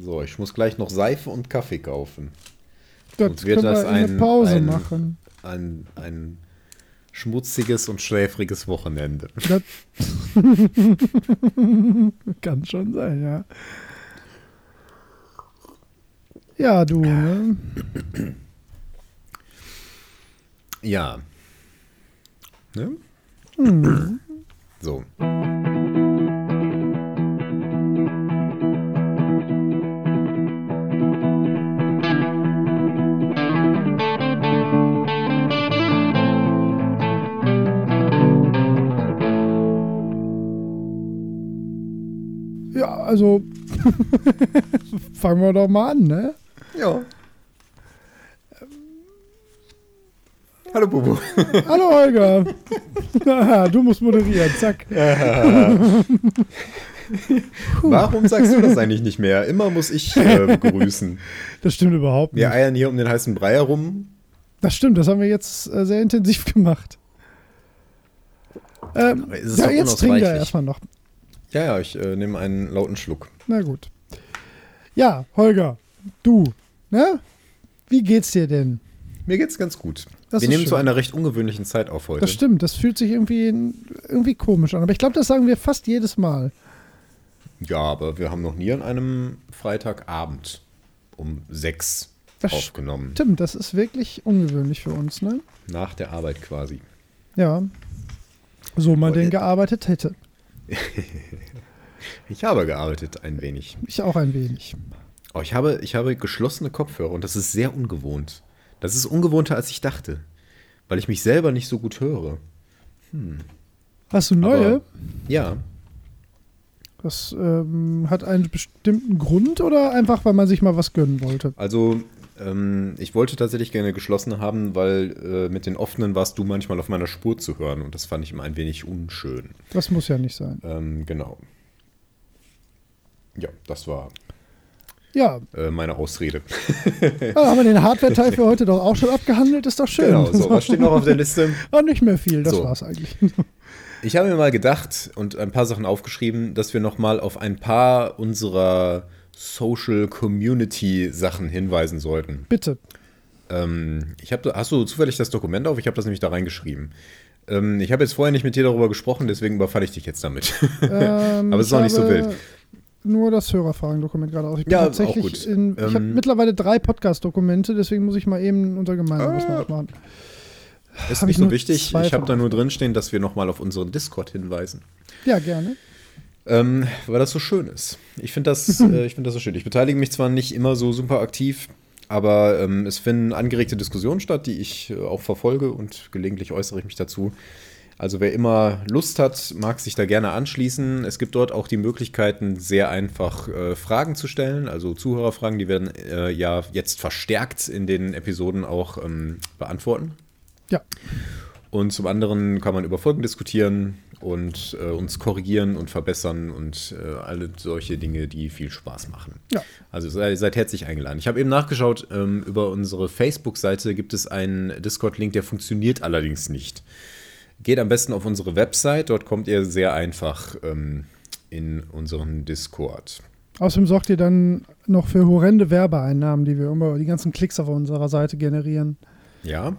So, ich muss gleich noch Seife und Kaffee kaufen. Das Sonst wird das wir ein, Pause ein, machen. Ein, ein schmutziges und schläfriges Wochenende. Das kann schon sein, ja. Ja, du, ne? Ja. Ne? Hm. So. Also fangen wir doch mal an, ne? Ja. Hallo Bubu. Hallo Holger. Du musst moderieren, zack. Warum sagst du das eigentlich nicht mehr? Immer muss ich äh, begrüßen. Das stimmt überhaupt nicht. Wir eiern hier um den heißen Brei herum. Das stimmt, das haben wir jetzt äh, sehr intensiv gemacht. Ähm, ja, jetzt trinken wir erstmal noch. Ja, ja, ich äh, nehme einen lauten Schluck. Na gut. Ja, Holger, du, ne? Wie geht's dir denn? Mir geht's ganz gut. Das wir nehmen zu schön. einer recht ungewöhnlichen Zeit auf heute. Das stimmt, das fühlt sich irgendwie, irgendwie komisch an. Aber ich glaube, das sagen wir fast jedes Mal. Ja, aber wir haben noch nie an einem Freitagabend um sechs Das aufgenommen. Stimmt, das ist wirklich ungewöhnlich für uns, ne? Nach der Arbeit quasi. Ja. So man denn gearbeitet hätte. Ich habe gearbeitet ein wenig. Ich auch ein wenig. Oh, ich, habe, ich habe geschlossene Kopfhörer und das ist sehr ungewohnt. Das ist ungewohnter, als ich dachte. Weil ich mich selber nicht so gut höre. Hast du neue? Aber- Ja, das ähm, hat einen bestimmten Grund oder einfach, weil man sich mal was gönnen wollte? also ähm, ich wollte tatsächlich gerne geschlossene haben, weil äh, mit den offenen warst du manchmal auf meiner Spur zu hören und das fand ich immer ein wenig unschön. Das muss ja nicht sein. Ähm, genau. Ja, das war Ja, äh, meine Ausrede. ah, haben wir den Hardware-Teil für heute doch auch schon abgehandelt. Ist doch schön. Genau, so, was steht noch auf der Liste? Ah, nicht mehr viel, das So. war's eigentlich. Ich habe mir mal gedacht und ein paar Sachen aufgeschrieben, dass wir noch mal auf ein paar unserer Social Community Sachen hinweisen sollten. Bitte. Ähm, ich habe, hast du zufällig das Dokument auf? Ich habe das nämlich da reingeschrieben. Ähm, ich habe jetzt vorher nicht mit dir darüber gesprochen, deswegen überfalle ich dich jetzt damit. Ähm, Aber es ist auch nicht so wild. Nur das Hörerfragen-Dokument gerade aus. Ich bin Ja, auch tatsächlich gut. in. Ich habe Ähm, mittlerweile drei Podcast-Dokumente, deswegen muss ich mal eben unser gemeinsames was machen. Ist Hab nicht so wichtig. Ich habe da nur drin stehen, dass wir noch mal auf unseren Discord hinweisen. Ja, gerne. Ähm, weil das so schön ist. Ich finde das, äh, ich finde das so schön. Ich beteilige mich zwar nicht immer so super aktiv, aber ähm, es finden angeregte Diskussionen statt, die ich äh, auch verfolge und gelegentlich äußere ich mich dazu. Also wer immer Lust hat, mag sich da gerne anschließen. Es gibt dort auch die Möglichkeiten, sehr einfach äh, Fragen zu stellen, also Zuhörerfragen, die werden äh, ja jetzt verstärkt in den Episoden auch ähm, beantworten. Ja. Und zum anderen kann man über Folgen diskutieren und äh, uns korrigieren und verbessern und äh, alle solche Dinge, die viel Spaß machen. Ja. Also sei, seid herzlich eingeladen. Ich habe eben nachgeschaut, ähm, über unsere Facebook-Seite gibt es einen Discord-Link, der funktioniert allerdings nicht. Geht am besten auf unsere Website, dort kommt ihr sehr einfach ähm, in unseren Discord. Außerdem sorgt ihr dann noch für horrende Werbeeinnahmen, die wir über die ganzen Klicks auf unserer Seite generieren. Ja?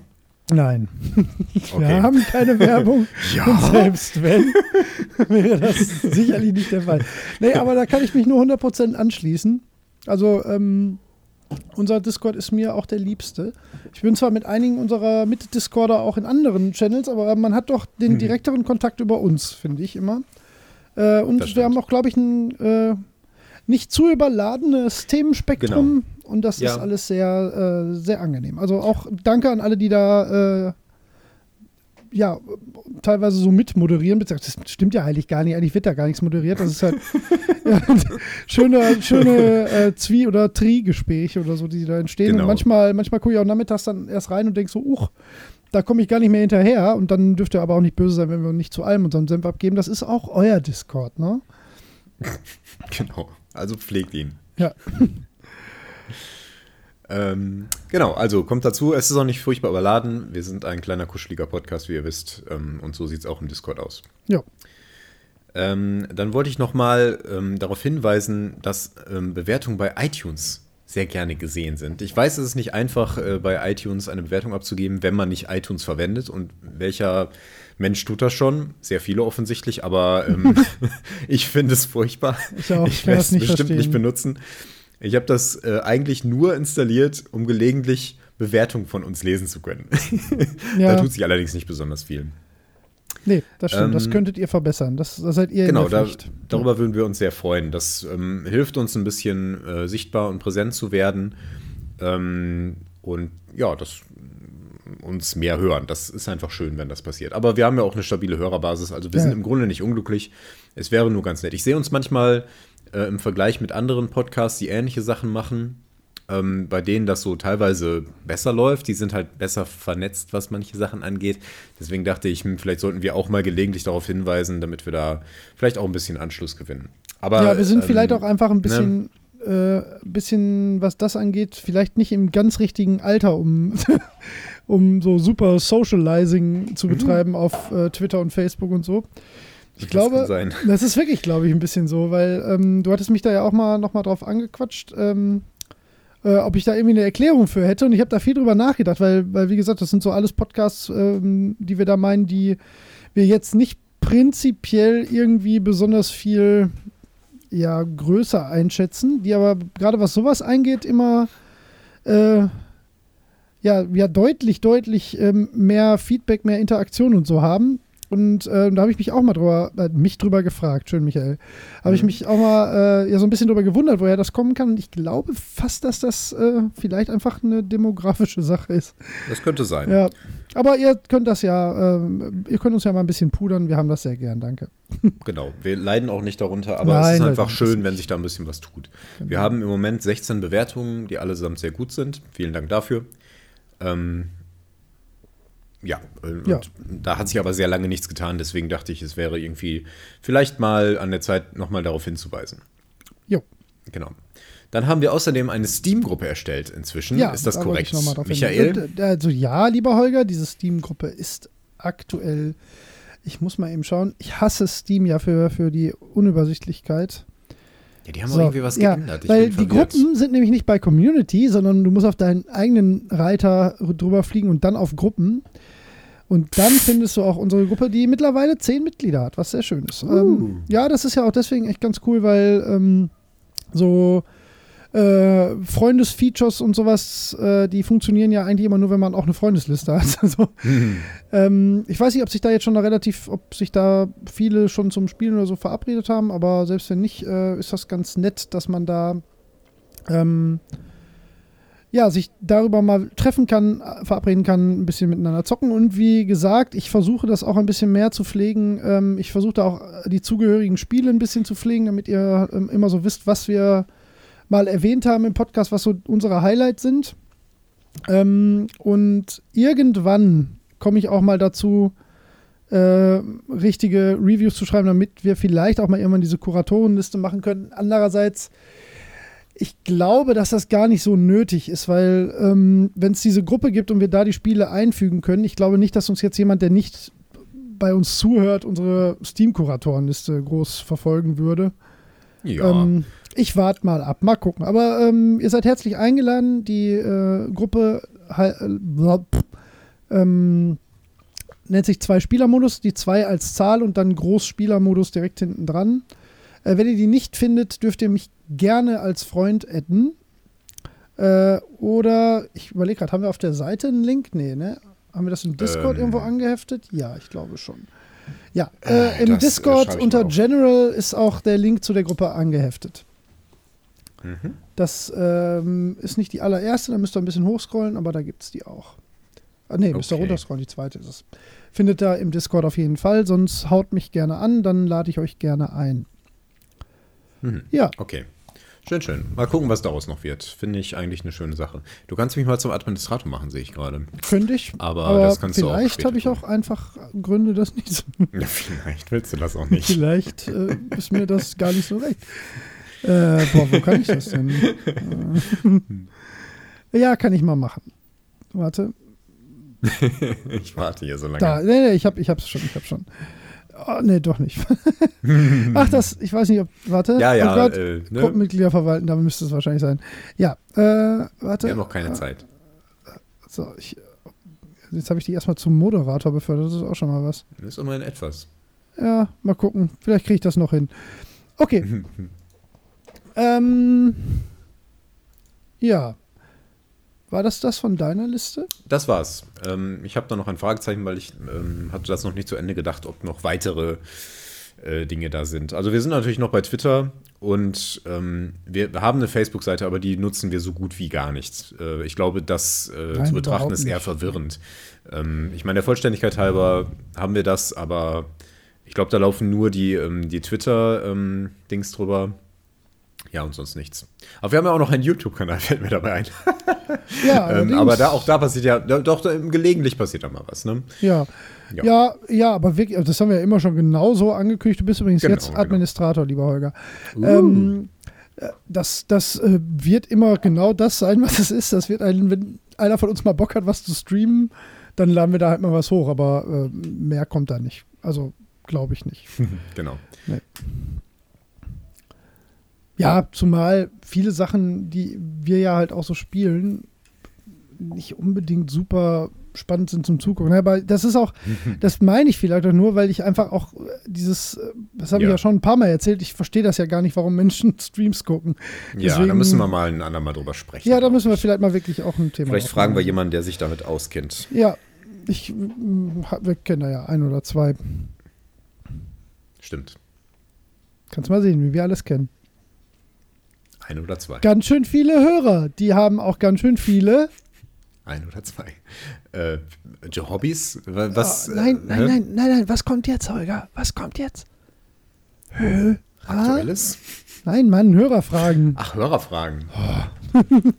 Nein, Okay. wir haben keine Werbung. Ja? Und selbst wenn, wäre das sicherlich nicht der Fall. Nee, aber da kann ich mich nur 100% anschließen. Also, ähm, unser Discord ist mir auch der liebste. Ich bin zwar mit einigen unserer Mit-Discorder auch in anderen Channels, aber man hat doch den Mhm. direkteren Kontakt über uns, finde ich immer. Äh, und wir haben auch, glaube ich, ein äh, nicht zu überladenes Themenspektrum. Und das Ja. ist alles sehr, äh, sehr angenehm. Also auch danke an alle, die da äh, ja, teilweise so mitmoderieren. Das stimmt ja eigentlich gar nicht. Eigentlich wird da gar nichts moderiert. Das ist halt ja, schöne, schöne äh, Zwie- oder Tri-Gespräche oder so, die da entstehen. Genau. Und manchmal, manchmal gucke ich auch nachmittags dann erst rein und denke so, uch, da komme ich gar nicht mehr hinterher. Und dann dürft ihr aber auch nicht böse sein, wenn wir nicht zu allem unseren Senf abgeben. Das ist auch euer Discord, ne? Genau. Also pflegt ihn. Ja. Ähm, genau, also kommt dazu, es ist auch nicht furchtbar überladen. Wir sind ein kleiner kuscheliger Podcast, wie ihr wisst. Ähm, und so sieht es auch im Discord aus. Ja. Ähm, dann wollte ich noch mal ähm, darauf hinweisen, dass ähm, Bewertungen bei iTunes sehr gerne gesehen sind. Ich weiß, es ist nicht einfach, äh, bei iTunes eine Bewertung abzugeben, wenn man nicht iTunes verwendet. Und welcher Mensch tut das schon? Sehr viele offensichtlich, aber ähm, ich finde es furchtbar. Ich, auch, ich werde es bestimmt verstehen. nicht benutzen. Ich habe das äh, eigentlich nur installiert, um gelegentlich Bewertungen von uns lesen zu können. Ja. da tut sich allerdings nicht besonders viel. Nee, das stimmt. das Ähm, könntet ihr verbessern. Das, da seid ihr Genau, in der da, Pflicht. darüber würden wir uns sehr freuen. Das ähm, hilft uns ein bisschen äh, sichtbar und präsent zu werden. Ähm, und ja, das uns mehr hören. Das ist einfach schön, wenn das passiert. Aber wir haben ja auch eine stabile Hörerbasis. Also wir Ja. sind im Grunde nicht unglücklich. Es wäre nur ganz nett. Ich sehe uns manchmal äh, im Vergleich mit anderen Podcasts, die ähnliche Sachen machen, ähm, bei denen das so teilweise besser läuft. Die sind halt besser vernetzt, was manche Sachen angeht. Deswegen dachte ich, hm, vielleicht sollten wir auch mal gelegentlich darauf hinweisen, damit wir da vielleicht auch ein bisschen Anschluss gewinnen. Aber, ja, wir sind ähm, vielleicht auch einfach ein bisschen, äh, bisschen, was das angeht, vielleicht nicht im ganz richtigen Alter, um, um so super Socializing zu Mhm. betreiben auf äh, Twitter und Facebook und so. Ich Das glaube, das ist wirklich, glaube ich, ein bisschen so, weil ähm, du hattest mich da ja auch mal noch mal drauf angequatscht, ähm, äh, ob ich da irgendwie eine Erklärung für hätte. Und ich habe da viel drüber nachgedacht, weil, weil, wie gesagt, das sind so alles Podcasts, ähm, die wir da meinen, die wir jetzt nicht prinzipiell irgendwie besonders viel ja, größer einschätzen, die aber gerade was sowas eingeht, immer äh, ja, ja deutlich, deutlich ähm, mehr Feedback, mehr Interaktion und so haben. Und äh, da habe ich mich auch mal drüber, äh, mich drüber gefragt, schön Michael, habe ich Mhm. mich auch mal äh, ja so ein bisschen drüber gewundert, woher das kommen kann. Und ich glaube fast, dass das äh, vielleicht einfach eine demografische Sache ist. Das könnte sein. Ja, aber ihr könnt das ja, ähm, ihr könnt uns ja mal ein bisschen pudern. Wir haben das sehr gern, danke. Genau. Wir leiden auch nicht darunter, aber Nein, es ist einfach wir schön, wenn sich da ein bisschen was tut. Genau. Wir haben im Moment 16 Bewertungen, die allesamt sehr gut sind. Vielen Dank dafür. Ähm, ja, und Ja. da hat sich aber sehr lange nichts getan, deswegen dachte ich, es wäre irgendwie vielleicht mal an der Zeit, nochmal darauf hinzuweisen. Jo. Genau. Dann haben wir außerdem eine Steam-Gruppe erstellt inzwischen. Ja, ist das da korrekt? Michael? Und, äh, Also ja, lieber Holger, diese Steam-Gruppe ist aktuell, ich muss mal eben schauen, ich hasse Steam ja für, für die Unübersichtlichkeit. Ja, die haben So, irgendwie was ja, geändert. Ich weil die. Gruppen sind nämlich nicht bei Community, sondern du musst auf deinen eigenen Reiter drüber fliegen und dann auf Gruppen. Und dann findest du auch unsere Gruppe, die mittlerweile zehn Mitglieder hat, was sehr schön ist. Uh. Ähm, ja, das ist ja auch deswegen echt ganz cool, weil ähm, so äh, Freundesfeatures und sowas, äh, die funktionieren ja eigentlich immer nur, wenn man auch eine Freundesliste hat. Also, ähm, ich weiß nicht, ob sich da jetzt schon da relativ, ob sich da viele schon zum Spielen oder so verabredet haben, aber selbst wenn nicht, äh, ist das ganz nett, dass man da ähm, ja, sich darüber mal treffen kann, äh, verabreden kann, ein bisschen miteinander zocken. Und wie gesagt, ich versuche das auch ein bisschen mehr zu pflegen. Ähm, ich versuche da auch äh, die zugehörigen Spiele ein bisschen zu pflegen, damit ihr ähm, immer so wisst, was wir mal erwähnt haben im Podcast, was so unsere Highlights sind. Ähm, und irgendwann komme ich auch mal dazu, äh, richtige Reviews zu schreiben, damit wir vielleicht auch mal irgendwann diese Kuratorenliste machen können. Andererseits, ich glaube, dass das gar nicht so nötig ist, weil ähm, wenn es diese Gruppe gibt und wir da die Spiele einfügen können, ich glaube nicht, dass uns jetzt jemand, der nicht bei uns zuhört, unsere Steam-Kuratorenliste groß verfolgen würde. Ja. Ähm, ich warte mal ab, mal gucken. Aber ähm, ihr seid herzlich eingeladen. Die äh, Gruppe äh, ähm, nennt sich Zwei-Spieler-Modus, die zwei als Zahl und dann Großspieler-Modus direkt hinten dran. Äh, wenn ihr die nicht findet, dürft ihr mich gerne als Freund adden. Äh, oder, ich überlege gerade, haben wir auf der Seite einen Link? Nee, ne? Haben wir das im Discord Ähm. irgendwo angeheftet? Ja, ich glaube schon. Ja, Äh, äh, im äh, Discord unter. General ist auch der Link zu der Gruppe angeheftet. Mhm. Das ähm, ist nicht die allererste, da müsst ihr ein bisschen hochscrollen, aber da gibt es die auch. Ah, nee, müsst ihr Okay. runterscrollen, die zweite ist es. Findet ihr im Discord auf jeden Fall, sonst haut mich gerne an, dann lade ich euch gerne ein. Mhm. Ja, Okay. Schön, schön. Mal gucken, was daraus noch wird. Finde ich eigentlich eine schöne Sache. Du kannst mich mal zum Administrator machen, sehe ich gerade. könnte ich. Aber das kannst du auch vielleicht habe ich auch einfach Gründe, das nicht zu Ja, vielleicht willst du das auch nicht. Vielleicht äh, ist mir das gar nicht so recht. Äh, boah, wo kann ich das denn? Ja, kann ich mal machen. Warte. ich warte hier so lange. Da, nee, nee, ich habe ich hab's schon, ich hab schon. Oh, nee, doch nicht. Ach, das, ich weiß nicht, ob, warte. Ja, ja, Oh Gott, äh, ne? Gruppenmitglieder verwalten, da müsste es wahrscheinlich sein. Ja, äh, warte. Wir haben noch keine Zeit. So, ich, jetzt habe ich die erstmal zum Moderator befördert, das ist auch schon mal was. Das ist immerhin etwas. Ja, mal gucken. Vielleicht kriege ich das noch hin. Okay. Ähm, ja. War das das von deiner Liste? Das war's. Ähm, ich habe da noch ein Fragezeichen, weil ich ähm, hatte das noch nicht zu Ende gedacht, ob noch weitere äh, Dinge da sind. Also wir sind natürlich noch bei Twitter und ähm, wir haben eine Facebook-Seite, aber die nutzen wir so gut wie gar nicht. Äh, ich glaube, das äh, Nein, zu betrachten ist eher verwirrend. Ähm, ich meine, der Vollständigkeit halber haben wir das, aber ich glaube, da laufen nur die, ähm, die Twitter-Dings drüber. Ja, und sonst nichts. Aber wir haben ja auch noch einen YouTube-Kanal, fällt mir dabei ein. Ja, Ähm, aber da, auch da passiert ja, doch, gelegentlich passiert da mal was, ne? Ja. Ja. Ja, ja, aber wirklich, das haben wir ja immer schon genauso angekündigt. Du bist übrigens Genau, jetzt genau. Administrator, lieber Holger. Uh. Ähm, äh, das das äh, wird immer genau das sein, was es ist. Das wird ein, wenn einer von uns mal Bock hat, was zu streamen, dann laden wir da halt mal was hoch, aber äh, mehr kommt da nicht. Also glaube ich nicht. Genau. Ja, zumal viele Sachen, die wir ja halt auch so spielen, nicht unbedingt super spannend sind zum Zugucken. Aber das ist auch, das meine ich vielleicht auch nur, weil ich einfach auch äh, dieses, äh, das habe ich Ja. ja schon ein paar Mal erzählt, ich verstehe das ja gar nicht, warum Menschen Streams gucken. Ja, da Deswegen- müssen wir mal ein andermal drüber sprechen. Ja, da müssen wir vielleicht mal wirklich auch ein Thema Vielleicht fragen wir jemanden, der sich damit auskennt. Ja, ich, mm, wir kennen da ja ein oder zwei. Stimmt. Kannst mal sehen, wie wir alles kennen. Ein oder zwei. Ganz schön viele Hörer. Die haben auch ganz schön viele. Ein oder zwei. Äh, Hobbys? Wa- Was? Ah, nein, äh, nein, nein, nein, nein. Was kommt jetzt, Holger? Was kommt jetzt? Hörer? Aktuelles? Nein, Mann, Hörerfragen. Ach, Hörerfragen.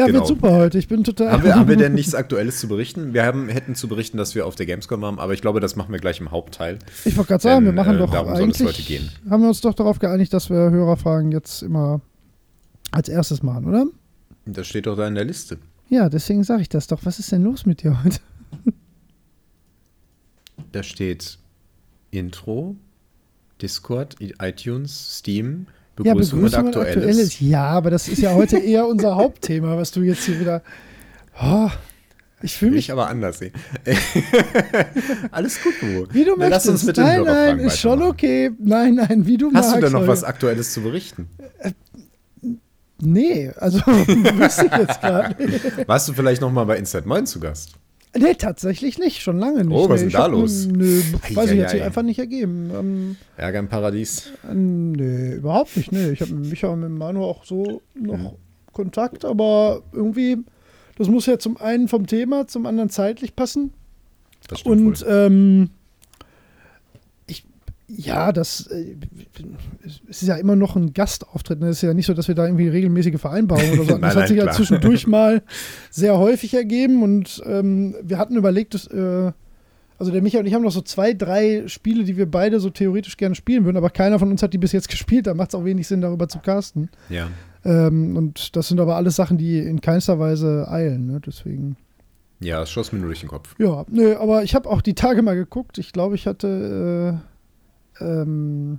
Ja, genau. wird super heute. Ich bin total. Haben wir, haben wir denn nichts Aktuelles zu berichten? Wir haben, hätten zu berichten, dass wir auf der Gamescom waren, aber ich glaube, das machen wir gleich im Hauptteil. Ich wollte gerade sagen, wir machen äh, doch darum soll es eigentlich. heute gehen. Haben wir uns doch darauf geeinigt, dass wir Hörerfragen jetzt immer als erstes machen, oder? Das steht doch da in der Liste. Ja, deswegen sage ich das doch. Was ist denn los mit dir heute? Da steht Intro, Discord, iTunes, Steam, ja, Begrüßung, und Aktuelles. Ja, aber das ist ja heute eher unser Hauptthema, was du jetzt hier wieder. Oh, ich fühle Will mich ich aber anders sehen. Alles gut, Bo. Wie du Dann möchtest. Lass uns mit den nein, nein, Hörerfragen ist schon okay. Nein, nein, wie du Hast magst. du denn noch Holger. was Aktuelles zu berichten? Nee, also wüsste ich jetzt gerade. Warst du vielleicht noch mal bei Inside Moin zu Gast? Nee, tatsächlich nicht, schon lange nicht. Oh, was nee, ist denn da los? Nö, weiß ich, hat sich einfach nicht ergeben. Ähm, Ärger im Paradies. äh, nee, überhaupt nicht. Nee, ich habe mit Micha und mit Manu auch so noch Mhm. Kontakt, aber irgendwie, das muss ja zum einen vom Thema, zum anderen zeitlich passen. Das stimmt Und ähm, ja, das äh, ist ja immer noch ein Gastauftritt. Ne? Es ist ja nicht so, dass wir da irgendwie regelmäßige Vereinbarungen oder so hatten. Nein, Das hat nein, sich ja zwischendurch mal sehr häufig ergeben und ähm, wir hatten überlegt, dass, äh, also der Micha und ich haben noch so zwei, drei Spiele, die wir beide so theoretisch gerne spielen würden, aber keiner von uns hat die bis jetzt gespielt. Da macht es auch wenig Sinn, darüber zu casten. Ja. Ähm, und das sind aber alles Sachen, die in keinster Weise eilen. Ne? Deswegen. ja, es schoss mir nur durch den Kopf. Ja, nö, aber ich habe auch die Tage mal geguckt. Ich glaube, ich hatte, äh, ähm,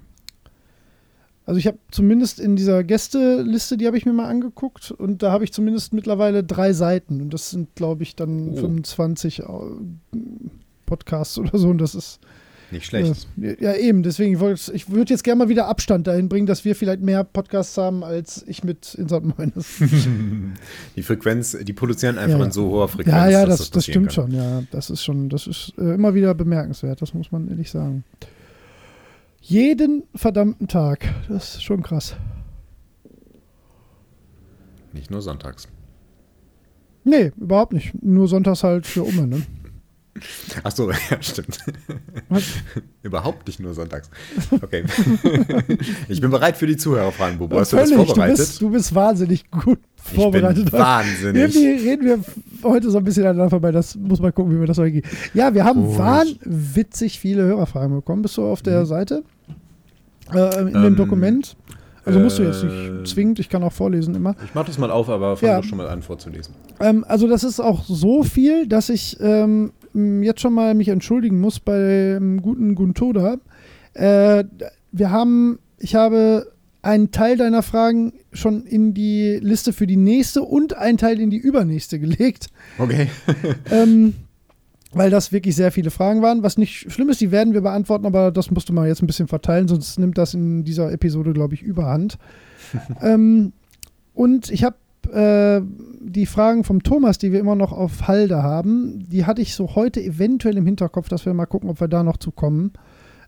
also ich habe zumindest in dieser Gästeliste, die habe ich mir mal angeguckt und da habe ich zumindest mittlerweile drei Seiten und das sind, glaube ich, dann Oh. 25 äh, Podcasts oder so und das ist Nicht schlecht. äh, ja eben. Deswegen wollte ich würde jetzt gerne mal wieder Abstand dahin bringen, dass wir vielleicht mehr Podcasts haben als ich mit Insert Moines. Die Frequenz, die produzieren einfach Ja, in so hoher Frequenz. Ja, ja, das, das passieren stimmt kann. schon. Ja, das ist schon, das ist äh, immer wieder bemerkenswert. Das muss man ehrlich sagen. Jeden verdammten Tag. Das ist schon krass. Nicht nur sonntags. Nee, überhaupt nicht. Nur sonntags halt für Umme, ne? Ach so, ja, stimmt. Was? Überhaupt nicht nur sonntags. Okay. ich bin bereit für die Zuhörerfragen, Bobo. Hast du das vorbereitet? Du bist, du bist wahnsinnig gut vorbereitet. bin wahnsinnig. Irgendwie reden wir heute so ein bisschen aneinander vorbei. Das muss mal gucken, wie wir das heute geht. Ja, wir haben Gut. wahnwitzig viele Hörerfragen bekommen. Bist du auf der Seite? Äh, in dem Mhm. Ähm, Dokument? Also musst du jetzt äh, nicht zwingend, ich kann auch vorlesen immer. Ich mach das mal auf, aber fang Ja. doch schon mal an vorzulesen. Ähm, also das ist auch so viel, dass ich ähm, ähm, jetzt schon mal mich entschuldigen muss bei dem guten Guntoda. Äh, wir haben, ich habe einen Teil deiner Fragen schon in die Liste für die nächste und einen Teil in die übernächste gelegt. Okay. ähm, weil das wirklich sehr viele Fragen waren. Was nicht schlimm ist, die werden wir beantworten, aber das musst du mal jetzt ein bisschen verteilen, sonst nimmt das in dieser Episode, glaube ich, überhand. ähm, und ich habe äh, die Fragen vom Thomas, die wir immer noch auf Halde haben, die hatte ich so heute eventuell im Hinterkopf, dass wir mal gucken, ob wir da noch zu kommen,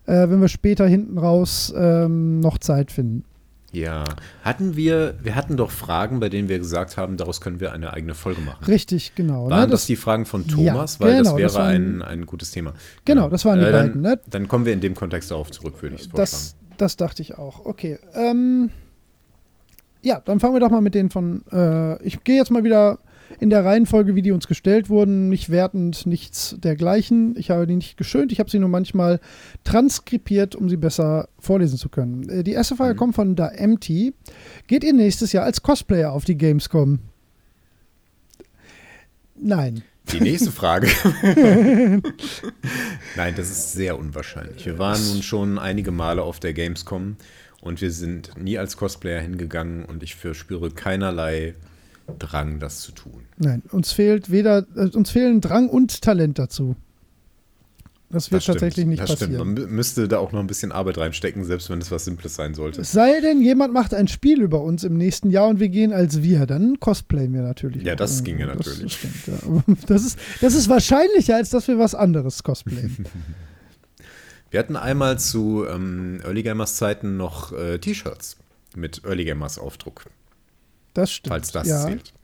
äh, wenn wir später hinten raus ähm, noch Zeit finden. Ja, hatten wir, wir hatten doch Fragen, bei denen wir gesagt haben, daraus können wir eine eigene Folge machen. Richtig, genau. Ne? Waren ne, das, das, die Fragen von Thomas? Ja, Weil genau, das wäre das ein, ein gutes Thema. Genau, genau. das waren die äh, beiden. Ne? Dann kommen wir in dem Kontext darauf zurück, würde ich. Das, das dachte ich auch. Okay. Ähm, ja, dann fangen wir doch mal mit denen von. Äh, ich gehe jetzt mal wieder in der Reihenfolge, wie die uns gestellt wurden, nicht wertend, nichts dergleichen. Ich habe die nicht geschönt, ich habe sie nur manchmal transkribiert, um sie besser vorlesen zu können. Äh, die erste Frage mhm. kommt von Da Empty. Geht ihr nächstes Jahr als Cosplayer auf die Gamescom? Nein. Die nächste Frage. Nein, das ist sehr unwahrscheinlich. Wir waren nun schon einige Male auf der Gamescom und wir sind nie als Cosplayer hingegangen und ich verspüre keinerlei Drang, das zu tun. Nein, uns fehlt weder, äh, uns fehlen Drang und Talent dazu. Das wird das tatsächlich nicht das passieren. Stimmt. Man müsste da auch noch ein bisschen Arbeit reinstecken, selbst wenn es was Simples sein sollte. Es sei denn, jemand macht ein Spiel über uns im nächsten Jahr und wir gehen als wir, dann cosplayen wir natürlich. Ja, das irgendwie. ginge natürlich. Das, stimmt, ja. das, ist, das ist wahrscheinlicher, als dass wir was anderes cosplayen. wir hatten einmal zu ähm, Early Gamers Zeiten noch äh, T-Shirts mit Early Gamers Aufdruck. Das stimmt. Falls das ja. zählt.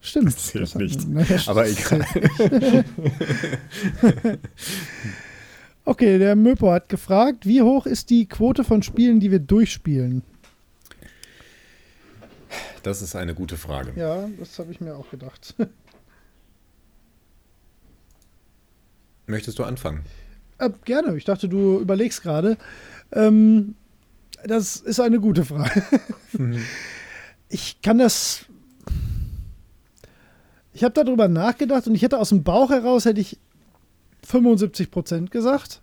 Stimmt. Das zählt das nicht. Hat, Aber egal. okay, der Möpo hat gefragt, wie hoch ist die Quote von Spielen, die wir durchspielen? Das ist eine gute Frage. Ja, das habe ich mir auch gedacht. Möchtest du anfangen? Äh, gerne. Ich dachte, du überlegst gerade. Ähm, das ist eine gute Frage. Mhm ich kann das. Ich habe darüber nachgedacht und ich hätte aus dem Bauch heraus hätte ich 75 Prozent gesagt.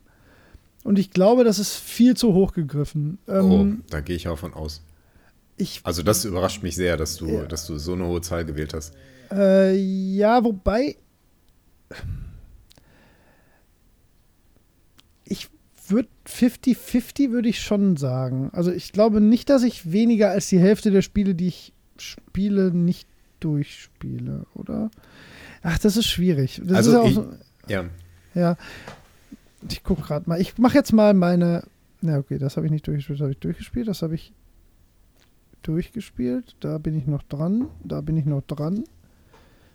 Und ich glaube, das ist viel zu hoch gegriffen. Ähm, oh, da gehe ich auch von aus. Ich, also das überrascht mich sehr, dass du, ja. dass du so eine hohe Zahl gewählt hast. Äh, ja, wobei ich würde 50-50 würde ich schon sagen. Also ich glaube nicht, dass ich weniger als die Hälfte der Spiele, die ich spiele, nicht durchspiele, oder? Ach, das ist schwierig. Das also ist ich, so, ja. Ja. Ich gucke gerade mal. Ich mache jetzt mal meine. Na okay, das habe ich nicht durchgespielt. Das habe ich durchgespielt. Das habe ich durchgespielt. Da bin ich noch dran. Da bin ich noch dran.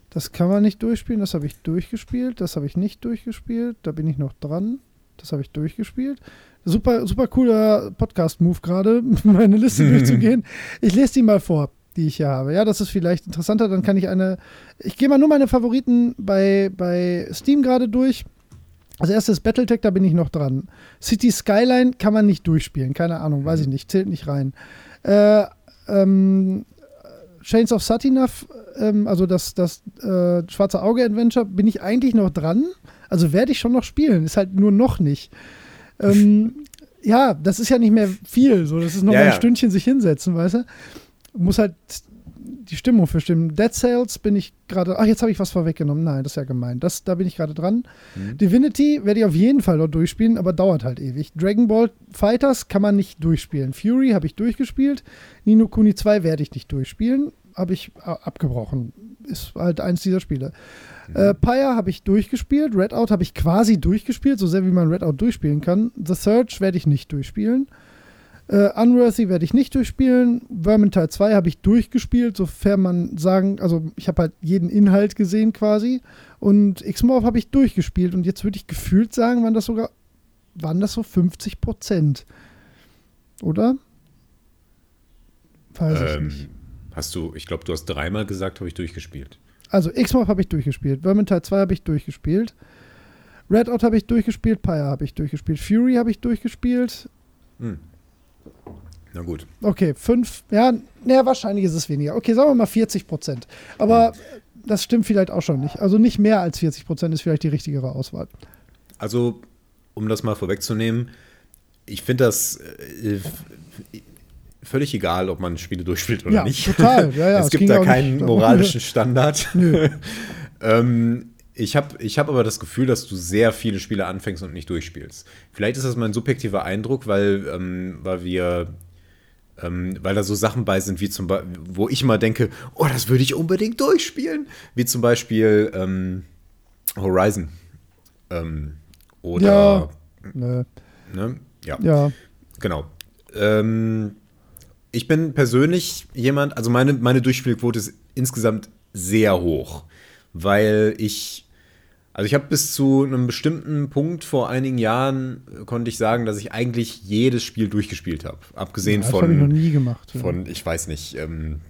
Das kann man nicht durchspielen. Das habe ich durchgespielt. Das habe ich nicht durchgespielt. Da bin ich noch dran. Das habe ich durchgespielt. Super, super cooler Podcast-Move gerade, meine Liste durchzugehen. Ich lese die mal vor, die ich hier habe. Ja, das ist vielleicht interessanter. Dann kann ich eine. Ich gehe mal nur meine Favoriten bei, bei Steam gerade durch. Als erstes Battletech, da bin ich noch dran. City Skyline kann man nicht durchspielen. Keine Ahnung, weiß ich nicht. Zählt nicht rein. Äh, ähm, Chains of Satinav, ähm, also das, das äh, Schwarze Auge Adventure, bin ich eigentlich noch dran. Also werde ich schon noch spielen, ist halt nur noch nicht. Ähm, ja, das ist ja nicht mehr viel. So, das ist noch ja, mal ein ja. Stündchen sich hinsetzen, weißt du? Muss halt die Stimmung für stimmen. Dead Sales bin ich gerade. Ach, jetzt habe ich was vorweggenommen. Nein, das ist ja gemein. Das, da bin ich gerade dran. Mhm. Divinity werde ich auf jeden Fall noch durchspielen, aber dauert halt ewig. Dragon Ball Fighters kann man nicht durchspielen. Fury habe ich durchgespielt. Nino Kuni 2 werde ich nicht durchspielen. Habe ich abgebrochen. Ist halt eins dieser Spiele. Mhm. Äh, Pyre habe ich durchgespielt. Redout habe ich quasi durchgespielt, so sehr wie man Redout durchspielen kann. The Search werde ich nicht durchspielen. Äh, Unworthy werde ich nicht durchspielen. Vermintide 2 habe ich durchgespielt, sofern man sagen, also ich habe halt jeden Inhalt gesehen quasi. Und X-Morph habe ich durchgespielt. Und jetzt würde ich gefühlt sagen, waren das sogar, waren das so 50 Prozent. Oder? Weiß ähm, ich nicht. Hast du, ich glaube, du hast dreimal gesagt, habe ich durchgespielt. Also X-Morph habe ich durchgespielt, Vermintide 2 habe ich durchgespielt, Redout habe ich durchgespielt, Pyre habe ich durchgespielt, Fury habe ich durchgespielt. Hm. Na gut. Okay, fünf, ja, naja, wahrscheinlich ist es weniger. Okay, sagen wir mal 40 Prozent. Aber hm. das stimmt vielleicht auch schon nicht. Also nicht mehr als 40 Prozent ist vielleicht die richtigere Auswahl. Also, um das mal vorwegzunehmen, ich finde das äh, völlig egal, ob man Spiele durchspielt oder ja, nicht. Total, ja, ja. es gibt da keinen moralischen Standard. Ähm, ich habe ich hab aber das Gefühl, dass du sehr viele Spiele anfängst und nicht durchspielst. Vielleicht ist das mein subjektiver Eindruck, weil, ähm, weil wir ähm, weil da so Sachen bei sind, wie zum Beispiel, wo ich mal denke, oh, das würde ich unbedingt durchspielen. Wie zum Beispiel ähm, Horizon. Ähm, oder. Ja. Ne. Ne? Ja. ja. Genau. Ähm, ich bin persönlich jemand, also meine, meine Durchspielquote ist insgesamt sehr hoch, weil ich also ich habe bis zu einem bestimmten Punkt vor einigen Jahren konnte ich sagen, dass ich eigentlich jedes Spiel durchgespielt habe. Abgesehen ja, das von. Das habe ich noch nie gemacht. Ja. Von, ich weiß nicht, ähm,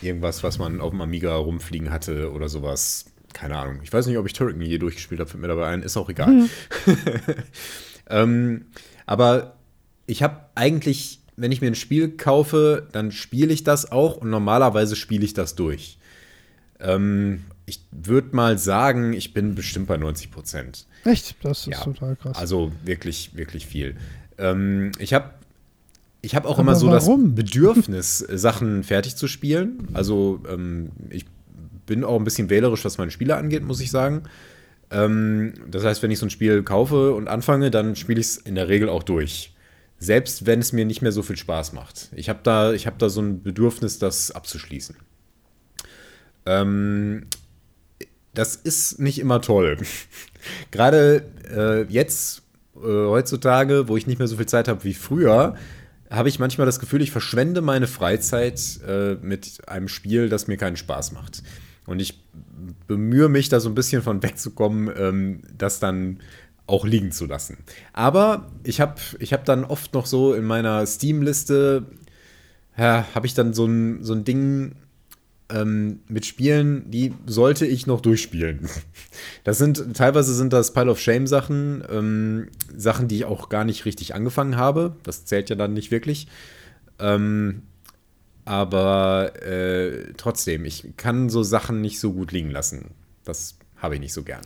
irgendwas, was man auf dem Amiga rumfliegen hatte oder sowas. Keine Ahnung. Ich weiß nicht, ob ich Turrican je durchgespielt habe, fällt mir dabei ein. Ist auch egal. Hm. ähm, aber ich habe eigentlich, wenn ich mir ein Spiel kaufe, dann spiele ich das auch und normalerweise spiele ich das durch. Ähm, ich würde mal sagen, ich bin bestimmt bei 90 Prozent. Echt? Das ist ja, total krass. Also wirklich, wirklich viel. Ähm, ich habe ich hab auch Aber immer so warum? das Bedürfnis, Sachen fertig zu spielen. Also ähm, ich bin auch ein bisschen wählerisch, was meine Spiele angeht, muss ich sagen. Ähm, das heißt, wenn ich so ein Spiel kaufe und anfange, dann spiele ich es in der Regel auch durch. Selbst wenn es mir nicht mehr so viel Spaß macht. Ich habe da, hab da so ein Bedürfnis, das abzuschließen. Ähm, das ist nicht immer toll. Gerade äh, jetzt, äh, heutzutage, wo ich nicht mehr so viel Zeit habe wie früher, habe ich manchmal das Gefühl, ich verschwende meine Freizeit äh, mit einem Spiel, das mir keinen Spaß macht. Und ich bemühe mich, da so ein bisschen von wegzukommen, ähm, das dann auch liegen zu lassen. Aber ich habe ich hab dann oft noch so in meiner Steam-Liste, ja, habe ich dann so ein, so ein Ding ähm, mit Spielen, die sollte ich noch durchspielen. Das sind, teilweise sind das Pile of Shame Sachen, ähm, Sachen, die ich auch gar nicht richtig angefangen habe. Das zählt ja dann nicht wirklich. Ähm, aber äh, trotzdem, ich kann so Sachen nicht so gut liegen lassen. Das habe ich nicht so gern.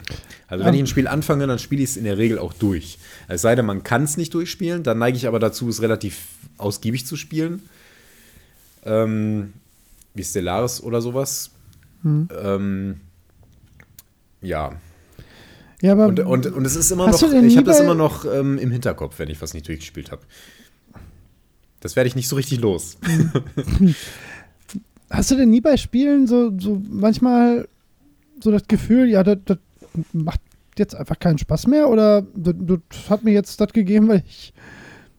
Also wenn ich ein Spiel anfange, dann spiele ich es in der Regel auch durch. Es sei denn, man kann es nicht durchspielen, dann neige ich aber dazu, es relativ ausgiebig zu spielen. Ähm, wie Stellaris oder sowas. Hm. Ähm, ja. Ja, aber und, und, und es ist immer noch, ich habe das immer noch ähm, im Hinterkopf, wenn ich was nicht durchgespielt habe. Das werde ich nicht so richtig los. Hast du denn nie bei Spielen so, so manchmal so das Gefühl, ja, das, das macht jetzt einfach keinen Spaß mehr oder das, das hat mir jetzt das gegeben, weil ich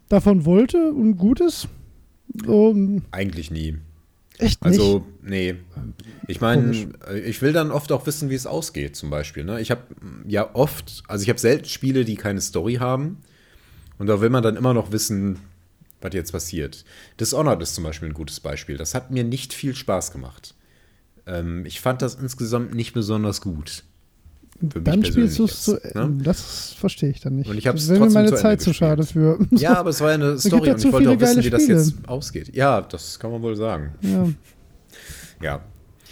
davon wollte und Gutes? So. Eigentlich nie. Echt nicht? Also, nee. Ich meine, ich will dann oft auch wissen, wie es ausgeht, zum Beispiel. Ne? Ich habe ja oft, also ich habe selten Spiele, die keine Story haben. Und da will man dann immer noch wissen, was jetzt passiert. Dishonored ist zum Beispiel ein gutes Beispiel. Das hat mir nicht viel Spaß gemacht. Ähm, ich fand das insgesamt nicht besonders gut. Dann spielst du es zu ne? Das verstehe ich dann nicht. Und ich habe es mir meine zu Zeit zu schade für. Ja, aber es war ja eine Story und ich wollte auch wissen, wie das jetzt ausgeht. Ja, das kann man wohl sagen. Ja. ja.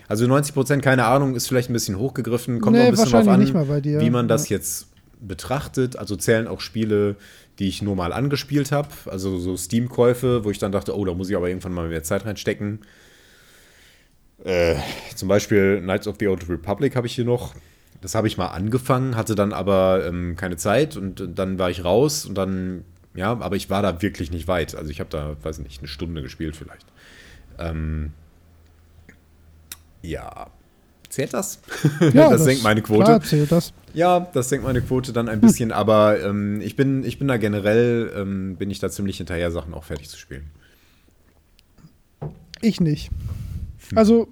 Also 90 Prozent, keine Ahnung, ist vielleicht ein bisschen hochgegriffen. Kommt nee, auch ein bisschen drauf an, wie man das jetzt betrachtet. Also zählen auch Spiele, die ich nur mal angespielt habe. Also so Steam-Käufe, wo ich dann dachte, oh, da muss ich aber irgendwann mal mehr Zeit reinstecken. Äh, zum Beispiel Knights of the Old Republic habe ich hier noch. Das habe ich mal angefangen, hatte dann aber ähm, keine Zeit und dann war ich raus und dann, ja, aber ich war da wirklich nicht weit. Also ich habe da, weiß nicht, eine Stunde gespielt vielleicht. Ähm, ja, zählt das? Ja, das, das senkt meine Quote. Klar, zählt das. Ja, das senkt meine Quote dann ein bisschen, aber ähm, ich, bin, ich bin da generell, ähm, bin ich da ziemlich hinterher, Sachen auch fertig zu spielen. Ich nicht. Also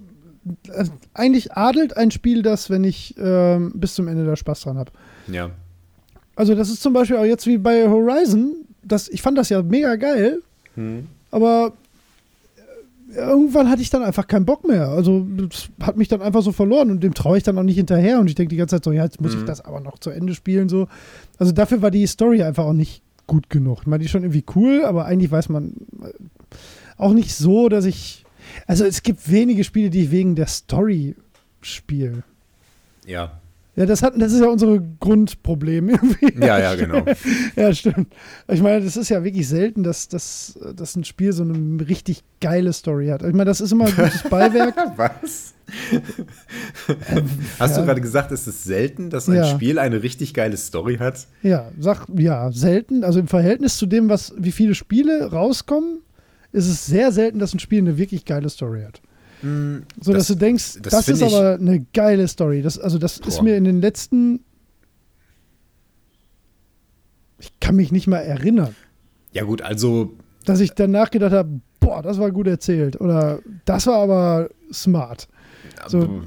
äh, eigentlich adelt ein Spiel das, wenn ich äh, bis zum Ende da Spaß dran habe. Ja. Also das ist zum Beispiel auch jetzt wie bei Horizon. Das, ich fand das ja mega geil, hm. aber äh, irgendwann hatte ich dann einfach keinen Bock mehr. Also das hat mich dann einfach so verloren und dem traue ich dann auch nicht hinterher. Und ich denke die ganze Zeit so, ja, jetzt muss hm. ich das aber noch zu Ende spielen. So. Also dafür war die Story einfach auch nicht gut genug. Ich meine, die ist schon irgendwie cool, aber eigentlich weiß man äh, auch nicht so, dass ich also es gibt wenige Spiele, die ich wegen der Story spiele. Ja. Ja, das, hat, das ist ja unsere Grundproblem irgendwie. Ja, ja, genau. ja, stimmt. Ich meine, das ist ja wirklich selten, dass, dass, dass ein Spiel so eine richtig geile Story hat. Ich meine, das ist immer ein gutes Beiwerk. Was? Hast du gerade gesagt, es ist selten, dass ein Ja. Spiel eine richtig geile Story hat? Ja, sag, ja, selten. Also im Verhältnis zu dem, was, wie viele Spiele rauskommen, ist es sehr selten, dass ein Spiel eine wirklich geile Story hat. So, dass das- du denkst, das das, ist find aber eine geile Story. Das, also, das ist Boah. mir in den letzten. Ich kann mich nicht mal erinnern, Ja, gut, also dass ich danach gedacht habe, boah, das war gut erzählt. Oder das war aber smart. So.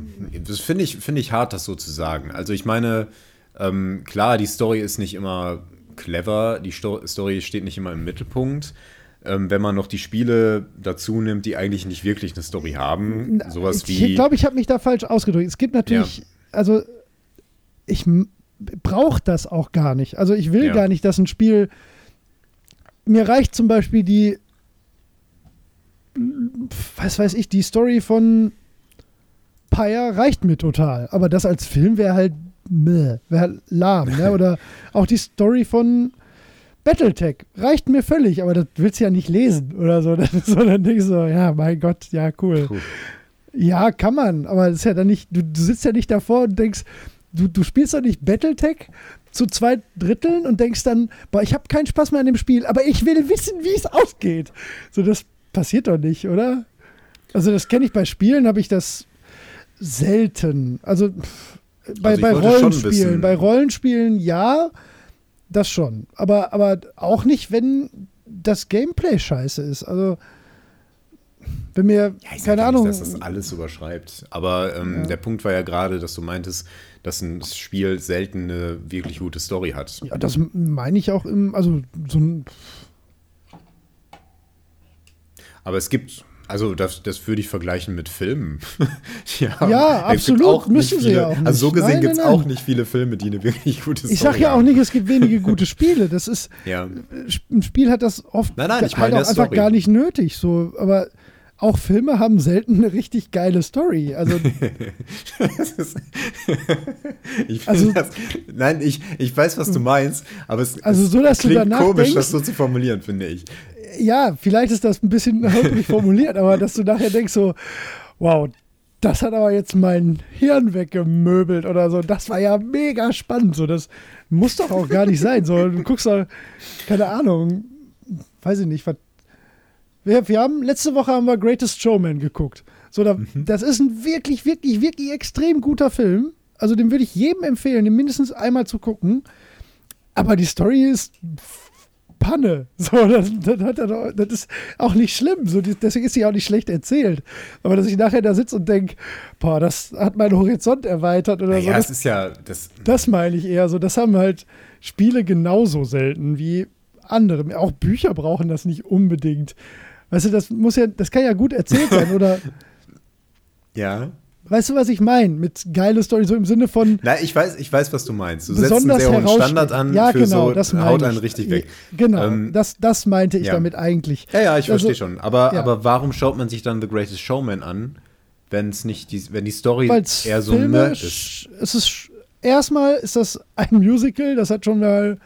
Das finde ich, finde ich hart, das so zu sagen. Also ich meine, ähm, klar, die Story ist nicht immer clever, die Sto Story steht nicht immer im Mittelpunkt. Ähm, wenn man noch die Spiele dazu nimmt, die eigentlich nicht wirklich eine Story haben, sowas ich wie. glaube, ich habe mich da falsch ausgedrückt. Es gibt natürlich, also ich brauche das auch gar nicht. Also ich will Ja. gar nicht, dass ein Spiel. Mir reicht zum Beispiel die, was weiß ich, die Story von Pyre reicht mir total. Aber das als Film wäre halt, meh, wäre halt lahm. Ne? Oder auch die Story von Battletech reicht mir völlig, aber das willst du ja nicht lesen oder so. Sondern denkst du so, ja, mein Gott, ja, cool. Puh. Ja, kann man, aber das ist ja dann nicht, du, du sitzt ja nicht davor und denkst, du, du spielst doch nicht Battletech zu zwei Dritteln und denkst dann, boah, ich habe keinen Spaß mehr an dem Spiel, aber ich will wissen, wie es ausgeht. So, das passiert doch nicht, oder? Also, das kenne ich bei Spielen, habe ich das selten. Also, bei, Also bei Rollenspielen, bei Rollenspielen ja, das schon. Aber, aber auch nicht, wenn das Gameplay scheiße ist. Also, wenn mir, Ja, keine ja Ahnung, Nicht, dass das alles überschreibt. Aber ähm, Ja. der Punkt war ja gerade, dass du meintest, dass ein Spiel selten eine wirklich gute Story hat. Ja, das meine ich auch im, also so ein, Aber es gibt, also das, das würde ich vergleichen mit Filmen. ja, Ja, es absolut, auch müssen sie viele, ja auch nicht. Also so gesehen gibt es auch nicht viele Filme, die eine wirklich gute Story ich sage ja auch haben. nicht, es gibt wenige gute Spiele. Das ist, Ja. ein Spiel hat das oft Nein, nein, ich halt meine auch einfach gar nicht nötig. So, aber auch Filme haben selten eine richtig geile Story. Also ist- ich Also- also, das, nein, ich, ich weiß, was du meinst, aber es, Also es so, dass du klingt danach komisch, denkst- das so zu formulieren, finde ich. Ja, vielleicht ist das ein bisschen holprig formuliert, aber dass du nachher denkst so, wow, das hat aber jetzt mein Hirn weggemöbelt oder so. Das war ja mega spannend. So, das muss doch auch gar nicht sein. So, du guckst da, keine Ahnung, weiß ich nicht, was. Wir, wir haben, letzte Woche haben wir Greatest Showman geguckt. So, da, das ist ein wirklich, wirklich, wirklich extrem guter Film. Also den würde ich jedem empfehlen, den mindestens einmal zu gucken. Aber die Story ist Panne. So, das, das, hat er doch, das ist auch nicht schlimm. So, deswegen ist sie auch nicht schlecht erzählt. Aber dass ich nachher da sitze und denke, boah, das hat meinen Horizont erweitert oder so. Ja, Das, es ist ja, das, das meine ich eher so. Das haben halt Spiele genauso selten wie andere. Auch Bücher brauchen das nicht unbedingt. Weißt du, das muss ja, das kann ja gut erzählt sein. Oder ja. Weißt du, was ich meine? Mit geile Story, so im Sinne von Na, ich weiß, ich weiß, was du meinst. Du setzt einen besonders sehr hohen. Standard an ja, für genau, so, das haut ich. einen richtig weg. Genau, Ähm, das, das meinte ich ja. damit eigentlich. Ja, ja, ich Also, verstehe schon. Aber, ja. aber warum schaut man sich dann The Greatest Showman an, wenn es nicht die, wenn die Story Weil es eher so Filme, ist? es ist erstmal ist das ein Musical, das hat schon mal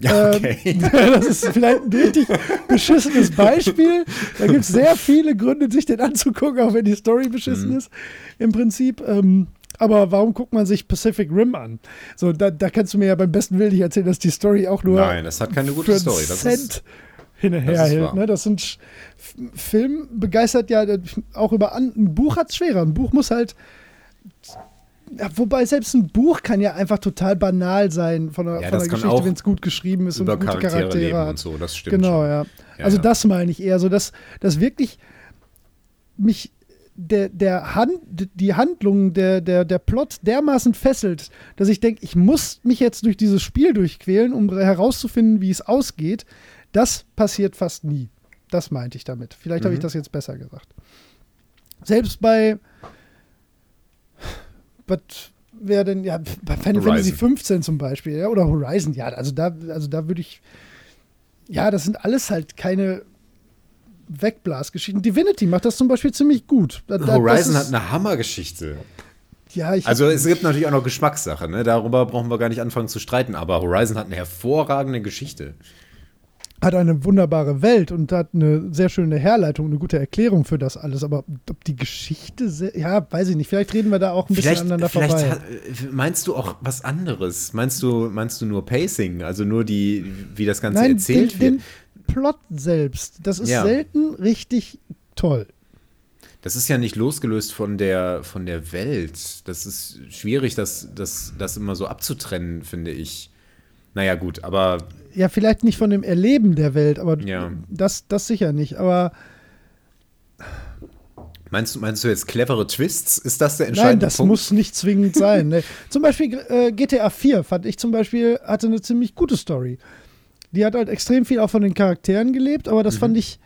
Ja, ähm, okay. das ist vielleicht ein richtig beschissenes Beispiel. Da gibt es sehr viele Gründe, sich den anzugucken, auch wenn die Story beschissen Mhm. ist, im Prinzip. Ähm, aber warum guckt man sich Pacific Rim an? So, da, da kannst du mir ja beim besten Willen nicht erzählen, dass die Story auch nur Nein, das hat keine gute Story. Das Cent ist, hinterher das ist hält. wahr. Ne? Das sind Film begeistert ja äh, auch über an, ein Buch hat es schwerer. Ein Buch muss halt ja, wobei selbst ein Buch kann ja einfach total banal sein von der, Ja, von der Geschichte, wenn es gut geschrieben ist und gute Charaktere, Charaktere hat. und so, das stimmt. Genau, ja. Ja, also das meine ich eher so, dass, dass wirklich mich der, der Hand, die Handlung, der, der, der Plot dermaßen fesselt, dass ich denke, ich muss mich jetzt durch dieses Spiel durchquälen, um herauszufinden, wie es ausgeht. Das passiert fast nie. Das meinte ich damit. Vielleicht habe ich Mhm. das jetzt besser gesagt. Selbst bei was wäre denn, ja, bei Final Fantasy Horizon. 15 zum Beispiel, ja, oder Horizon, ja, also da, also da würde ich, ja, das sind alles halt keine Wegblasgeschichten. Divinity macht das zum Beispiel ziemlich gut. Da, da, Horizon ist- hat eine Hammergeschichte. Ja, ich, Also es gibt natürlich auch noch Geschmackssache, ne? Darüber brauchen wir gar nicht anfangen zu streiten, aber Horizon hat eine hervorragende Geschichte. Hat eine wunderbare Welt und hat eine sehr schöne Herleitung, eine gute Erklärung für das alles. Aber ob die Geschichte, ja, weiß ich nicht. Vielleicht reden wir da auch ein bisschen Vielleicht, aneinander vielleicht vorbei. hat, meinst du auch was anderes? Meinst du, meinst du nur Pacing, also nur die, wie das Ganze Nein, erzählt den, wird? den Plot selbst, das ist Ja. selten richtig toll. Das ist ja nicht losgelöst von der, von der Welt. Das ist schwierig, das, das, das immer so abzutrennen, finde ich. Naja, gut, aber Ja, vielleicht nicht von dem Erleben der Welt, aber Ja. das, das sicher nicht. Aber meinst du, meinst du jetzt clevere Twists? Ist das der nein, entscheidende das Punkt? muss nicht zwingend sein. Ne? Zum Beispiel äh, GTA 4 fand ich zum Beispiel, hatte eine ziemlich gute Story. Die hat halt extrem viel auch von den Charakteren gelebt, aber das Mhm. fand ich,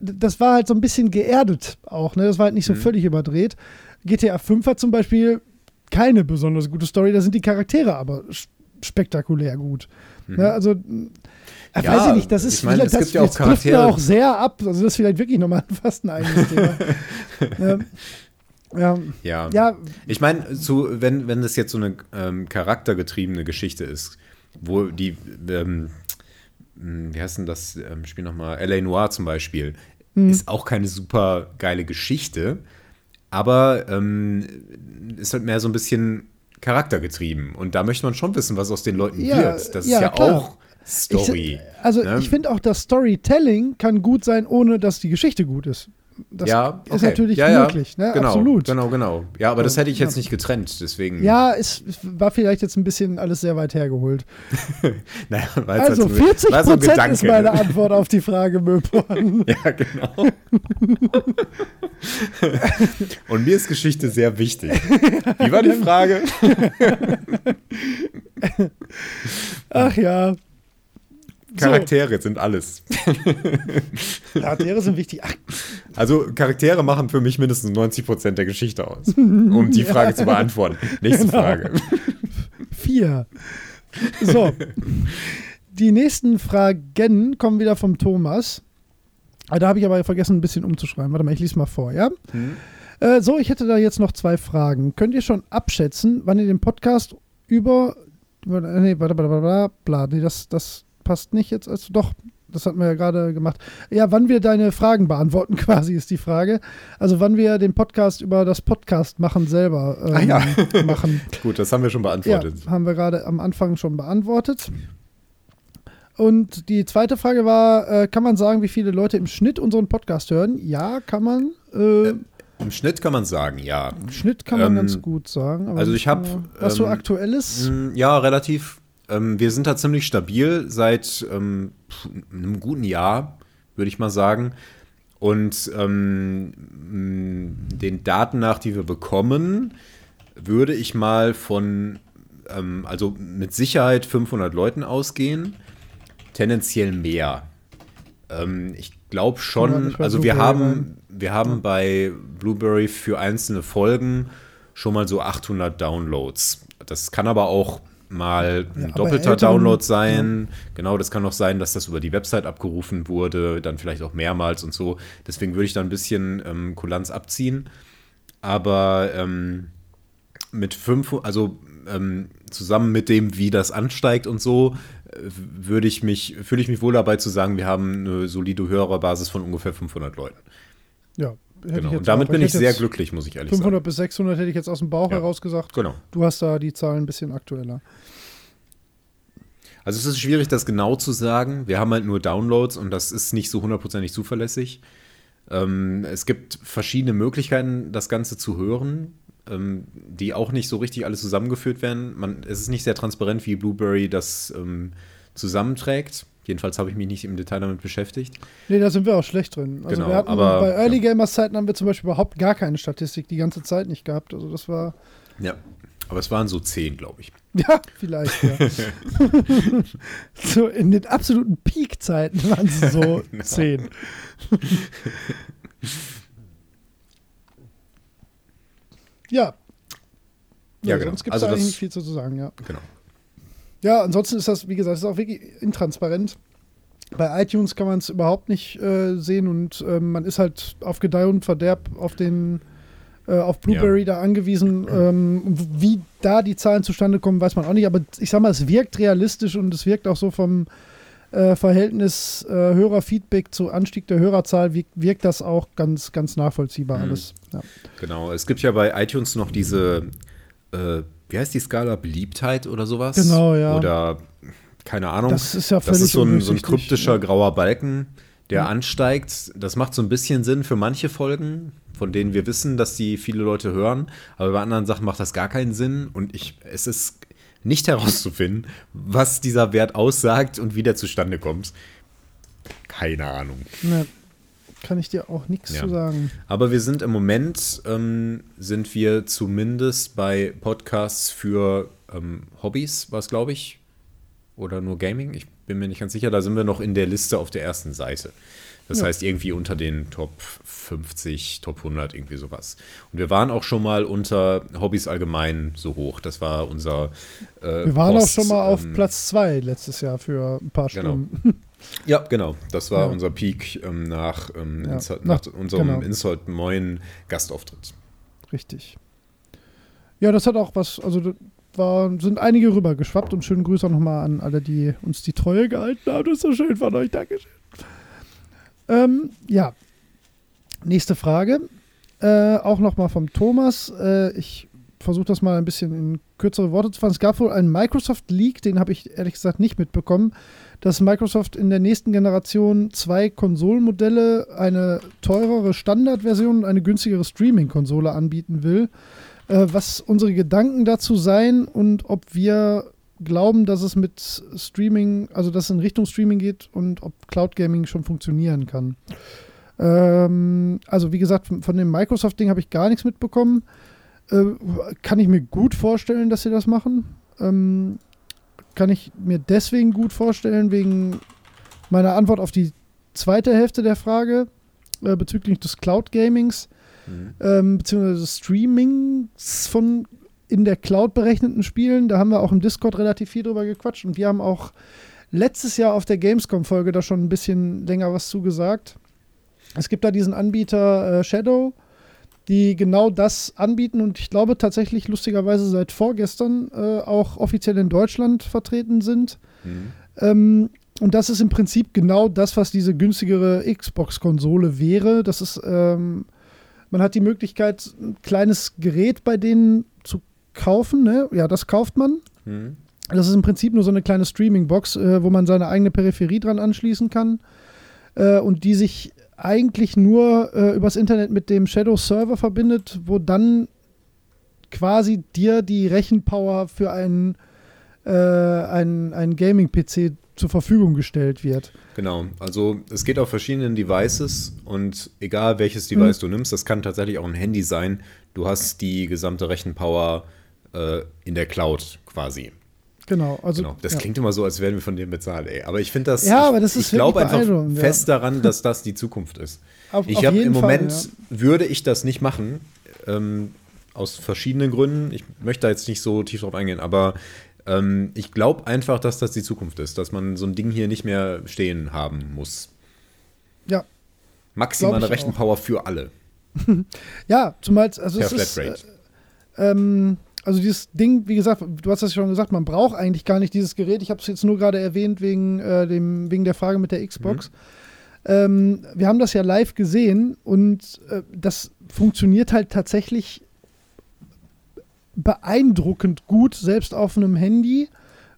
das war halt so ein bisschen geerdet auch. Ne? Das war halt nicht so Mhm. völlig überdreht. GTA 5 hat zum Beispiel keine besonders gute Story, da sind die Charaktere aber spektakulär gut. Ne? Also, mh, äh, Mhm. Ja, weiß ich nicht, das ist ich meine, es das, gibt ja auch Charaktere- auch sehr ab. Also, das ist vielleicht wirklich nochmal fast ein eigenes Thema. ähm, ja, Ja. ja, Ich meine, so, wenn, wenn das jetzt so eine ähm, charaktergetriebene Geschichte ist, wo die, ähm, mh, wie heißt denn das ähm, Spiel nochmal? L.A. Noir zum Beispiel, Hm. ist auch keine super geile Geschichte, aber ähm, ist halt mehr so ein bisschen charaktergetrieben. Und da möchte man schon wissen, was aus den Leuten Ja, wird. Das ja, ist ja klar. auch Story. Ich, also ne? ich finde auch, das Storytelling kann gut sein, ohne dass die Geschichte gut ist. Das ja, ist natürlich ja, ja. möglich, ne? Genau, Absolut. Genau, genau. Ja, aber das hätte ich jetzt nicht getrennt, deswegen. Ja, es war vielleicht jetzt ein bisschen alles sehr weit hergeholt. Naja, weil Also halt so, 40 war so ein Prozent ist meine ne? Antwort auf die Frage, Möborn. Ja, genau. Und mir ist Geschichte sehr wichtig. Wie war die Frage? Ach ja. Charaktere sind alles. So, Charaktere sind wichtig. Ach, Also Charaktere machen für mich mindestens 90 Prozent der Geschichte aus. Um die Frage zu beantworten. Nächste Genau. Frage. vier. So. Die nächsten Fragen kommen wieder vom Thomas. Da habe ich aber vergessen, ein bisschen umzuschreiben. Warte mal, ich lese mal vor, ja? Äh, so, ich hätte da jetzt noch zwei Fragen. Könnt ihr schon abschätzen, wann ihr den Podcast über. nee, warte, bla, bla, bla, bla. Nee, das, das passt nicht jetzt. Also, doch, das hatten wir ja gerade gemacht. Ja, wann wir deine Fragen beantworten, quasi, ist die Frage. Also, wann wir den Podcast über das Podcast machen selber ähm, Ah, ja. machen. Gut, das haben wir schon beantwortet. Ja, haben wir gerade am Anfang schon beantwortet. Und die zweite Frage war, äh, kann man sagen, wie viele Leute im Schnitt unseren Podcast hören? Ja, kann man. Äh, Im Schnitt kann man sagen, ja. Im Schnitt kann man ähm, ganz gut sagen. also ich hab, mehr. Was so ähm, aktuell ist? Mm, Ja, relativ. Ähm, wir sind da ziemlich stabil seit ähm, einem guten Jahr, würde ich mal sagen. Und ähm, mm, den Daten nach, die wir bekommen, würde ich mal von, ähm, also mit Sicherheit 500 Leuten ausgehen. Tendenziell mehr. Ähm, ich glaube schon, also wir haben, wir haben bei Blueberry für einzelne Folgen schon mal so 800 Downloads. Das kann aber auch mal ein aber doppelter älteren- Download sein. Genau, das kann auch sein, dass das über die Website abgerufen wurde, dann vielleicht auch mehrmals und so. Deswegen würde ich da ein bisschen ähm, Kulanz abziehen. Aber ähm, mit fünf, also ähm, zusammen mit dem, wie das ansteigt und so, würde ich mich, fühle ich mich wohl dabei zu sagen, wir haben eine solide Hörerbasis von ungefähr 500 Leuten. Ja, Genau. ich Und damit bin ich hätte sehr glücklich, muss ich ehrlich 500 bis 600 hätte ich jetzt aus dem Bauch Ja. heraus gesagt. sagen. Genau. Du hast da die Zahlen ein bisschen aktueller. Also es ist schwierig, das genau zu sagen. Wir haben halt nur Downloads und das ist nicht so hundertprozentig zuverlässig. Ähm, es gibt verschiedene Möglichkeiten, das Ganze zu hören, ähm, die auch nicht so richtig alle zusammengeführt werden. Man, es ist nicht sehr transparent, wie Blueberry das ähm, zusammenträgt. Jedenfalls habe ich mich nicht im Detail damit beschäftigt. Nee, da sind wir auch schlecht drin. Also Genau, wir hatten aber- bei Early ja. Gamers Zeiten haben wir zum Beispiel überhaupt gar keine Statistik die ganze Zeit nicht gehabt. Also das war, Ja. Aber es waren so zehn, glaube ich. ja, vielleicht, ja. so in den absoluten Peak-Zeiten waren es so Genau. zehn. ja. Ja, Ja, genau. Sonst gibt es Also eigentlich das- nicht viel zu sagen, ja. Genau. Ja, ansonsten ist das, wie gesagt, ist auch wirklich intransparent. Bei iTunes kann man es überhaupt nicht äh, sehen und ähm, man ist halt auf Gedeih und Verderb auf den äh, auf Blueberry ja. da angewiesen. Ähm, wie da die Zahlen zustande kommen, weiß man auch nicht. Aber ich sag mal, es wirkt realistisch und es wirkt auch so vom äh, Verhältnis äh, Hörerfeedback zu Anstieg der Hörerzahl wirkt, wirkt das auch ganz, ganz nachvollziehbar mhm. alles. Ja. Genau, es gibt ja bei iTunes noch diese, äh, wie heißt die Skala, Beliebtheit oder sowas? Genau, ja. Oder keine Ahnung. Das ist ja völlig Das ist so ein, so ein kryptischer ja. grauer Balken, der ja. ansteigt. Das macht so ein bisschen Sinn für manche Folgen, von denen wir wissen, dass die viele Leute hören. Aber bei anderen Sachen macht das gar keinen Sinn. Und ich, es ist nicht herauszufinden, was dieser Wert aussagt und wie der zustande kommt. Keine Ahnung. Ne, kann ich dir auch nichts ja. zu sagen. Aber wir sind im Moment, ähm, sind wir zumindest bei Podcasts für ähm, Hobbys, was glaube ich, oder nur Gaming, ich bin mir nicht ganz sicher, da sind wir noch in der Liste auf der ersten Seite. Das ja. heißt irgendwie unter den Top 50, Top 100, irgendwie sowas. Und wir waren auch schon mal unter Hobbys allgemein so hoch. Das war unser. Äh, wir waren Post, auch schon mal auf ähm, Platz 2 letztes Jahr für ein paar genau. Ja, genau. Das war ja. unser Peak ähm, nach, ähm, ja. Insult, nach, nach, unserem genau. Insult Moin Gastauftritt. Richtig. Ja, das hat auch was, also war, sind einige rübergeschwappt und schönen Grüße auch nochmal an alle, die uns die Treue gehalten haben. Das ist so schön von euch. Dankeschön. Ähm, ja. Nächste Frage. Äh, auch nochmal vom Thomas. Äh, ich versuche das mal ein bisschen in kürzere Worte zu fassen. Es gab wohl einen Microsoft Leak, den habe ich ehrlich gesagt nicht mitbekommen, dass Microsoft in der nächsten Generation zwei Konsolenmodelle, eine teurere Standardversion und eine günstigere Streaming-Konsole anbieten will. Äh, was unsere Gedanken dazu seien und ob wir glauben, dass es mit Streaming, also dass es in Richtung Streaming geht und ob Cloud Gaming schon funktionieren kann. Ähm, also wie gesagt, von dem Microsoft-Ding habe ich gar nichts mitbekommen. Äh, kann ich mir gut vorstellen, dass sie das machen. Ähm, kann ich mir deswegen gut vorstellen, wegen meiner Antwort auf die zweite Hälfte der Frage äh, bezüglich des Cloud Gamings, mhm. ähm, beziehungsweise des Streamings von in der Cloud berechneten Spielen. Da haben wir auch im Discord relativ viel drüber gequatscht und wir haben auch letztes Jahr auf der Gamescom-Folge da schon ein bisschen länger was zugesagt. Es gibt da diesen Anbieter äh, Shadow, die genau das anbieten und ich glaube tatsächlich lustigerweise seit vorgestern äh, auch offiziell in Deutschland vertreten sind. Mhm. Ähm, und das ist im Prinzip genau das, was diese günstigere Xbox-Konsole wäre. Das ist, ähm, man hat die Möglichkeit, ein kleines Gerät bei denen zu kaufen. Ne? Ja, das kauft man. Mhm. Das ist im Prinzip nur so eine kleine Streaming-Box, äh, wo man seine eigene Peripherie dran anschließen kann äh, und die sich eigentlich nur äh, übers Internet mit dem Shadow-Server verbindet, wo dann quasi dir die Rechenpower für einen, äh, einen, einen Gaming-PC zur Verfügung gestellt wird. Genau, also es geht auf verschiedenen Devices und egal welches Device mhm. du nimmst, das kann tatsächlich auch ein Handy sein, du hast die gesamte Rechenpower äh, in der Cloud quasi. Genau, also. Genau. Das ja. klingt immer so, als wären wir von dem bezahlt, ey. Aber ich finde das. Ja, aber das ist Ich glaube einfach fest ja. daran, dass das die Zukunft ist. Auf, ich habe im Moment ja. würde ich das nicht machen. Ähm, aus verschiedenen Gründen. Ich möchte da jetzt nicht so tief drauf eingehen, aber ähm, ich glaube einfach, dass das die Zukunft ist, dass man so ein Ding hier nicht mehr stehen haben muss. Ja. Maximale Rechenpower für alle. ja, zumal also per es Flatrate. Ist, äh, ähm, also dieses Ding, wie gesagt, du hast das schon gesagt, man braucht eigentlich gar nicht dieses Gerät. Ich habe es jetzt nur gerade erwähnt wegen, äh, dem, wegen der Frage mit der Xbox. Mhm. Ähm, wir haben das ja live gesehen und äh, das funktioniert halt tatsächlich beeindruckend gut, selbst auf einem Handy,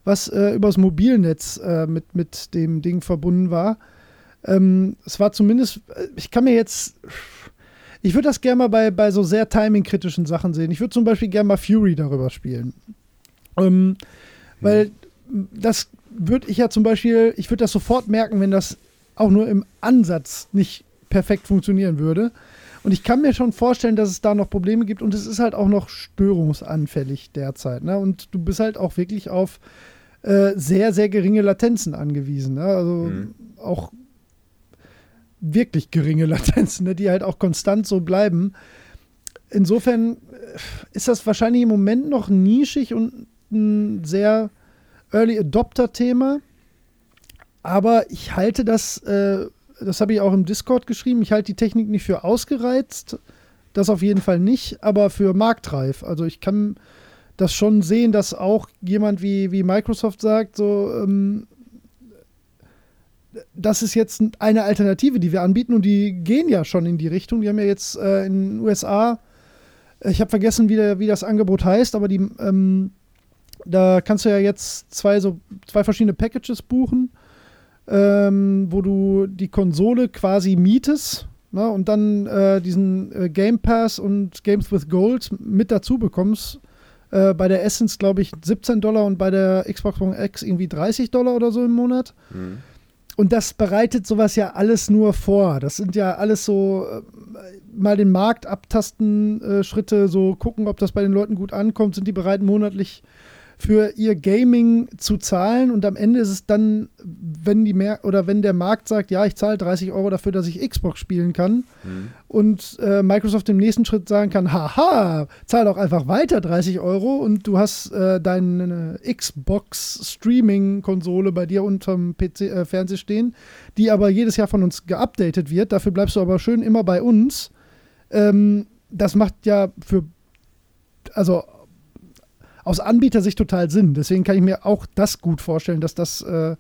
was äh, übers Mobilnetz äh, mit, mit dem Ding verbunden war. Ähm, es war zumindest, äh, ich kann mir jetzt ich würde das gerne mal bei, bei so sehr timing-kritischen Sachen sehen. Ich würde zum Beispiel gerne mal Fury darüber spielen. Ähm, hm. Weil das würde ich ja zum Beispiel, ich würde das sofort merken, wenn das auch nur im Ansatz nicht perfekt funktionieren würde. Und ich kann mir schon vorstellen, dass es da noch Probleme gibt und es ist halt auch noch störungsanfällig derzeit. Ne? Und du bist halt auch wirklich auf äh, sehr, sehr geringe Latenzen angewiesen. Ne? Also mhm. auch wirklich geringe Latenzen, ne, die halt auch konstant so bleiben. Insofern äh, ist das wahrscheinlich im Moment noch nischig und ein sehr Early Adopter-Thema. Aber ich halte das, äh, das habe ich auch im Discord geschrieben, ich halte die Technik nicht für ausgereizt, das auf jeden Fall nicht, aber für marktreif. Also ich kann das schon sehen, dass auch jemand wie, wie Microsoft sagt, so, ähm, das ist jetzt eine Alternative, die wir anbieten und die gehen ja schon in die Richtung. Die haben ja jetzt äh, in den USA, ich habe vergessen, wie, der, wie das Angebot heißt, aber die, ähm, da kannst du ja jetzt zwei, so, zwei verschiedene Packages buchen, ähm, wo du die Konsole quasi mietest ne, und dann äh, diesen äh, Game Pass und Games with Gold mit dazu bekommst. Äh, bei der Essence, glaube ich, 17 Dollar und bei der Xbox One X irgendwie 30 Dollar oder so im Monat. Mhm. Und das bereitet sowas ja alles nur vor. Das sind ja alles so äh, mal den Markt abtasten, äh, Schritte, so gucken, ob das bei den Leuten gut ankommt. Sind die bereit, monatlich für ihr Gaming zu zahlen und am Ende ist es dann, wenn die Mer oder wenn der Markt sagt, ja, ich zahle 30 Euro dafür, dass ich Xbox spielen kann mhm. und äh, Microsoft im nächsten Schritt sagen kann, haha, zahl doch einfach weiter 30 Euro und du hast äh, deine Xbox Streaming Konsole bei dir unterm PC äh, Fernseher stehen, die aber jedes Jahr von uns geupdatet wird. Dafür bleibst du aber schön immer bei uns. Ähm, das macht ja für also aus Anbietersicht total Sinn. Deswegen kann ich mir auch das gut vorstellen, dass das äh,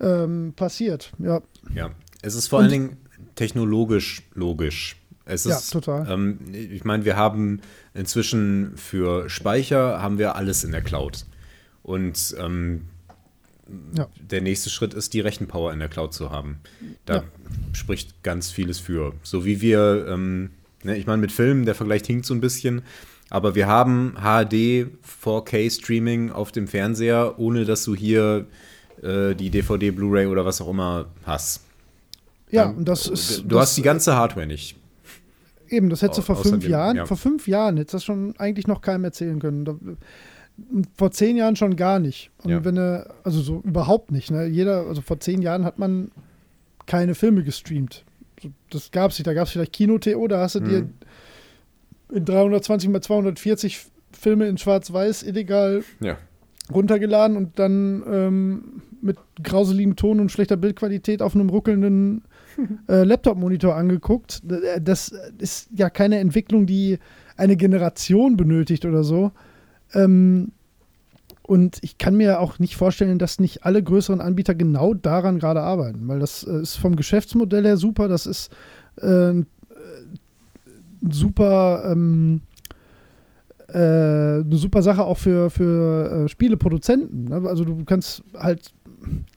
ähm, passiert. Ja. ja, es ist vor Und, allen Dingen technologisch logisch. Es ist, ja, total. Ähm, ich meine, wir haben inzwischen für Speicher haben wir alles in der Cloud. Und ähm, ja. der nächste Schritt ist, die Rechenpower in der Cloud zu haben. Da ja. spricht ganz vieles für. So wie wir, ähm, ne, ich meine, mit Filmen, der Vergleich hinkt so ein bisschen, aber wir haben HD 4K Streaming auf dem Fernseher, ohne dass du hier äh, die DVD, Blu-ray oder was auch immer hast. Ja, Dann, und das ist. Du das, hast die ganze Hardware nicht. Eben, das hättest du vor fünf Jahren, ja. vor fünf Jahren hättest du das schon eigentlich noch keinem erzählen können. vor zehn Jahren schon gar nicht. Und ja. wenn du, also so überhaupt nicht, ne? Jeder, also vor zehn Jahren hat man keine Filme gestreamt. Das gab es nicht. Da gab es vielleicht Kino-TO, da hast du mhm. dir in 320 mal 240 Filme in Schwarz-Weiß illegal ja. runtergeladen und dann ähm, mit grauseligem Ton und schlechter Bildqualität auf einem ruckelnden äh, Laptop-Monitor angeguckt. Das ist ja keine Entwicklung, die eine Generation benötigt oder so. Ähm, und ich kann mir auch nicht vorstellen, dass nicht alle größeren Anbieter genau daran gerade arbeiten, weil das äh, ist vom Geschäftsmodell her super. Das ist äh, super ähm, äh, eine super Sache auch für, für äh, Spieleproduzenten. Ne? Also du kannst halt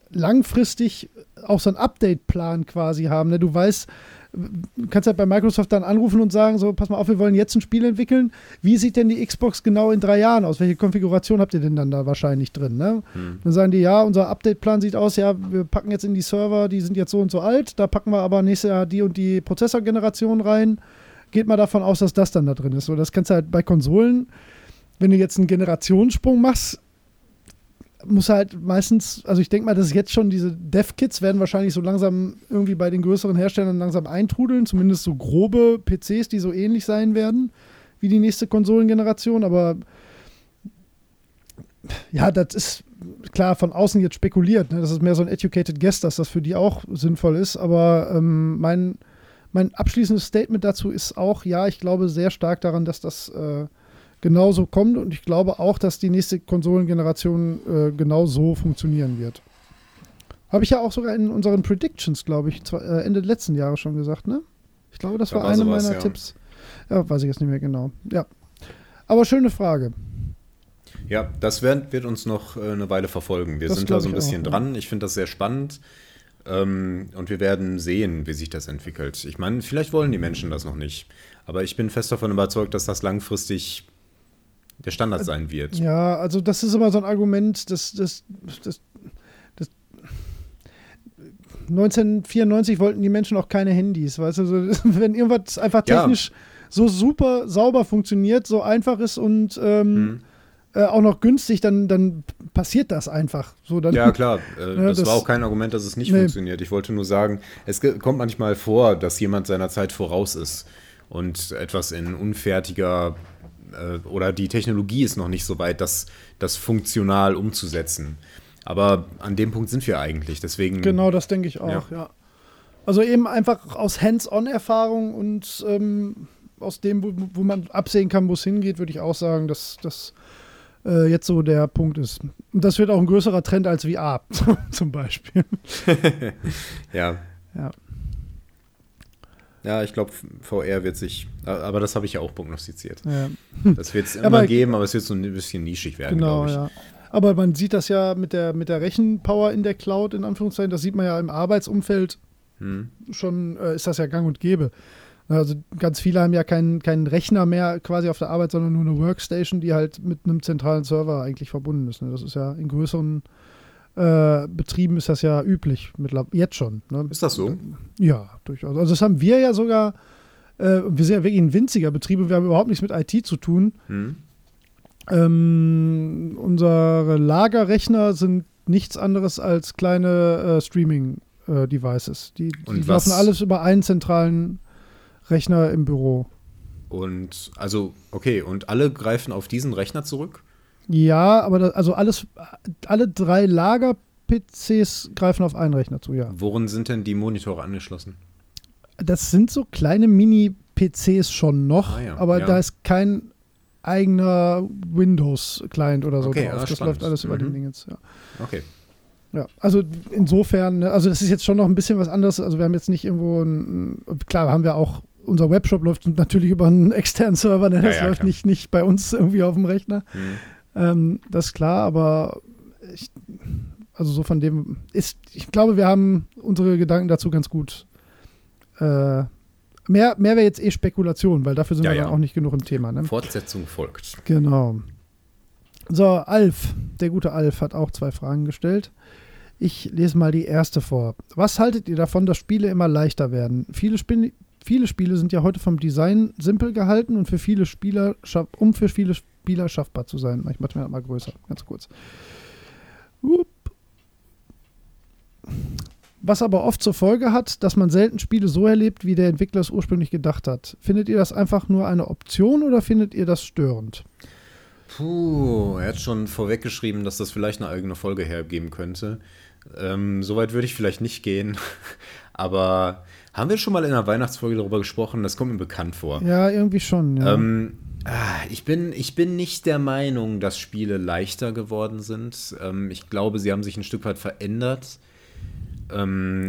langfristig auch so einen Update-Plan quasi haben. Ne? Du weißt, du kannst halt bei Microsoft dann anrufen und sagen, so, pass mal auf, wir wollen jetzt ein Spiel entwickeln. Wie sieht denn die Xbox genau in drei Jahren aus? Welche Konfiguration habt ihr denn dann da wahrscheinlich drin? Ne? Hm. Dann sagen die, ja, unser Update-Plan sieht aus, ja, wir packen jetzt in die Server, die sind jetzt so und so alt, da packen wir aber nächstes Jahr die und die Prozessorgeneration rein geht mal davon aus, dass das dann da drin ist. So, das kannst du halt bei Konsolen, wenn du jetzt einen Generationssprung machst, muss halt meistens, also ich denke mal, dass jetzt schon diese Dev-Kits werden wahrscheinlich so langsam irgendwie bei den größeren Herstellern langsam eintrudeln, zumindest so grobe PCs, die so ähnlich sein werden wie die nächste Konsolengeneration, aber ja, das ist klar von außen jetzt spekuliert. Ne? Das ist mehr so ein educated guess, dass das für die auch sinnvoll ist, aber ähm, mein mein abschließendes Statement dazu ist auch, ja, ich glaube sehr stark daran, dass das äh, genauso kommt und ich glaube auch, dass die nächste Konsolengeneration äh, genau so funktionieren wird. Habe ich ja auch sogar in unseren Predictions, glaube ich, zwar, äh, Ende letzten Jahres schon gesagt, ne? Ich glaube, das da war, war eine meiner ja. Tipps. Ja, weiß ich jetzt nicht mehr genau. Ja. Aber schöne Frage. Ja, das wird, wird uns noch äh, eine Weile verfolgen. Wir das sind da so ein bisschen auch, dran. Ja. Ich finde das sehr spannend. Ähm, und wir werden sehen, wie sich das entwickelt. Ich meine, vielleicht wollen die Menschen das noch nicht. Aber ich bin fest davon überzeugt, dass das langfristig der Standard sein wird. Ja, also das ist immer so ein Argument, das, das, das, das 1994 wollten die Menschen auch keine Handys, weißt du, also, wenn irgendwas einfach technisch ja. so super sauber funktioniert, so einfach ist und ähm, hm äh, auch noch günstig, dann, dann passiert das einfach. So, dann, ja, klar. Äh, ja, das, das, war auch kein Argument, dass es nicht nee. funktioniert. Ich wollte nur sagen, es kommt manchmal vor, dass jemand seiner Zeit voraus ist und etwas in unfertiger äh, oder die Technologie ist noch nicht so weit, das, das funktional umzusetzen. Aber an dem Punkt sind wir eigentlich. Deswegen. Genau, das denke ich auch, ja. ja. Also eben einfach aus Hands-on-Erfahrung und ähm, aus dem, wo, wo man absehen kann, wo es hingeht, würde ich auch sagen, dass das äh, jetzt so der Punkt ist. Und das wird auch ein größerer Trend als VR zum Beispiel. ja. Ja. Ja, ich glaube, VR wird sich, aber das habe ich ja auch prognostiziert. Ja. Das wird es immer aber, geben, aber es wird so ein bisschen nischig werden, genau, glaube ich. Ja. Aber man sieht das ja mit der, mit der Rechenpower in der Cloud, in Anführungszeichen, das sieht man ja im Arbeitsumfeld hm. schon, äh, ist das ja gang und gäbe. Also ganz viele haben ja keinen, keinen Rechner mehr quasi auf der Arbeit, sondern nur eine Workstation, die halt mit einem zentralen Server eigentlich verbunden ist. Ne? Das ist ja in größeren äh, Betrieben ist das ja üblich, jetzt schon. Ne? Ist das so? Ja, durchaus. Also das haben wir ja sogar, äh, wir sind ja wirklich ein winziger Betrieb und wir haben überhaupt nichts mit IT zu tun. Hm. Ähm, unsere Lagerrechner sind nichts anderes als kleine äh, Streaming-Devices. die, die laufen alles über einen zentralen Rechner im Büro. Und also, okay, und alle greifen auf diesen Rechner zurück? Ja, aber das, also alles, alle drei Lager-PCs greifen auf einen Rechner zu, ja. Worin sind denn die Monitore angeschlossen? Das sind so kleine Mini-PCs schon noch, ah, ja. aber ja. da ist kein eigener Windows-Client oder so okay, drauf. Ja, das spannend. läuft alles über mhm. den Ding jetzt, ja. Okay. Ja, also insofern, ne, also das ist jetzt schon noch ein bisschen was anderes. Also wir haben jetzt nicht irgendwo ein, klar haben wir auch, unser Webshop läuft natürlich über einen externen Server, ne? das ja, läuft nicht, nicht bei uns irgendwie auf dem Rechner. Mhm. Ähm, das ist klar, aber ich, also so von dem ist, ich glaube, wir haben unsere Gedanken dazu ganz gut. Äh, mehr mehr wäre jetzt eh Spekulation, weil dafür sind ja, wir ja. dann auch nicht genug im Thema. Ne? Fortsetzung folgt. Genau. So, Alf, der gute Alf hat auch zwei Fragen gestellt. Ich lese mal die erste vor. Was haltet ihr davon, dass Spiele immer leichter werden? Viele, Sp viele Spiele sind ja heute vom Design simpel gehalten und für viele Spieler, um für viele Spieler schaffbar zu sein. Ich mache mir mal größer, ganz kurz. Was aber oft zur Folge hat, dass man selten Spiele so erlebt, wie der Entwickler es ursprünglich gedacht hat. Findet ihr das einfach nur eine Option oder findet ihr das störend? Puh, er hat schon vorweggeschrieben, dass das vielleicht eine eigene Folge hergeben könnte. Ähm, Soweit würde ich vielleicht nicht gehen. Aber haben wir schon mal in einer Weihnachtsfolge darüber gesprochen? Das kommt mir bekannt vor. Ja, irgendwie schon. Ja. Ähm, Ah, ich bin, ich bin nicht der Meinung, dass Spiele leichter geworden sind. Ähm, ich glaube, sie haben sich ein Stück weit verändert. Ähm,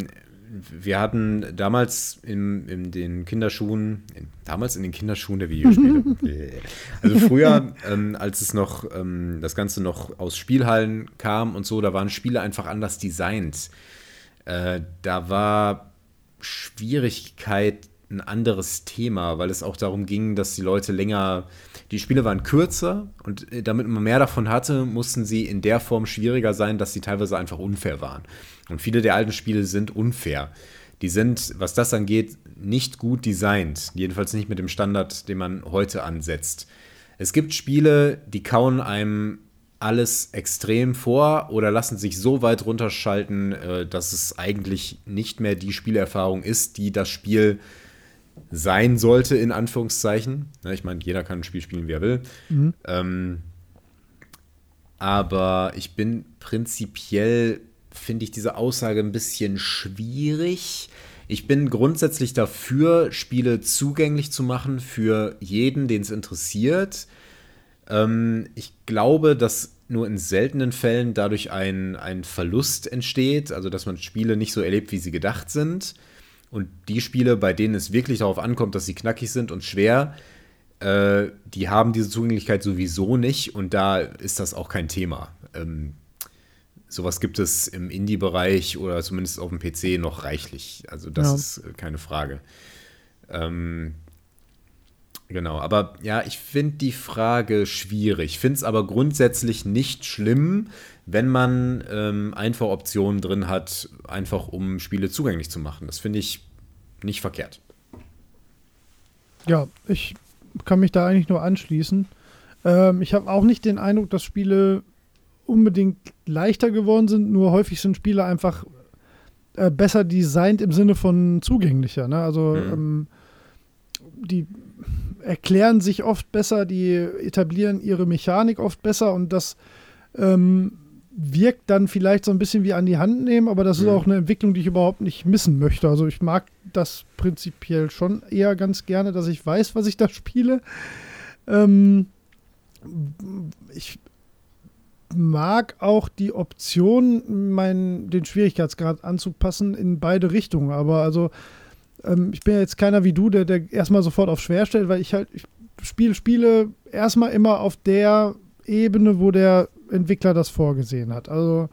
wir hatten damals in, in den Kinderschuhen, in, damals in den Kinderschuhen der Videospiele, also früher, ähm, als es noch, ähm, das Ganze noch aus Spielhallen kam und so, da waren Spiele einfach anders designt. Äh, da war Schwierigkeit ein anderes Thema, weil es auch darum ging, dass die Leute länger, die Spiele waren kürzer und äh, damit man mehr davon hatte, mussten sie in der Form schwieriger sein, dass sie teilweise einfach unfair waren. Und viele der alten Spiele sind unfair. Die sind, was das angeht, nicht gut designt. Jedenfalls nicht mit dem Standard, den man heute ansetzt. Es gibt Spiele, die kauen einem alles extrem vor oder lassen sich so weit runterschalten, äh, dass es eigentlich nicht mehr die Spielerfahrung ist, die das Spiel sein sollte, in Anführungszeichen. Ich meine, jeder kann ein Spiel spielen, wie er will. Mhm. Ähm, aber ich bin prinzipiell, finde ich diese Aussage ein bisschen schwierig. Ich bin grundsätzlich dafür, Spiele zugänglich zu machen für jeden, den es interessiert. Ähm, ich glaube, dass nur in seltenen Fällen dadurch ein, ein Verlust entsteht, also dass man Spiele nicht so erlebt, wie sie gedacht sind. Und die Spiele, bei denen es wirklich darauf ankommt, dass sie knackig sind und schwer, äh, die haben diese Zugänglichkeit sowieso nicht und da ist das auch kein Thema. Ähm, sowas gibt es im Indie-Bereich oder zumindest auf dem PC noch reichlich. Also das ja. ist keine Frage. Ähm, genau, aber ja, ich finde die Frage schwierig. Finde es aber grundsätzlich nicht schlimm, wenn man ähm, einfach Optionen drin hat, einfach um Spiele zugänglich zu machen. Das finde ich nicht verkehrt. Ja, ich kann mich da eigentlich nur anschließen. Ähm, ich habe auch nicht den Eindruck, dass Spiele unbedingt leichter geworden sind, nur häufig sind Spiele einfach äh, besser designt im Sinne von zugänglicher. Ne? Also mhm. ähm, die erklären sich oft besser, die etablieren ihre Mechanik oft besser und das ähm, wirkt dann vielleicht so ein bisschen wie an die Hand nehmen, aber das ist Mhm. auch eine Entwicklung, die ich überhaupt nicht missen möchte. Also ich mag das prinzipiell schon eher ganz gerne, dass ich weiß, was ich da spiele. Ähm, ich mag auch die Option, meinen, den Schwierigkeitsgrad anzupassen in beide Richtungen. Aber also ähm, ich bin ja jetzt keiner wie du, der, der erstmal sofort auf schwer stellt, weil ich halt, ich spiele Spiele erstmal immer auf der Ebene, wo der Entwickler das vorgesehen hat. Also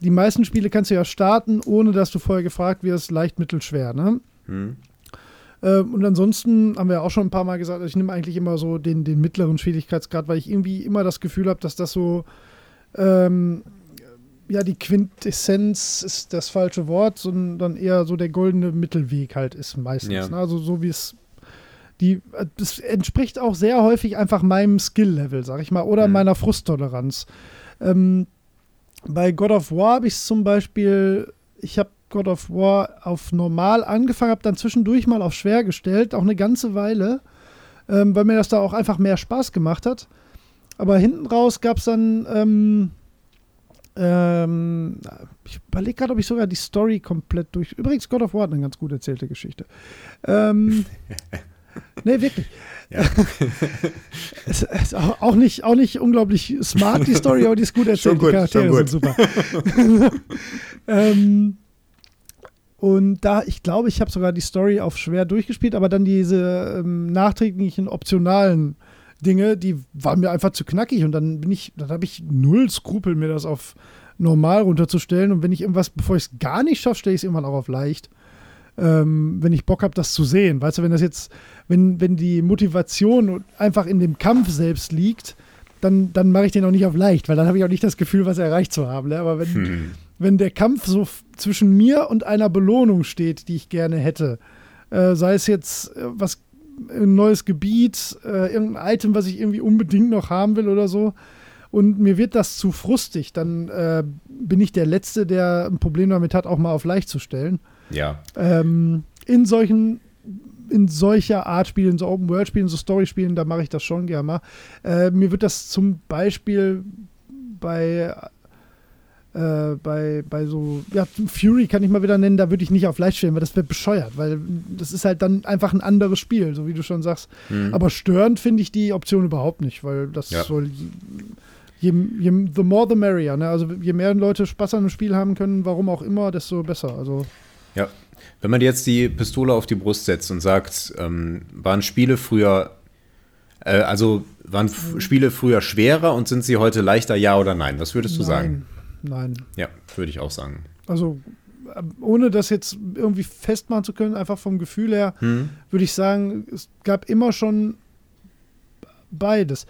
die meisten Spiele kannst du ja starten, ohne dass du vorher gefragt wirst, leicht, mittel, schwer, ne? Hm. Ähm, und ansonsten haben wir ja auch schon ein paar Mal gesagt, ich nehme eigentlich immer so den, den mittleren Schwierigkeitsgrad, weil ich irgendwie immer das Gefühl habe, dass das so, ähm, ja, die Quintessenz ist das falsche Wort, sondern eher so der goldene Mittelweg halt ist meistens. Ja. Ne? Also so wie es die, das entspricht auch sehr häufig einfach meinem Skill-Level, sag ich mal, oder Mhm. meiner Frusttoleranz. Ähm, bei God of War habe ich es zum Beispiel, ich habe God of War auf normal angefangen, habe dann zwischendurch mal auf schwer gestellt, auch eine ganze Weile, ähm, weil mir das da auch einfach mehr Spaß gemacht hat. Aber hinten raus gab es dann, ähm, ähm, ich überlege gerade, ob ich sogar die Story komplett durch. Übrigens, God of War hat eine ganz gut erzählte Geschichte. Ähm, nee, wirklich. Ja. es ist auch auch nicht, auch nicht unglaublich smart, die Story, aber die ist gut erzählt. Gut, die Charaktere sind super. ähm, und da, ich glaube, ich habe sogar die Story auf schwer durchgespielt, aber dann diese ähm, nachträglichen optionalen Dinge, die waren mir einfach zu knackig und dann bin ich, dann habe ich null Skrupel, mir das auf normal runterzustellen und wenn ich irgendwas, bevor ich es gar nicht schaffe, stelle ich es irgendwann auch auf leicht. Ähm, wenn ich Bock habe, das zu sehen. Weißt du, wenn das jetzt, wenn, wenn die Motivation einfach in dem Kampf selbst liegt, dann, dann mache ich den auch nicht auf leicht, weil dann habe ich auch nicht das Gefühl, was erreicht zu haben. Ne? Aber wenn, Hm. wenn der Kampf so zwischen mir und einer Belohnung steht, die ich gerne hätte, äh, sei es jetzt äh, was ein neues Gebiet, äh, irgendein Item, was ich irgendwie unbedingt noch haben will oder so, und mir wird das zu frustig, dann äh, bin ich der Letzte, der ein Problem damit hat, auch mal auf leicht zu stellen. Ja. Ähm, in solchen in solcher Art Spielen, so Open-World-Spielen, so Story-Spielen, da mache ich das schon gerne mal. Äh, mir wird das zum Beispiel bei, äh, bei, bei so, ja, Fury kann ich mal wieder nennen, da würde ich nicht auf leicht stellen, weil das wäre bescheuert, weil das ist halt dann einfach ein anderes Spiel, so wie du schon sagst. Hm. Aber störend finde ich die Option überhaupt nicht, weil das Ja. soll. Je, je, the more the merrier, ne? Also je mehr Leute Spaß an einem Spiel haben können, warum auch immer, desto besser. Also Ja. Wenn man jetzt die Pistole auf die Brust setzt und sagt, ähm, waren Spiele früher, äh, also waren F Spiele früher schwerer und sind sie heute leichter, ja oder nein? Was würdest du sagen? Nein. Ja, würde ich auch sagen. Also äh, ohne das jetzt irgendwie festmachen zu können, einfach vom Gefühl her, Hm? würde ich sagen, es gab immer schon beides.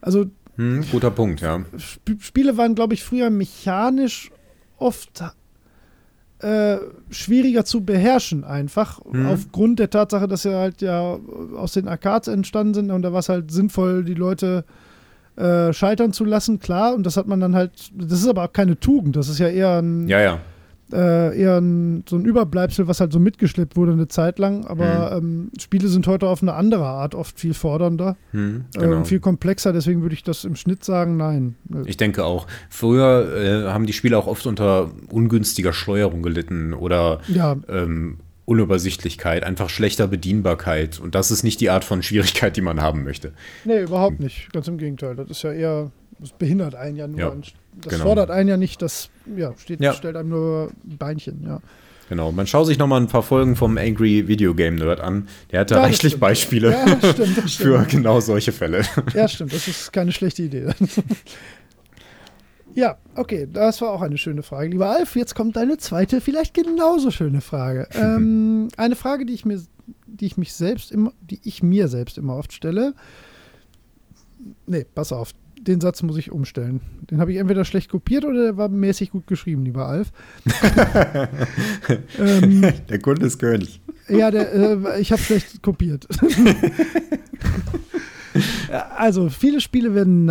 Also Hm, guter Punkt, ja. Sp Spiele waren, glaube ich, früher mechanisch oft äh, schwieriger zu beherrschen, einfach Mhm. aufgrund der Tatsache, dass sie halt ja aus den Arcades entstanden sind und da war es halt sinnvoll, die Leute äh, scheitern zu lassen, klar. Und das hat man dann halt, das ist aber auch keine Tugend, das ist ja eher ein, Ja, ja. äh, eher ein, so ein Überbleibsel, was halt so mitgeschleppt wurde eine Zeit lang. Aber ähm, Spiele sind heute auf eine andere Art oft viel fordernder Hm, äh, genau. und viel komplexer. Deswegen würde ich das im Schnitt sagen, nein. Ich denke auch. Früher äh, haben die Spiele auch oft unter ungünstiger Steuerung gelitten oder Ja, ähm, Unübersichtlichkeit, einfach schlechter Bedienbarkeit. Und das ist nicht die Art von Schwierigkeit, die man haben möchte. nee, überhaupt nicht. Ganz im Gegenteil. Das ist ja eher, das behindert einen ja nur. Ja, das genau. fordert einen ja nicht, das ja, steht, Ja. stellt einem nur Beinchen, ja. Genau. Man schaut sich noch mal ein paar Folgen vom Angry Video Game Nerd an. Der hat da Ja, reichlich stimmt. Beispiele Ja, stimmt, für genau solche Fälle. Ja, stimmt. Das ist keine schlechte Idee. ja, okay, das war auch eine schöne Frage. Lieber Alf, jetzt kommt deine zweite, vielleicht genauso schöne Frage. ähm, eine Frage, die ich mir, die ich mich selbst immer, die ich mir selbst immer oft stelle. Nee, pass auf. Den Satz muss ich umstellen. Den habe ich entweder schlecht kopiert oder der war mäßig gut geschrieben, lieber Alf. ähm, Der Kunde ist König. ja, der, äh, ich habe schlecht kopiert. Also, viele Spiele werden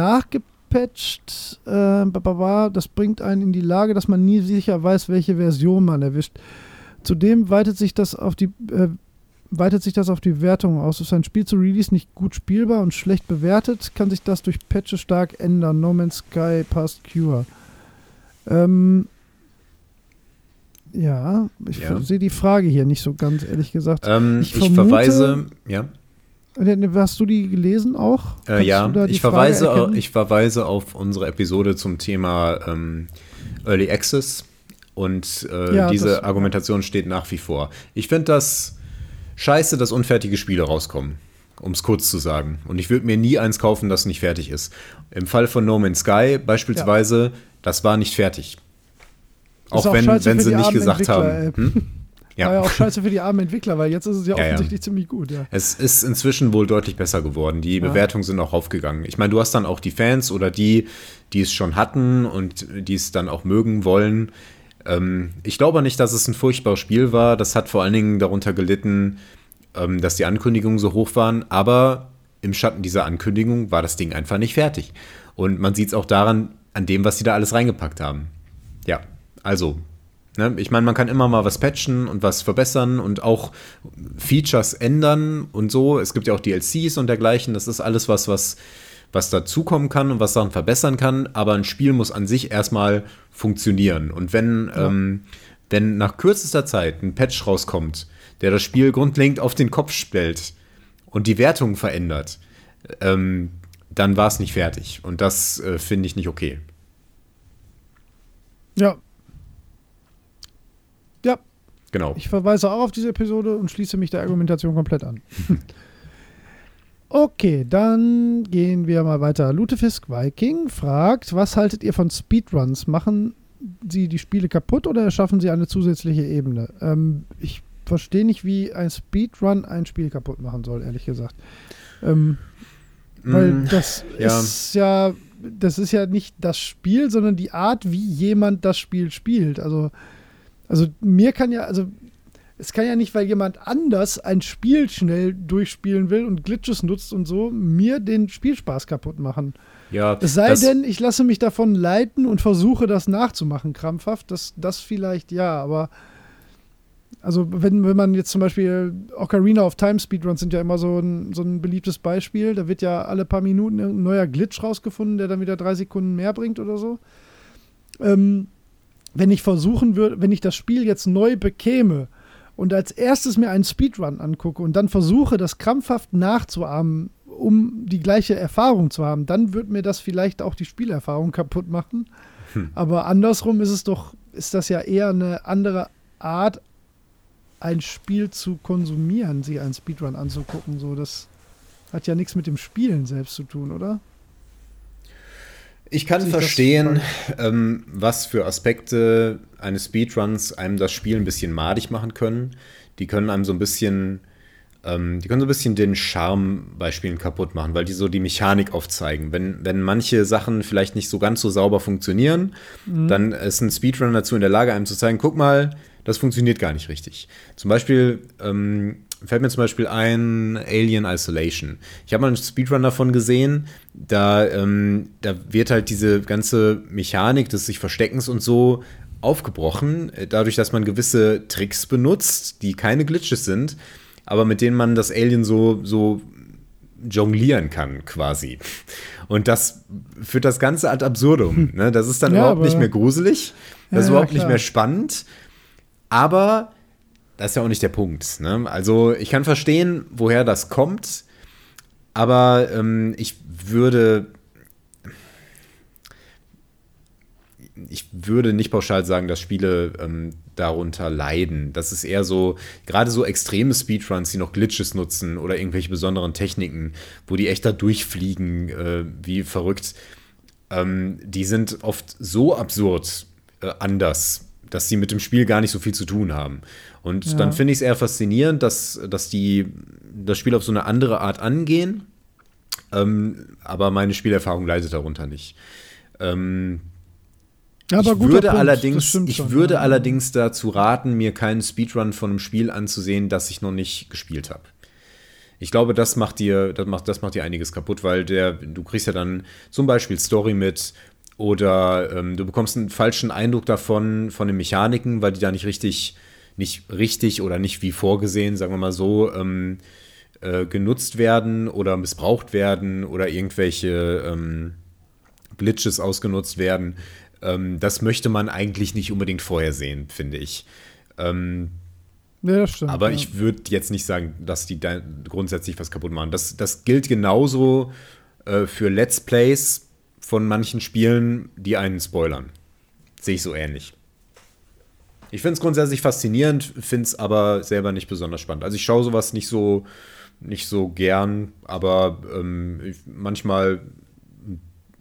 nachgepatcht. Äh, das bringt einen in die Lage, dass man nie sicher weiß, welche Version man erwischt. Zudem weitet sich das auf die äh, weitet sich das auf die Wertung aus. Ist ein Spiel zu Release nicht gut spielbar und schlecht bewertet, kann sich das durch Patches stark ändern. No Man's Sky Past Cure. Ähm, ja, ich Ja. sehe die Frage hier nicht so ganz, ehrlich gesagt. Ähm, Ich ich, vermute- verweise, ja, Hast du die gelesen auch? äh, ja ich, verweise, erkennen? ich verweise auf unsere Episode zum Thema ähm, Early Access und äh, Ja, diese Argumentation steht nach wie vor. Ich finde das scheiße, dass unfertige Spiele rauskommen, um es kurz zu sagen. Und ich würde mir nie eins kaufen, das nicht fertig ist. Im Fall von No Man's Sky beispielsweise, das war nicht fertig. Auch, auch wenn, wenn sie nicht gesagt haben. Entwickler, Hm? War ja Ja. auch scheiße für die armen Entwickler, weil jetzt ist es ja Ja, ja. offensichtlich ziemlich gut, ja. Es ist inzwischen wohl deutlich besser geworden. Die Ja. Bewertungen sind auch aufgegangen. Ich meine, du hast dann auch die Fans oder die, die es schon hatten und die es dann auch mögen wollen. Ähm, ich glaube nicht, dass es ein furchtbares Spiel war. Das hat vor allen Dingen darunter gelitten, ähm, dass die Ankündigungen so hoch waren. Aber im Schatten dieser Ankündigung war das Ding einfach nicht fertig. Und man sieht es auch daran, an dem, was sie da alles reingepackt haben. Ja, also Ne? Ich meine, man kann immer mal was patchen und was verbessern und auch Features ändern und so. Es gibt ja auch DLCs und dergleichen. Das ist alles was, was, was dazukommen kann und was Sachen verbessern kann. Aber ein Spiel muss an sich erstmal funktionieren. Und wenn, ähm, wenn nach kürzester Zeit ein Patch rauskommt, der das Spiel grundlegend auf den Kopf stellt und die Wertung verändert, ähm, dann war es nicht fertig. Und das äh, finde ich nicht okay. Ja. Ja, Genau. ich verweise auch auf diese Episode und schließe mich der Argumentation komplett an. okay, dann gehen wir mal weiter. Lutefisk Viking fragt, was haltet ihr von Speedruns? Machen sie die Spiele kaputt oder erschaffen sie eine zusätzliche Ebene? Ähm, ich verstehe nicht, wie ein Speedrun ein Spiel kaputt machen soll, ehrlich gesagt. Ähm, Weil Mm, das ja. ist ja, das ist ja nicht das Spiel, sondern die Art, wie jemand das Spiel spielt. Also, also mir kann ja, also es kann ja nicht, weil jemand anders ein Spiel schnell durchspielen will und Glitches nutzt und so, mir den Spielspaß kaputt machen. Ja, Es sei denn, ich lasse mich davon leiten und versuche das nachzumachen, krampfhaft. Das, das vielleicht ja, aber also wenn, wenn man jetzt zum Beispiel Ocarina of Time Speedruns sind ja immer so ein, so ein beliebtes Beispiel. Da wird ja alle paar Minuten ein neuer Glitch rausgefunden, der dann wieder drei Sekunden mehr bringt oder so. Ähm, wenn ich versuchen würde, wenn ich das Spiel jetzt neu bekäme und als erstes mir einen Speedrun angucke und dann versuche, das krampfhaft nachzuahmen, um die gleiche Erfahrung zu haben, dann wird mir das vielleicht auch die Spielerfahrung kaputt machen. Hm. Aber andersrum ist es doch, ist das ja eher eine andere Art, ein Spiel zu konsumieren, sich einen Speedrun anzugucken. So, das hat ja nichts mit dem Spielen selbst zu tun, oder? Ich kann verstehen, ähm, was für Aspekte eines Speedruns einem das Spiel ein bisschen madig machen können. Die können einem so ein bisschen, ähm, die können so ein bisschen den Charme bei Spielen kaputt machen, weil die so die Mechanik aufzeigen. Wenn, wenn manche Sachen vielleicht nicht so ganz so sauber funktionieren, dann ist ein Speedrun dazu in der Lage, einem zu zeigen, guck mal, das funktioniert gar nicht richtig. Zum Beispiel ähm, fällt mir zum Beispiel ein Alien Isolation. Ich habe mal einen Speedrun davon gesehen, da, ähm, da wird halt diese ganze Mechanik des sich Versteckens und so aufgebrochen, äh, dadurch, dass man gewisse Tricks benutzt, die keine Glitches sind, aber mit denen man das Alien so, so jonglieren kann, quasi. Und das führt das Ganze ad absurdum. Ne? Das ist dann Ja, überhaupt nicht mehr gruselig, das ist Ja, überhaupt nicht klar. mehr spannend, aber das ist ja auch nicht der Punkt. Ne? Also ich kann verstehen, woher das kommt, aber ähm, ich würde ich würde nicht pauschal sagen, dass Spiele ähm, darunter leiden. Das ist eher so, gerade so extreme Speedruns, die noch Glitches nutzen oder irgendwelche besonderen Techniken, wo die echt da durchfliegen, äh, wie verrückt. Ähm, die sind oft so absurd äh, anders, dass sie mit dem Spiel gar nicht so viel zu tun haben. Und Ja. dann finde ich es eher faszinierend, dass, dass die das Spiel auf so eine andere Art angehen. Ähm, aber meine Spielerfahrung leidet darunter nicht. Ähm, Ja, aber ich würde Punkt, allerdings, ich schon, würde ja. allerdings dazu raten, mir keinen Speedrun von einem Spiel anzusehen, das ich noch nicht gespielt habe. Ich glaube, das macht dir, das macht, das macht dir einiges kaputt, weil der, du kriegst ja dann zum Beispiel Story mit oder ähm, du bekommst einen falschen Eindruck davon, von den Mechaniken, weil die da nicht richtig, nicht richtig oder nicht wie vorgesehen, sagen wir mal so, ähm, äh, genutzt werden oder missbraucht werden oder irgendwelche ähm, Glitches ausgenutzt werden. Ähm, das möchte man eigentlich nicht unbedingt vorher sehen, finde ich. Ähm, ja, stimmt. aber ja. ich würde jetzt nicht sagen, dass die da grundsätzlich was kaputt machen. Das, das gilt genauso äh, für Let's Plays von manchen Spielen, die einen spoilern. Sehe ich so ähnlich. Ich finde es grundsätzlich faszinierend, finde es aber selber nicht besonders spannend. Also ich schaue sowas nicht so, nicht so gern, aber ähm, ich, manchmal,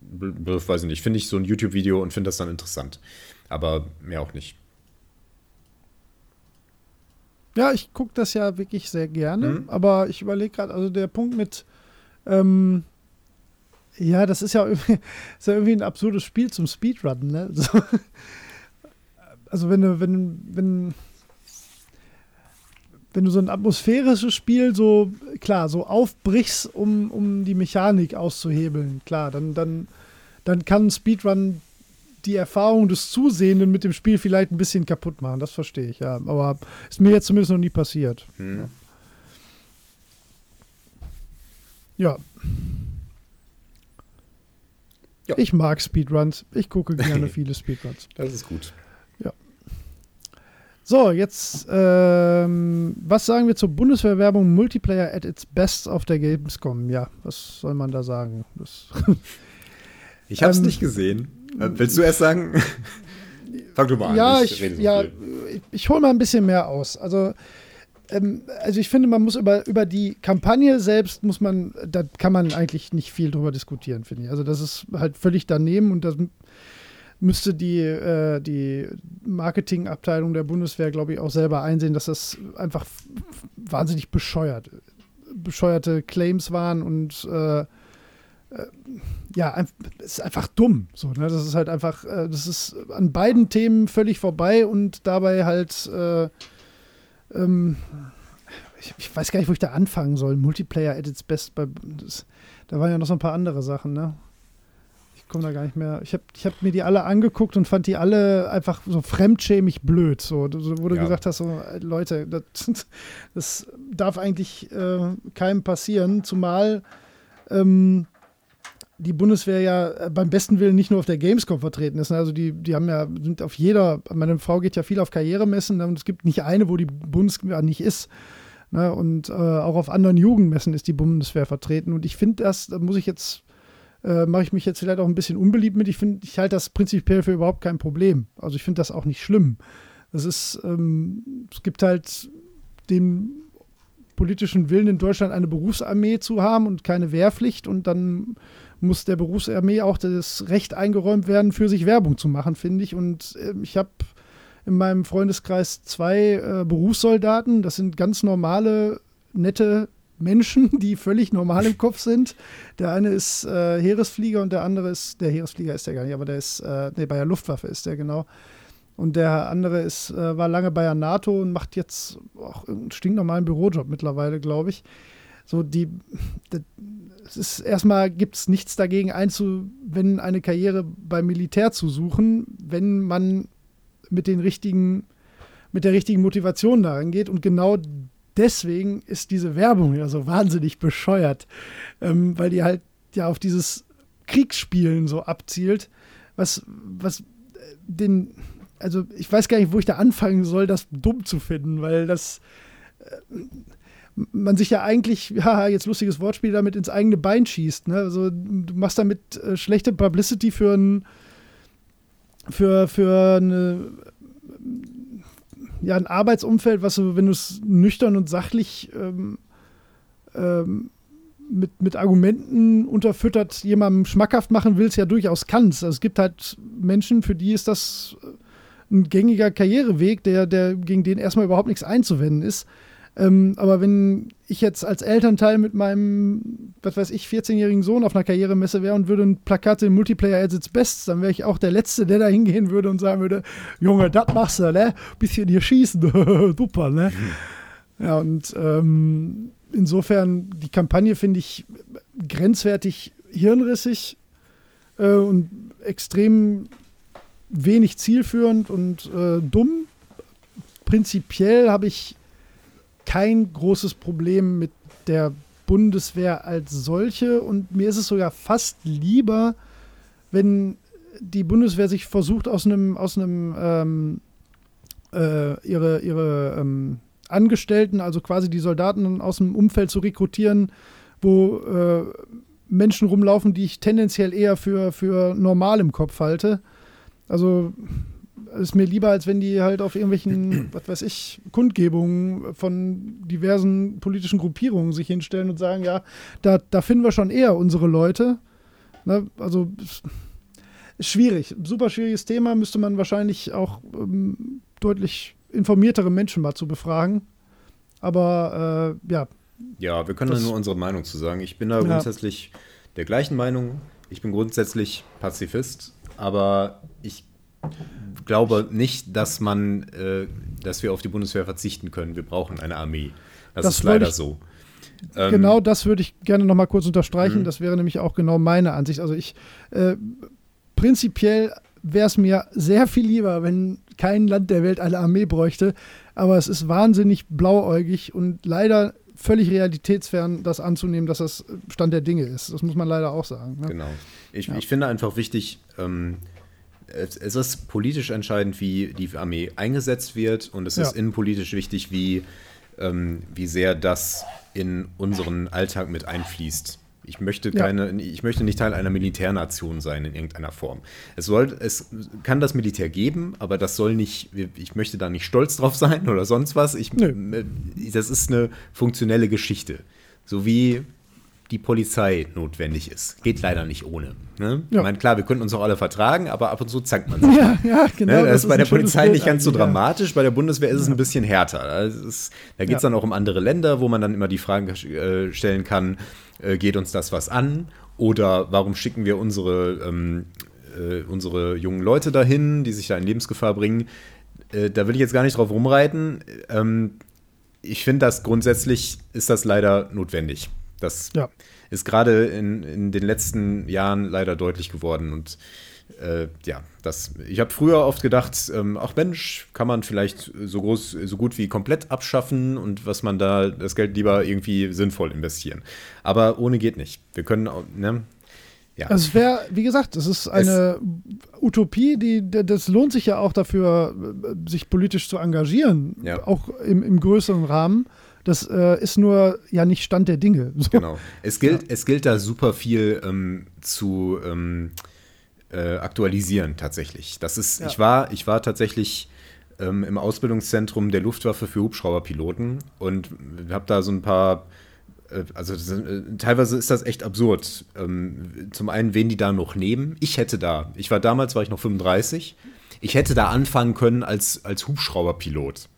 b- weiß ich nicht, finde ich so ein YouTube-Video und finde das dann interessant. Aber mehr auch nicht. Ja, ich gucke das ja wirklich sehr gerne, Mhm. aber ich überlege gerade, also der Punkt mit, ähm, ja, das ist ja, irgendwie, ist ja irgendwie ein absurdes Spiel zum Speedrunnen, ne? So, also wenn du, wenn, wenn, wenn du so ein atmosphärisches Spiel so, klar, so aufbrichst, um, um die Mechanik auszuhebeln, klar, dann, dann, dann kann Speedrun die Erfahrung des Zusehenden mit dem Spiel vielleicht ein bisschen kaputt machen. Das verstehe ich, ja. Aber ist mir jetzt zumindest noch nie passiert. Hm. Ja. Ja. Ich mag Speedruns. Ich gucke gerne viele Speedruns. Das ist gut. So, jetzt, ähm, was sagen wir zur Bundeswehrwerbung Multiplayer at its best auf der Gamescom? Ja, was soll man da sagen? Das Ich habe es Ähm, nicht gesehen. Äh, Willst du erst sagen? Fang du mal an. ja, ich, so ja, ich, ich hole mal ein bisschen mehr aus. Also, ähm, also ich finde, man muss über, über die Kampagne selbst muss man, da kann man eigentlich nicht viel drüber diskutieren, finde ich. Also das ist halt völlig daneben und das müsste die, äh, die Marketingabteilung der Bundeswehr, glaube ich, auch selber einsehen, dass das einfach wahnsinnig bescheuert, bescheuerte Claims waren und äh, äh, ja, es ist einfach dumm. So, ne? Das ist halt einfach, äh, das ist an beiden Themen völlig vorbei und dabei halt, äh, ähm, ich, ich weiß gar nicht, wo ich da anfangen soll. Multiplayer at its best. Bei, das, da waren ja noch so ein paar andere Sachen, ne? Komme da gar nicht mehr. Ich habe ich hab mir die alle angeguckt und fand die alle einfach so fremdschämig blöd. So, wo du Ja. gesagt hast, so, Leute, das, das darf eigentlich äh, keinem passieren, zumal ähm, die Bundeswehr ja äh, beim besten Willen nicht nur auf der Gamescom vertreten ist. ne? Also die, die haben ja, sind auf jeder, meine Frau geht ja viel auf Karrieremessen ne? und es gibt nicht eine, wo die Bundeswehr nicht ist. Ne? Und äh, auch auf anderen Jugendmessen ist die Bundeswehr vertreten. Und ich finde das, da muss ich jetzt, äh, mache ich mich jetzt vielleicht auch ein bisschen unbeliebt mit. Ich finde, ich halte das prinzipiell für überhaupt kein Problem. Also ich finde das auch nicht schlimm. Das ist, ähm, es gibt halt den politischen Willen in Deutschland eine Berufsarmee zu haben und keine Wehrpflicht und dann muss der Berufsarmee auch das Recht eingeräumt werden, für sich Werbung zu machen, finde ich. Und äh, ich habe in meinem Freundeskreis zwei äh, Berufssoldaten. Das sind ganz normale, nette Menschen, die völlig normal im Kopf sind. Der eine ist äh, Heeresflieger und der andere ist, der Heeresflieger ist der gar nicht, aber der ist, äh, nee, bei der Luftwaffe ist der genau. Und der andere ist, äh, war lange bei der NATO und macht jetzt auch einen stinknormalen Bürojob mittlerweile, glaube ich. So, die, das, es ist erstmal gibt es nichts dagegen einzuwenden, eine Karriere beim Militär zu suchen, wenn man mit den richtigen, mit der richtigen Motivation daran geht. Und genau deswegen ist diese Werbung ja so wahnsinnig bescheuert, ähm, weil die halt ja auf dieses Kriegsspielen so abzielt, was, was äh, den, also ich weiß gar nicht, wo ich da anfangen soll, das dumm zu finden, weil das äh, man sich ja eigentlich, ja, jetzt lustiges Wortspiel, damit ins eigene Bein schießt. Ne? Also du machst damit äh, schlechte Publicity für ein für, für eine ja, ein Arbeitsumfeld, was du, wenn du es nüchtern und sachlich ähm, ähm, mit, mit Argumenten unterfüttert jemandem schmackhaft machen willst, ja durchaus kannst. Also es gibt halt Menschen, für die ist das ein gängiger Karriereweg, der, der gegen den erstmal überhaupt nichts einzuwenden ist. Ähm, aber wenn ich jetzt als Elternteil mit meinem, was weiß ich, 14-jährigen Sohn auf einer Karrieremesse wäre und würde ein Plakat sehen, Multiplayer at its best, dann wäre ich auch der Letzte, der da hingehen würde und sagen würde, Junge, das machst du, ne? Bisschen hier schießen, super, ne? Ja, und ähm, insofern, die Kampagne finde ich grenzwertig hirnrissig äh, und extrem wenig zielführend und äh, dumm. Prinzipiell habe ich kein großes Problem mit der Bundeswehr als solche und mir ist es sogar fast lieber, wenn die Bundeswehr sich versucht, aus einem, aus einem ähm, äh, ihre, ihre ähm, Angestellten, also quasi die Soldaten aus dem Umfeld zu rekrutieren, wo äh, Menschen rumlaufen, die ich tendenziell eher für, für normal im Kopf halte. Also ist mir lieber, als wenn die halt auf irgendwelchen, was weiß ich, Kundgebungen von diversen politischen Gruppierungen sich hinstellen und sagen, ja, da, da finden wir schon eher unsere Leute. Ne? Also schwierig, super schwieriges Thema, müsste man wahrscheinlich auch ähm, deutlich informiertere Menschen mal zu befragen. Aber äh, ja. Ja, wir können da nur unsere Meinung zu sagen. Ich bin da ja. grundsätzlich der gleichen Meinung. Ich bin grundsätzlich Pazifist, aber ich glaube nicht, dass man, äh, dass wir auf die Bundeswehr verzichten können. Wir brauchen eine Armee. Das, das ist leider ich, so. Ähm, genau das würde ich gerne noch mal kurz unterstreichen. Mhm. Das wäre nämlich auch genau meine Ansicht. Also ich äh, prinzipiell wäre es mir sehr viel lieber, wenn kein Land der Welt eine Armee bräuchte. Aber es ist wahnsinnig blauäugig und leider völlig realitätsfern, das anzunehmen, dass das Stand der Dinge ist. Das muss man leider auch sagen. Ne? Genau. Ich, ja. ich, finde einfach wichtig, ähm, es, es, ist politisch entscheidend, wie die Armee eingesetzt wird und es ja. ist innenpolitisch wichtig, wie, ähm, wie sehr das in unseren Alltag mit einfließt. Ich möchte keine, ja. ich möchte nicht Teil einer Militärnation sein in irgendeiner Form. Es soll, es kann das Militär geben, aber das soll nicht, ich möchte da nicht stolz drauf sein oder sonst was. Ich, das ist eine funktionelle Geschichte. So wie die Polizei notwendig ist. Geht leider nicht ohne. Ne? Ja. Ich meine, klar, wir könnten uns auch alle vertragen, aber ab und zu zankt man sich. Ja, ja genau. Ne? Das, das, ist bei der Polizei nicht ganz so dramatisch, ja. bei der Bundeswehr ist es ein bisschen härter. Ist, da geht es dann auch um andere Länder, wo man dann immer die Fragen äh, stellen kann, äh, geht uns das was an? Oder warum schicken wir unsere, ähm, äh, unsere jungen Leute dahin, die sich da in Lebensgefahr bringen? Äh, da will ich jetzt gar nicht drauf rumreiten. Ähm, ich finde, dass grundsätzlich ist das leider notwendig. Das ja. ist gerade in, in den letzten Jahren leider deutlich geworden. Und äh, ja, das, ich habe früher oft gedacht, ähm, ach Mensch, kann man vielleicht so groß, so gut wie komplett abschaffen und was man da das Geld lieber irgendwie sinnvoll investieren. Aber ohne geht nicht. Wir können, ne? Ja. Also es wäre, wie gesagt, es ist eine es, Utopie, die das lohnt sich ja auch dafür, sich politisch zu engagieren, ja. auch im, im größeren Rahmen. Das äh, ist nur ja nicht Stand der Dinge. So. Genau. Es gilt, ja. es gilt da super viel ähm, zu ähm, äh, aktualisieren tatsächlich. Das ist, ja. ich war, ich war tatsächlich ähm, im Ausbildungszentrum der Luftwaffe für Hubschrauberpiloten und habe da so ein paar äh, also sind, äh, teilweise ist das echt absurd. Ähm, zum einen, wen die da noch nehmen. Ich hätte da, ich war damals, war ich noch 35 ich hätte da anfangen können als, als Hubschrauberpilot.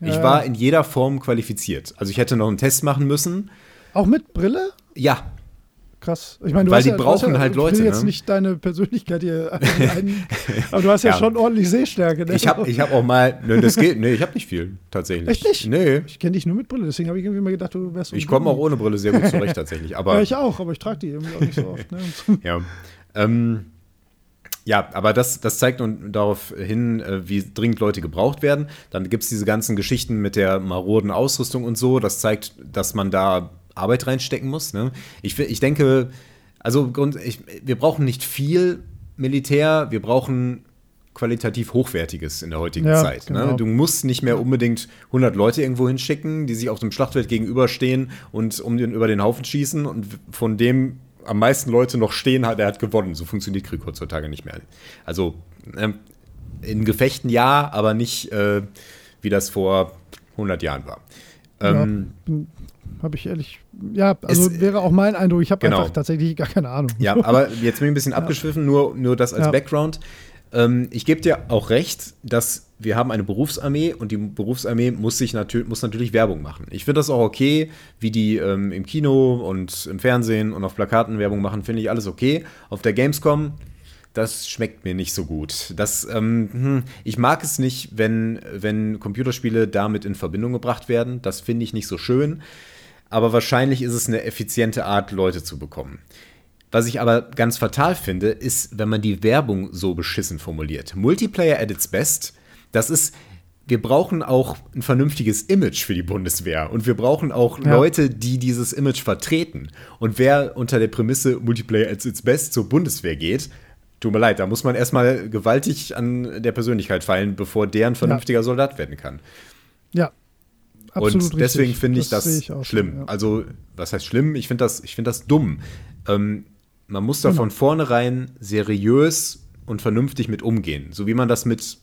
Ja. Ich war in jeder Form qualifiziert. Also ich hätte noch einen Test machen müssen. Auch mit Brille? Ja. Krass. Ich meine, Weil die ja, brauchen ja, halt Leute. Ich will jetzt ne? nicht deine Persönlichkeit hier ein, aber du hast ja, schon ordentlich Sehstärke. Ne? Ich habe ich hab auch mal, ne, das geht, nee, ich habe nicht viel, tatsächlich. Echt nicht? Nee. Ich kenne dich nur mit Brille, deswegen habe ich irgendwie mal gedacht, du wärst so Ich komme auch ohne Brille sehr gut zurecht, tatsächlich. Aber, ja, ich auch, aber ich trage die irgendwie auch nicht so oft. Ne? ja. Ähm, ja, aber das, das zeigt nun darauf hin, äh, wie dringend Leute gebraucht werden. Dann gibt es diese ganzen Geschichten mit der maroden Ausrüstung und so. Das zeigt, dass man da Arbeit reinstecken muss. Ne? Ich, ich denke, also ich, wir brauchen nicht viel Militär, wir brauchen qualitativ Hochwertiges in der heutigen ja, Zeit. Ne? Genau. Ne? Du musst nicht mehr unbedingt 100 Leute irgendwo hinschicken, die sich auf dem Schlachtfeld gegenüberstehen und um den, über den Haufen schießen und von dem am meisten Leute noch stehen hat, der hat gewonnen. So funktioniert Krieg heutzutage nicht mehr. Also äh, in Gefechten ja, aber nicht, äh, wie das vor 100 Jahren war. Ähm, ja, habe ich ehrlich, ja, also es, wäre auch mein Eindruck. Ich habe genau. einfach tatsächlich gar keine Ahnung. Ja, aber jetzt bin ich ein bisschen ja. abgeschwiffen, nur, nur das als ja. Background. Ähm, ich gebe dir auch recht, dass wir haben eine Berufsarmee und die Berufsarmee muss sich natürlich, muss natürlich Werbung machen. Ich finde das auch okay, wie die ähm, im Kino und im Fernsehen und auf Plakaten Werbung machen, finde ich alles okay. Auf der Gamescom, das schmeckt mir nicht so gut. Das, ähm, hm, ich mag es nicht, wenn, wenn Computerspiele damit in Verbindung gebracht werden. Das finde ich nicht so schön. Aber wahrscheinlich ist es eine effiziente Art, Leute zu bekommen. Was ich aber ganz fatal finde, ist, wenn man die Werbung so beschissen formuliert. Multiplayer at its best, das ist, wir brauchen auch ein vernünftiges Image für die Bundeswehr und wir brauchen auch ja. Leute, die dieses Image vertreten. Und wer unter der Prämisse Multiplayer at its best zur Bundeswehr geht, tut mir leid, da muss man erstmal gewaltig an der Persönlichkeit feilen, bevor der ein vernünftiger ja. Soldat werden kann. Ja. Absolut und deswegen finde ich das, das ich schlimm. Schon, ja. Also, was heißt schlimm? Ich finde das, find das dumm. Ähm, man muss da genau. von vornherein seriös und vernünftig mit umgehen, so wie man das mit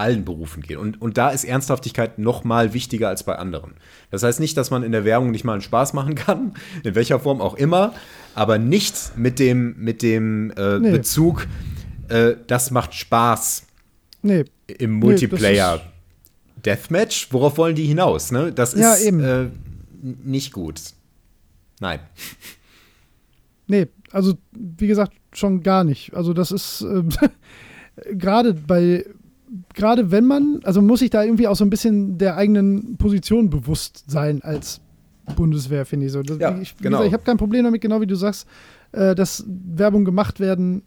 allen Berufen geht. Und, und da ist Ernsthaftigkeit noch mal wichtiger als bei anderen. Das heißt nicht, dass man in der Werbung nicht mal einen Spaß machen kann, in welcher Form auch immer, aber nicht mit dem, mit dem äh, nee. Bezug, äh, das macht Spaß nee. im Multiplayer. Nee, Deathmatch, worauf wollen die hinaus? Ne? Das ist ja, äh, nicht gut. Nein. Nee, also wie gesagt, schon gar nicht. Also das ist äh, gerade bei gerade wenn man, also muss ich da irgendwie auch so ein bisschen der eigenen Position bewusst sein als Bundeswehr, finde ich so. Das, ja, ich, genau. ich habe kein Problem damit, genau wie du sagst, äh, dass Werbung gemacht werden,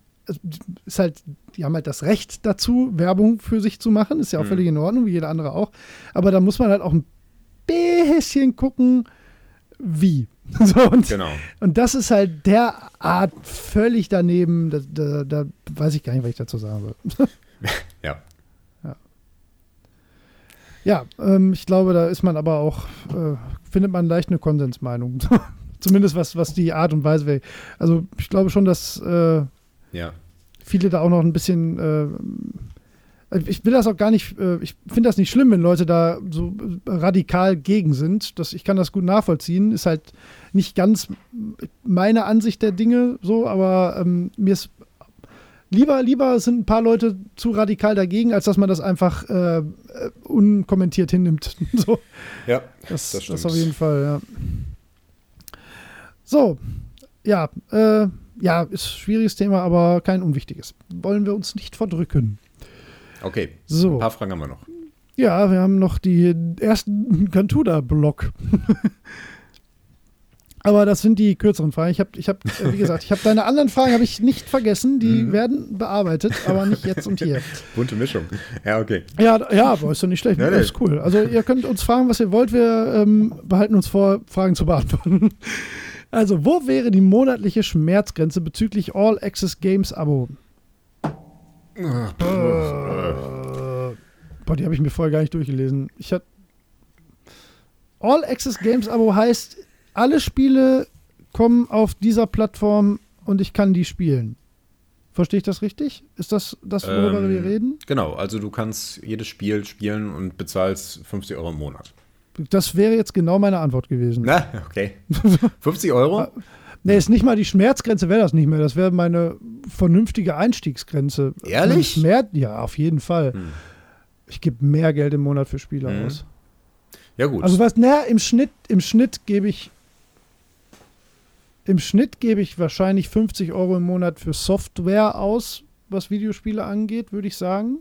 ist halt, die haben halt das Recht dazu, Werbung für sich zu machen, ist ja auch mhm. völlig in Ordnung, wie jeder andere auch. Aber da muss man halt auch ein bisschen gucken, wie. So, und, genau. und das ist halt derart völlig daneben, da, da, da weiß ich gar nicht, was ich dazu sagen soll. ja, ja, ähm, ich glaube, da ist man aber auch, äh, findet man leicht eine Konsensmeinung. Zumindest was, was die Art und Weise wäre. Also ich glaube schon, dass äh, ja. viele da auch noch ein bisschen äh, ich will das auch gar nicht, äh, ich finde das nicht schlimm, wenn Leute da so radikal gegen sind. Das, ich kann das gut nachvollziehen. Ist halt nicht ganz meine Ansicht der Dinge so, aber ähm, mir ist lieber, lieber sind ein paar Leute zu radikal dagegen, als dass man das einfach äh, unkommentiert hinnimmt. so. Ja, das, das, das auf jeden Fall, ja. So, ja, äh, ja, ist ein schwieriges Thema, aber kein unwichtiges. Wollen wir uns nicht verdrücken. Okay, so. ein paar Fragen haben wir noch. Ja, wir haben noch die ersten Cantuda-Block. Aber das sind die kürzeren Fragen. Ich habe, ich hab, äh, wie gesagt, ich habe deine anderen Fragen habe ich nicht vergessen. Die mhm. werden bearbeitet, aber nicht jetzt und hier. Bunte Mischung. Ja, okay. Ja, ja, aber ist doch nicht schlecht. Ja, das ist cool. Also ihr könnt uns fragen, was ihr wollt. Wir ähm, behalten uns vor, Fragen zu beantworten. Also, wo wäre die monatliche Schmerzgrenze bezüglich All Access Games Abo? Äh, boah, die habe ich mir vorher gar nicht durchgelesen. Ich hatte All Access Games Abo heißt, alle Spiele kommen auf dieser Plattform und ich kann die spielen. Verstehe ich das richtig? Ist das das, worüber ähm, wir reden? Genau, also du kannst jedes Spiel spielen und bezahlst 50 Euro im Monat. Das wäre jetzt genau meine Antwort gewesen. Na, okay. 50 Euro? nee, ist nicht mal die Schmerzgrenze, wäre das nicht mehr. Das wäre meine vernünftige Einstiegsgrenze. Ehrlich? Schmerz, ja, auf jeden Fall. Hm. Ich gebe mehr Geld im Monat für Spiele hm. aus. Ja, gut. Also was, naja, im Schnitt, im Schnitt gebe ich im Schnitt gebe ich wahrscheinlich 50 Euro im Monat für Software aus, was Videospiele angeht, würde ich sagen.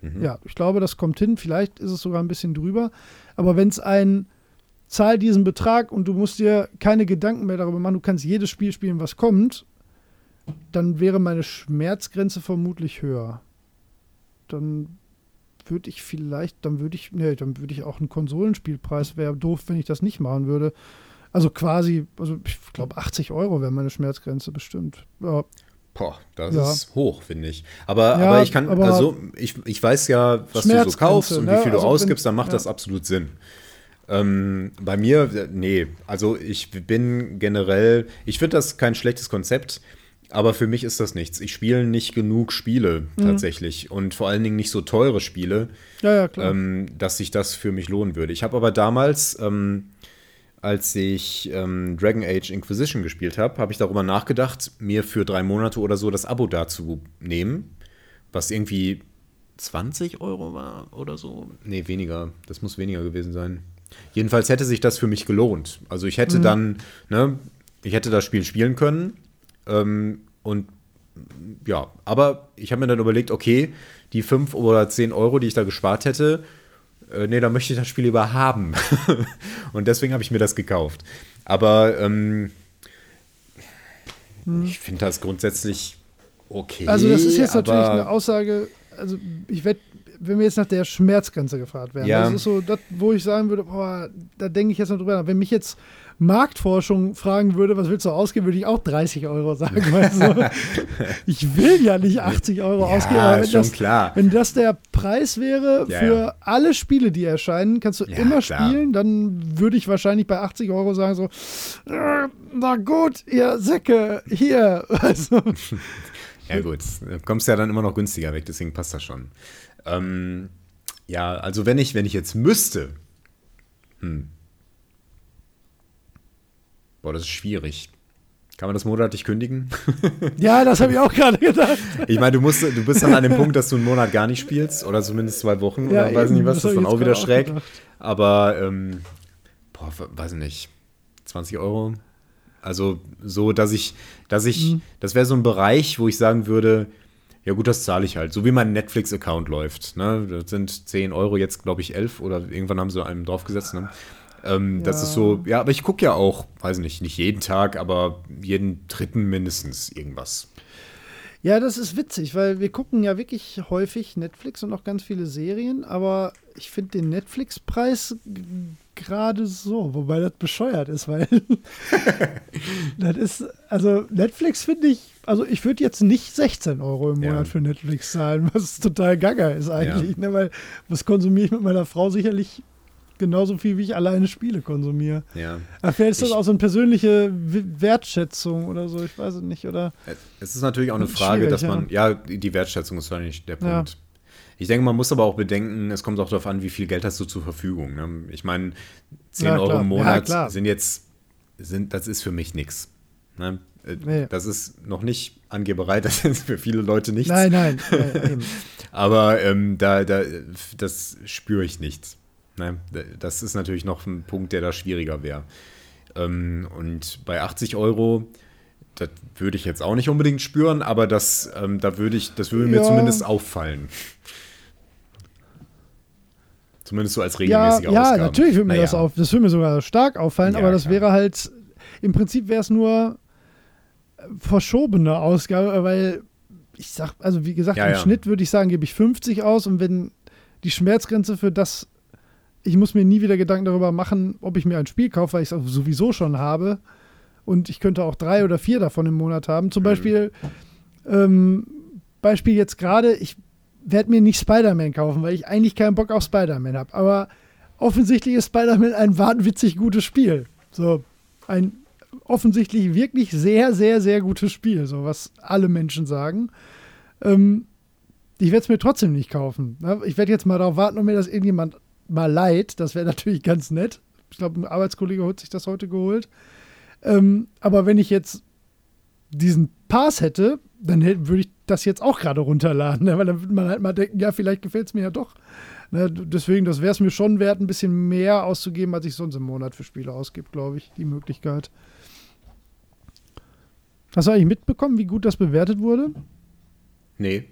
Mhm. Ja, ich glaube, das kommt hin. Vielleicht ist es sogar ein bisschen drüber. Aber wenn es ein Zahl diesen Betrag und du musst dir keine Gedanken mehr darüber machen, du kannst jedes Spiel spielen, was kommt, dann wäre meine Schmerzgrenze vermutlich höher. Dann würde ich vielleicht, dann würde ich, nee, dann würde ich auch einen Konsolenspielpreis, wäre doof, wenn ich das nicht machen würde. Also quasi, also ich glaube 80 Euro wäre meine Schmerzgrenze bestimmt. Ja. Boah, das ja. ist hoch, finde ich. Aber, ja, aber ich kann, aber also ich, ich weiß ja, was du so kaufst und ne? wie viel du also ausgibst, dann macht ja. das absolut Sinn. Ähm, bei mir, nee, also ich bin generell, ich finde das kein schlechtes Konzept, aber für mich ist das nichts. Ich spiele nicht genug Spiele mhm. tatsächlich und vor allen Dingen nicht so teure Spiele, ja, ähm, dass sich das für mich lohnen würde. Ich habe aber damals ähm, als ich ähm, Dragon Age Inquisition gespielt habe, habe ich darüber nachgedacht, mir für drei Monate oder so das Abo dazu nehmen, was irgendwie 20 Euro war oder so. Nee, weniger. Das muss weniger gewesen sein. Jedenfalls hätte sich das für mich gelohnt. Also ich hätte mhm. dann, ne, ich hätte das Spiel spielen können ähm, und ja, aber ich habe mir dann überlegt, okay, die 5 oder 10 Euro, die ich da gespart hätte, äh, nee, da möchte ich das Spiel lieber haben. und deswegen habe ich mir das gekauft. Aber ähm, hm. ich finde das grundsätzlich okay. Also das ist jetzt natürlich eine Aussage, also ich werde, wenn wir jetzt nach der Schmerzgrenze gefragt werden, ja. das ist so das, wo ich sagen würde, boah, da denke ich jetzt noch drüber nach. Wenn mich jetzt Marktforschung fragen würde, was willst du ausgeben, würde ich auch 30 Euro sagen. Du? ich will ja nicht 80 Euro Ja, ausgeben. Aber wenn schon das, klar. wenn das der Preis wäre Ja, für ja. alle Spiele, die erscheinen, kannst du immer klar. spielen, dann würde ich wahrscheinlich bei 80 Euro sagen so, äh, na gut, ihr Säcke, hier. Also, Ja, gut. Du kommst ja dann immer noch günstiger weg, deswegen passt das schon. Ähm, ja, also wenn ich, wenn ich jetzt müsste. Hm. Boah, das ist schwierig. Kann man das monatlich kündigen? ja, das habe ich auch gerade gedacht. Ich meine, du musst, du bist dann an dem Punkt, dass du einen Monat gar nicht spielst oder zumindest zwei Wochen Ja, oder weiß eben, nicht was, das ist dann auch wieder auch schräg. gedacht. Aber, ähm, boah, weiß ich nicht, 20 Euro? Also so, dass ich, dass ich, Mhm. das wäre so ein Bereich, wo ich sagen würde, ja gut, das zahle ich halt. So wie mein Netflix-Account läuft. Ne? Das sind 10 Euro, jetzt glaube ich 11 oder irgendwann haben sie einen draufgesetzt. Ne? Ähm, Das Ja. ist so, ja, aber ich gucke ja auch, weiß nicht, nicht jeden Tag, aber jeden dritten mindestens irgendwas. Ja, das ist witzig, weil wir gucken ja wirklich häufig Netflix und auch ganz viele Serien, aber ich finde den Netflix-Preis gerade so, wobei das bescheuert ist, weil das ist, also Netflix finde ich, also ich würde jetzt nicht 16 Euro im Ja. Monat für Netflix zahlen, was total gaga ist eigentlich, ne, weil was konsumiere ich mit meiner Frau sicherlich genauso viel, wie ich alleine Spiele konsumiere. Ja. Aber vielleicht ist das Ich- auch so eine persönliche Wertschätzung oder so, ich weiß es nicht, oder? Es ist natürlich auch eine Frage, dass man, ja, die Wertschätzung ist wahrscheinlich der Ja. Punkt. Ich denke, man muss aber auch bedenken, es kommt auch darauf an, wie viel Geld hast du zur Verfügung. Ne? Ich meine, 10 Ja, Euro im Ja, Monat sind jetzt, sind, das ist für mich nichts. Ne? Äh, Nee. Das ist noch nicht Angeberei, das ist für viele Leute nichts. Nein, nein, äh, eben. Aber ähm, da, da, das spüre ich nicht. Ne? Das ist natürlich noch ein Punkt, der da schwieriger wäre. Ähm, und bei 80 Euro, das würde ich jetzt auch nicht unbedingt spüren, aber das, ähm, da würde ich, das würde mir Ja. zumindest auffallen. Zumindest so als Ja, regelmäßige ja Ausgaben. natürlich würde mir Naja. das auf, das würde mir sogar stark auffallen, Ja, aber das klar. wäre halt, im Prinzip wäre es nur verschobene Ausgabe, weil ich sag, also wie gesagt, Ja, im ja. Schnitt würde ich sagen, gebe ich 50 aus und wenn die Schmerzgrenze für das, ich muss mir nie wieder Gedanken darüber machen, ob ich mir ein Spiel kaufe, weil ich es sowieso schon habe und ich könnte auch drei oder vier davon im Monat haben. Zum Mhm. Beispiel, ähm, Beispiel jetzt gerade, ich werde mir nicht Spider-Man kaufen, weil ich eigentlich keinen Bock auf Spider-Man habe. Aber offensichtlich ist Spider-Man ein wahnwitzig gutes Spiel. So, ein offensichtlich wirklich sehr, sehr, sehr gutes Spiel, so was alle Menschen sagen. Ähm, ich werde es mir trotzdem nicht kaufen. Ich werde jetzt mal darauf warten, ob mir das irgendjemand mal leiht. Das wäre natürlich ganz nett. Ich glaube, ein Arbeitskollege hat sich das heute geholt. Ähm, aber wenn ich jetzt diesen Pass hätte, dann hätte, würde ich das jetzt auch gerade runterladen, ne? weil dann würde man halt mal denken, ja, vielleicht gefällt es mir ja doch. Ne? Deswegen, das wäre es mir schon wert, ein bisschen mehr auszugeben, als ich sonst im Monat für Spiele ausgebe, glaube ich, die Möglichkeit. Hast du eigentlich mitbekommen, wie gut das bewertet wurde? Nee.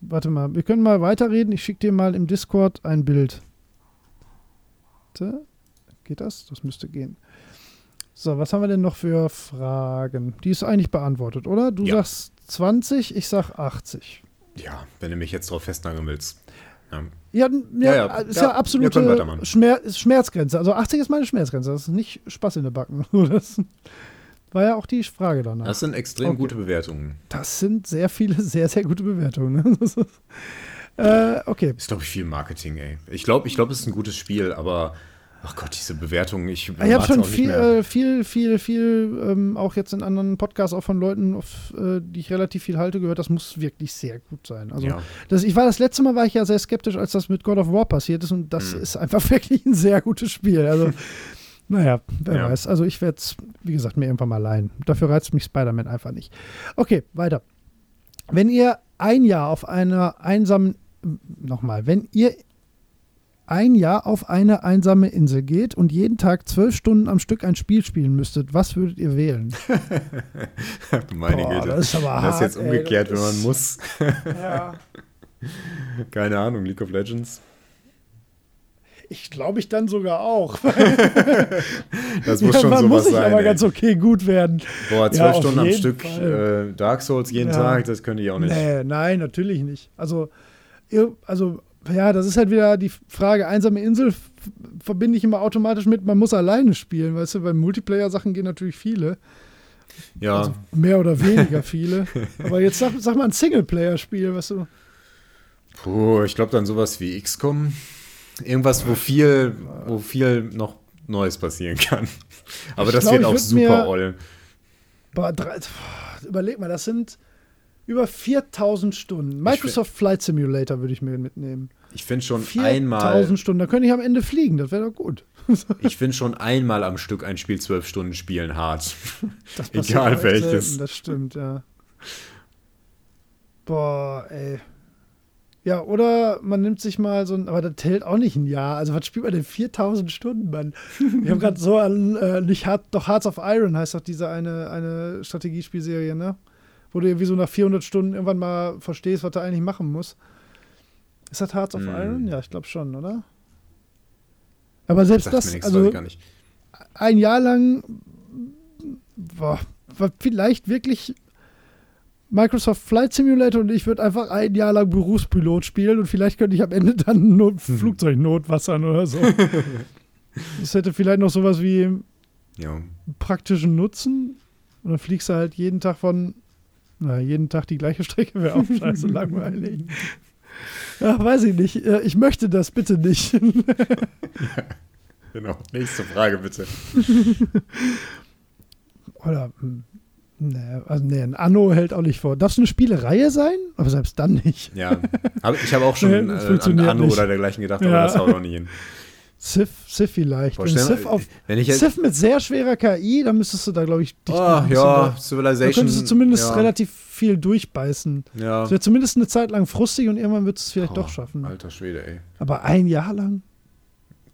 Warte mal, wir können mal weiterreden. Ich schicke dir mal im Discord ein Bild. Warte. Geht das? Das müsste gehen. So, was haben wir denn noch für Fragen? Die ist eigentlich beantwortet, oder? Du Ja. sagst 20, ich sag 80. Ja, wenn du mich jetzt drauf festnageln willst. Ja. Ja, ja, Ja, ja. ist Ja, absolute. Schmer ist Schmerzgrenze. Also 80 ist meine Schmerzgrenze. Das ist nicht Spaß in der Backen. Das war ja auch die Frage danach. Das sind extrem Okay. gute Bewertungen. Das sind sehr viele, sehr, sehr gute Bewertungen. Das ist, äh, okay. Ist, glaube ich, viel Marketing, ey. Ich glaube, ich glaub, es ist ein gutes Spiel, aber ach Gott, diese Bewertungen, ich Ich habe schon viel, äh, viel, viel, viel, ähm, auch jetzt in anderen Podcasts auch von Leuten, auf, äh, die ich relativ viel halte, gehört. Das muss wirklich sehr gut sein. Also ja. das, ich war das letzte Mal war ich ja sehr skeptisch, als das mit God of War passiert ist und das Mhm. ist einfach wirklich ein sehr gutes Spiel. Also naja, wer Ja. weiß. Also ich werde es, wie gesagt, mir irgendwann mal leihen. Dafür reizt mich Spider-Man einfach nicht. Okay, weiter. Wenn ihr ein Jahr auf einer einsamen, nochmal, wenn ihr ein Jahr auf eine einsame Insel geht und jeden Tag zwölf Stunden am Stück ein Spiel spielen müsstet, was würdet ihr wählen? Meine Boah, Güte. das ist aber das ist hart, jetzt ey, umgekehrt, das wenn man muss. Ja. Keine Ahnung, League of Legends. Ich glaube ich dann sogar auch. Das muss schon man sowas muss ich sein. aber ey. ganz okay gut werden. Boah, Ja, zwölf auf Stunden am Stück äh, Dark Souls jeden Ja. Tag, das könnte ich auch nicht. Nee, nein, natürlich nicht. Also, also ja, das ist halt wieder die Frage. Einsame Insel verbinde ich immer automatisch mit, man muss alleine spielen, weißt du, weil Multiplayer-Sachen gehen natürlich viele. Ja, Also mehr oder weniger viele. Aber jetzt sag, sag mal ein Singleplayer-Spiel, weißt du. puh, ich glaube dann sowas wie XCOM. Irgendwas, wo viel, wo viel noch Neues passieren kann. Aber Ich das glaub, wird auch super drei, überleg mal, das sind über 4000 Stunden. Microsoft Flight Simulator würde ich mir mitnehmen. Ich finde schon 4000 einmal, Stunden, da könnte ich am Ende fliegen, das wäre doch gut. ich finde schon einmal am Stück ein Spiel zwölf Stunden spielen hart. Das Egal welches. selten, Das stimmt, ja. Boah, ey. Ja, oder man nimmt sich mal so ein, aber das hält auch nicht ein Jahr. Also, was spielt man denn 4000 Stunden, Mann? Ich habe gerade so an, äh, nicht Hard, doch Hearts of Iron heißt doch diese eine, eine Strategiespielserie, ne? Wo du irgendwie so nach 400 Stunden irgendwann mal verstehst, was du eigentlich machen musst. Ist das Hearts of Hm. Iron? Ja, ich glaube schon, oder? Aber selbst das, nichts, also ein Jahr lang war, war vielleicht wirklich Microsoft Flight Simulator und ich würde einfach ein Jahr lang Berufspilot spielen und vielleicht könnte ich am Ende dann Not Flugzeug notwassern oder so. das hätte vielleicht noch sowas wie Ja. praktischen Nutzen. Und dann fliegst du halt jeden Tag von, na, jeden Tag die gleiche Strecke wäre auch scheiße langweilig. Ja, weiß ich nicht. Äh, Ich möchte das bitte nicht. Genau. Nächste Frage bitte. Oder, hm, nee, also nee, ein Anno hält auch nicht vor. Darf es eine Spielereihe sein? Aber selbst dann nicht. Ja. Aber ich habe auch schon Nee, äh, an Anno nicht. oder dergleichen gedacht, Ja. aber das haut auch nicht hin. Civ, Civ vielleicht. Civ, auf, wenn ich Civ mit sehr schwerer KI, dann müsstest du da, glaube ich, dich oh, ja, da- Da Civilization. könntest du zumindest ja, relativ viel durchbeißen. Ja. Das wäre zumindest eine Zeit lang frustig und irgendwann wird es vielleicht Oh, doch schaffen. Alter Schwede, ey. Aber ein Jahr lang?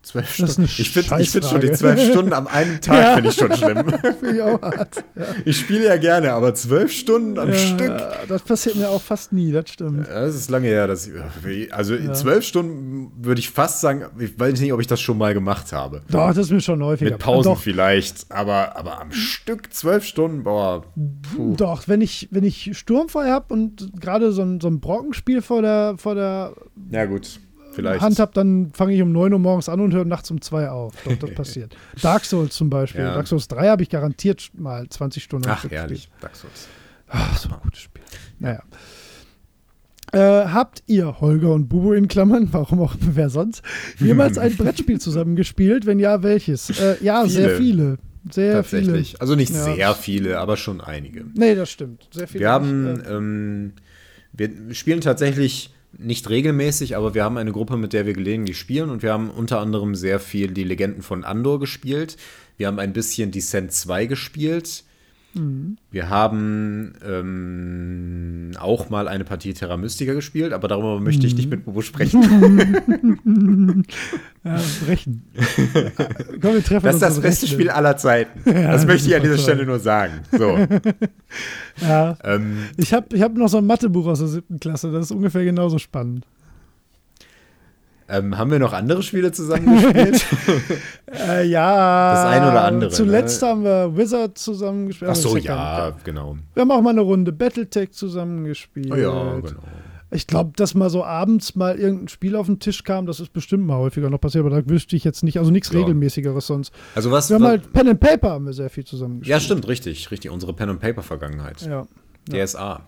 Zwölf Stunden. Ich finde find schon die zwölf Stunden am einen Tag Ja. finde ich schon schlimm. Ich auch hart. Ja. Ich spiele ja gerne, aber zwölf Stunden am ja, Stück. Das passiert mir auch fast nie, das stimmt. Das ist lange her, dass ich, also zwölf Stunden würde ich fast sagen, ich weiß nicht, ob ich das schon mal gemacht habe. Doch, das ist mir schon häufiger. Mit Pausen Doch, vielleicht, aber, aber am Stück zwölf Stunden, boah, puh. Doch, wenn ich, wenn ich sturmfrei habe und gerade so ein, so ein Brockenspiel vor der, vor der Ja gut, vielleicht. Hand habe, dann fange ich um 9 Uhr morgens an und höre nachts um 2 auf. Doch, das passiert. Dark Souls zum Beispiel. Ja. Dark Souls 3 habe ich garantiert mal 20 Stunden. Ach, herrlich, Dark Souls. Ach, so ein gutes Spiel. Naja. Äh, habt ihr, Holger und Bubu in Klammern, warum auch wer sonst, jemals ein Brettspiel zusammengespielt? Wenn ja, welches? Äh, ja, sehr viele. Sehr Tatsächlich. Also nicht Ja. sehr viele, aber schon einige. viele. Nee, das stimmt. Sehr viele. Wir haben, äh, ähm, wir spielen tatsächlich nicht regelmäßig, aber wir haben eine Gruppe, mit der wir gelegentlich spielen und wir haben unter anderem sehr viel die Legenden von Andor gespielt. Wir haben ein bisschen Descent 2 gespielt. Mhm. Wir haben ähm, auch mal eine Partie Terra Mystica gespielt, aber darüber möchte ich nicht mit Bobo sprechen. ja, brechen. Komm, wir treffen Das ist das beste rechnen. Spiel aller Zeiten. Das das möchte ich an dieser toll. Stelle nur sagen. So. Ja. ähm, Ich habe ich hab noch so ein Mathebuch aus der siebten Klasse. Das ist ungefähr genauso spannend. Ähm, haben wir noch andere Spiele zusammen gespielt? Äh, ja. Das eine oder andere, Zuletzt ne? haben wir Wizard zusammengespielt. Ach so, Also, ist ja, genau. Wir haben auch mal eine Runde Battletech zusammengespielt. Oh ja, genau. Ich glaube, dass mal so abends mal irgendein Spiel auf den Tisch kam, das ist bestimmt mal häufiger noch passiert, aber da wüsste ich jetzt nicht, also nichts Ja. regelmäßigeres sonst. Also was? Wir haben halt Pen and Paper haben wir sehr viel zusammengespielt. ja, stimmt, richtig, richtig. Unsere Pen and Paper Vergangenheit. Ja, ja. DSA.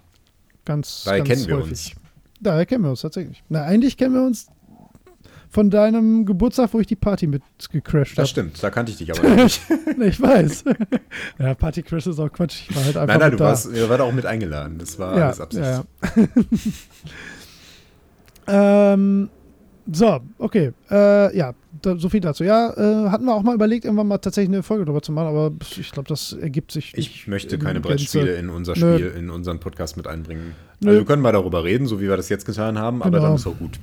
ganz, Daher ganz kennen wir häufig. uns. Daher kennen wir uns tatsächlich. Na, eigentlich kennen wir uns von deinem Geburtstag, wo ich die Party mit gecrashed Das habe. stimmt, da kannte ich dich aber nicht. ich weiß. ja, Party Crash ist auch Quatsch. Ich war halt einfach nein, nein, du da. warst, ihr wart auch mit eingeladen. Das war ja, alles Absicht. ja, ja. ähm, so, okay. Äh, ja, da, so viel dazu. Ja, äh, hatten wir auch mal überlegt, irgendwann mal tatsächlich eine Folge darüber zu machen, aber ich glaube, das ergibt sich Ich möchte in keine. Brettspiele in unser Nö. Spiel, in unseren Podcast mit einbringen. Nö. Also wir können mal darüber reden, so wie wir das jetzt getan haben, aber Genau. dann ist auch gut.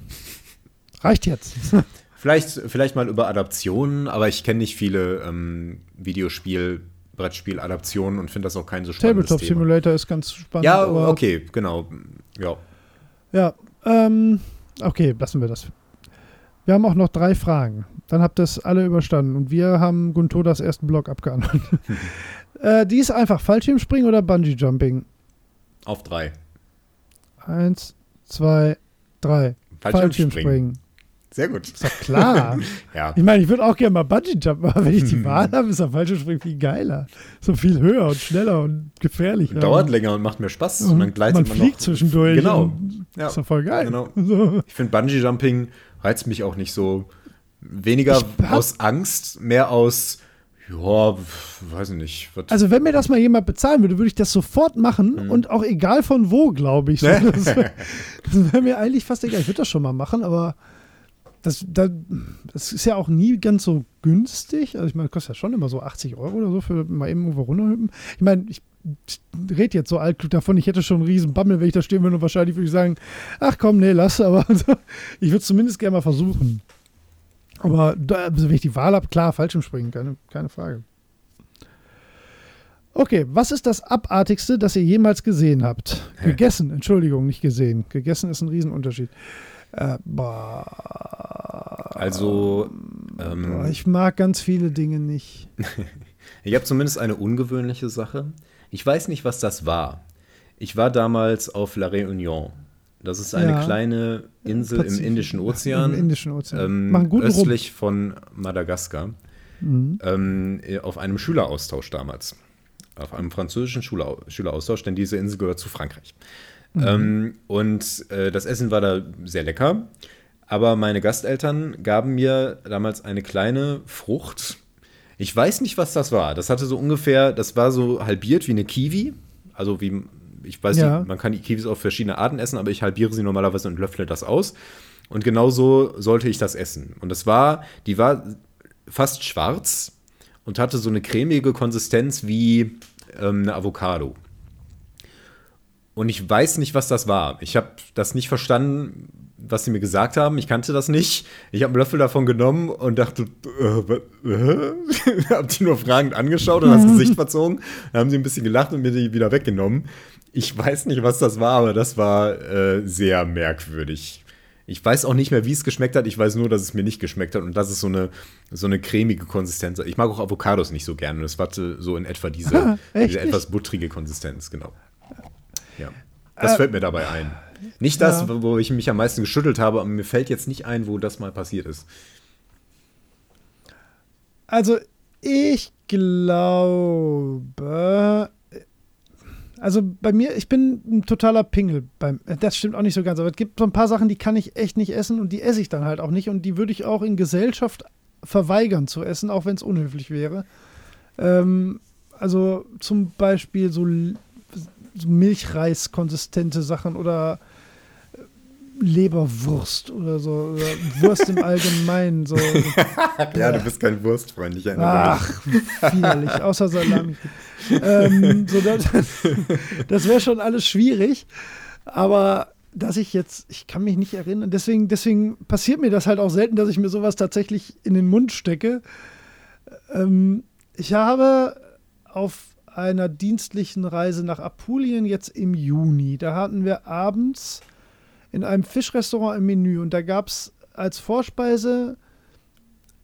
Reicht jetzt. Vielleicht, vielleicht mal über Adaptionen, aber ich kenne nicht viele ähm, Videospiel, Brettspiel-Adaptionen und finde das auch kein so spannendes Tabletop Thema. Simulator ist ganz spannend. Ja, okay, genau. Ja. Ja, ähm, okay, lassen wir das. Wir haben auch noch drei Fragen. Dann habt ihr es alle überstanden. Und wir haben Guntodas ersten Block abgehandelt. äh, die ist einfach Fallschirmspringen oder Bungee-Jumping? Auf drei. Eins, zwei, drei. Fallschirmspringen. Sehr gut. Ist doch klar. Ja. Ich meine, ich würde auch gerne mal Bungee-Jump machen. Wenn ich die Hm. Wahl habe, ist der Fallschirmspringen viel geiler. So viel höher und schneller und gefährlicher. Dauert länger und macht mehr Spaß. Und dann gleitet man man, fliegt noch. zwischendurch. Genau. und Ja. Ist doch voll geil. Genau. So. Ich finde Bungee-Jumping reizt mich auch nicht so. Weniger aus Angst, mehr aus, ja, weiß ich nicht. Also, wenn mir das mal jemand bezahlen würde, würde ich das sofort machen Mhm. und auch egal von wo, glaube ich. So, das wäre wär mir eigentlich fast egal. Ich würde das schon mal machen, aber das, da- das ist ja auch nie ganz so günstig. Also, ich meine, das kostet ja schon immer so 80 Euro oder so für mal eben irgendwo runterhüppen. Ich meine, ich rede jetzt so altklug davon, ich hätte schon einen riesen Bammel, wenn ich da stehen würde und wahrscheinlich würde ich sagen, ach komm, nee, lass, aber ich würde es zumindest gerne mal versuchen. Aber da, also wenn ich die Wahl habe, klar, Fallschirmspringen, keine, keine Frage. Okay, was ist das Abartigste, das ihr jemals gesehen habt? Hä? Gegessen, Entschuldigung, nicht gesehen. Gegessen ist ein Riesenunterschied. Äh, boah, Also, boah, ähm, ich mag ganz viele Dinge nicht. ich habe zumindest eine ungewöhnliche Sache. Ich weiß nicht, was das war. Ich war damals auf La Réunion. Das ist eine Ja. kleine Insel im Pazifik. Indischen Ozean. Im Indischen Ozean. ähm, östlich von Madagaskar. Mhm. ähm, auf einem Schüleraustausch damals. Auf einem französischen Schüler Schüleraustausch, denn diese Insel gehört zu Frankreich. Ähm, und äh, das Essen war da sehr lecker. Aber meine Gasteltern gaben mir damals eine kleine Frucht. Ich weiß nicht, was das war. Das hatte so ungefähr, das war so halbiert wie eine Kiwi. Also wie, ich weiß Ja. nicht, man kann die Kiwis auf verschiedene Arten essen, aber ich halbiere sie normalerweise und löffle das aus. Und genau so sollte ich das essen. Und das war, die war fast schwarz und hatte so eine cremige Konsistenz wie ähm, eine Avocado. Und ich weiß nicht, was das war. Ich habe das nicht verstanden, was sie mir gesagt haben. Ich kannte das nicht. Ich habe einen Löffel davon genommen und dachte, äh, äh? habe die nur fragend angeschaut und das Gesicht verzogen. Dann haben sie ein bisschen gelacht und mir die wieder weggenommen. Ich weiß nicht, was das war, aber das war äh, sehr merkwürdig. Ich weiß auch nicht mehr, wie es geschmeckt hat. Ich weiß nur, dass es mir nicht geschmeckt hat und das ist so eine, so eine cremige Konsistenz. Ich mag auch Avocados nicht so gerne. Und es hatte so in etwa diese, Ah, diese etwas buttrige Konsistenz, genau. Ja. Das Äh, fällt mir dabei ein. Nicht das, ja. wo- ich mich am meisten geschüttelt habe, aber mir fällt jetzt nicht ein, wo das mal passiert ist. Also, ich glaube. Also bei mir, ich bin ein totaler Pingel. Beim, das stimmt auch nicht so ganz, aber es gibt so ein paar Sachen, die kann ich echt nicht essen und die esse ich dann halt auch nicht und die würde ich auch in Gesellschaft verweigern zu essen, auch wenn es unhöflich wäre. Ähm, also zum Beispiel so, so Milchreis-konsistente Sachen oder äh, Leberwurst oder so. Oder Wurst im Allgemeinen. So, Ja, du bist kein Wurstfreund, ich erinnere mich. Ach, widerlich, außer Salami. ähm, so das das wäre schon alles schwierig. Aber dass ich jetzt, ich kann mich nicht erinnern, deswegen, deswegen passiert mir das halt auch selten, dass ich mir sowas tatsächlich in den Mund stecke. Ähm, ich habe auf einer dienstlichen Reise nach Apulien jetzt im Juni, da hatten wir abends in einem Fischrestaurant im Menü und da gab es als Vorspeise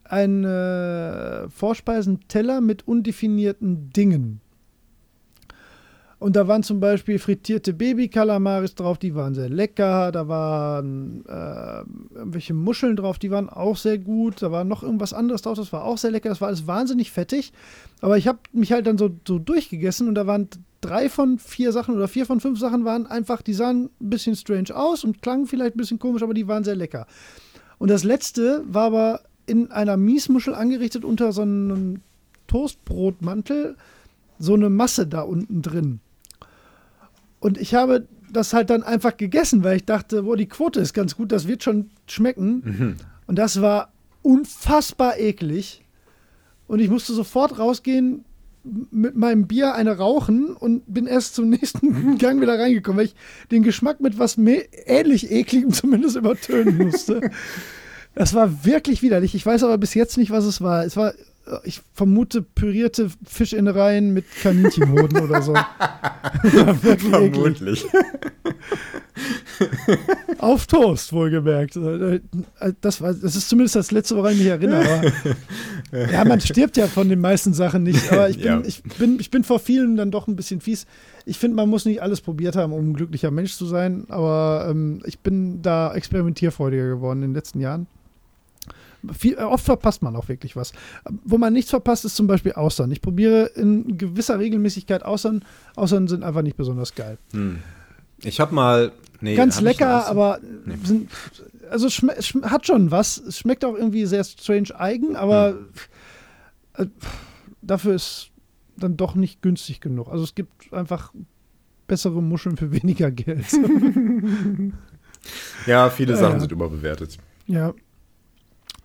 einen äh, Vorspeisenteller mit undefinierten Dingen. Und da waren zum Beispiel frittierte Babykalamaris drauf, die waren sehr lecker. Da waren äh, irgendwelche Muscheln drauf, die waren auch sehr gut. Da war noch irgendwas anderes drauf, das war auch sehr lecker. Das war alles wahnsinnig fettig. Aber ich habe mich halt dann so, so durchgegessen und da waren drei von vier Sachen oder vier von fünf Sachen waren einfach, die sahen ein bisschen strange aus und klangen vielleicht ein bisschen komisch, aber die waren sehr lecker. Und das letzte war aber in einer Miesmuschel angerichtet unter so einem Toastbrotmantel so eine Masse da unten drin. Und ich habe das halt dann einfach gegessen, weil ich dachte, boah, die Quote ist ganz gut, das wird schon schmecken. Und das war unfassbar eklig. Und ich musste sofort rausgehen, mit meinem Bier eine rauchen und bin erst zum nächsten Gang wieder reingekommen, weil ich den Geschmack mit was ähnlich ekligem zumindest übertönen musste. Das war wirklich widerlich. Ich weiß aber bis jetzt nicht, was es war. Es war, ich vermute, pürierte Fischinnereien mit Kaninchenhoden oder so. Vermutlich. Auf Toast, wohlgemerkt. Äh, Das, war, das ist zumindest das Letzte, woran ich mich erinnere. Ja, man stirbt ja von den meisten Sachen nicht. Aber ich bin, Ja. ich, bin, ich bin vor vielen dann doch ein bisschen fies. ich finde, man muss nicht alles probiert haben, um ein glücklicher Mensch zu sein, aber ähm, ich bin da experimentierfreudiger geworden in den letzten Jahren. Viel, äh, oft verpasst man auch wirklich was. Wo man nichts verpasst, ist zum Beispiel Austern. Ich probiere in gewisser Regelmäßigkeit Austern. Austern sind einfach nicht besonders geil. Hm. Ich habe mal. Nee, Ganz hab lecker, aber nee. sind, also hat schon was. Es schmeckt auch irgendwie sehr strange eigen, aber hm. äh, dafür ist dann doch nicht günstig genug. Also es gibt einfach bessere Muscheln für weniger Geld. ja, viele ja, Sachen ja. sind überbewertet. Ja.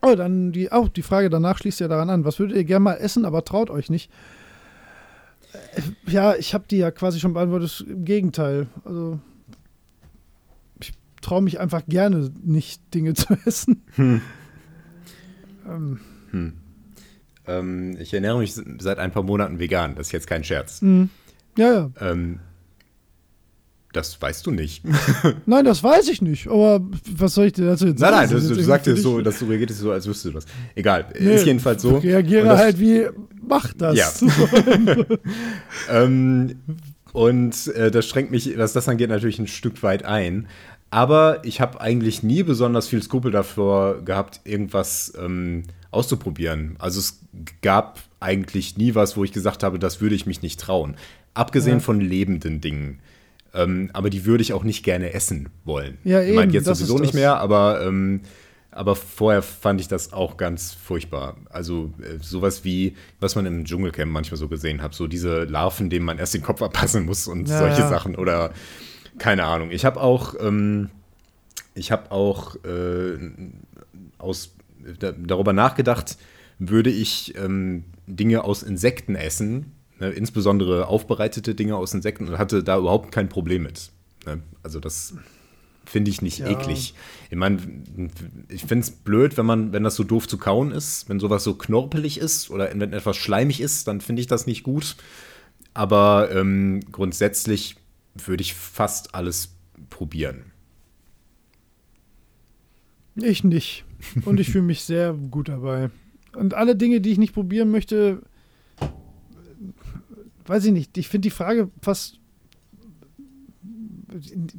Oh, dann die, auch die Frage danach schließt ja daran an. Was würdet ihr gerne mal essen, aber traut euch nicht? Äh, ja, ich habe die ja quasi schon beantwortet. Im Gegenteil. Also, ich traue mich einfach gerne nicht, Dinge zu essen. Hm. Ähm. Hm. Ähm, ich ernähre mich seit ein paar Monaten vegan. Das ist jetzt kein Scherz. Mhm. Ja, ja. Ähm, das weißt du nicht. nein, das weiß ich nicht. Aber was soll ich dir dazu jetzt sagen? Nein, nein, du, du sagst jetzt so, dass du reagierst so, als wüsstest du das. Egal, nee, ist jedenfalls so. Ich reagiere das, halt wie, mach das. Ja. ähm, und äh, das schränkt mich, was das angeht, natürlich ein Stück weit ein. Aber ich habe eigentlich nie besonders viel Skrupel davor gehabt, irgendwas ähm, auszuprobieren. Also es gab eigentlich nie was, wo ich gesagt habe, das würde ich mich nicht trauen. Abgesehen ja. von lebenden Dingen. Ähm, aber die würde ich auch nicht gerne essen wollen. Ja, eben. Ich meine, jetzt sowieso nicht mehr, aber, ähm, aber vorher fand ich das auch ganz furchtbar. Also äh, sowas wie, was man im Dschungelcamp manchmal so gesehen hat, so diese Larven, denen man erst den Kopf abpassen muss und ja, solche ja. Sachen oder keine Ahnung. Ich habe auch, ähm, ich habe auch äh, aus da, darüber nachgedacht, würde ich ähm, Dinge aus Insekten essen, ne, insbesondere aufbereitete Dinge aus Insekten und hatte da überhaupt kein Problem mit. Ne? Also das finde ich nicht ja. eklig. Ich meine, ich finde es blöd, wenn man, wenn das so doof zu kauen ist, wenn sowas so knorpelig ist oder wenn etwas schleimig ist, dann finde ich das nicht gut. Aber ähm, grundsätzlich würde ich fast alles probieren. Ich nicht. Und ich fühle mich sehr gut dabei. Und alle Dinge, die ich nicht probieren möchte, weiß ich nicht. Ich finde die Frage fast.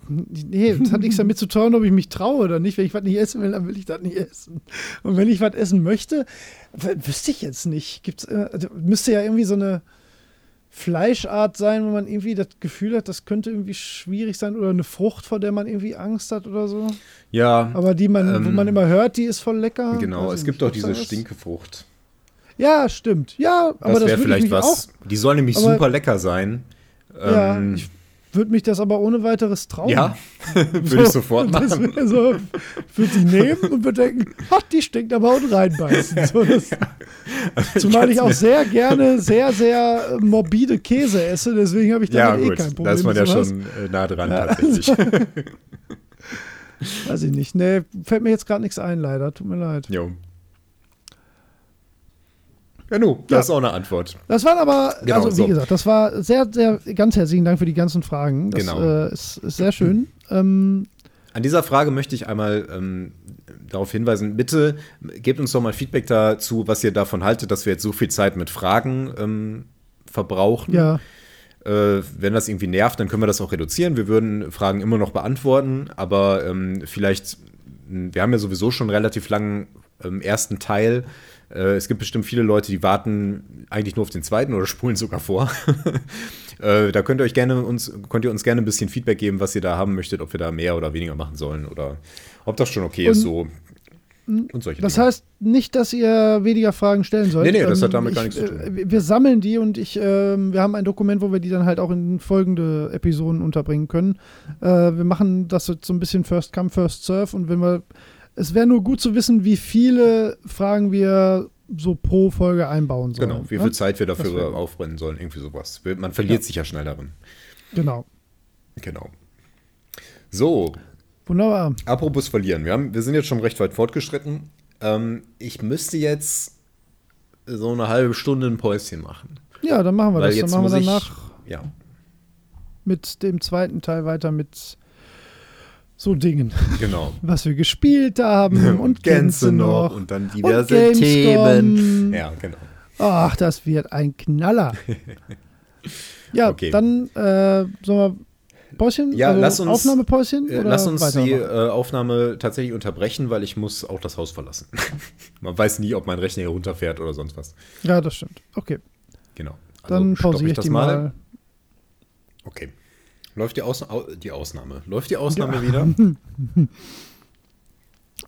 Nee, das hat nichts damit zu tun, ob ich mich traue oder nicht. Wenn ich was nicht essen will, dann will ich das nicht essen. Und wenn ich was essen möchte, wüsste ich jetzt nicht. Gibt's, äh, also müsste ja irgendwie so eine Fleischart sein, wo man irgendwie das Gefühl hat, das könnte irgendwie schwierig sein oder eine Frucht, vor der man irgendwie Angst hat oder so. Ja. Aber die man, ähm, wo man immer hört, die ist voll lecker. Genau, es gibt doch diese Stinkefrucht. Ja, stimmt. Ja, aber das, wäre vielleicht was. Auch, die soll nämlich super lecker sein. Ja, ähm, ich würde mich das aber ohne weiteres trauen. Ja, würde so, ich sofort machen. So, würde die nehmen und würde denken, ach, die stinkt aber und reinbeißen. So, das, ja. also zumal ich, ich auch sehr gerne sehr, sehr morbide Käse esse, deswegen habe ich damit ja, eh kein Problem. Da ist man ja schon äh, nah dran ja, tatsächlich. Also, weiß ich nicht. Nee, fällt mir jetzt gerade nichts ein, leider. Tut mir leid. Jo. Ja, nu, das ja. ist auch eine Antwort. Das waren aber, genau, also wie so. gesagt, das war sehr, sehr, ganz herzlichen Dank für die ganzen Fragen. Das genau. äh, ist, ist, sehr schön. Ähm, An dieser Frage möchte ich einmal ähm, darauf hinweisen, bitte gebt uns doch mal Feedback dazu, was ihr davon haltet, dass wir jetzt so viel Zeit mit Fragen ähm, verbrauchen. Ja. Äh, wenn das irgendwie nervt, dann können wir das auch reduzieren. Wir würden Fragen immer noch beantworten, aber ähm, vielleicht, wir haben ja sowieso schon relativ langen ähm, ersten Teil äh, es gibt bestimmt viele Leute, die warten eigentlich nur auf den zweiten oder spulen sogar vor. äh, da könnt ihr euch gerne uns, könnt ihr uns gerne ein bisschen Feedback geben, was ihr da haben möchtet, ob wir da mehr oder weniger machen sollen oder ob das schon okay und, ist so. Und solche das Dinge. heißt nicht, dass ihr weniger Fragen stellen sollt. Nee, nee, das ähm, hat damit ich, gar nichts zu tun. Äh, wir sammeln die und ich, äh, wir haben ein Dokument, wo wir die dann halt auch in folgende Episoden unterbringen können. Äh, wir machen das so ein bisschen First Come, First Serve und wenn wir es wäre nur gut zu wissen, wie viele Fragen wir so pro Folge einbauen sollen. Genau, wie viel ja? Zeit wir dafür aufbrennen sollen, irgendwie sowas. Man verliert ja. sich ja schnell darin. Genau. Genau. So. Wunderbar. Apropos verlieren. Wir, haben, wir sind jetzt schon recht weit fortgeschritten. Ähm, ich müsste jetzt so eine halbe Stunde ein Päuschen machen. Ja, dann machen wir Weil das. Jetzt dann machen wir danach ich, ja. mit dem zweiten Teil weiter mit so Dingen. Genau. Was wir gespielt haben und Gänse noch. Und dann diverse und Themen. Ja, genau. Ach, das wird ein Knaller. Ja, Okay. dann äh, sollen wir Päuschen? Ja, also lass uns- Aufnahmepäuschen? Äh, oder Lass uns die äh, Aufnahme tatsächlich unterbrechen, weil ich muss auch das Haus verlassen. Man weiß nie, ob mein Rechner hier runterfährt oder sonst was. Ja, das stimmt. Okay, Genau. Also dann pausiere ich die mal. Okay. Läuft die, Ausna Au die Ausnahme? Läuft die Ausnahme wieder?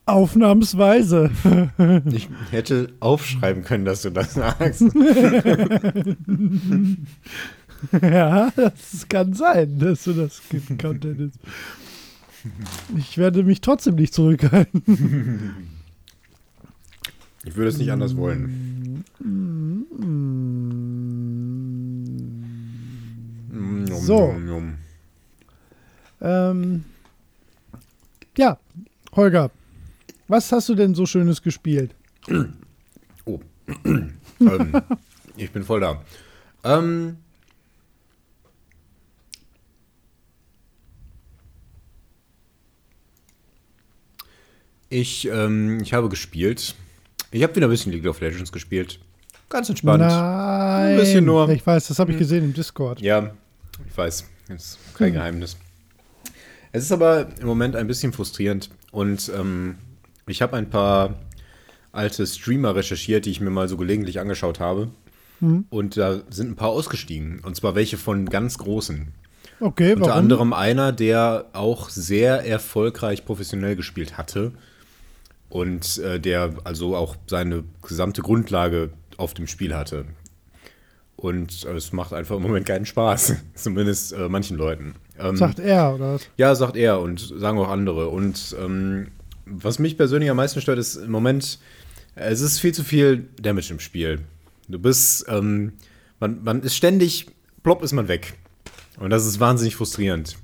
Aufnahmsweise. Ich hätte aufschreiben können, dass du das sagst. ja, das kann sein, dass du das gekonnt hättest. Ich werde mich trotzdem nicht zurückhalten. Ich würde es nicht anders wollen. So. Ähm, ja, Holger, was hast du denn so Schönes gespielt? Oh. ähm, ich bin voll da. Ähm, ich, ähm, ich habe gespielt. Ich habe wieder ein bisschen League of Legends gespielt. Ganz entspannt. Nein, Ein bisschen nur. Ich weiß, das habe ich gesehen im Discord. Ja, ich weiß. Ist kein Geheimnis. Es ist aber im Moment ein bisschen frustrierend und ähm, ich habe ein paar alte Streamer recherchiert, die ich mir mal so gelegentlich angeschaut habe. Und da sind ein paar ausgestiegen. Und zwar welche von ganz großen. Okay, Unter warum? anderem einer, der auch sehr erfolgreich professionell gespielt hatte. Und äh, der also auch seine gesamte Grundlage auf dem Spiel hatte. Und äh, es macht einfach im Moment keinen Spaß. Zumindest äh, manchen Leuten. Ähm, Sagt er, oder was? ja, sagt er und sagen auch andere. Und ähm, was mich persönlich am meisten stört, ist im Moment, es ist viel zu viel Damage im Spiel. Du bist, ähm, man, man ist ständig, plopp ist man weg. Und das ist wahnsinnig frustrierend.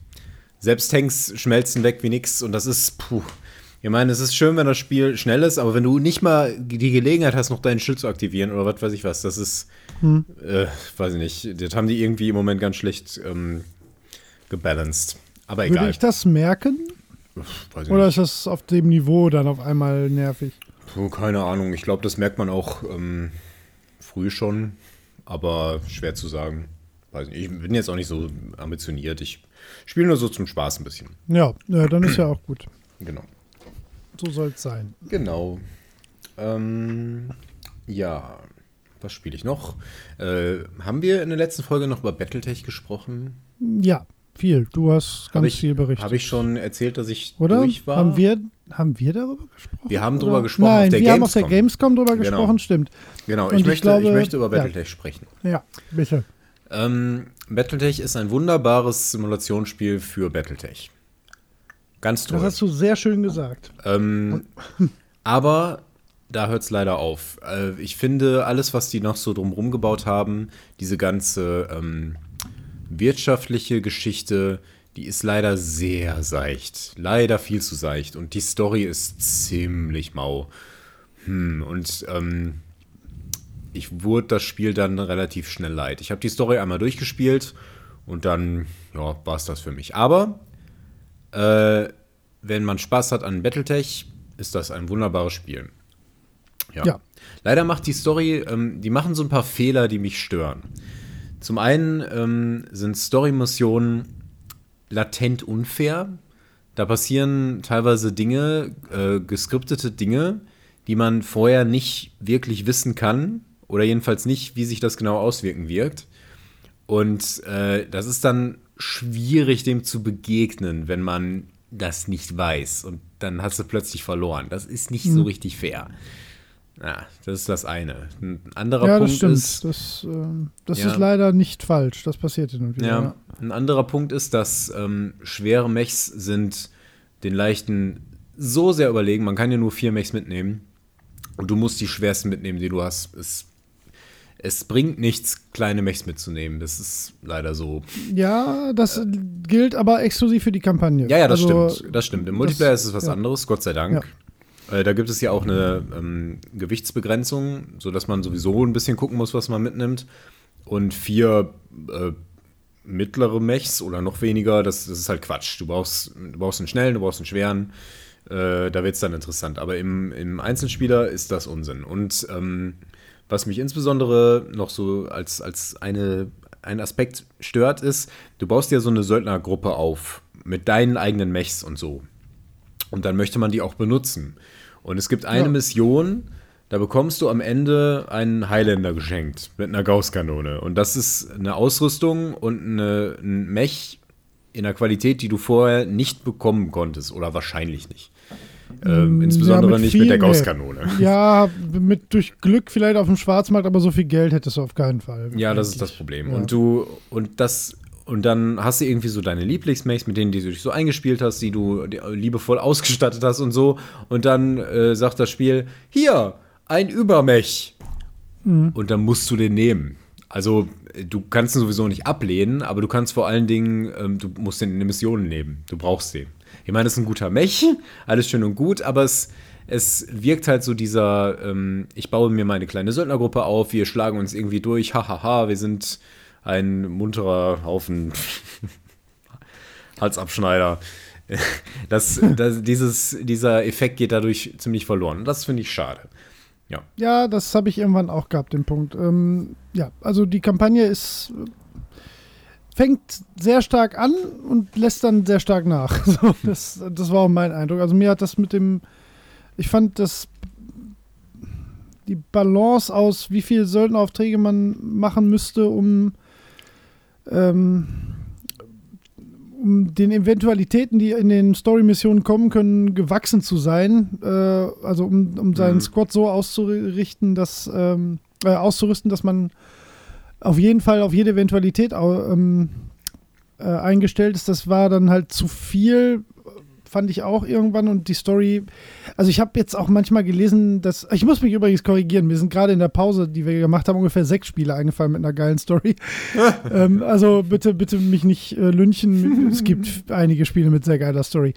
Selbst Tanks schmelzen weg wie nix und das ist, puh. Ich meine, es ist schön, wenn das Spiel schnell ist, aber wenn du nicht mal die Gelegenheit hast, noch deinen Schild zu aktivieren oder was weiß ich was, das ist, äh, weiß ich nicht, das haben die irgendwie im Moment ganz schlecht ähm, gebalanced. Aber Würde egal. ich das merken? Ich Oder ist das auf dem Niveau dann auf einmal nervig? Puh, keine Ahnung. Ich glaube, das merkt man auch ähm, früh schon, aber schwer zu sagen. Ich bin jetzt auch nicht so ambitioniert. Ich spiele nur so zum Spaß ein bisschen. Ja, ja dann ist ja auch gut. Genau. So soll es sein. Genau. Ähm, ja, was spiele ich noch? Äh, haben wir in der letzten Folge noch über Battletech gesprochen? Ja, viel. Du hast ganz ich, viel berichtet. Habe ich schon erzählt, dass ich oder? durch war? Haben wir, haben wir darüber gesprochen? Wir haben oder? drüber gesprochen Nein, wir haben auf der Gamescom. Gamescom drüber Genau. gesprochen, stimmt. Genau, ich, ich möchte, glaube, ich möchte über ja. Battletech sprechen. Ja, bitte. Ähm, Battletech ist ein wunderbares Simulationsspiel für Battletech. Ganz Das toll. hast du sehr schön gesagt. Ähm, aber da hört es leider auf. Äh, ich finde, alles, was die noch so drumherum gebaut haben, diese ganze ähm, wirtschaftliche Geschichte, die ist leider sehr seicht. Leider viel zu seicht. Und die Story ist ziemlich mau. Hm, und ähm, ich wurde das Spiel dann relativ schnell leid. Ich habe die Story einmal durchgespielt und dann, ja, war es das für mich. Aber äh, wenn man Spaß hat an Battletech, ist das ein wunderbares Spiel. Ja. Ja. Leider macht die Story, ähm, die machen so ein paar Fehler, die mich stören. Zum einen ähm, sind Story-Missionen latent unfair. Da passieren teilweise Dinge, äh, geskriptete Dinge, die man vorher nicht wirklich wissen kann oder jedenfalls nicht, wie sich das genau auswirken wirkt. Und äh, das ist dann schwierig, dem zu begegnen, wenn man das nicht weiß. Und dann hast du plötzlich verloren. Das ist nicht Mhm. so richtig fair. Ja, das ist das eine. Ein anderer Ja, das Punkt stimmt. ist. das ähm, das Ja. ist leider nicht falsch. Das passiert hin und wieder. Ja, ein anderer Punkt ist, dass ähm, schwere Mechs sind den leichten so sehr überlegen. Man kann ja nur vier Mechs mitnehmen. Und du musst die schwersten mitnehmen, die du hast. Es, es bringt nichts, kleine Mechs mitzunehmen. Das ist leider so. Ja, das gilt aber exklusiv für die Kampagne. Ja, ja, das Also, stimmt. Das stimmt. Im Multiplayer ist es was anderes, Gott sei Dank. Äh, da gibt es ja auch eine ähm, Gewichtsbegrenzung, sodass man sowieso ein bisschen gucken muss, was man mitnimmt. Und vier äh, mittlere Mechs oder noch weniger, das, das ist halt Quatsch. Du brauchst, du brauchst einen schnellen, du brauchst einen schweren. Äh, da wird es dann interessant. Aber im, im Einzelspieler ist das Unsinn. Und ähm, was mich insbesondere noch so als, als eine, ein Aspekt stört, ist, du baust dir so eine Söldnergruppe auf mit deinen eigenen Mechs und so. Und dann möchte man die auch benutzen. Und es gibt eine Ja. Mission, da bekommst du am Ende einen Highlander geschenkt mit einer Gausskanone. Und das ist eine Ausrüstung und eine, ein Mech in einer Qualität, die du vorher nicht bekommen konntest oder wahrscheinlich nicht. Ähm, Mm, insbesondere ja, mit nicht mit der. Gausskanone. Ja, mit durch Glück vielleicht auf dem Schwarzmarkt, aber so viel Geld hättest du auf keinen Fall. Ja, das ist das Problem. Ja. Und du, und das, und dann hast du irgendwie so deine Lieblingsmates, mit denen die du dich so eingespielt hast, die du liebevoll ausgestattet hast und so. Und dann äh, sagt das Spiel, hier, ein Übermech. Mhm. Und dann musst du den nehmen. Also, du kannst ihn sowieso nicht ablehnen, aber du kannst vor allen Dingen, ähm, du musst den in eine Mission nehmen. Du brauchst den. Ich meine, das ist ein guter Mech, alles schön und gut, aber es, es wirkt halt so dieser, ähm, ich baue mir meine kleine Söldnergruppe auf, wir schlagen uns irgendwie durch, hahaha, wir sind ein munterer Haufen Halsabschneider. Das, das, dieses, dieser Effekt geht dadurch ziemlich verloren. Das finde ich schade. Ja. Ja, das habe ich irgendwann auch gehabt, den Punkt. Ähm, ja, also die Kampagne ist fängt sehr stark an und lässt dann sehr stark nach. So, das, das war auch mein Eindruck. Also mir hat das mit dem, ich fand das die Balance aus, wie viel Söldneraufträge man machen müsste, um ähm, um den Eventualitäten, die in den Story-Missionen kommen können, gewachsen zu sein. Äh, also um, um seinen Mhm. Squad so auszurichten, dass ähm, äh, auszurüsten, dass man auf jeden Fall auf jede Eventualität ähm, äh, eingestellt ist. Das war dann halt zu viel, fand ich auch irgendwann. Und die Story, also ich habe jetzt auch manchmal gelesen, dass, ich muss mich übrigens korrigieren, mir sind gerade in der Pause, die wir gemacht haben, ungefähr sechs Spiele eingefallen mit einer geilen Story. ähm, also bitte, bitte mich nicht äh, lynchen. es gibt einige Spiele mit sehr geiler Story.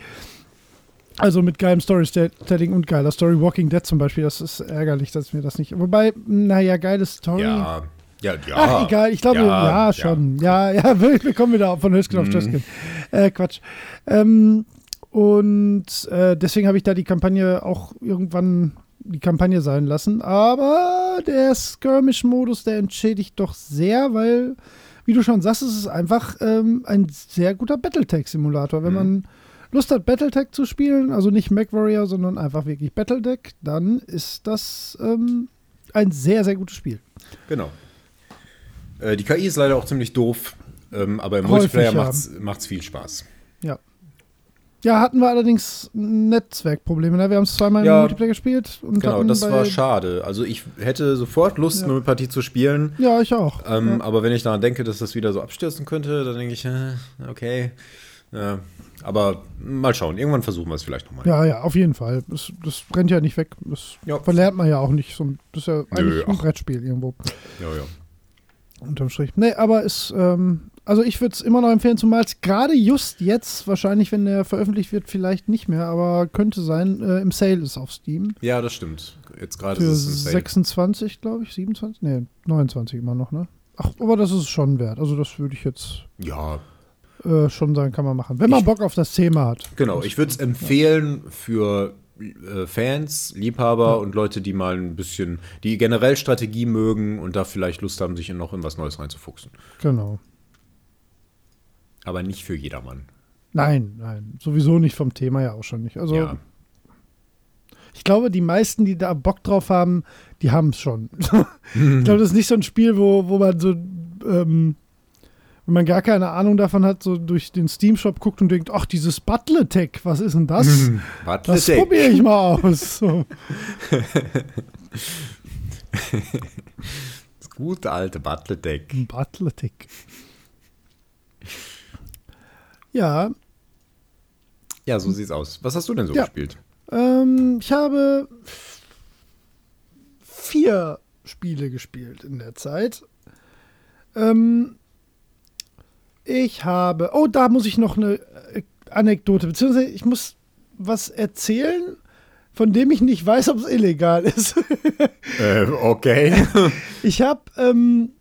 Also mit geilem Storytelling und geiler Story. Walking Dead zum Beispiel, das ist ärgerlich, dass mir das nicht. Wobei, naja, geile Story. Ja. Ja, ja. Ach, egal, ich glaube, ja, Ja, schon. Ja, ja, wir, wir kommen wieder von Höchstgen auf Mhm. Äh, Quatsch. Ähm, und äh, deswegen habe ich da die Kampagne auch irgendwann die Kampagne sein lassen. Aber der Skirmish-Modus, der entschädigt doch sehr, weil, wie du schon sagst, es ist einfach ähm, ein sehr guter Battletech-Simulator. Wenn Mhm. man Lust hat, Battletech zu spielen, also nicht MacWarrior, sondern einfach wirklich Battletech, dann ist das ähm, ein sehr, sehr gutes Spiel. Genau. Äh, die KI ist leider auch ziemlich doof, ähm, aber im Multiplayer macht's, macht's viel Spaß. Ja, hatten wir allerdings Netzwerkprobleme. Ne? Wir haben es zweimal im Ja, Multiplayer gespielt. Und Genau, das war schade. Also ich hätte sofort Lust, Ja. eine Partie zu spielen. Ja, ich auch. Ähm, ja. Aber wenn ich daran denke, dass das wieder so abstürzen könnte, dann denke ich, äh, okay. Ja, aber mal schauen. Irgendwann versuchen wir es vielleicht nochmal. ja, ja, auf jeden Fall. Das, das rennt ja nicht weg. Das Ja. verlernt man ja auch nicht. So, das ist ja eigentlich ein ach. Brettspiel irgendwo. ja. ja. Unterm Strich. Nee, aber ist, ähm, also ich würde es immer noch empfehlen, zumal es gerade just jetzt, wahrscheinlich, wenn der veröffentlicht wird, vielleicht nicht mehr, aber könnte sein, äh, im Sale ist auf Steam. Ja, das stimmt. Jetzt gerade ist es im Sale. 26, glaube ich, 27? Nee, 29 immer noch, ne? Ach, aber das ist schon wert. Also das würde ich jetzt Ja, äh, schon sagen, kann man machen. Wenn man Ich- Bock auf das Thema hat. genau. Ich würde es empfehlen für äh, Fans, Liebhaber und Leute, die mal ein bisschen, die generell Strategie mögen und da vielleicht Lust haben, sich in noch in was Neues reinzufuchsen. Genau. Aber nicht für jedermann. Nein, nein, sowieso nicht vom Thema ja auch schon nicht. Also Ja. ich glaube, die meisten, die da Bock drauf haben, die haben es schon. ich glaube, das ist nicht so ein Spiel, wo, wo man so, ähm, wenn man gar keine Ahnung davon hat, so durch den Steam-Shop guckt und denkt, ach, dieses Battletech, was ist denn das? Das probiere ich mal aus. So. Das gute alte Battletech. Ein Battletech. Ja, Ja, so sieht's aus. Was hast du denn so Ja. gespielt? Ähm, ich habe vier Spiele gespielt in der Zeit. Ähm, ich habe. Oh, da muss ich noch eine äh, Anekdote, beziehungsweise ich muss was erzählen, von dem ich nicht weiß, ob es illegal ist. Äh, okay. ich habe. Ähm,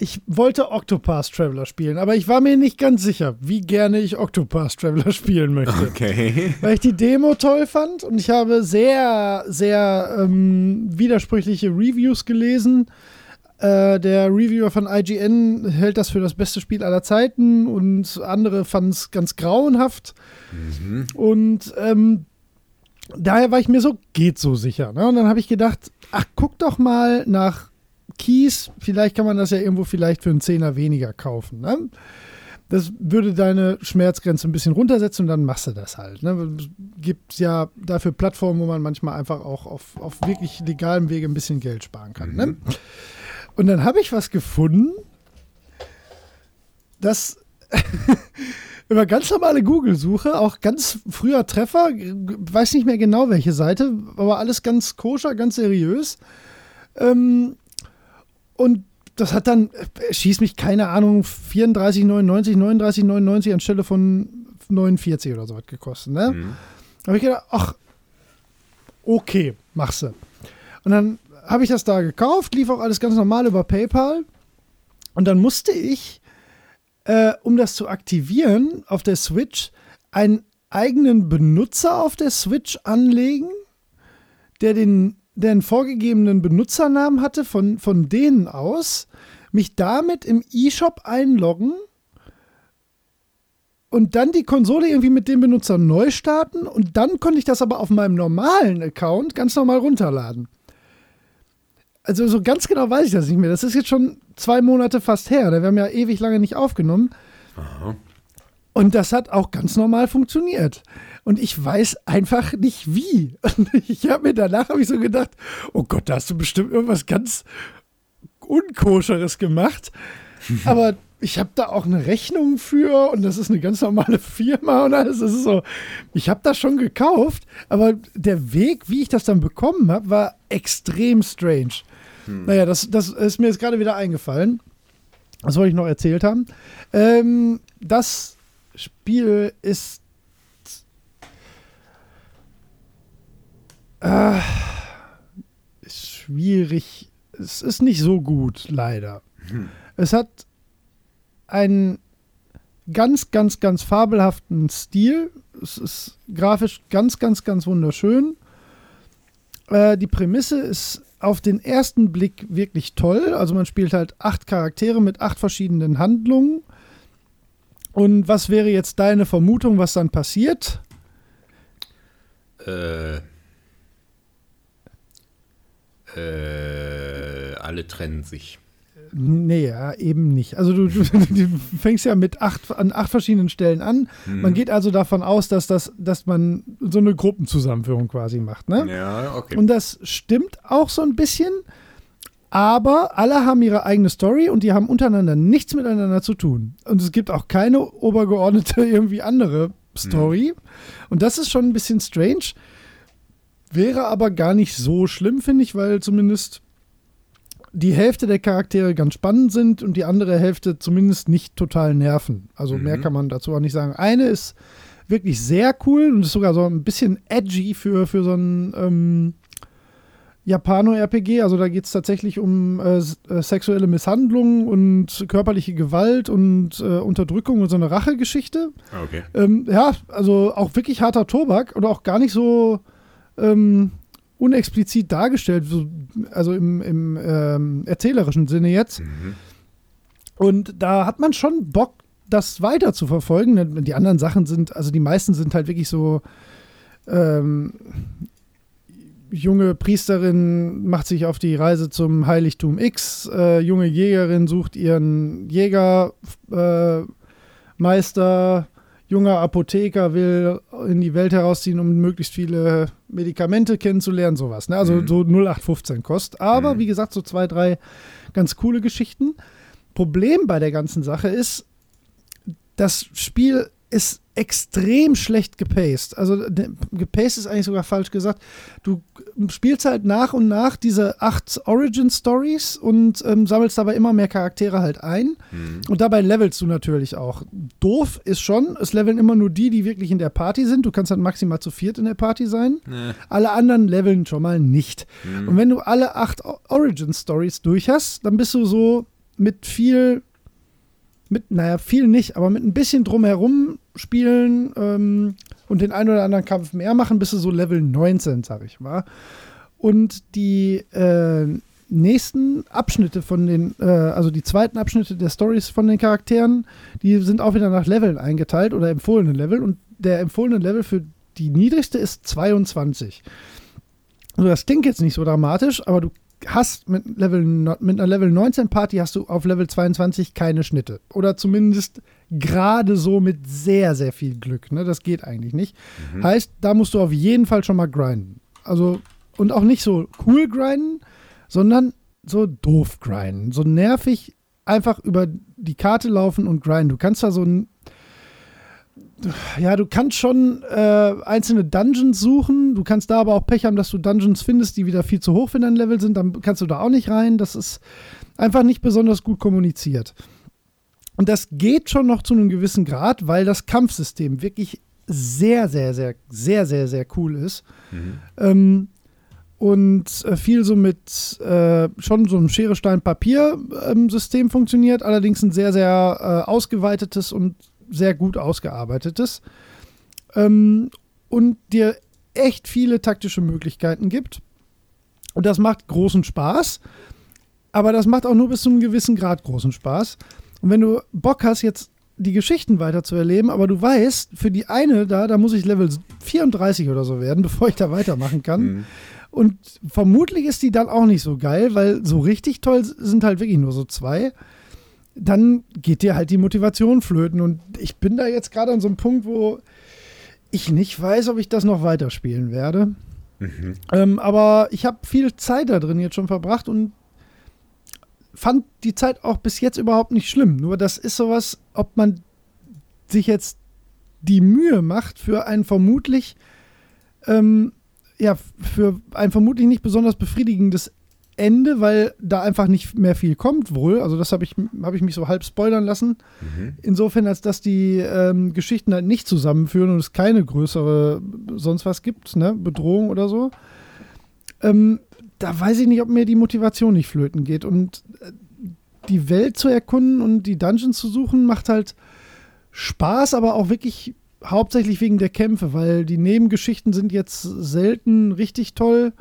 ich wollte Octopath Traveler spielen, aber ich war mir nicht ganz sicher, wie gerne ich Octopath Traveler spielen möchte. Okay. weil ich die Demo toll fand und ich habe sehr, sehr ähm, widersprüchliche Reviews gelesen. Äh, der Reviewer von IGN hält das für das beste Spiel aller Zeiten und andere fanden es ganz grauenhaft. Mhm. Und ähm, daher war ich mir so, geht so sicher. Ne? Und dann habe ich gedacht, ach, guck doch mal nach Keys. Vielleicht kann man das ja irgendwo vielleicht für einen Zehner weniger kaufen. Ne? Das würde deine Schmerzgrenze ein bisschen runtersetzen und dann machst du das halt. Ne? Gibt ja dafür Plattformen, wo man manchmal einfach auch auf, auf wirklich legalem Wege ein bisschen Geld sparen kann. Ne? Mhm. Ne? Und dann habe ich was gefunden, das über ganz normale Google-Suche, auch ganz früher Treffer, weiß nicht mehr genau welche Seite, aber alles ganz koscher, ganz seriös. Ähm, und das hat dann, äh, schieß mich, keine Ahnung, 34,99, 39,99 anstelle von 49 oder so was gekostet. Ne? Mhm. Da habe ich gedacht, ach, okay, mach's. Und dann habe ich das da gekauft, lief auch alles ganz normal über PayPal. Und dann musste ich äh, um das zu aktivieren auf der Switch, einen eigenen Benutzer auf der Switch anlegen, der den, der einen vorgegebenen Benutzernamen hatte von, von denen aus, mich damit im eShop einloggen und dann die Konsole irgendwie mit dem Benutzer neu starten und dann konnte ich das aber auf meinem normalen Account ganz normal runterladen also so ganz genau weiß ich das nicht mehr. Das ist jetzt schon zwei Monate fast her. Wir haben ja ewig lange nicht aufgenommen. Aha. Und das hat auch ganz normal funktioniert. Und ich weiß einfach nicht wie. Und ich habe mir danach habe ich so gedacht, oh Gott, da hast du bestimmt irgendwas ganz unkoscheres gemacht. Aber ich habe da auch eine Rechnung für und das ist eine ganz normale Firma und alles. Das ist so, ich habe das schon gekauft, aber der Weg, wie ich das dann bekommen habe, war extrem strange. Hm. Naja, das, das ist mir jetzt gerade wieder eingefallen. Das wollte ich noch erzählt haben. Ähm, das Spiel ist. Äh, ist schwierig. Es ist nicht so gut, leider. Hm. Es hat einen ganz, ganz, ganz fabelhaften Stil. Es ist grafisch ganz, ganz, ganz wunderschön. Äh, die Prämisse ist auf den ersten Blick wirklich toll. Also man spielt halt acht Charaktere mit acht verschiedenen Handlungen. Und was wäre jetzt deine Vermutung, was dann passiert? Äh, äh, alle trennen sich. Nee, ja, eben nicht. Also du, du, du, fängst ja mit acht, an acht verschiedenen Stellen an. Hm. Man geht also davon aus, dass, das, dass man so eine Gruppenzusammenführung quasi macht. Ne? Ja, okay. Und das stimmt auch so ein bisschen. Aber alle haben ihre eigene Story und die haben untereinander nichts miteinander zu tun. Und es gibt auch keine obergeordnete irgendwie andere Story. Hm. Und das ist schon ein bisschen strange. Wäre aber gar nicht so schlimm, finde ich, weil zumindest die Hälfte der Charaktere ganz spannend sind und die andere Hälfte zumindest nicht total nerven. Also mhm. mehr kann man dazu auch nicht sagen. Eine ist wirklich sehr cool und ist sogar so ein bisschen edgy für, für so ein ähm, Japano-RPG. Also da geht es tatsächlich um äh, äh, sexuelle Misshandlung und körperliche Gewalt und äh, Unterdrückung und so eine Rachegeschichte. Ah, okay. Ähm, ja, also auch wirklich harter Tobak oder auch gar nicht so ähm, unexplizit dargestellt, also im, im ähm, erzählerischen Sinne jetzt. Mhm. Und da hat man schon Bock, das weiter zu verfolgen. Die anderen Sachen sind, also die meisten sind halt wirklich so, ähm, junge Priesterin macht sich auf die Reise zum Heiligtum X, äh, junge Jägerin sucht ihren Jägermeister, äh, junger Apotheker will in die Welt herausziehen, um möglichst viele Medikamente kennenzulernen, sowas. Ne? Also mhm. so 0815 Kost. Aber mhm. wie gesagt, so zwei, drei ganz coole Geschichten. Problem bei der ganzen Sache ist, das Spiel ist extrem schlecht gepaced. Also gepaced ist eigentlich sogar falsch gesagt. Du spielst halt nach und nach diese acht Origin Stories und ähm, sammelst dabei immer mehr Charaktere halt ein. Mhm. Und dabei levelst du natürlich auch. Doof ist schon, es leveln immer nur die, die wirklich in der Party sind. Du kannst halt maximal zu viert in der Party sein. Nee. Alle anderen leveln schon mal nicht. Mhm. Und wenn du alle acht Origin Stories durch hast, dann bist du so mit viel mit, naja, viel nicht, aber mit ein bisschen drumherum spielen ähm, und den einen oder anderen Kampf mehr machen, bis du so Level 19, sag ich mal. Und die äh, nächsten Abschnitte von den, äh, also die zweiten Abschnitte der Stories von den Charakteren, die sind auch wieder nach Leveln eingeteilt oder empfohlenen Level und der empfohlene Level für die niedrigste ist 22. Also das klingt jetzt nicht so dramatisch, aber du hast mit, Level, mit einer Level 19 Party hast du auf Level 22 keine Schnitte. Oder zumindest gerade so mit sehr, sehr viel Glück. Ne? Das geht eigentlich nicht. Mhm. Heißt, da musst du auf jeden Fall schon mal grinden. Also, und auch nicht so cool grinden, sondern so doof grinden. So nervig einfach über die Karte laufen und grinden. Du kannst da so ein ja, du kannst schon äh, einzelne Dungeons suchen. Du kannst da aber auch Pech haben, dass du Dungeons findest, die wieder viel zu hoch für dein Level sind. Dann kannst du da auch nicht rein. Das ist einfach nicht besonders gut kommuniziert. Und das geht schon noch zu einem gewissen Grad, weil das Kampfsystem wirklich sehr, sehr, sehr, sehr, sehr, sehr cool ist. Mhm. Ähm, und äh, viel so mit äh, schon so einem Schere-Stein-Papier-System ähm, funktioniert, allerdings ein sehr, sehr äh, ausgeweitetes und sehr gut ausgearbeitetes ähm, und dir echt viele taktische Möglichkeiten gibt. Und das macht großen Spaß, aber das macht auch nur bis zu einem gewissen Grad großen Spaß. Und wenn du Bock hast, jetzt die Geschichten weiter zu erleben, aber du weißt, für die eine da, da muss ich Level 34 oder so werden, bevor ich da weitermachen kann. Mhm. Und vermutlich ist die dann auch nicht so geil, weil so richtig toll sind halt wirklich nur so zwei dann geht dir halt die Motivation flöten. Und ich bin da jetzt gerade an so einem Punkt, wo ich nicht weiß, ob ich das noch weiterspielen werde. Mhm. Ähm, aber ich habe viel Zeit da drin jetzt schon verbracht und fand die Zeit auch bis jetzt überhaupt nicht schlimm. Nur das ist sowas, ob man sich jetzt die Mühe macht für ein vermutlich ähm, ja, für ein vermutlich nicht besonders befriedigendes Ende, weil da einfach nicht mehr viel kommt wohl. Also das habe ich, hab ich mich so halb spoilern lassen. Mhm. Insofern, als dass die ähm, Geschichten halt nicht zusammenführen und es keine größere sonst was gibt, ne? Bedrohung oder so. Ähm, da weiß ich nicht, ob mir die Motivation nicht flöten geht. Und äh, die Welt zu erkunden und die Dungeons zu suchen, macht halt Spaß, aber auch wirklich hauptsächlich wegen der Kämpfe, weil die Nebengeschichten sind jetzt selten richtig toll.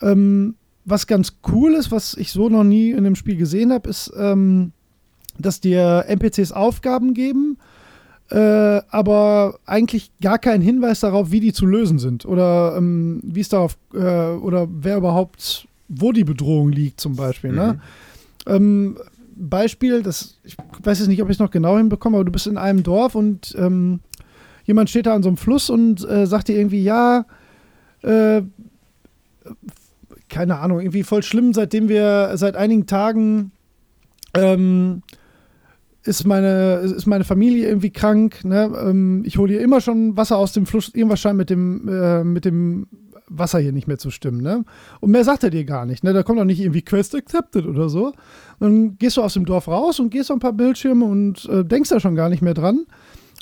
Ähm, was ganz cool ist, was ich so noch nie in dem Spiel gesehen habe, ist, ähm, dass dir NPCs Aufgaben geben, äh, aber eigentlich gar keinen Hinweis darauf, wie die zu lösen sind oder ähm, wie es darauf äh, oder wer überhaupt, wo die Bedrohung liegt, zum Beispiel. Ne? Mhm. Ne? Ähm, Beispiel, das, ich weiß jetzt nicht, ob ich es noch genau hinbekomme, aber du bist in einem Dorf und ähm, jemand steht da an so einem Fluss und äh, sagt dir irgendwie, ja, äh, keine Ahnung, irgendwie voll schlimm, seitdem wir seit einigen Tagen ähm, ist meine, ist meine Familie irgendwie krank. Ne? Ähm, ich hole hier immer schon Wasser aus dem Fluss. Irgendwas scheint mit dem, äh, mit dem Wasser hier nicht mehr zu stimmen. Ne? Und mehr sagt er dir gar nicht. Ne? Da kommt auch nicht irgendwie Quest accepted oder so. Dann gehst du aus dem Dorf raus und gehst auf ein paar Bildschirme und äh, denkst da schon gar nicht mehr dran.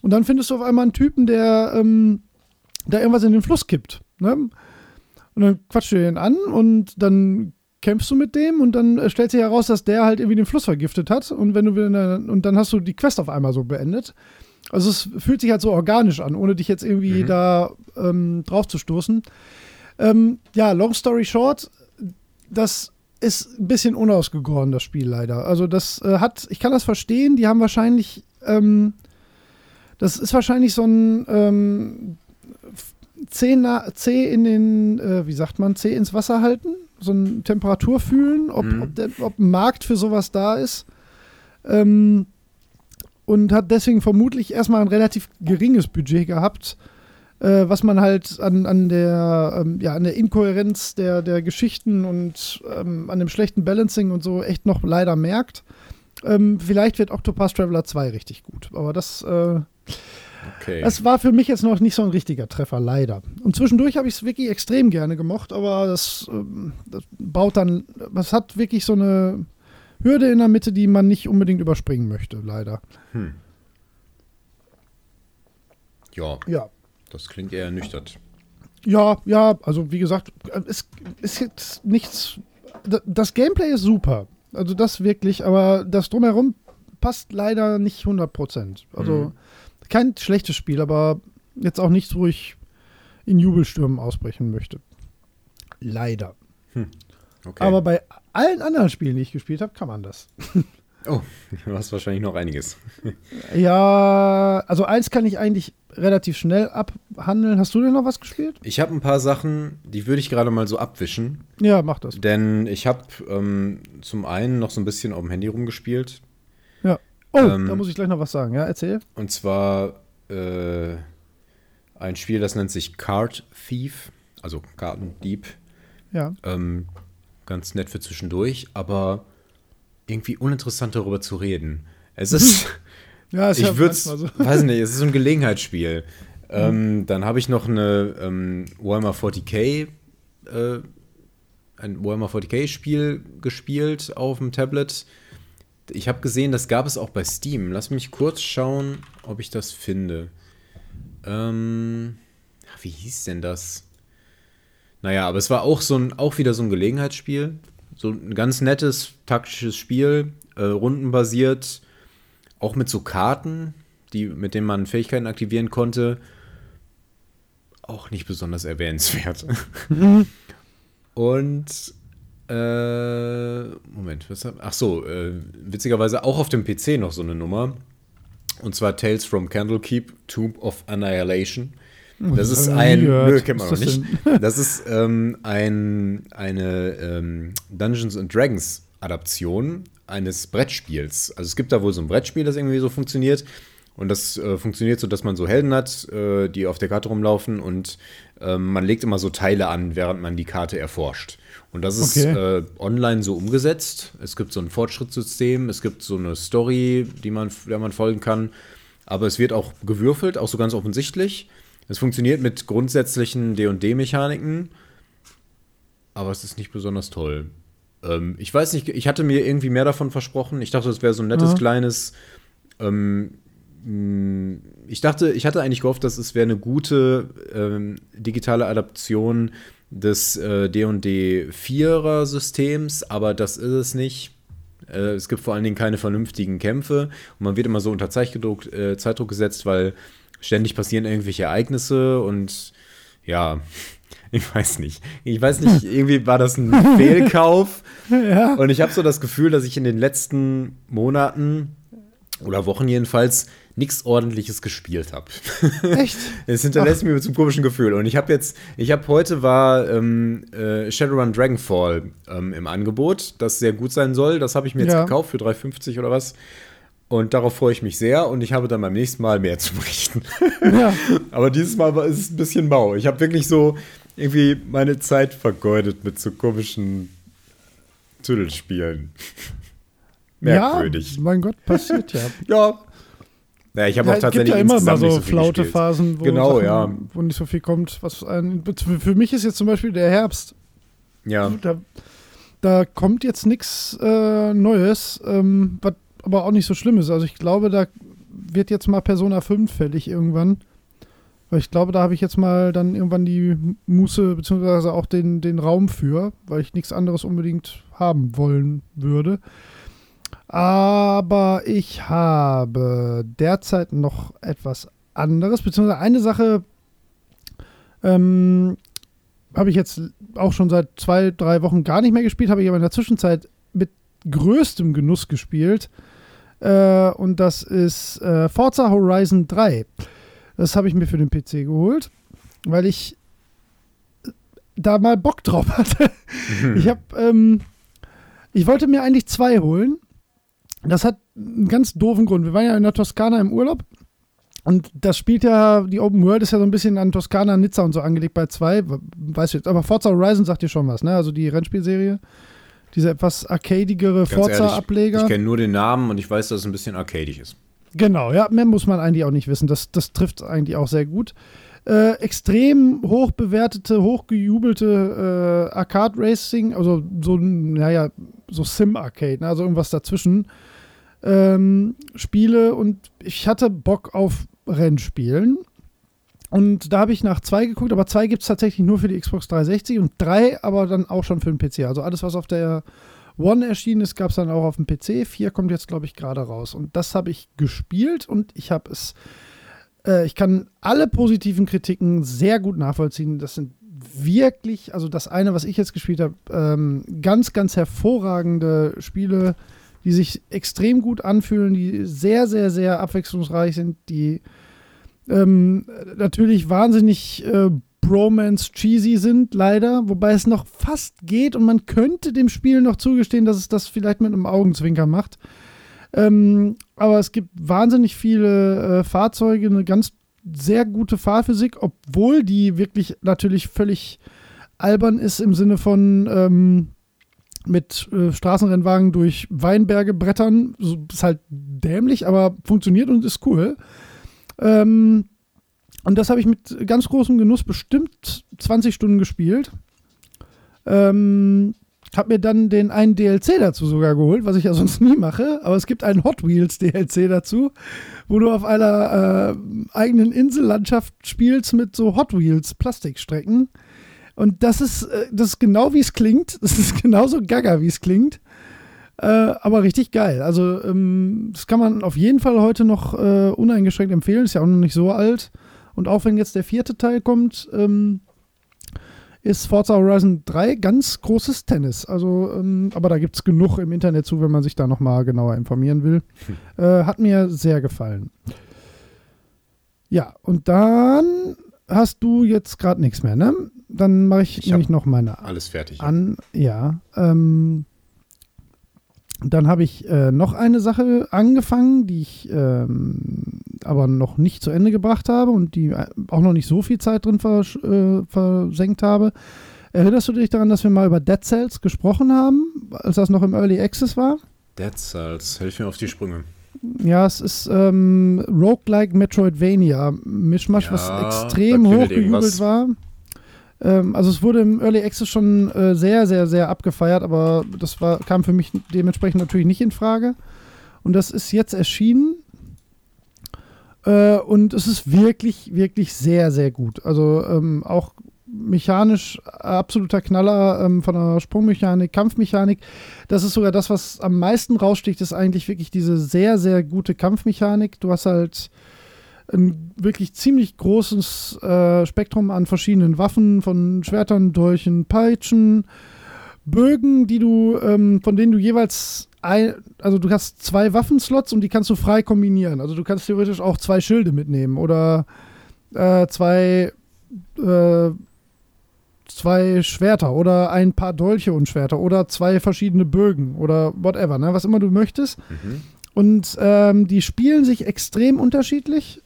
Und dann findest du auf einmal einen Typen, der ähm, da irgendwas in den Fluss kippt. Ne? Und dann quatschst du den an und dann kämpfst du mit dem und dann stellt sich heraus, dass der halt irgendwie den Fluss vergiftet hat und wenn du wieder und dann hast du die Quest auf einmal so beendet. Also es fühlt sich halt so organisch an, ohne dich jetzt irgendwie mhm. da ähm, drauf zu stoßen. Ähm, ja, long story short, das ist ein bisschen unausgegoren, das Spiel leider. Also das äh, hat, ich kann das verstehen, die haben wahrscheinlich, ähm, das ist wahrscheinlich so ein C, C in den, äh, wie sagt man, C ins Wasser halten, so eine Temperatur fühlen, ob, mhm. ob, der, ob, ein Markt für sowas da ist. Ähm, und hat deswegen vermutlich erstmal ein relativ geringes Budget gehabt, äh, was man halt an, an, der, ähm, ja, an der Inkohärenz der, der Geschichten und ähm, an dem schlechten Balancing und so echt noch leider merkt. Ähm, vielleicht wird Octopus Traveler 2 richtig gut, aber das äh, Okay. Das war für mich jetzt noch nicht so ein richtiger Treffer, leider. Und zwischendurch habe ich es wirklich extrem gerne gemocht, aber das, ähm, das baut dann, das hat wirklich so eine Hürde in der Mitte, die man nicht unbedingt überspringen möchte, leider. Hm. Ja. Ja. Das klingt eher ernüchtert. Ja, ja, also wie gesagt, es ist jetzt nichts. Das Gameplay ist super. Also das wirklich, aber das drumherum passt leider nicht 100 Prozent. Also. Mhm kein schlechtes Spiel, aber jetzt auch nichts, wo ich in Jubelstürmen ausbrechen möchte. Leider. Hm. Okay. Aber bei allen anderen Spielen, die ich gespielt habe, kann man das. Oh, du hast wahrscheinlich noch einiges. ja, also eins kann ich eigentlich relativ schnell abhandeln. Hast du denn noch was gespielt? Ich habe ein paar Sachen, die würde ich gerade mal so abwischen. Ja, mach das. Denn ich habe ähm, zum einen noch so ein bisschen auf dem Handy rumgespielt. Oh, ähm, da muss ich gleich noch was sagen. Ja, erzähl. Und zwar äh, ein Spiel, das nennt sich Card Thief, also Kartendieb. Ja. Ähm, ganz nett für zwischendurch, aber irgendwie uninteressant darüber zu reden. Es ist. ja, es ich würde so. weiß nicht, es ist so ein Gelegenheitsspiel. Ähm, mhm. Dann habe ich noch eine ähm, Warhammer 40k, äh, ein Warhammer 40k-Spiel gespielt auf dem Tablet. Ich habe gesehen, das gab es auch bei Steam. Lass mich kurz schauen, ob ich das finde. Ähm, wie hieß denn das? Naja, aber es war auch so ein, auch wieder so ein Gelegenheitsspiel. So ein ganz nettes taktisches Spiel, äh, rundenbasiert, auch mit so Karten, die, mit denen man Fähigkeiten aktivieren konnte. Auch nicht besonders erwähnenswert. Und äh, Moment, was hab, ach so, äh, witzigerweise auch auf dem PC noch so eine Nummer. Und zwar Tales from Candlekeep, Tomb of Annihilation. Das ist ein, nö, kennt man noch nicht. Das ist ähm, ein, eine ähm, Dungeons and Dragons Adaption eines Brettspiels. Also es gibt da wohl so ein Brettspiel, das irgendwie so funktioniert. Und das äh, funktioniert so, dass man so Helden hat, äh, die auf der Karte rumlaufen und äh, man legt immer so Teile an, während man die Karte erforscht. Und das ist okay. Äh, online so umgesetzt. Es gibt so ein Fortschrittssystem, es gibt so eine Story, die man, der man folgen kann. Aber es wird auch gewürfelt, auch so ganz offensichtlich. Es funktioniert mit grundsätzlichen DD-Mechaniken, aber es ist nicht besonders toll. Ähm, ich weiß nicht, ich hatte mir irgendwie mehr davon versprochen. Ich dachte, es wäre so ein nettes, ja. kleines. Ähm, mm, ich dachte, ich hatte eigentlich gehofft, dass es wäre eine gute ähm, digitale Adaption des äh, D&D 4er Systems, aber das ist es nicht. Äh, es gibt vor allen Dingen keine vernünftigen Kämpfe und man wird immer so unter Zeitdruck, äh, Zeitdruck gesetzt, weil ständig passieren irgendwelche Ereignisse und ja, ich weiß nicht. Ich weiß nicht, irgendwie war das ein Fehlkauf. ja. Und ich habe so das Gefühl, dass ich in den letzten Monaten oder Wochen jedenfalls nichts ordentliches gespielt habe. Echt? Es hinterlässt Ach. mir mit so einem komischen Gefühl. Und ich habe jetzt, ich habe heute war ähm, äh, Shadowrun Dragonfall ähm, im Angebot, das sehr gut sein soll. Das habe ich mir jetzt ja. gekauft für 3,50 oder was. Und darauf freue ich mich sehr und ich habe dann beim nächsten Mal mehr zu berichten. Ja. Aber dieses Mal ist es ein bisschen mau. Ich habe wirklich so irgendwie meine Zeit vergeudet mit so komischen Tüdelspielen. Merkwürdig. Ja, mein Gott, passiert ja. ja. Ja, ich habe ja, auch tatsächlich gibt ja immer mal so, so flaute Phasen, wo, genau, Sachen, ja. wo nicht so viel kommt. Was ein, für mich ist jetzt zum Beispiel der Herbst. Ja. Da, da kommt jetzt nichts äh, Neues, ähm, was aber auch nicht so schlimm ist. Also ich glaube, da wird jetzt mal Persona 5 fällig irgendwann. Weil ich glaube, da habe ich jetzt mal dann irgendwann die Muße, beziehungsweise auch den, den Raum für, weil ich nichts anderes unbedingt haben wollen würde. Aber ich habe derzeit noch etwas anderes, beziehungsweise eine Sache ähm, habe ich jetzt auch schon seit zwei, drei Wochen gar nicht mehr gespielt, habe ich aber in der Zwischenzeit mit größtem Genuss gespielt. Äh, und das ist äh, Forza Horizon 3. Das habe ich mir für den PC geholt, weil ich äh, da mal Bock drauf hatte. Mhm. Ich habe, ähm, ich wollte mir eigentlich zwei holen. Das hat einen ganz doofen Grund. Wir waren ja in der Toskana im Urlaub und das spielt ja, die Open World ist ja so ein bisschen an Toskana, Nizza und so angelegt bei zwei, weißt du jetzt. Aber Forza Horizon sagt dir schon was, ne? Also die Rennspielserie diese etwas arcadigere Forza-Ableger. Ich kenne nur den Namen und ich weiß, dass es ein bisschen arcadisch ist. Genau, ja, mehr muss man eigentlich auch nicht wissen. Das, das trifft eigentlich auch sehr gut. Äh, extrem hoch bewertete, hochgejubelte äh, Arcade Racing, also so, naja, so Sim-Arcade, ne? also irgendwas dazwischen. Ähm, Spiele und ich hatte Bock auf Rennspielen und da habe ich nach zwei geguckt, aber zwei gibt es tatsächlich nur für die Xbox 360 und drei aber dann auch schon für den PC. Also alles, was auf der One erschienen ist, gab es dann auch auf dem PC. Vier kommt jetzt, glaube ich, gerade raus. Und das habe ich gespielt und ich habe es. Äh, ich kann alle positiven Kritiken sehr gut nachvollziehen. Das sind wirklich, also das eine, was ich jetzt gespielt habe, ähm, ganz, ganz hervorragende Spiele, die sich extrem gut anfühlen, die sehr, sehr, sehr abwechslungsreich sind, die ähm, natürlich wahnsinnig äh, Bromance cheesy sind, leider, wobei es noch fast geht und man könnte dem Spiel noch zugestehen, dass es das vielleicht mit einem Augenzwinker macht. Ähm, aber es gibt wahnsinnig viele äh, Fahrzeuge, eine ganz sehr gute Fahrphysik, obwohl die wirklich natürlich völlig albern ist im Sinne von ähm, mit äh, Straßenrennwagen durch Weinberge brettern. So, ist halt dämlich, aber funktioniert und ist cool. Ähm, und das habe ich mit ganz großem Genuss bestimmt 20 Stunden gespielt. Ähm, habe mir dann den einen DLC dazu sogar geholt, was ich ja sonst nie mache. Aber es gibt einen Hot Wheels DLC dazu, wo du auf einer äh, eigenen Insellandschaft spielst mit so Hot Wheels Plastikstrecken. Und das ist, äh, das ist genau wie es klingt. Das ist genauso gaga, wie es klingt. Äh, aber richtig geil. Also, ähm, das kann man auf jeden Fall heute noch äh, uneingeschränkt empfehlen. Ist ja auch noch nicht so alt. Und auch wenn jetzt der vierte Teil kommt, ähm, ist Forza Horizon 3 ganz großes Tennis. Also, ähm, aber da gibt es genug im Internet zu, wenn man sich da nochmal genauer informieren will. Hm. Äh, hat mir sehr gefallen. Ja, und dann hast du jetzt gerade nichts mehr, ne? Dann mache ich, ich nämlich noch meine alles fertig. An, ja. Ähm, dann habe ich äh, noch eine Sache angefangen, die ich ähm, aber noch nicht zu Ende gebracht habe und die äh, auch noch nicht so viel Zeit drin vers äh, versenkt habe. Erinnerst du dich daran, dass wir mal über Dead Cells gesprochen haben, als das noch im Early Access war? Dead Cells, hilf mir auf die Sprünge. Ja, es ist ähm, Roguelike Metroidvania Mischmasch, ja, was extrem hochgejubelt war. Ähm, also es wurde im Early Access schon äh, sehr, sehr, sehr abgefeiert, aber das war, kam für mich dementsprechend natürlich nicht in Frage. Und das ist jetzt erschienen. Äh, und es ist wirklich, wirklich sehr, sehr gut. Also ähm, auch mechanisch absoluter Knaller ähm, von der Sprungmechanik, Kampfmechanik. Das ist sogar das, was am meisten raussticht, ist eigentlich wirklich diese sehr, sehr gute Kampfmechanik. Du hast halt ein wirklich ziemlich großes äh, Spektrum an verschiedenen Waffen, von Schwertern, Dolchen, Peitschen, Bögen, die du, ähm, von denen du jeweils ein, also du hast zwei Waffenslots und die kannst du frei kombinieren. Also du kannst theoretisch auch zwei Schilde mitnehmen oder äh, zwei äh, zwei Schwerter oder ein paar Dolche und Schwerter oder zwei verschiedene Bögen oder whatever, ne? was immer du möchtest. Mhm. Und ähm, die spielen sich extrem unterschiedlich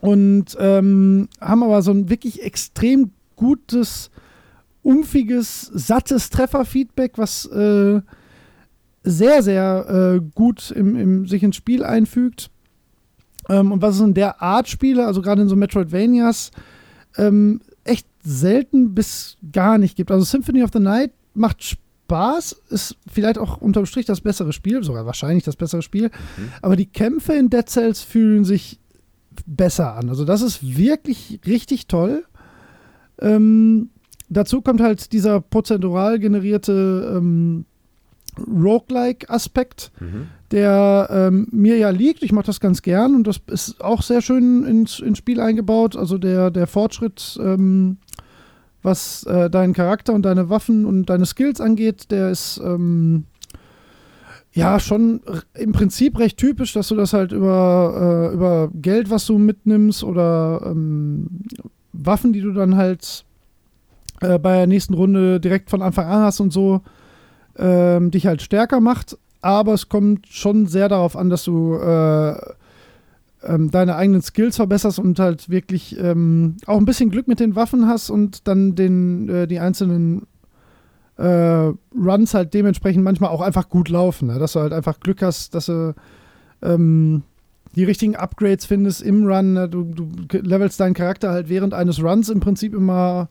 und ähm, haben aber so ein wirklich extrem gutes, umfiges, sattes Trefferfeedback, was äh, sehr, sehr äh, gut im, im, sich ins Spiel einfügt. Ähm, und was es in der Art Spiele, also gerade in so Metroidvanias, ähm, echt selten bis gar nicht gibt. Also Symphony of the Night macht Spaß, ist vielleicht auch unterm Strich das bessere Spiel, sogar wahrscheinlich das bessere Spiel. Mhm. Aber die Kämpfe in Dead Cells fühlen sich besser an. Also das ist wirklich richtig toll. Ähm, dazu kommt halt dieser prozentural generierte ähm, Roguelike-Aspekt, mhm. Der ähm, mir ja liegt. Ich mache das ganz gern und das ist auch sehr schön ins, ins Spiel eingebaut. Also der, der Fortschritt, ähm, was äh, deinen Charakter und deine Waffen und deine Skills angeht, der ist ähm, ja schon im Prinzip recht typisch, dass du das halt über, äh, über Geld, was du mitnimmst oder ähm, Waffen, die du dann halt äh, bei der nächsten Runde direkt von Anfang an hast und so, ähm, dich halt stärker macht. Aber es kommt schon sehr darauf an, dass du äh, ähm, deine eigenen Skills verbesserst und halt wirklich ähm, auch ein bisschen Glück mit den Waffen hast und dann den, äh, die einzelnen äh, Runs halt dementsprechend manchmal auch einfach gut laufen. Ne? Dass du halt einfach Glück hast, dass du ähm, die richtigen Upgrades findest im Run. Ne? Du, du, levelst deinen Charakter halt während eines Runs im Prinzip immer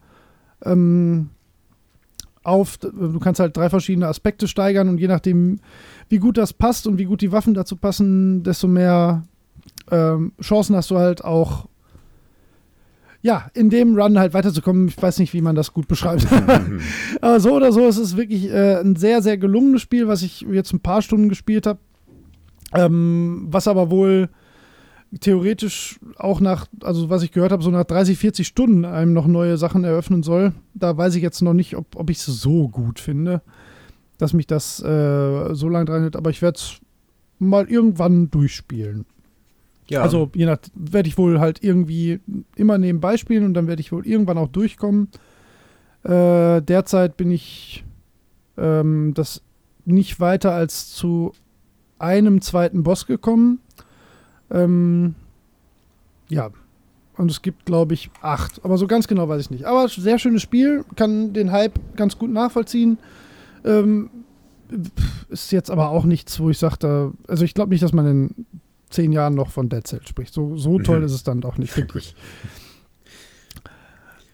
ähm, auf. Du kannst halt drei verschiedene Aspekte steigern und je nachdem, wie gut das passt und wie gut die Waffen dazu passen, desto mehr ähm, Chancen hast du halt auch ja, in dem Run halt weiterzukommen. Ich weiß nicht, wie man das gut beschreibt. Aber so oder so ist es wirklich äh, ein sehr, sehr gelungenes Spiel, was ich jetzt ein paar Stunden gespielt habe. Ähm, was aber wohl theoretisch auch nach, also was ich gehört habe, so nach 30, 40 Stunden einem noch neue Sachen eröffnen soll. Da weiß ich jetzt noch nicht, ob, ob ich es so gut finde, dass mich das äh, so lange dran hält. Aber ich werde es mal irgendwann durchspielen. Ja. Also je nach, werde ich wohl halt irgendwie immer nebenbei spielen und dann werde ich wohl irgendwann auch durchkommen. Äh, derzeit bin ich ähm, das nicht weiter als zu einem zweiten Boss gekommen. Ähm, ja. Und es gibt, glaube ich, acht. Aber so ganz genau weiß ich nicht. Aber sehr schönes Spiel. Kann den Hype ganz gut nachvollziehen. Ähm, ist jetzt aber auch nichts, wo ich sage, also ich glaube nicht, dass man in zehn Jahren noch von Dead Cell spricht. So, so toll mhm. ist es dann doch nicht wirklich.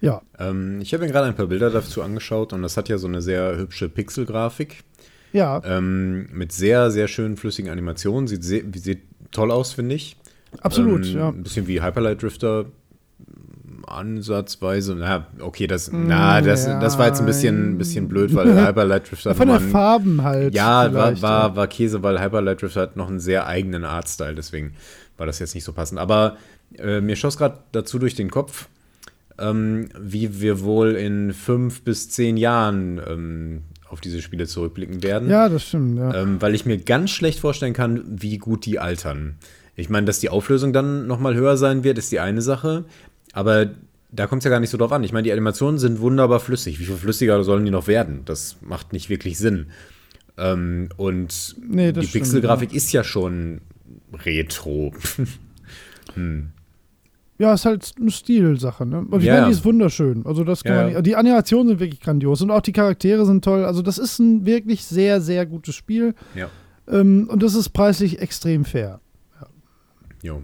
Ja. Ähm, ich habe mir gerade ein paar Bilder dazu angeschaut und das hat ja so eine sehr hübsche Pixelgrafik. Ja. Ähm, mit sehr, sehr schönen flüssigen Animationen. Sieht, sehr, sieht toll aus, finde ich. Absolut, ähm, ja. Ein bisschen wie Hyperlight Drifter ansatzweise. Na, okay, das, mm, na, das, ja, das war jetzt ein bisschen, bisschen blöd, weil Hyperlight Drifter Von der Farben halt. Ja, war, war, war Käse, weil Hyperlight Drifter hat noch einen sehr eigenen Artstyle, deswegen war das jetzt nicht so passend. Aber äh, mir schoss gerade dazu durch den Kopf, ähm, wie wir wohl in fünf bis zehn Jahren ähm, auf diese Spiele zurückblicken werden. Ja, das stimmt. Ja. Ähm, weil ich mir ganz schlecht vorstellen kann, wie gut die altern. Ich meine, dass die Auflösung dann nochmal höher sein wird, ist die eine Sache. Aber da kommt es ja gar nicht so drauf an. Ich meine, die Animationen sind wunderbar flüssig. Wie viel flüssiger sollen die noch werden? Das macht nicht wirklich Sinn. Ähm, und nee, die Pixelgrafik ja. ist ja schon retro. hm. Ja, ist halt eine Stilsache, ne? Und ich ja, meine, die ist wunderschön. Also das kann ja. man nicht, Die Animationen sind wirklich grandios und auch die Charaktere sind toll. Also das ist ein wirklich sehr, sehr gutes Spiel. Ja. Ähm, und das ist preislich extrem fair. Ja. Jo.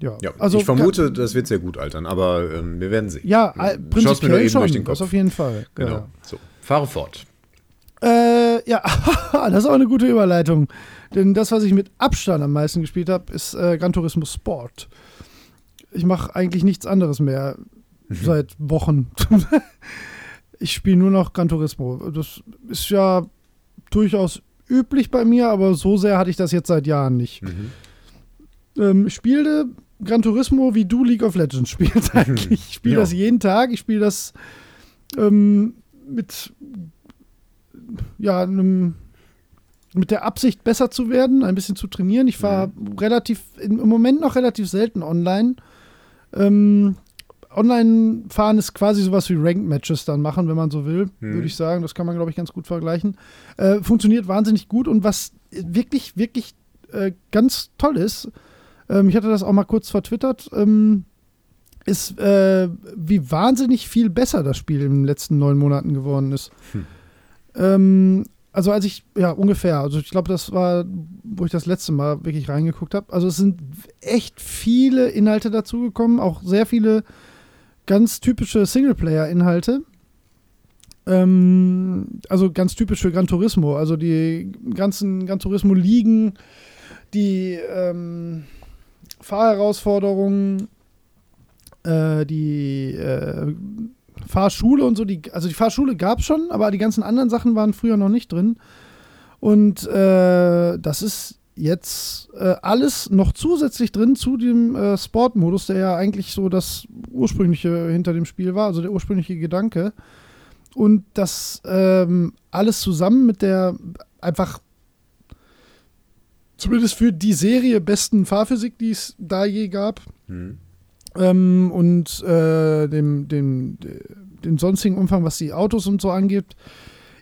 Ja, ja also ich vermute, das wird sehr gut altern, aber ähm, wir werden sehen. Ja, prinzipiell mir nur eben schon, durch den Kopf. das auf jeden Fall. Genau. Ja. So, fahre fort. Äh, ja, das ist auch eine gute Überleitung. Denn das, was ich mit Abstand am meisten gespielt habe, ist äh, Gran Turismo Sport. Ich mache eigentlich nichts anderes mehr mhm. seit Wochen. ich spiele nur noch Gran Turismo. Das ist ja durchaus üblich bei mir, aber so sehr hatte ich das jetzt seit Jahren nicht. Mhm. Ähm, ich spiele Gran Turismo, wie du League of Legends spielst eigentlich. Ich spiele ja. das jeden Tag. Ich spiele das ähm, mit ja, einem mit der Absicht, besser zu werden, ein bisschen zu trainieren. Ich fahre mhm. relativ, im Moment noch relativ selten online. Ähm, online fahren ist quasi sowas wie Ranked-Matches dann machen, wenn man so will, mhm. würde ich sagen. Das kann man, glaube ich, ganz gut vergleichen. Äh, funktioniert wahnsinnig gut und was wirklich, wirklich äh, ganz toll ist, ähm, ich hatte das auch mal kurz vertwittert, ähm, ist, äh, wie wahnsinnig viel besser das Spiel in den letzten neun Monaten geworden ist. Hm. Ähm, also als ich, ja, ungefähr, also ich glaube, das war, wo ich das letzte Mal wirklich reingeguckt habe. Also es sind echt viele Inhalte dazugekommen, auch sehr viele ganz typische Singleplayer-Inhalte. Ähm, also ganz typisch für Gran Turismo. Also die ganzen Gran Turismo-Ligen, die ähm, Fahrherausforderungen, äh, die äh, Fahrschule und so, die, also die Fahrschule gab es schon, aber die ganzen anderen Sachen waren früher noch nicht drin. Und äh, das ist jetzt äh, alles noch zusätzlich drin zu dem äh, Sportmodus, der ja eigentlich so das ursprüngliche hinter dem Spiel war, also der ursprüngliche Gedanke. Und das ähm, alles zusammen mit der einfach zumindest für die Serie besten Fahrphysik, die es da je gab. Mhm. Ähm, und äh, dem, dem, dem sonstigen Umfang, was die Autos und so angeht,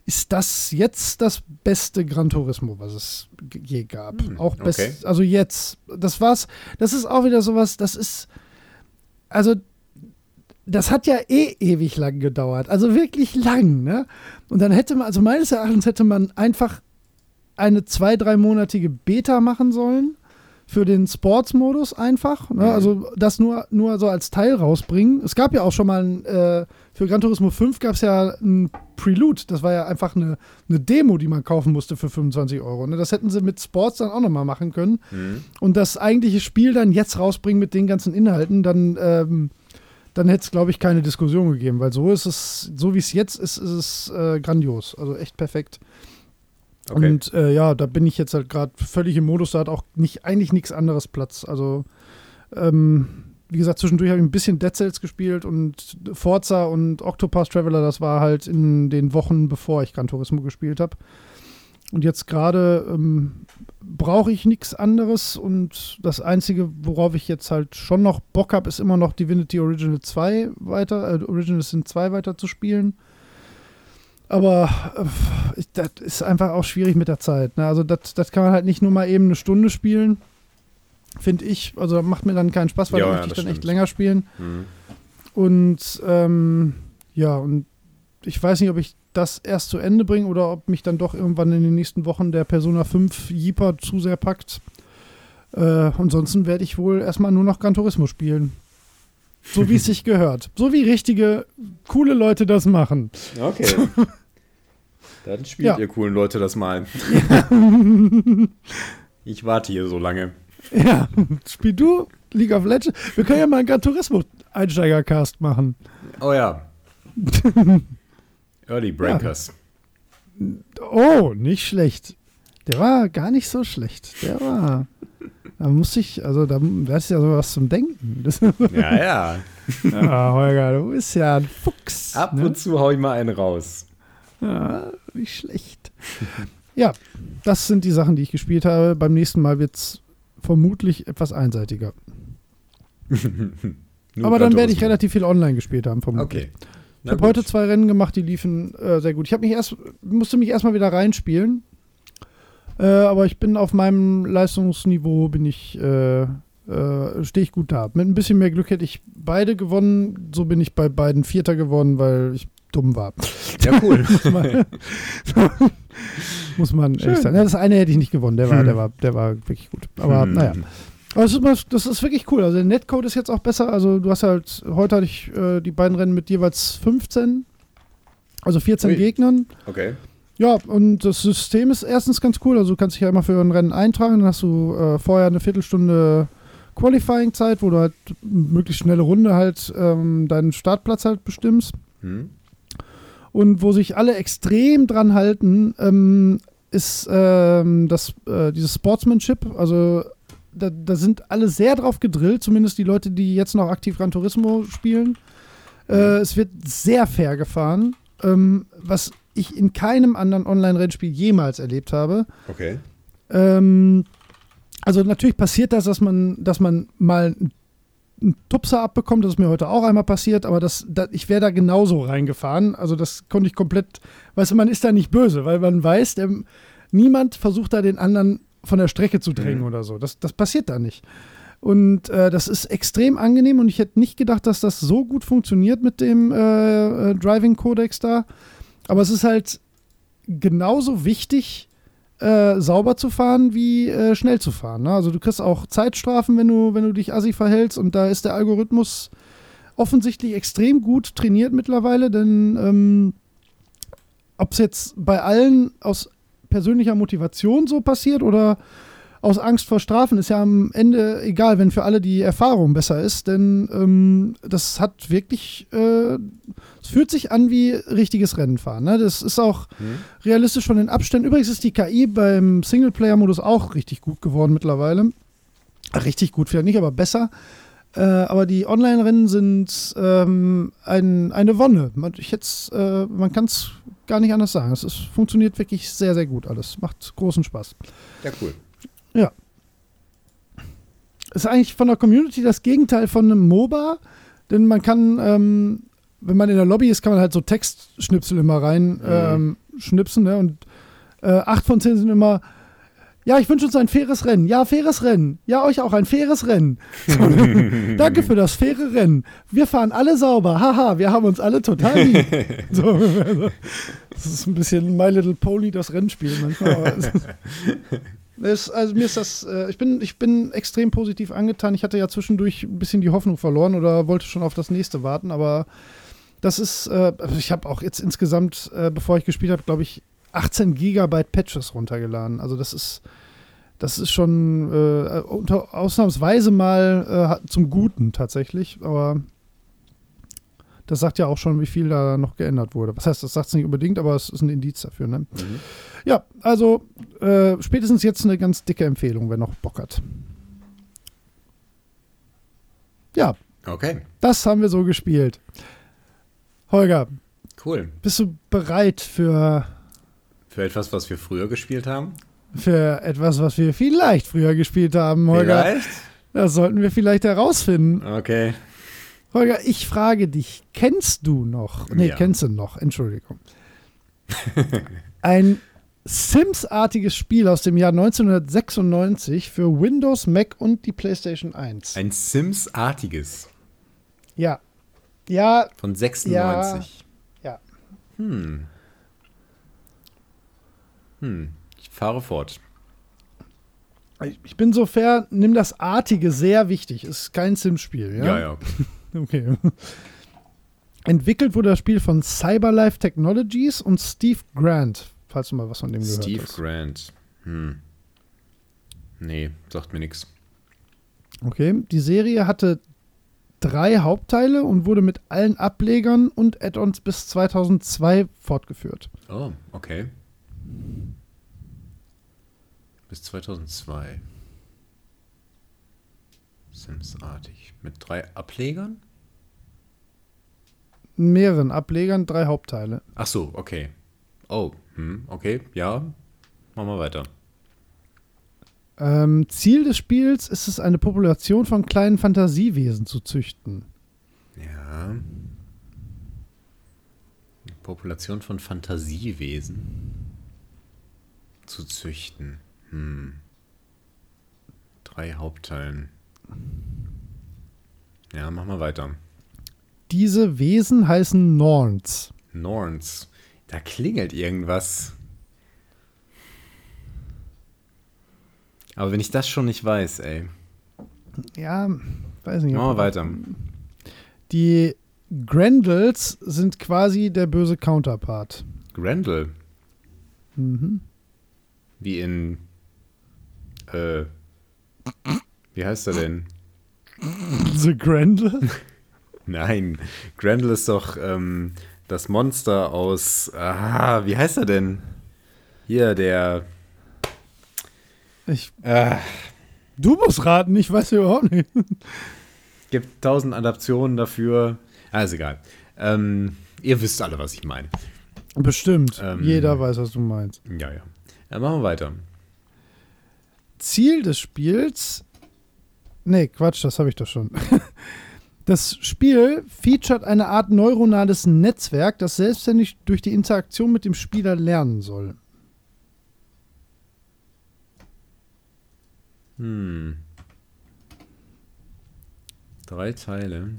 ist das jetzt das beste Gran Turismo, was es je gab. Hm, auch best, okay. also jetzt. Das war's. Das ist auch wieder sowas, das ist, also, das hat ja eh ewig lang gedauert. Also wirklich lang, ne? Und dann hätte man, also meines Erachtens hätte man einfach eine zwei, dreimonatige Beta machen sollen für den Sports-Modus einfach. Ne? Mhm. Also das nur, nur so als Teil rausbringen. Es gab ja auch schon mal ein, äh, für Gran Turismo 5 gab es ja ein Prelude. Das war ja einfach eine, eine Demo, die man kaufen musste für 25 Euro. Ne? Das hätten sie mit Sports dann auch nochmal machen können. Mhm. Und das eigentliche Spiel dann jetzt rausbringen mit den ganzen Inhalten, dann, ähm, dann hätte es, glaube ich, keine Diskussion gegeben. Weil so ist es, so wie es jetzt ist, ist es äh, grandios. Also echt perfekt. Okay. Und äh, ja, da bin ich jetzt halt gerade völlig im Modus, da hat auch nicht, eigentlich nichts anderes Platz. Also, ähm, wie gesagt, zwischendurch habe ich ein bisschen Dead Cells gespielt und Forza und Octopath Traveler, das war halt in den Wochen, bevor ich Gran Turismo gespielt habe. Und jetzt gerade ähm, brauche ich nichts anderes und das Einzige, worauf ich jetzt halt schon noch Bock habe, ist immer noch Divinity Original 2 weiter, äh, Original Sin 2 weiter zu spielen. Aber äh, das ist einfach auch schwierig mit der Zeit. Ne? Also das, das kann man halt nicht nur mal eben eine Stunde spielen, finde ich. Also macht mir dann keinen Spaß, weil ja, da möchte ich dann stimmt. echt länger spielen. Mhm. Und ähm, ja, und ich weiß nicht, ob ich das erst zu Ende bringe oder ob mich dann doch irgendwann in den nächsten Wochen der Persona 5 Jeeper zu sehr packt. Äh, ansonsten werde ich wohl erstmal nur noch Gran Turismo spielen. So wie es sich gehört. So wie richtige, coole Leute das machen. Okay. Dann spielt ja. ihr coolen Leute das mal. Ja. ich warte hier so lange. Ja, spiel du League of Legends. Wir können ja mal einen Gran Turismo Einsteigercast machen. Oh ja. Early Breakers. Ja. Oh, nicht schlecht. Der war gar nicht so schlecht. Der war. Da muss ich, also da ist ja sowas zum Denken. ja, ja. ja, Holger, du bist ja ein Fuchs. Ab ne? und zu hau ich mal einen raus. Ja, nicht schlecht. ja, das sind die Sachen, die ich gespielt habe. Beim nächsten Mal wird es vermutlich etwas einseitiger. Aber dann werde ich relativ viel online gespielt haben, vermutlich. Okay. ich habe heute zwei Rennen gemacht, die liefen äh, sehr gut. Ich mich erst, musste mich erstmal wieder reinspielen. Äh, aber ich bin auf meinem Leistungsniveau, bin ich, äh, äh, stehe ich gut da. Mit ein bisschen mehr Glück hätte ich beide gewonnen. So bin ich bei beiden Vierter geworden, weil ich dumm war. Ja, cool. muss man, muss man ehrlich sagen. Ja, das eine hätte ich nicht gewonnen, der war, hm. der war, der war wirklich gut. Aber hm. naja. Aber das ist, das ist, wirklich cool. Also der Netcode ist jetzt auch besser. Also du hast halt, heute hatte ich äh, die beiden Rennen mit jeweils 15, also 14 Ui. Gegnern. Okay. Ja, und das System ist erstens ganz cool. Also du kannst dich ja immer für ein Rennen eintragen, dann hast du äh, vorher eine Viertelstunde Qualifying-Zeit, wo du halt möglichst schnelle Runde halt ähm, deinen Startplatz halt bestimmst. Hm. Und wo sich alle extrem dran halten, ähm, ist ähm, das, äh, dieses Sportsmanship. Also da, da, sind alle sehr drauf gedrillt, zumindest die Leute, die jetzt noch aktiv Gran Turismo spielen. Äh, es wird sehr fair gefahren, ähm, was ich in keinem anderen Online-Rennspiel jemals erlebt habe. Okay. Ähm, also natürlich passiert das, dass man, dass man mal einen Tupser abbekommt. Das ist mir heute auch einmal passiert, aber das, das ich wäre da genauso reingefahren. Also das konnte ich komplett, weißt du, man ist da nicht böse, weil man weiß, der, niemand versucht da den anderen von der Strecke zu drängen mhm. oder so. Das, das passiert da nicht. Und äh, das ist extrem angenehm und ich hätte nicht gedacht, dass das so gut funktioniert mit dem äh, äh, Driving Codex da. Aber es ist halt genauso wichtig, äh, sauber zu fahren, wie äh, schnell zu fahren. Ne? Also du kriegst auch Zeitstrafen, wenn du, wenn du dich assi verhältst und da ist der Algorithmus offensichtlich extrem gut trainiert mittlerweile, denn ähm, ob es jetzt bei allen aus persönlicher Motivation so passiert oder aus Angst vor Strafen ist ja am Ende egal, wenn für alle die Erfahrung besser ist, denn ähm, das hat wirklich, äh, es fühlt sich an wie richtiges Rennenfahren. Ne? Das ist auch mhm. realistisch von den Abständen. Übrigens ist die KI beim Singleplayer-Modus auch richtig gut geworden mittlerweile. Richtig gut, vielleicht nicht, aber besser. Äh, aber die Online-Rennen sind ähm, ein, eine Wonne. Man, äh, man kann es gar nicht anders sagen. Es ist, funktioniert wirklich sehr, sehr gut alles. Macht großen Spaß. Ja, cool. Ja. Ist eigentlich von der Community das Gegenteil von einem MOBA, denn man kann, ähm, wenn man in der Lobby ist, kann man halt so Textschnipsel immer rein ähm, schnipsen, ne? Und äh, acht von zehn sind immer, ja, ich wünsche uns ein faires Rennen. Ja, faires Rennen. Ja, euch auch ein faires Rennen. So, danke für das faire Rennen. Wir fahren alle sauber. Haha, wir haben uns alle total lieb. So, das ist ein bisschen My Little Pony, das Rennspiel manchmal. Es, also mir ist das, äh, ich, bin, ich bin extrem positiv angetan. Ich hatte ja zwischendurch ein bisschen die Hoffnung verloren oder wollte schon auf das nächste warten, aber das ist, äh, also ich habe auch jetzt insgesamt, äh, bevor ich gespielt habe, glaube ich, 18 Gigabyte Patches runtergeladen. Also das ist, das ist schon äh, unter, ausnahmsweise mal äh, zum Guten tatsächlich, aber Das sagt ja auch schon, wie viel da noch geändert wurde. Was heißt, das sagt es nicht unbedingt, aber es ist ein Indiz dafür. Ne? Mhm. Ja, also äh, spätestens jetzt eine ganz dicke Empfehlung, wer noch Bock hat. Ja, Okay, das haben wir so gespielt. Holger, cool. bist du bereit für, Für etwas, was wir früher gespielt haben? für etwas, was wir vielleicht früher gespielt haben, Holger? Vielleicht? Das sollten wir vielleicht herausfinden. Okay. Holger, ich frage dich, kennst du noch, nee, Ja. kennst du noch, Entschuldigung, ein Sims-artiges Spiel aus dem Jahr 1996 für Windows, Mac und die PlayStation 1? Ein Sims-artiges ja. Ja, von 96. Ja. Hm. Hm. Ich fahre fort. ich bin so fair, nimm das Artige sehr wichtig. Ist kein Sims-Spiel, ja? Ja, ja. Okay. Entwickelt wurde das Spiel von Cyberlife Technologies und Steve Grant, falls du mal was von dem gehört Steve hast. Grant. Hm. Nee, sagt mir nichts. Okay. Die Serie hatte drei Hauptteile und wurde mit allen Ablegern und Add-ons bis 2002 fortgeführt. Oh, okay. Bis 2002. Sims-artig. Mit drei Ablegern? Mehreren Ablegern, drei Hauptteile. Ach so, okay. Oh, hm, okay, ja. Machen wir weiter. Ähm, Ziel des Spiels ist es, eine Population von kleinen Fantasiewesen zu züchten. Ja. Population von Fantasiewesen zu züchten. Hm. Drei Hauptteilen. Ja, mach mal weiter. Diese Wesen heißen Norns. Norns. Da klingelt irgendwas. Aber wenn ich das schon nicht weiß, ey. Ja, weiß nicht. Machen wir weiter. Die Grendels sind quasi der böse Counterpart. Grendel. Mhm. Wie in. Äh. Wie heißt er denn? The Grendel? Nein, Grendel ist doch ähm, das Monster aus. Ah, wie heißt er denn? Hier, der. Ich, Äh, du musst raten, ich weiß ja überhaupt nicht. gibt tausend Adaptionen dafür. Ah, ist egal. Ähm, ihr wisst alle, was ich meine. Bestimmt. Ähm. Jeder weiß, was du meinst. Ja, ja. Dann machen wir weiter. Ziel des Spiels. Nee, Quatsch, das habe ich doch schon. Das Spiel featuret eine Art neuronales Netzwerk, das selbstständig durch die Interaktion mit dem Spieler lernen soll. Hm. Drei Teile.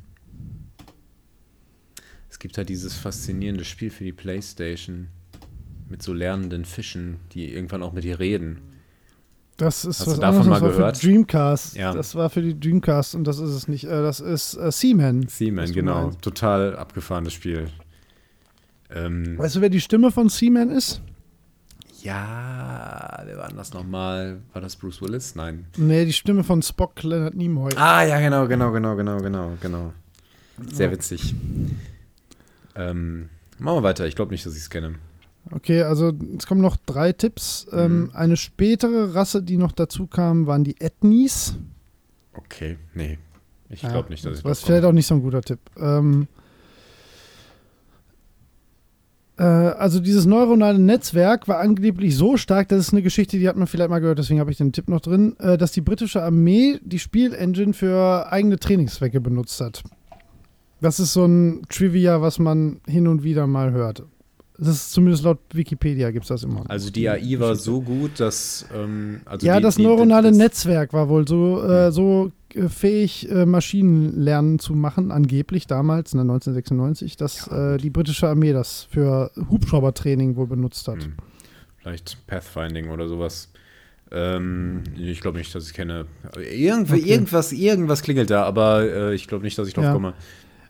Es gibt halt dieses faszinierende Spiel für die Playstation mit so lernenden Fischen, die irgendwann auch mit dir reden. Das ist Hast du was davon anderes, mal das war gehört? für Dreamcast. Ja. Das war für die Dreamcast und das ist es nicht. Äh, das ist äh, Seaman. Seaman, du genau. meinst. Total abgefahrenes Spiel. Ähm, Weißt du, wer die Stimme von Seaman ist? ja, wer war das nochmal? War das Bruce Willis? Nein. Nee, die Stimme von Spock Leonard Nimoy. Ah, ja, genau, genau, genau, genau, genau, genau. Sehr witzig. Ähm, machen wir weiter. Ich glaube nicht, dass ich es kenne. Okay, also es kommen noch drei Tipps. Ähm, Mhm. eine spätere Rasse, die noch dazu kam, waren die Ethnies. Okay, nee. Ich Ja, glaube nicht, dass ich Das ist vielleicht auch nicht so ein guter Tipp. Ähm, äh, also dieses neuronale Netzwerk war angeblich so stark, das ist eine Geschichte, die hat man vielleicht mal gehört, deswegen habe ich den Tipp noch drin, äh, dass die britische Armee die Spielengine für eigene Trainingszwecke benutzt hat. Das ist so ein Trivia, was man hin und wieder mal hört. Das ist zumindest laut Wikipedia gibt es das immer. Also die AI war so gut, dass ähm, also ja, die, das die, neuronale das- Netzwerk war wohl so, äh, so äh, fähig, äh, Maschinenlernen zu machen, angeblich damals, ne, 1996, dass Ja, äh, die britische Armee das für Hubschraubertraining wohl benutzt hat. Hm. Vielleicht Pathfinding oder sowas. Ähm, ich glaube nicht, dass ich kenne. Irgendw Okay. Irgendwas, irgendwas klingelt da, aber äh, ich glaube nicht, dass ich drauf Ja. komme.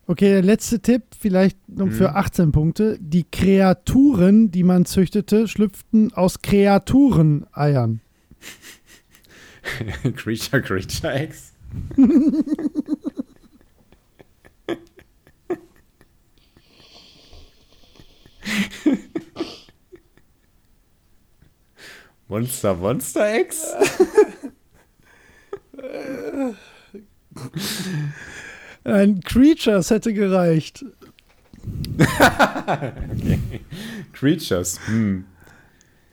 Okay, der letzte Tipp, vielleicht noch für mhm. 18 Punkte. Die Kreaturen, die man züchtete, schlüpften aus Kreatureneiern. creature, Creature Eggs. Monster, Monster Eggs? Ein Creatures hätte gereicht. okay. Creatures. Hm.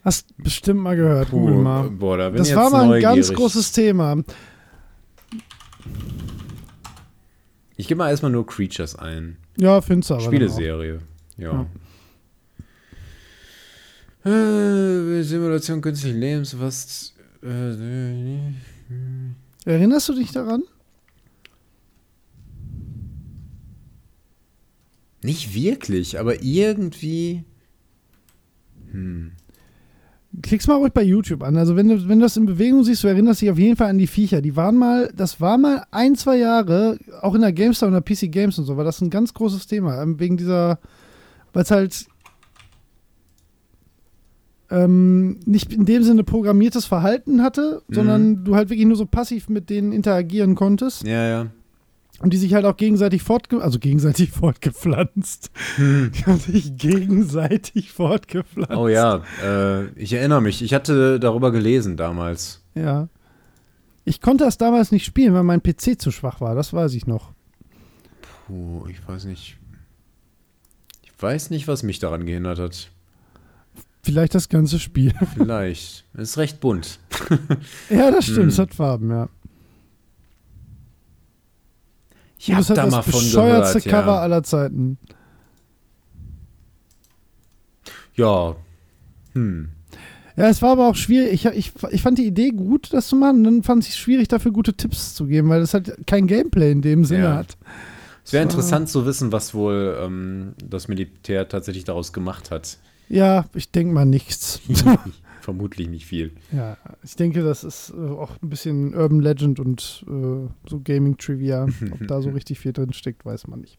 Hast bestimmt mal gehört, Puh, Google mal. Boah, da Das war mal ein ganz großes Thema. Ich gebe mal erstmal nur Creatures ein. Ja, findest du aber. Spieleserie. Ja. Äh, Simulation künstlichen Lebens, was. Äh, Erinnerst du dich daran? Nicht wirklich, aber irgendwie. Hm. Klick's mal ruhig bei YouTube an. Also wenn du, wenn du das in Bewegung siehst, du erinnerst dich auf jeden Fall an die Viecher. Die waren mal, das war mal ein, zwei Jahre, auch in der GameStar und der PC Games und so, war das ein ganz großes Thema. ähm, Wegen dieser, weil es halt ähm, nicht in dem Sinne programmiertes Verhalten hatte, Mhm. sondern du halt wirklich nur so passiv mit denen interagieren konntest Ja, ja. Und die sich halt auch gegenseitig fortge also gegenseitig fortgepflanzt. Die haben sich gegenseitig fortgepflanzt. Oh ja, äh, ich erinnere mich. Ich hatte darüber gelesen damals. Ja. Ich konnte das damals nicht spielen, weil mein PC zu schwach war, das weiß ich noch. Puh, ich weiß nicht. Ich weiß nicht, was mich daran gehindert hat. Vielleicht das ganze Spiel. Vielleicht. Es ist recht bunt. ja, das stimmt, Hm. es hat Farben, ja. Ich Und hab es hat da das mal von bescheuertste gehört, Cover ja. aller Zeiten. Ja. Hm. Ja, es war aber auch schwierig. Ich, ich, ich fand die Idee gut, das zu machen. Und dann fand ich es schwierig, dafür gute Tipps zu geben, weil das halt kein Gameplay in dem Sinne Ja. hat. Es wäre So. interessant zu wissen, was wohl ähm, das Militär tatsächlich daraus gemacht hat. Ja, ich denke mal nichts. Vermutlich nicht viel. ja, ich denke, das ist äh, auch ein bisschen Urban Legend und äh, so Gaming-Trivia. Ob da so richtig viel drin steckt, weiß man nicht.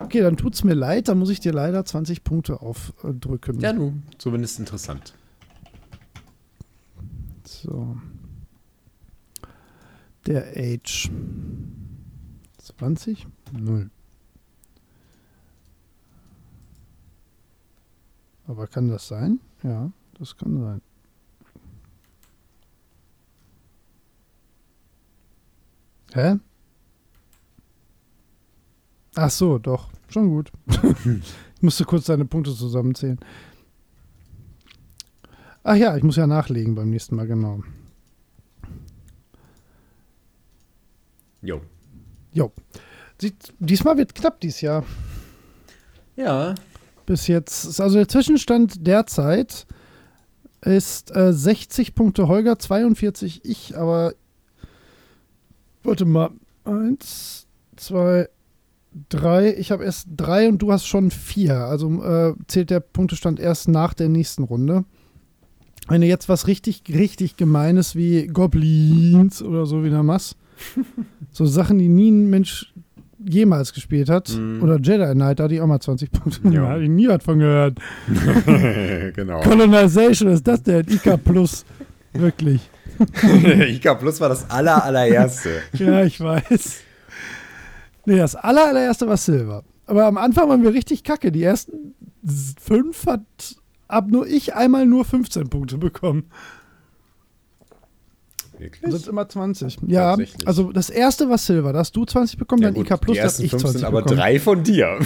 Okay, dann tut's mir leid, dann muss ich dir leider 20 Punkte aufdrücken. Ja, du. Zumindest interessant. So. Der Age. 20? Null. Aber kann das sein? Ja, das kann sein. Hä? Ach so, doch. Schon gut. ich musste kurz deine Punkte zusammenzählen. Ach ja, ich muss ja nachlegen beim nächsten Mal, genau. Jo. Jo. Diesmal wird knapp dieses Jahr. Ja. Bis jetzt. ist Also der Zwischenstand derzeit ist äh, 60 Punkte Holger, 42 ich, aber warte mal. Eins, zwei, drei. Ich habe erst drei und du hast schon vier. Also äh, zählt der Punktestand erst nach der nächsten Runde. Wenn du jetzt was richtig, richtig Gemeines wie Goblins oder so wieder machst, so Sachen, die nie ein Mensch jemals gespielt hat, Mhm. oder Jedi Knight, da hatte ich auch mal 20 Punkte. Ja. Habe ich nie was von gehört. genau. Colonization, ist das denn? IK Plus. Wirklich. IK Plus war das aller, allererste. Ja, ich weiß. Nee, das aller, allererste war Silver. Aber am Anfang waren wir richtig kacke. Die ersten fünf hat ab nur ich einmal nur 15 Punkte bekommen. Wirklich? Sonst immer 20. Ja, also das erste war Silver. Da hast du 20 bekommen, Ja, dann gut, IK Plus, da hab ich fünf 20 sind aber bekommen. drei von dir.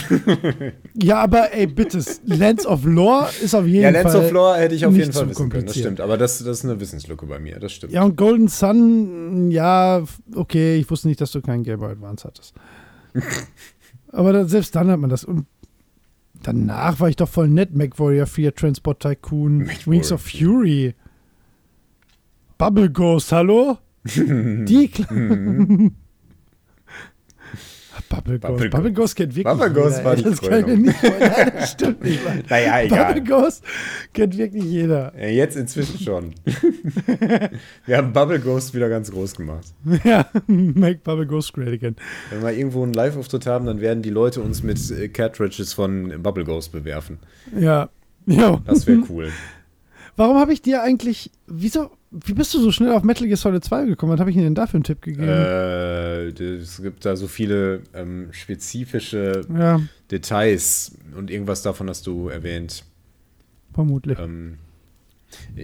Ja, aber ey, bitte, Lands of Lore ist auf jeden Ja, Fall. Lands of Lore hätte ich auf jeden Fall wissen können, das stimmt. Aber das, das ist eine Wissenslücke bei mir, das stimmt. Ja, und Golden Sun, ja, okay, ich wusste nicht, dass du keinen Game Boy Advance hattest. Aber da, selbst dann hat man das. Und danach war ich doch voll nett. MacWarrior 4, Transport Tycoon, Wings of 4. Fury. Bubble Ghost, hallo? Die Kle Bubble Ghost. Bubble Bubble Ghost kennt wirklich Bubble Ghost jeder. war die Das kann ich nicht. Nein, das stimmt nicht. Naja, Bubble egal. Ghost kennt wirklich jeder. Ja, jetzt inzwischen schon. Wir haben Bubble Ghost wieder ganz groß gemacht. Ja, make Bubble Ghost great again. Wenn wir irgendwo einen Live-Auftritt haben, dann werden die Leute uns mit äh, Cartridges von Bubble Ghost bewerfen. Ja. Ja. Das wäre cool. Warum habe ich dir eigentlich, wieso, wie bist du so schnell auf Metal Gear Solid 2 gekommen? Was habe ich denn da für einen Tipp gegeben? äh, es gibt da so viele ähm, spezifische ja, Details und irgendwas davon hast du erwähnt. vermutlich. Ähm,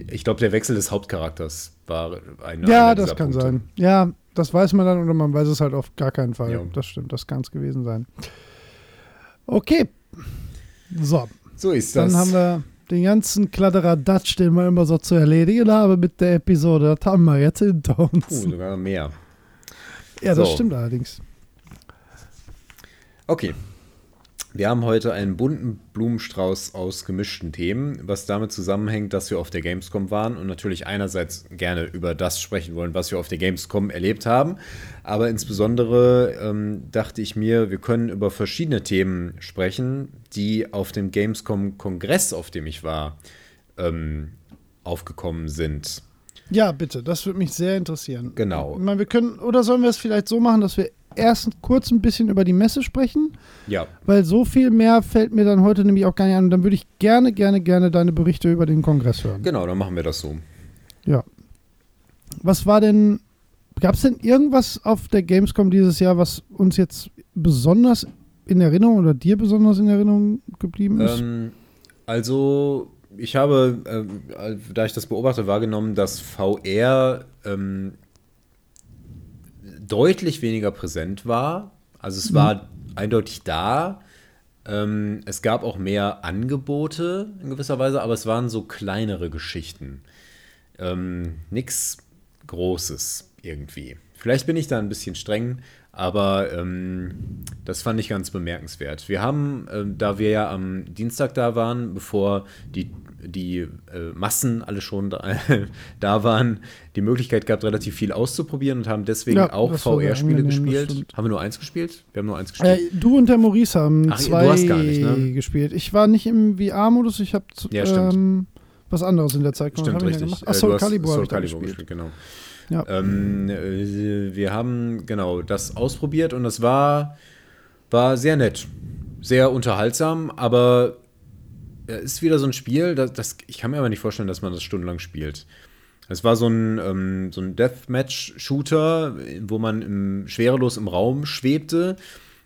Ich glaube, der Wechsel des Hauptcharakters war ein Ja, das kann Punkte. sein. Ja, das weiß man dann oder man weiß es halt auf gar keinen Fall. Ja. Das stimmt, das kann es gewesen sein. Okay. So. So ist das. Dann haben wir den ganzen Kladderadatsch, den wir immer so zu erledigen haben mit der Episode. Das haben wir jetzt hinter uns. Uh, sogar mehr. Ja, das so. stimmt allerdings. Okay, wir haben heute einen bunten Blumenstrauß aus gemischten Themen, was damit zusammenhängt, dass wir auf der Gamescom waren und natürlich einerseits gerne über das sprechen wollen, was wir auf der Gamescom erlebt haben, aber insbesondere ähm, dachte ich mir, wir können über verschiedene Themen sprechen, die auf dem Gamescom-Kongress, auf dem ich war, ähm, aufgekommen sind. Ja, bitte, das würde mich sehr interessieren. Genau. Ich meine, wir können, oder sollen wir es vielleicht so machen, dass wir erst kurz ein bisschen über die Messe sprechen. Ja. Weil so viel mehr fällt mir dann heute nämlich auch gar nicht an. Und dann würde ich gerne, gerne, gerne deine Berichte über den Kongress hören. Genau, dann machen wir das so. Ja. Was war denn, gab es denn irgendwas auf der Gamescom dieses Jahr, was uns jetzt besonders in Erinnerung oder dir besonders in Erinnerung geblieben ist? Ähm, also, ich habe, äh, da ich das beobachte, wahrgenommen, dass VR ähm, deutlich weniger präsent war. Also es mhm. war eindeutig da. Ähm, es gab auch mehr Angebote in gewisser Weise, aber es waren so kleinere Geschichten. Ähm, Nichts Großes irgendwie. Vielleicht bin ich da ein bisschen streng, aber ähm, das fand ich ganz bemerkenswert. Wir haben, äh, da wir ja am Dienstag da waren, bevor die die äh, Massen alle schon da, da, waren, die Möglichkeit gehabt, relativ viel auszuprobieren und haben deswegen ja, auch VR-Spiele gespielt. Haben wir nur eins gespielt? Wir haben nur eins gespielt. Äh, du und der Maurice haben Ach, zwei nicht, ne? gespielt. Ich war nicht im VR-Modus, ich habe ja, ähm, was anderes in der Zeit gemacht. Stimmt, richtig. Gemacht? Ach, Soul Calibur, Soul Calibur gespielt. gespielt, genau. Ja. Ähm, äh, wir haben genau das ausprobiert und das war, war sehr nett, sehr unterhaltsam, aber ist wieder so ein Spiel, das, das, ich kann mir aber nicht vorstellen, dass man das stundenlang spielt. Es war so ein, ähm, so ein Deathmatch-Shooter, wo man im, schwerelos im Raum schwebte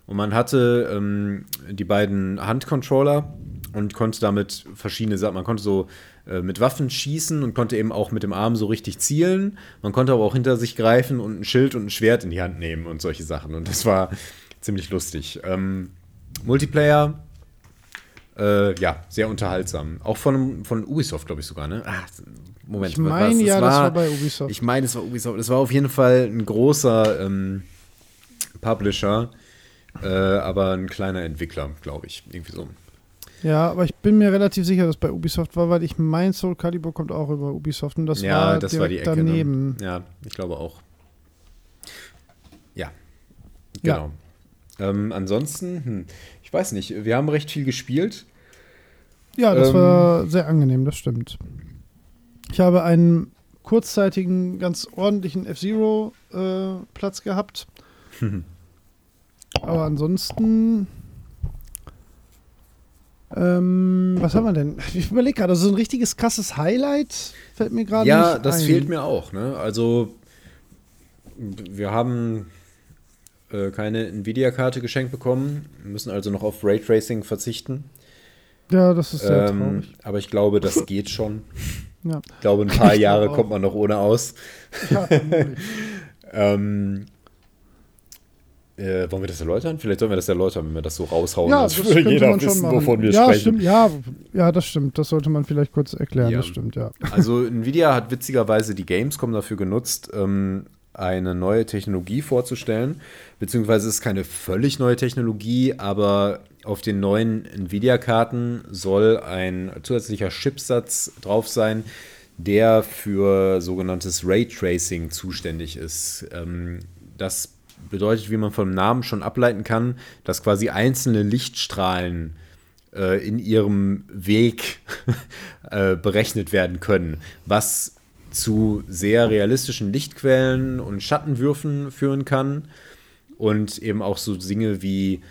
und man hatte ähm, die beiden Handcontroller und konnte damit verschiedene Sachen, man konnte so äh, mit Waffen schießen und konnte eben auch mit dem Arm so richtig zielen. Man konnte aber auch hinter sich greifen und ein Schild und ein Schwert in die Hand nehmen und solche Sachen. Und das war ziemlich lustig. Ähm, Multiplayer äh, ja, sehr unterhaltsam. Auch von, von Ubisoft, glaube ich sogar, ne? Ah, Moment, ich meine, ja, war, das war bei Ubisoft. Ich meine, es war Ubisoft. Es war auf jeden Fall ein großer ähm, Publisher, äh, aber ein kleiner Entwickler, glaube ich. Irgendwie so. Ja, aber ich bin mir relativ sicher, dass es bei Ubisoft war, weil ich mein Soul Calibur kommt auch über Ubisoft und das ja, war das war die Ecke, ne? daneben. Ne? Ja, ich glaube auch. Ja, genau. Ja. Ähm, ansonsten, hm, ich weiß nicht, wir haben recht viel gespielt. Ja, das ähm, war sehr angenehm, das stimmt. Ich habe einen kurzzeitigen, ganz ordentlichen F-Zero-Platz äh, gehabt. Aber ansonsten. Ähm, was haben wir denn? Ich überlege gerade, so ein richtiges krasses Highlight fällt mir gerade ja, nicht Ja, das fehlt mir auch. Ne? Also, wir haben äh, keine Nvidia-Karte geschenkt bekommen, müssen also noch auf Raytracing verzichten. Ja, das ist sehr ähm, traurig. Aber ich glaube, das geht schon. Ja. Ich glaube, ein paar ich Jahre kommt man noch ohne aus. Ja, ähm, äh, wollen wir das erläutern? Vielleicht sollen wir das erläutern, wenn wir das so raushauen, ja, dass das jeder wissen, wovon wir ja, sprechen. Stimmt, ja, ja, das stimmt. Das sollte man vielleicht kurz erklären. Ja. Das stimmt, ja. Also Nvidia hat witzigerweise die Gamescom dafür genutzt, ähm, eine neue Technologie vorzustellen. Beziehungsweise es ist keine völlig neue Technologie, aber auf den neuen Nvidia-Karten soll ein zusätzlicher Chipsatz drauf sein, der für sogenanntes Raytracing zuständig ist. Ähm, das bedeutet, wie man vom Namen schon ableiten kann, dass quasi einzelne Lichtstrahlen äh, in ihrem Weg äh, berechnet werden können, was zu sehr realistischen Lichtquellen und Schattenwürfen führen kann und eben auch so Dinge wie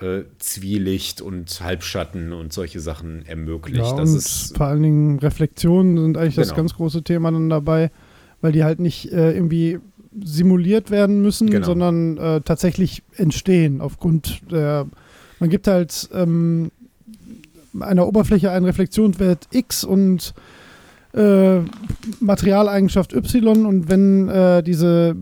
äh, Zwielicht und Halbschatten und solche Sachen ermöglicht. Ja, das ist vor allen Dingen Reflexionen sind eigentlich genau. das ganz große Thema dann dabei, weil die halt nicht äh, irgendwie simuliert werden müssen, genau. sondern äh, tatsächlich entstehen aufgrund der, man gibt halt ähm, einer Oberfläche einen Reflexionswert X und äh, Materialeigenschaft Y und wenn äh, diese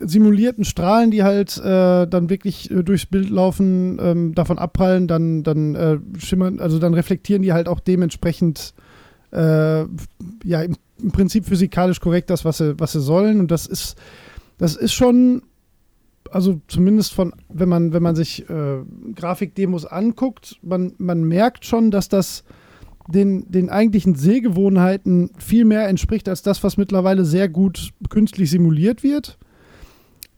simulierten Strahlen, die halt äh, dann wirklich äh, durchs Bild laufen, ähm, davon abprallen, dann, dann äh, schimmern, also dann reflektieren die halt auch dementsprechend äh, ja im, im, Prinzip physikalisch korrekt das, was sie, was sie sollen. Und das ist, das ist schon, also zumindest von, wenn man, wenn man sich äh, Grafikdemos anguckt, man, man merkt schon, dass das den, den eigentlichen Sehgewohnheiten viel mehr entspricht als das, was mittlerweile sehr gut künstlich simuliert wird.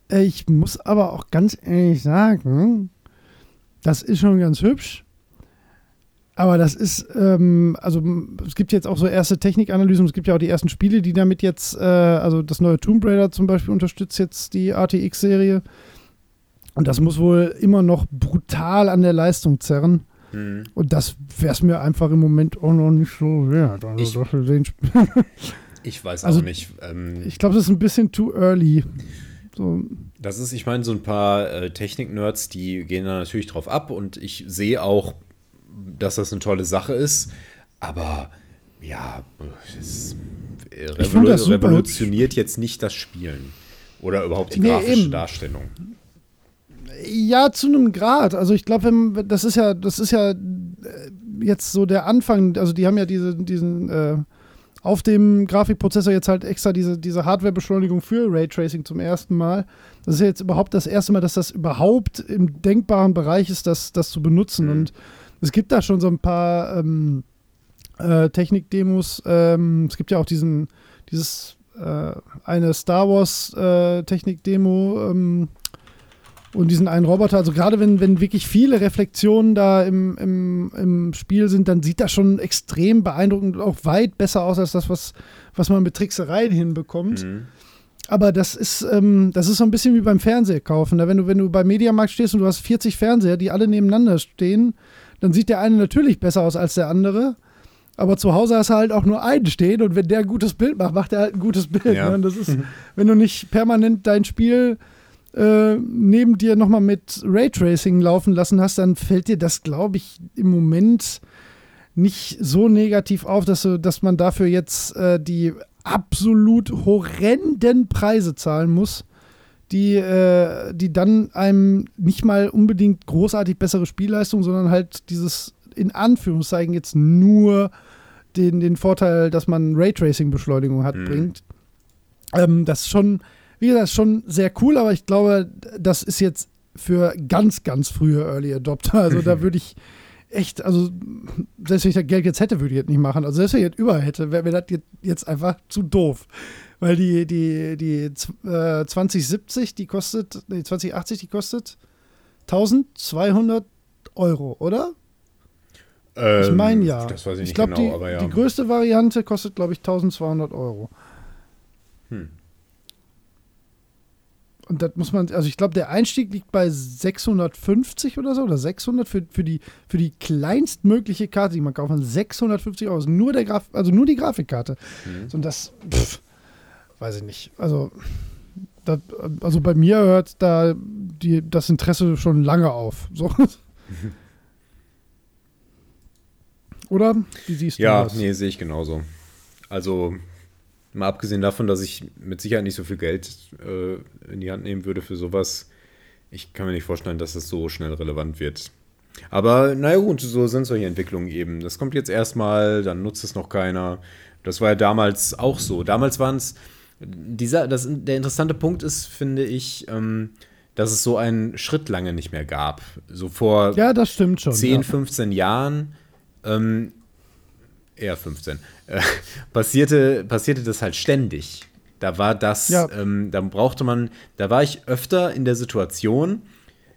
Ich muss aber auch ganz ehrlich sagen, das ist schon ganz hübsch. Aber das ist, ähm, also es gibt jetzt auch so erste Technikanalysen, es gibt ja auch die ersten Spiele, die damit jetzt, äh, also das neue Tomb Raider zum Beispiel unterstützt jetzt die RTX-Serie. Und das muss wohl immer noch brutal an der Leistung zerren. Mhm. Und das wäre es mir einfach im Moment auch noch nicht so wert. Also ich, ich weiß also, auch nicht. Ähm, ich glaube, das ist ein bisschen too early. So. Das ist, ich meine, so ein paar äh, Technik-Nerds, die gehen da natürlich drauf ab und ich sehe auch, dass das eine tolle Sache ist, aber ja, es revolu das revolutioniert jetzt nicht das Spielen oder überhaupt die nee, grafische eben. Darstellung. Ja, zu einem Grad. Also ich glaube, das ist ja, das ist ja äh, jetzt so der Anfang. Also die haben ja diese, diesen äh, auf dem Grafikprozessor jetzt halt extra diese, diese Hardwarebeschleunigung für Raytracing zum ersten Mal. Das ist ja jetzt überhaupt das erste Mal, dass das überhaupt im denkbaren Bereich ist, das, das zu benutzen. Mhm. Und es gibt da schon so ein paar ähm, äh, Technik-Demos. Ähm, es gibt ja auch diesen, dieses äh, eine Star Wars äh, Technik-Demo, ähm, und diesen einen Roboter, also gerade wenn, wenn wirklich viele Reflexionen da im, im, im Spiel sind, dann sieht das schon extrem beeindruckend und auch weit besser aus als das, was, was man mit Tricksereien hinbekommt. Mhm. Aber das ist, ähm, das ist so ein bisschen wie beim Fernseher kaufen. wenn du, wenn du beim Mediamarkt stehst und du hast 40 Fernseher, die alle nebeneinander stehen, dann sieht der eine natürlich besser aus als der andere. Aber zu Hause hast du halt auch nur einen stehen und wenn der ein gutes Bild macht, macht er halt ein gutes Bild. Ja. Ne? Das ist, wenn du nicht permanent dein Spiel äh, neben dir nochmal mit Raytracing laufen lassen hast, dann fällt dir das, glaube ich, im Moment nicht so negativ auf, dass, du, dass man dafür jetzt äh, die absolut horrenden Preise zahlen muss, die, äh, die dann einem nicht mal unbedingt großartig bessere Spielleistung, sondern halt dieses in Anführungszeichen jetzt nur den, den Vorteil, dass man Raytracing-Beschleunigung hat, mhm. bringt. Ähm, das ist schon wie gesagt, schon sehr cool, aber ich glaube, das ist jetzt für ganz, ganz frühe Early Adopter. Also da würde ich echt, also selbst wenn ich das Geld jetzt hätte, würde ich das nicht machen. Also selbst wenn ich das über hätte, wäre mir das jetzt einfach zu doof. Weil die, die, die äh, 2070, die kostet, nee, 2080, die kostet 1200 Euro, oder? Ähm, ich meine ja. Das weiß ich, ich nicht genau, die, aber ja. Die größte Variante kostet, glaube ich, 1200 Euro. Hm. Und das muss man, also ich glaube, der Einstieg liegt bei 650 oder so, oder 600 für, für, die, für die kleinstmögliche Karte, die man kaufen kann. 650 Euro. Nur der Graf, also nur die Grafikkarte. Mhm. Und das, pff, weiß ich nicht. Also, das, also bei mir hört da die, das Interesse schon lange auf. So. Oder? Wie siehst du ja, das? Ja, nee, sehe ich genauso. Also Mal abgesehen davon, dass ich mit Sicherheit nicht so viel Geld äh, in die Hand nehmen würde für sowas. Ich kann mir nicht vorstellen, dass das so schnell relevant wird. Aber naja gut, so sind solche Entwicklungen eben. Das kommt jetzt erstmal, dann nutzt es noch keiner. Das war ja damals auch so. Damals waren es, dieser, das, der interessante Punkt ist, finde ich, ähm, dass es so einen Schritt lange nicht mehr gab. So vor ja, das stimmt schon, 10, ja. 15 Jahren ähm, eher 15, äh, passierte, passierte das halt ständig. Da war das, ja. ähm, da brauchte man, da war ich öfter in der Situation,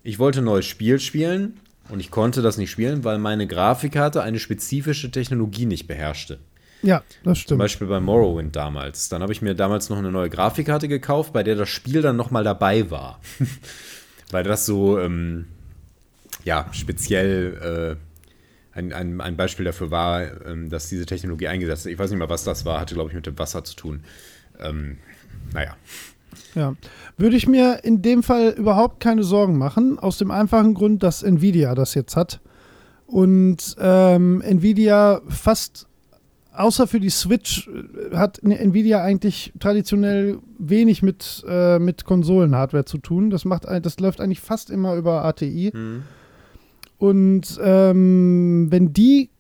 ich wollte ein neues Spiel spielen und ich konnte das nicht spielen, weil meine Grafikkarte eine spezifische Technologie nicht beherrschte. Ja, das stimmt. Zum Beispiel bei Morrowind damals. Dann habe ich mir damals noch eine neue Grafikkarte gekauft, bei der das Spiel dann noch mal dabei war. weil das so, ähm, ja, speziell äh, ein, ein, ein Beispiel dafür war, ähm, dass diese Technologie eingesetzt ist. Ich weiß nicht mal, was das war, hatte, glaube ich, mit dem Wasser zu tun. Ähm, naja. Ja, würde ich mir in dem Fall überhaupt keine Sorgen machen, aus dem einfachen Grund, dass Nvidia das jetzt hat. Und ähm, Nvidia fast außer für die Switch äh, hat Nvidia eigentlich traditionell wenig mit, äh, mit Konsolenhardware zu tun. Das, macht, das läuft eigentlich fast immer über ATI. Mhm. Und ähm, wenn die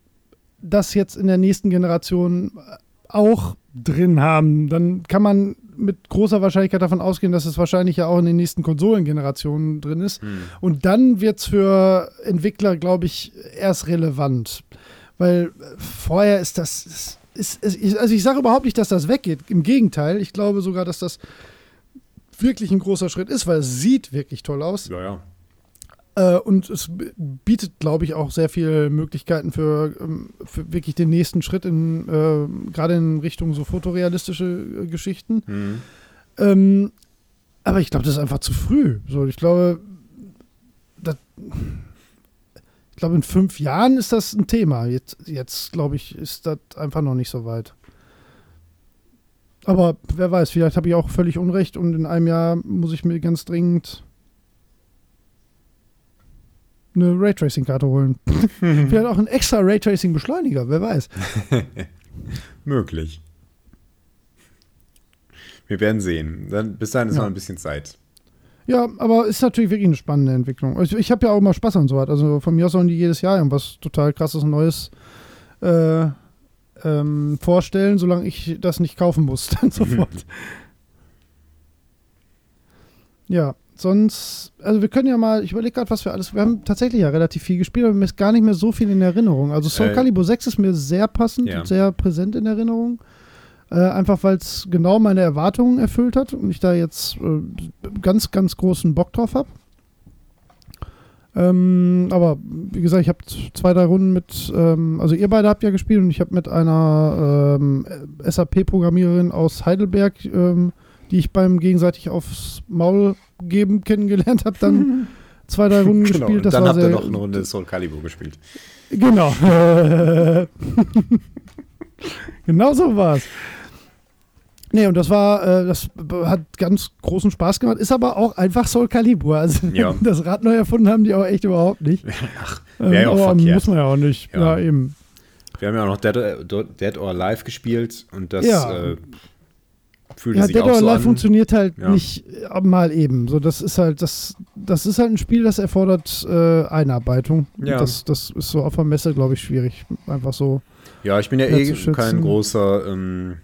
das jetzt in der nächsten Generation auch drin haben, dann kann man mit großer Wahrscheinlichkeit davon ausgehen, dass es wahrscheinlich ja auch in den nächsten Konsolengenerationen drin ist. Hm. Und dann wird es für Entwickler, glaube ich, erst relevant. Weil vorher ist das. Ist, ist, also ich sage überhaupt nicht, dass das weggeht. Im Gegenteil, ich glaube sogar, dass das wirklich ein großer Schritt ist, weil es sieht wirklich toll aus. Ja, ja. Äh, und es bietet, glaube ich, auch sehr viele Möglichkeiten für, ähm, für wirklich den nächsten Schritt in äh, gerade in Richtung so fotorealistische äh, Geschichten. Mhm. Ähm, aber ich glaube, das ist einfach zu früh. So, ich glaube, das, ich glaube, in fünf Jahren ist das ein Thema. Jetzt, jetzt glaube ich, ist das einfach noch nicht so weit. Aber wer weiß, vielleicht habe ich auch völlig Unrecht und in einem Jahr muss ich mir ganz dringend eine Raytracing-Karte holen. Vielleicht auch ein extra Raytracing-Beschleuniger, wer weiß. Möglich. Wir werden sehen. Dann, bis dahin ist ja. noch ein bisschen Zeit. Ja, aber ist natürlich wirklich eine spannende Entwicklung. Also ich habe ja auch immer Spaß an so was. Also von mir aus sollen die jedes Jahr irgendwas total krasses Neues äh, ähm, vorstellen, solange ich das nicht kaufen muss, dann sofort. ja, sonst, also wir können ja mal, ich überlege gerade, was wir alles, wir haben tatsächlich ja relativ viel gespielt, aber mir ist gar nicht mehr so viel in Erinnerung. Also Soul äh, Calibur 6 ist mir sehr passend ja. und sehr präsent in Erinnerung. Äh, einfach weil es genau meine Erwartungen erfüllt hat und ich da jetzt äh, ganz, ganz großen Bock drauf habe. Ähm, aber wie gesagt, ich habe zwei, drei Runden mit, ähm, also ihr beide habt ja gespielt und ich habe mit einer ähm, SAP-Programmiererin aus Heidelberg ähm, die ich beim gegenseitig aufs Maul geben kennengelernt habe, dann zwei, drei Runden genau, gespielt. Das dann habt ihr noch eine Runde Soul Calibur gespielt. Genau. genau so war es. Nee, und das war, äh, das hat ganz großen Spaß gemacht, ist aber auch einfach Soul Calibur. Also ja. das Rad neu erfunden haben die auch echt überhaupt nicht. Ach, wäre ja auch ähm, verkehrt. Muss man ja auch nicht. Ja, ja eben. Wir haben ja auch noch Dead, Dead or Alive gespielt und das ja. äh, fühlte ja, sich Dead or so Alive funktioniert halt ja. nicht äh, mal eben. So, das ist halt, das, das ist halt ein Spiel, das erfordert äh, Einarbeitung. Ja. Das, das ist so auf der Messe, glaube ich, schwierig. Einfach so. Ja, ich bin ja eh kein großer ähm,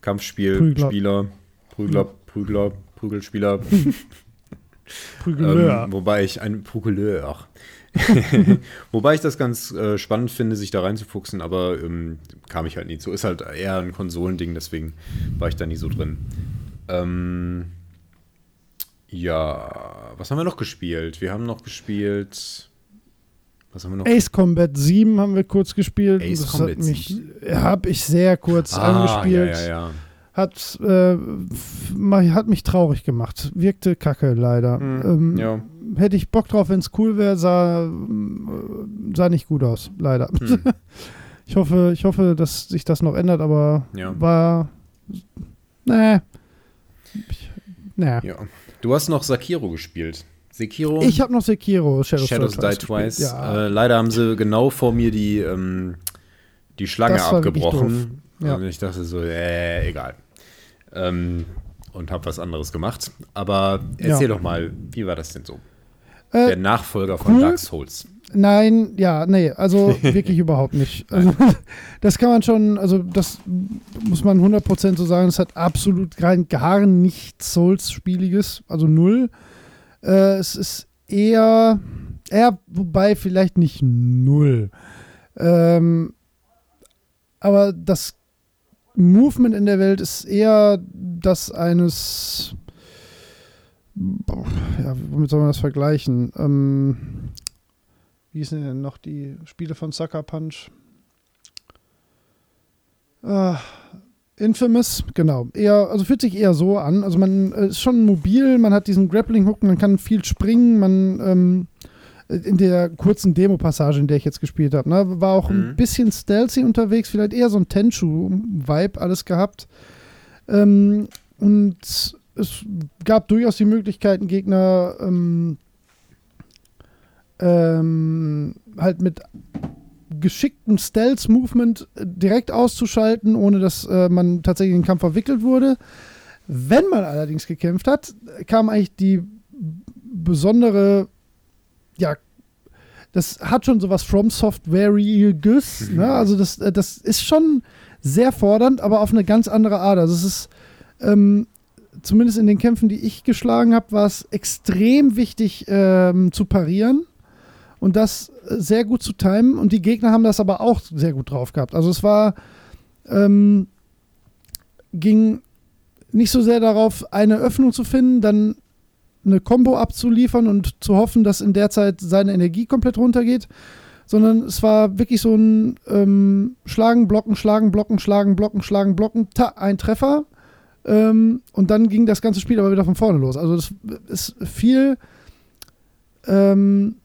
Kampfspielspieler, Prügler, Prügler, Prügelspieler. Prügeleur. Ähm, wobei ich ein Prügeleur, Wobei ich das ganz äh, spannend finde, sich da reinzufuchsen, aber ähm, kam ich halt nie zu. Ist halt eher ein Konsolending, deswegen war ich da nie so drin. Ähm, ja, was haben wir noch gespielt? Wir haben noch gespielt. Was haben wir noch? Ace Combat 7 haben wir kurz gespielt. Ace das Combat hat mich, habe ich sehr kurz ah, angespielt. Ja, ja, ja. Hat, äh, hat mich traurig gemacht. Wirkte kacke, leider. Hm, ähm, ja hätte ich Bock drauf, wenn es cool wäre, sah, äh, sah nicht gut aus, leider. Hm. Ich hoffe, ich hoffe, dass sich das noch ändert, aber ja. war. Nee. Nee. Ja. Du hast noch Sekiro gespielt. Sekiro? Ich habe noch Sekiro, Shadows, Shadows Die Twice. Ja. Äh, leider haben sie genau vor mir die, ähm, die Schlange abgebrochen. Ja. Und ich dachte so, äh, egal. Ähm, und habe was anderes gemacht. Aber erzähl ja. doch mal, wie war das denn so? Äh, Der Nachfolger von cool. Dark Souls. Nein, ja, nee, also wirklich überhaupt nicht. Also, das kann man schon, also das muss man 100% so sagen, es hat absolut rein gar nichts Souls-Spieliges, also null. Äh, es ist eher, eher, wobei vielleicht nicht null. Ähm, aber das Movement in der Welt ist eher das eines ja, womit soll man das vergleichen? Ähm, wie sind denn noch die Spiele von Sucker Punch? Ah, Infamous, genau. Eher, also fühlt sich eher so an. Also man äh, ist schon mobil, man hat diesen Grappling-Hook, man kann viel springen, man ähm, in der kurzen Demo-Passage, in der ich jetzt gespielt habe, ne, war auch mhm. ein bisschen stealthy unterwegs, vielleicht eher so ein Tenchu-Vibe alles gehabt. Ähm, und es gab durchaus die Möglichkeiten, Gegner ähm, ähm, halt mit geschickten Stealth-Movement direkt auszuschalten, ohne dass äh, man tatsächlich in den Kampf verwickelt wurde. Wenn man allerdings gekämpft hat, kam eigentlich die besondere, ja, das hat schon sowas From Software-iges, ne? Also das, äh, das ist schon sehr fordernd, aber auf eine ganz andere Art. Also es ist, ähm, zumindest in den Kämpfen, die ich geschlagen habe, war es extrem wichtig ähm, zu parieren und das sehr gut zu timen. Und die Gegner haben das aber auch sehr gut drauf gehabt. Also es war, ähm, ging nicht so sehr darauf, eine Öffnung zu finden, dann eine Combo abzuliefern und zu hoffen, dass in der Zeit seine Energie komplett runtergeht, sondern es war wirklich so ein ähm, Schlagen, Blocken, Schlagen, Blocken, Schlagen, Blocken, Schlagen, Blocken, ta, ein Treffer. Ähm, und dann ging das ganze Spiel aber wieder von vorne los. Also das ist viel ähm,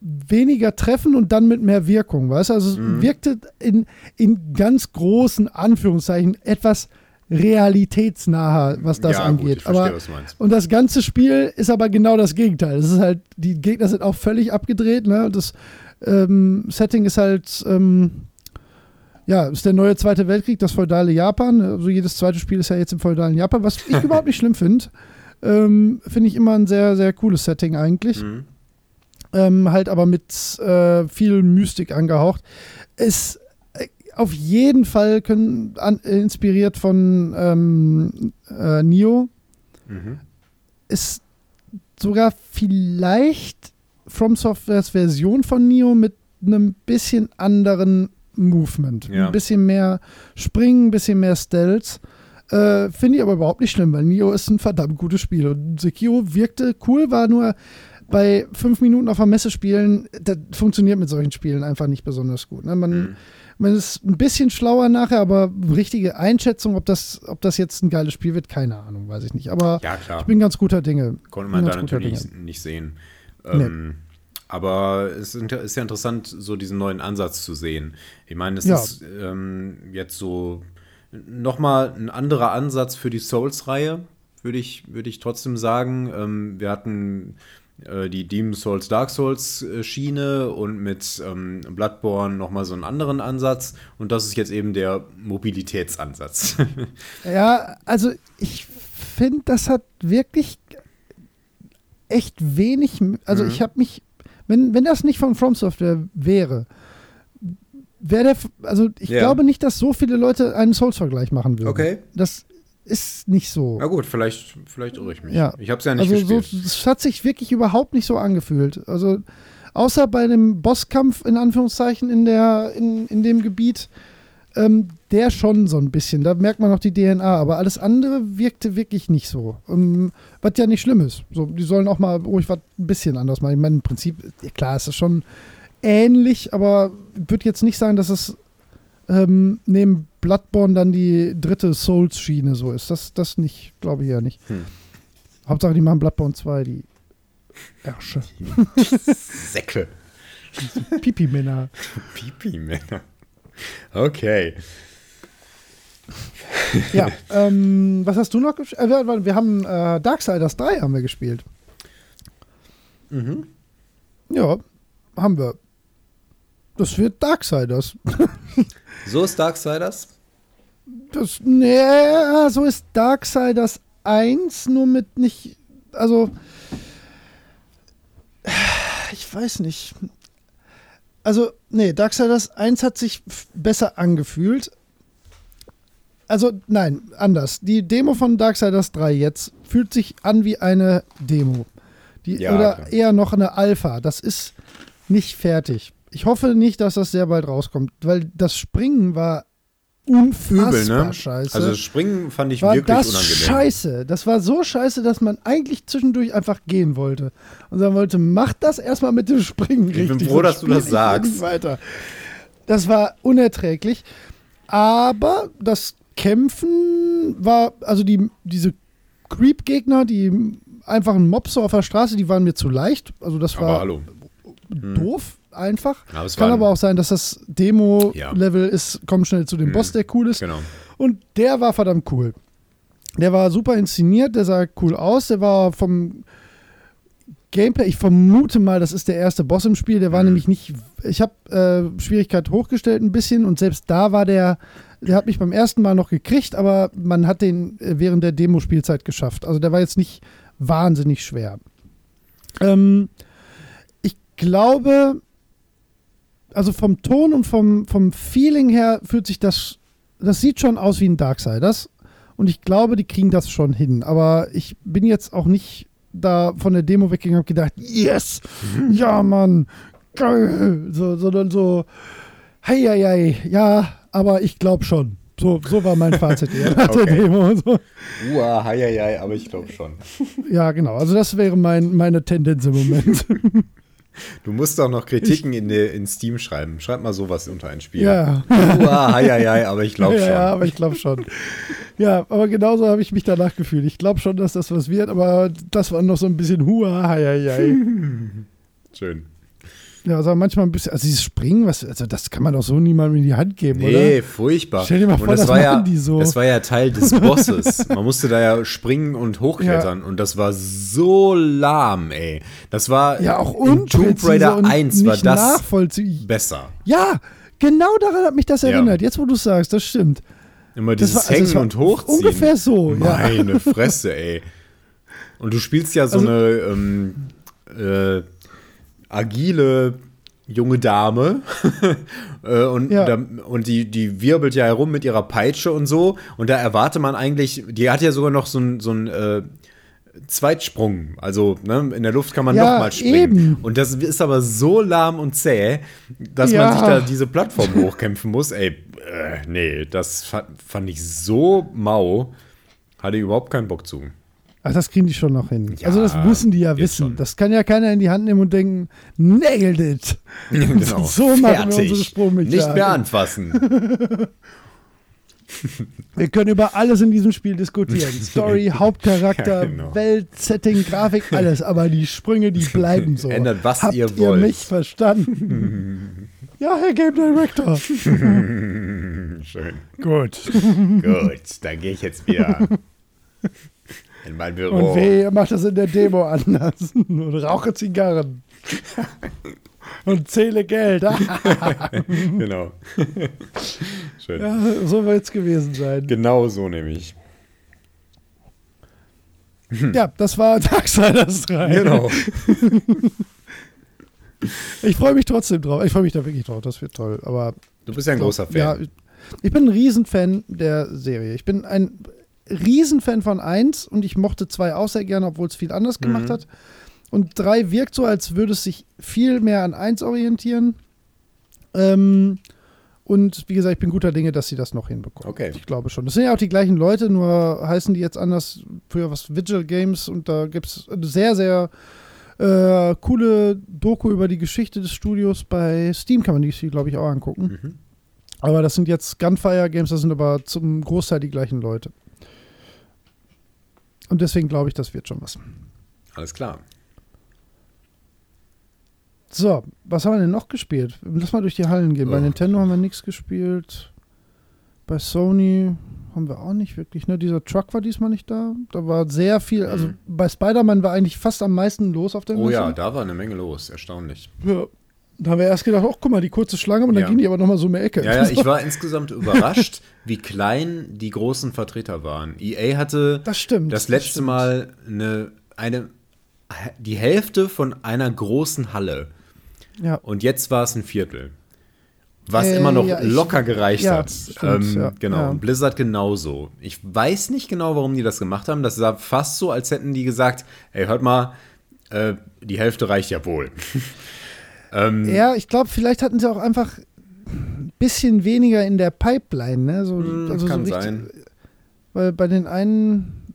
weniger Treffen und dann mit mehr Wirkung, weißt du? Also es Mhm. wirkte in, in ganz großen Anführungszeichen etwas realitätsnaher, was das ja, angeht. Gut, ich verstehe, aber was du meinst. und das ganze Spiel ist aber genau das Gegenteil. Es ist halt, die Gegner sind auch völlig abgedreht, ne? Das ähm, Setting ist halt, ähm, ja, ist der neue Zweite Weltkrieg, das feudale Japan. Also jedes zweite Spiel ist ja jetzt im feudalen Japan, was ich überhaupt nicht schlimm finde. Ähm, finde ich immer ein sehr, sehr cooles Setting eigentlich. Mhm. Ähm, halt aber mit äh, viel Mystik angehaucht. Ist äh, auf jeden Fall können, an, inspiriert von ähm, äh, Neo Mhm. ist sogar vielleicht From Softwares Version von Neo mit einem bisschen anderen Movement. Ja. Ein bisschen mehr Springen, ein bisschen mehr Stealth. Äh, Finde ich aber überhaupt nicht schlimm, weil Neo ist ein verdammt gutes Spiel. Und Sekiro wirkte cool, war nur bei fünf Minuten auf der Messe spielen, das funktioniert mit solchen Spielen einfach nicht besonders gut. Ne? Man, Mhm. Man ist ein bisschen schlauer nachher, aber richtige Einschätzung, ob das, ob das jetzt ein geiles Spiel wird, keine Ahnung, weiß ich nicht. Aber Ja, ich bin ganz guter Dinge. Konnte man da natürlich Dinge. nicht sehen. Ähm, Aber es ist ja interessant, so diesen neuen Ansatz zu sehen. Ich meine, es Ja. ist ähm, jetzt so nochmal ein anderer Ansatz für die Souls-Reihe, würde ich, würde ich trotzdem sagen. Ähm, wir hatten äh, die Demon Souls, Dark Souls äh, Schiene und mit ähm, Bloodborne nochmal so einen anderen Ansatz. Und das ist jetzt eben der Mobilitätsansatz. Ja, also ich finde, das hat wirklich echt wenig. Also Mhm. ich habe mich, wenn, wenn das nicht von From Software wäre, wäre der, also ich Ja. glaube nicht, dass so viele Leute einen Souls-Vergleich machen würden. Das ist nicht so. Na gut, vielleicht, vielleicht irre ich mich. Ja. Ich habe es ja nicht also so, gespielt. es hat sich wirklich überhaupt nicht so angefühlt. Also außer bei dem Bosskampf in Anführungszeichen in der in, in dem Gebiet, ähm, der schon so ein bisschen. Da merkt man noch die DNA, aber alles andere wirkte wirklich nicht so. Ähm, was ja nicht schlimm ist. So, die sollen auch mal ruhig was ein bisschen anders machen. Ich meine, im Prinzip, klar, es ist schon ähnlich, aber ich würde jetzt nicht sagen, dass es ähm, neben Bloodborne dann die dritte Souls-Schiene so ist. Das, das nicht, glaube ich ja nicht. Hm. Hauptsache, die machen Bloodborne 2, die Ärsche. Säcke. Pipi-Männer. Pipi-Männer. Okay. Ja, ähm, was hast du noch gespielt? Äh, wir, haben äh, Darksiders 3 haben wir gespielt. Mhm. Ja, haben wir. Das wird Darksiders. So ist Darksiders. Das, nee, so ist Darksiders 1, nur mit nicht, also, ich weiß nicht. Also, nee, Darksiders 1 hat sich besser angefühlt. Also, nein, anders. Die Demo von Darksiders 3 jetzt fühlt sich an wie eine Demo. Die, Ja, oder klar. eher noch eine Alpha. Das ist nicht fertig. Ich hoffe nicht, dass das sehr bald rauskommt, weil das Springen war unfassbar Übel, ne? scheiße. Also das Springen fand ich war wirklich das unangenehm. scheiße. Das war so scheiße, dass man eigentlich zwischendurch einfach gehen wollte. Und sagen wollte, mach das erstmal mit dem Springen bin richtig. froh, sonst dass du das ich sagst. Weiter. Das war unerträglich. Aber das Kämpfen war, also die, diese Creep-Gegner, die einfachen Mobs auf der Straße, die waren mir zu leicht. Also das Aber war hallo. doof, einfach. Es Kann aber auch sein, dass das Demo-Level ist, komm schnell zu dem Mhm. Boss, der cool ist. Genau. Und der war verdammt cool. Der war super inszeniert, der sah cool aus, der war vom Gameplay, ich vermute mal, das ist der erste Boss im Spiel. Der war Mhm. nämlich nicht. Ich habe äh, Schwierigkeit hochgestellt ein bisschen und selbst da war der. Der hat mich beim ersten Mal noch gekriegt, aber man hat den äh, während der Demo-Spielzeit geschafft. Also der war jetzt nicht wahnsinnig schwer. Ähm, ich glaube, also vom Ton und vom, vom Feeling her fühlt sich das. Das sieht schon aus wie ein Darksiders. Und ich glaube, die kriegen das schon hin. Aber ich bin jetzt auch nicht da von der Demo weggegangen und gedacht, yes, ja, Mann, geil. So, sondern so, hei, hei, hei, ja, aber ich glaube schon. So, so war mein Fazit eher nach der. Demo. So. Uah, hei, hei, hei, aber ich glaube schon. Ja, genau. Also das wäre mein, meine Tendenz im Moment. Du musst auch noch Kritiken in, der- in Steam schreiben. Schreib mal sowas unter ein Spiel. ja. Uah, hei, hei, aber ich glaube ja, schon. ja, aber ich glaube schon. Ja, aber genauso habe ich mich danach gefühlt. Ich glaube schon, dass das was wird, aber das war noch so ein bisschen hua, hei, hei. Schön. Ja, also manchmal ein bisschen, also dieses Springen, was, also das kann man doch so niemandem in die Hand geben, Nee, oder? furchtbar. Stell dir mal Und vor, das das war ja, die so. Das war ja Teil des Bosses. Man musste da ja springen und hochklettern und das war so lahm, ey. Das war Ja, auch in Tomb Raider und 1 war das besser. Ja, genau daran hat mich das Ja. erinnert. Jetzt, wo du sagst, das stimmt. Immer dieses war- also Hängen es und Hochziehen. ungefähr so, ja. Meine Fresse, ey. Und du spielst ja so Also- eine ähm, äh, agile junge Dame äh, und, Ja. da, und die, die wirbelt ja herum mit ihrer Peitsche und so und da erwarte man eigentlich, die hat ja sogar noch so ein, so ein äh, Zweitsprung, also ne, in der Luft kann man Ja, noch mal springen. eben. Und das ist aber so lahm und zäh, dass Ja. man sich da diese Plattform hochkämpfen muss. Ey, äh, nee, das fand, fand ich so mau. Hatte ich überhaupt keinen Bock zu. Ach, das kriegen die schon noch hin. Ja, also das müssen die ja wissen. schon. Das kann ja keiner in die Hand nehmen und denken, nailed it. Genau. So machen wir unsere. Nicht mehr anfassen. Wir können über alles in diesem Spiel diskutieren. Story, Hauptcharakter, Ja, genau. Welt, Setting, Grafik, alles. Aber die Sprünge, die bleiben so. Ändert, was Habt ihr ihr wollt. mich verstanden? ja, Herr Game Director. Schön. Gut. Gut, dann gehe ich jetzt wieder in mein Büro. Und weh, macht das in der Demo anders. Und rauche Zigarren. Und zähle Geld. Genau. Schön. ja, so wird es gewesen sein. Genau so nämlich. Ja, das war Darksiders 3. Genau. Ich freue mich trotzdem drauf. Ich freue mich da wirklich drauf. Das wird toll. Aber Du bist ja ein großer Fan. Ja, ich bin ein Riesenfan der Serie. Ich bin ein Riesenfan von 1 und ich mochte 2 auch sehr gerne, obwohl es viel anders gemacht Mhm. hat. Und 3 wirkt so, als würde es sich viel mehr an 1 orientieren. Ähm, und wie gesagt, ich bin guter Dinge, dass sie das noch hinbekommen. Okay. Ich glaube schon. Das sind ja auch die gleichen Leute, nur heißen die jetzt anders. Früher was Vigil Games und da gibt es eine sehr, sehr äh, coole Doku über die Geschichte des Studios. Bei Steam kann man die, glaube ich, auch angucken. Mhm. Aber das sind jetzt Gunfire Games, das sind aber zum Großteil die gleichen Leute. Und deswegen glaube ich, das wird schon was. Alles klar. So, was haben wir denn noch gespielt? Lass mal durch die Hallen gehen. Bei Oh. Nintendo haben wir nichts gespielt. Bei Sony haben wir auch nicht wirklich. Ne? Dieser Truck war diesmal nicht da. Da war sehr viel. Also Mhm. bei Spider-Man war eigentlich fast am meisten los auf der Oh ja, Messe. da war eine Menge los. Erstaunlich. ja. Da haben wir erst gedacht, ach guck mal, die kurze Schlange und dann Ja. ging die aber nochmal so um die Ecke. Ja, ja, ich war insgesamt überrascht, wie klein die großen Vertreter waren. EA hatte das stimmt. das letzte stimmt. Mal eine, eine, die Hälfte von einer großen Halle. Ja. Und jetzt war es ein Viertel. Was Äh, immer noch ja, ich- locker gereicht ja, hat. stimmt, ähm, genau. Und Blizzard genauso. Ich weiß nicht genau, warum die das gemacht haben. Das sah fast so, als hätten die gesagt: Ey, hört mal, äh, die Hälfte reicht ja wohl. ähm, Ja, ich glaube, vielleicht hatten sie auch einfach ein bisschen weniger in der Pipeline, ne? So, Hm, also kann so richtig, sein. Weil bei den einen,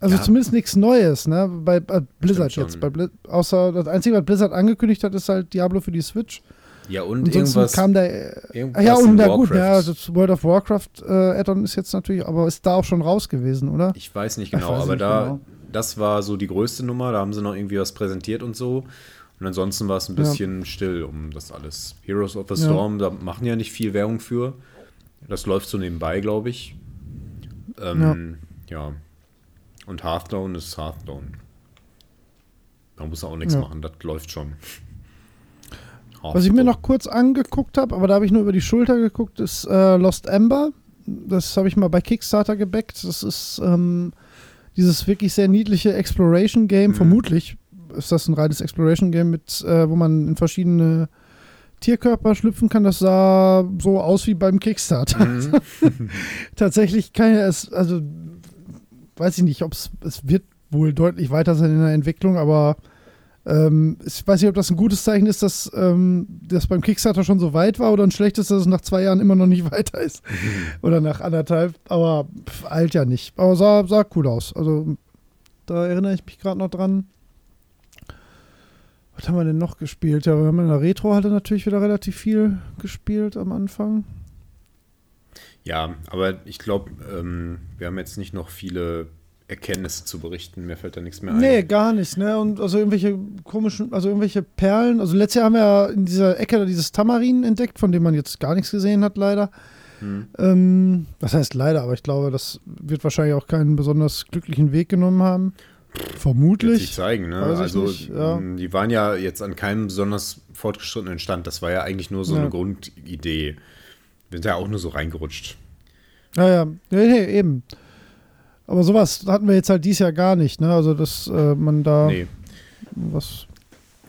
also Ja. zumindest nichts Neues, ne? Bei, bei Blizzard jetzt. Bei Blizz, außer das Einzige, was Blizzard angekündigt hat, ist halt Diablo für die Switch. Ja, und Ansonsten irgendwas. kam da. Äh, irgendwas ja, und na gut, ja, das World of Warcraft äh, Add-on ist jetzt natürlich, aber ist da auch schon raus gewesen, oder? Ich weiß nicht Ich genau, weiß aber nicht da, genau. das war so die größte Nummer. Da haben sie noch irgendwie was präsentiert und so. Und ansonsten war es ein Ja. bisschen still um das alles. Heroes of the Ja. Storm, da machen ja nicht viel Werbung für. Das läuft so nebenbei, glaube ich. Ähm, ja. Und Hearthstone ist Hearthstone. Da muss er auch nichts ja. machen, das läuft schon. Was ich mir noch kurz angeguckt habe, aber da habe ich nur über die Schulter geguckt, ist äh, Lost Ember. Das habe ich mal bei Kickstarter gebackt. Das ist ähm, dieses wirklich sehr niedliche Exploration-Game. Mhm. Vermutlich ist das ein reines Exploration-Game, mit, äh, wo man in verschiedene Tierkörper schlüpfen kann. Das sah so aus wie beim Kickstarter. Mhm. Tatsächlich kann ja es, also weiß ich nicht, ob es, es wird wohl deutlich weiter sein in der Entwicklung, aber ähm, ich weiß nicht, ob das ein gutes Zeichen ist, dass ähm, das beim Kickstarter schon so weit war oder ein schlechtes, dass es nach zwei Jahren immer noch nicht weiter ist. Mhm. Oder nach anderthalb. Aber pff, alt ja nicht. Aber sah, sah cool aus. Also da erinnere ich mich gerade noch dran. Was haben wir denn noch gespielt? Ja, wir haben in der Retro hatte natürlich wieder relativ viel gespielt am Anfang. Ja, aber ich glaube, ähm, wir haben jetzt nicht noch viele Erkenntnisse zu berichten. Mir fällt da nichts mehr ein. Nee, gar nicht. Ne? Und also irgendwelche komischen, also irgendwelche Perlen. Also letztes Jahr haben wir ja in dieser Ecke dieses Tamarin entdeckt, von dem man jetzt gar nichts gesehen hat, leider. Hm. Ähm, das heißt leider, aber ich glaube, das wird wahrscheinlich auch keinen besonders glücklichen Weg genommen haben. Vermutlich. Sich zeigen, ne? Also, ja. Mm, die waren ja jetzt an keinem besonders fortgeschrittenen Stand. Das war ja eigentlich nur so ja. eine Grundidee. Wir sind ja auch nur so reingerutscht. Ja, ja. Nee, nee, eben. Aber sowas hatten wir jetzt halt dieses Jahr gar nicht, ne? Also, dass äh, man da nee. was.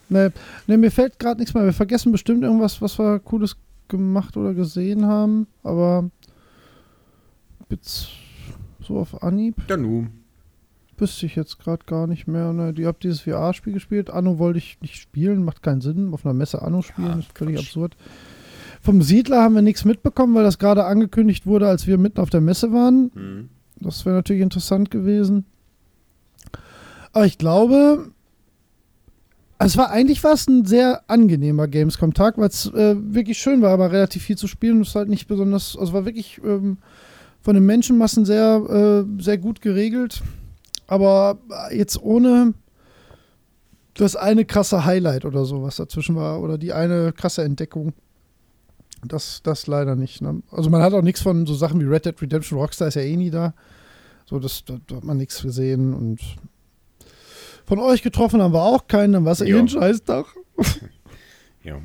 Ne, nee, mir fällt gerade nichts mehr. Wir vergessen bestimmt irgendwas, was wir Cooles gemacht oder gesehen haben, aber jetzt so auf Anhieb. Ja, nu. Wüsste ich jetzt gerade gar nicht mehr. Ne? Ihr habt dieses VR-Spiel gespielt. Anno wollte ich nicht spielen, macht keinen Sinn. Auf einer Messe Anno spielen, ja, ist völlig Quatsch. absurd. Vom Siedler haben wir nichts mitbekommen, weil das gerade angekündigt wurde, als wir mitten auf der Messe waren. Mhm. Das wäre natürlich interessant gewesen. Aber ich glaube, es war eigentlich was ein sehr angenehmer Gamescom-Tag, weil es äh, wirklich schön war, aber relativ viel zu spielen. Es halt nicht besonders, also war wirklich ähm, von den Menschenmassen sehr, äh, sehr gut geregelt. Aber jetzt ohne das eine krasse Highlight oder so, was dazwischen war, oder die eine krasse Entdeckung. Das, das leider nicht. Ne? Also man hat auch nichts von so Sachen wie Red Dead Redemption Rockstar ist ja eh nie da. So, das, da, da hat man nichts gesehen und von euch getroffen haben wir auch keinen, dann war es eh ein Scheißtag. ja.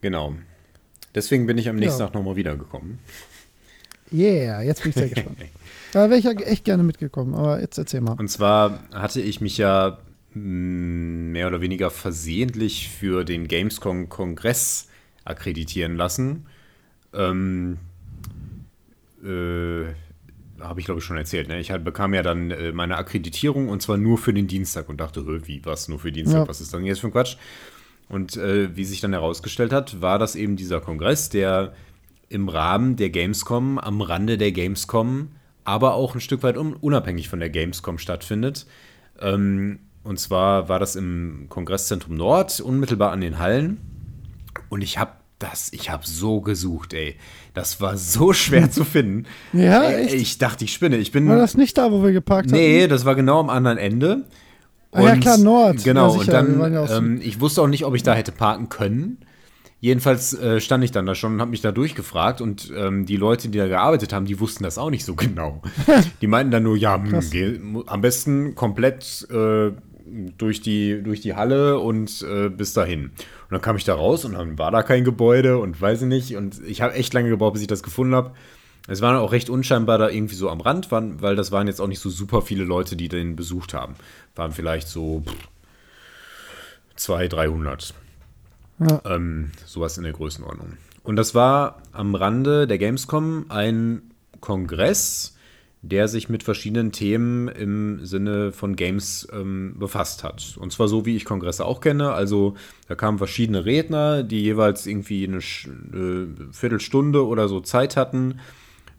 Genau. Deswegen bin ich am nächsten ja. Tag nochmal wiedergekommen. Yeah, jetzt bin ich sehr gespannt. Da wäre ich ja echt gerne mitgekommen, aber jetzt erzähl mal. Und zwar hatte ich mich ja mm, mehr oder weniger versehentlich für den Gamescom-Kongress akkreditieren lassen. Ähm, äh, habe ich glaube ich schon erzählt. Ne? Ich halt, bekam ja dann äh, meine Akkreditierung und zwar nur für den Dienstag und dachte, wie, was, nur für Dienstag, ja. was ist dann jetzt für ein Quatsch? Und äh, wie sich dann herausgestellt hat, war das eben dieser Kongress, der im Rahmen der Gamescom, am Rande der Gamescom aber auch ein Stück weit unabhängig von der Gamescom stattfindet. Ähm, und zwar war das im Kongresszentrum Nord, unmittelbar an den Hallen. Und ich habe das, ich habe so gesucht, ey. Das war so schwer zu finden. Ja, ey, echt? Ich dachte, ich spinne. Ich bin, war das nicht da, wo wir geparkt haben? Nee, das war genau am anderen Ende. Und, ah, ja, klar, Nord. Genau, ja, und dann, ja ähm, ich wusste auch nicht, ob ich da hätte parken können. Jedenfalls äh, stand ich dann da schon und habe mich da durchgefragt und ähm, die Leute, die da gearbeitet haben, die wussten das auch nicht so genau. die meinten dann nur, ja, mh, geh, am besten komplett äh, durch, die, durch die Halle und äh, bis dahin. Und dann kam ich da raus und dann war da kein Gebäude und weiß ich nicht. Und ich habe echt lange gebraucht, bis ich das gefunden habe. Es war auch recht unscheinbar da irgendwie so am Rand, weil das waren jetzt auch nicht so super viele Leute, die den besucht haben. Waren vielleicht so 200, 300. Ja. Ähm, sowas in der Größenordnung. Und das war am Rande der Gamescom ein Kongress, der sich mit verschiedenen Themen im Sinne von Games ähm, befasst hat. Und zwar so, wie ich Kongresse auch kenne. Also da kamen verschiedene Redner, die jeweils irgendwie eine äh, Viertelstunde oder so Zeit hatten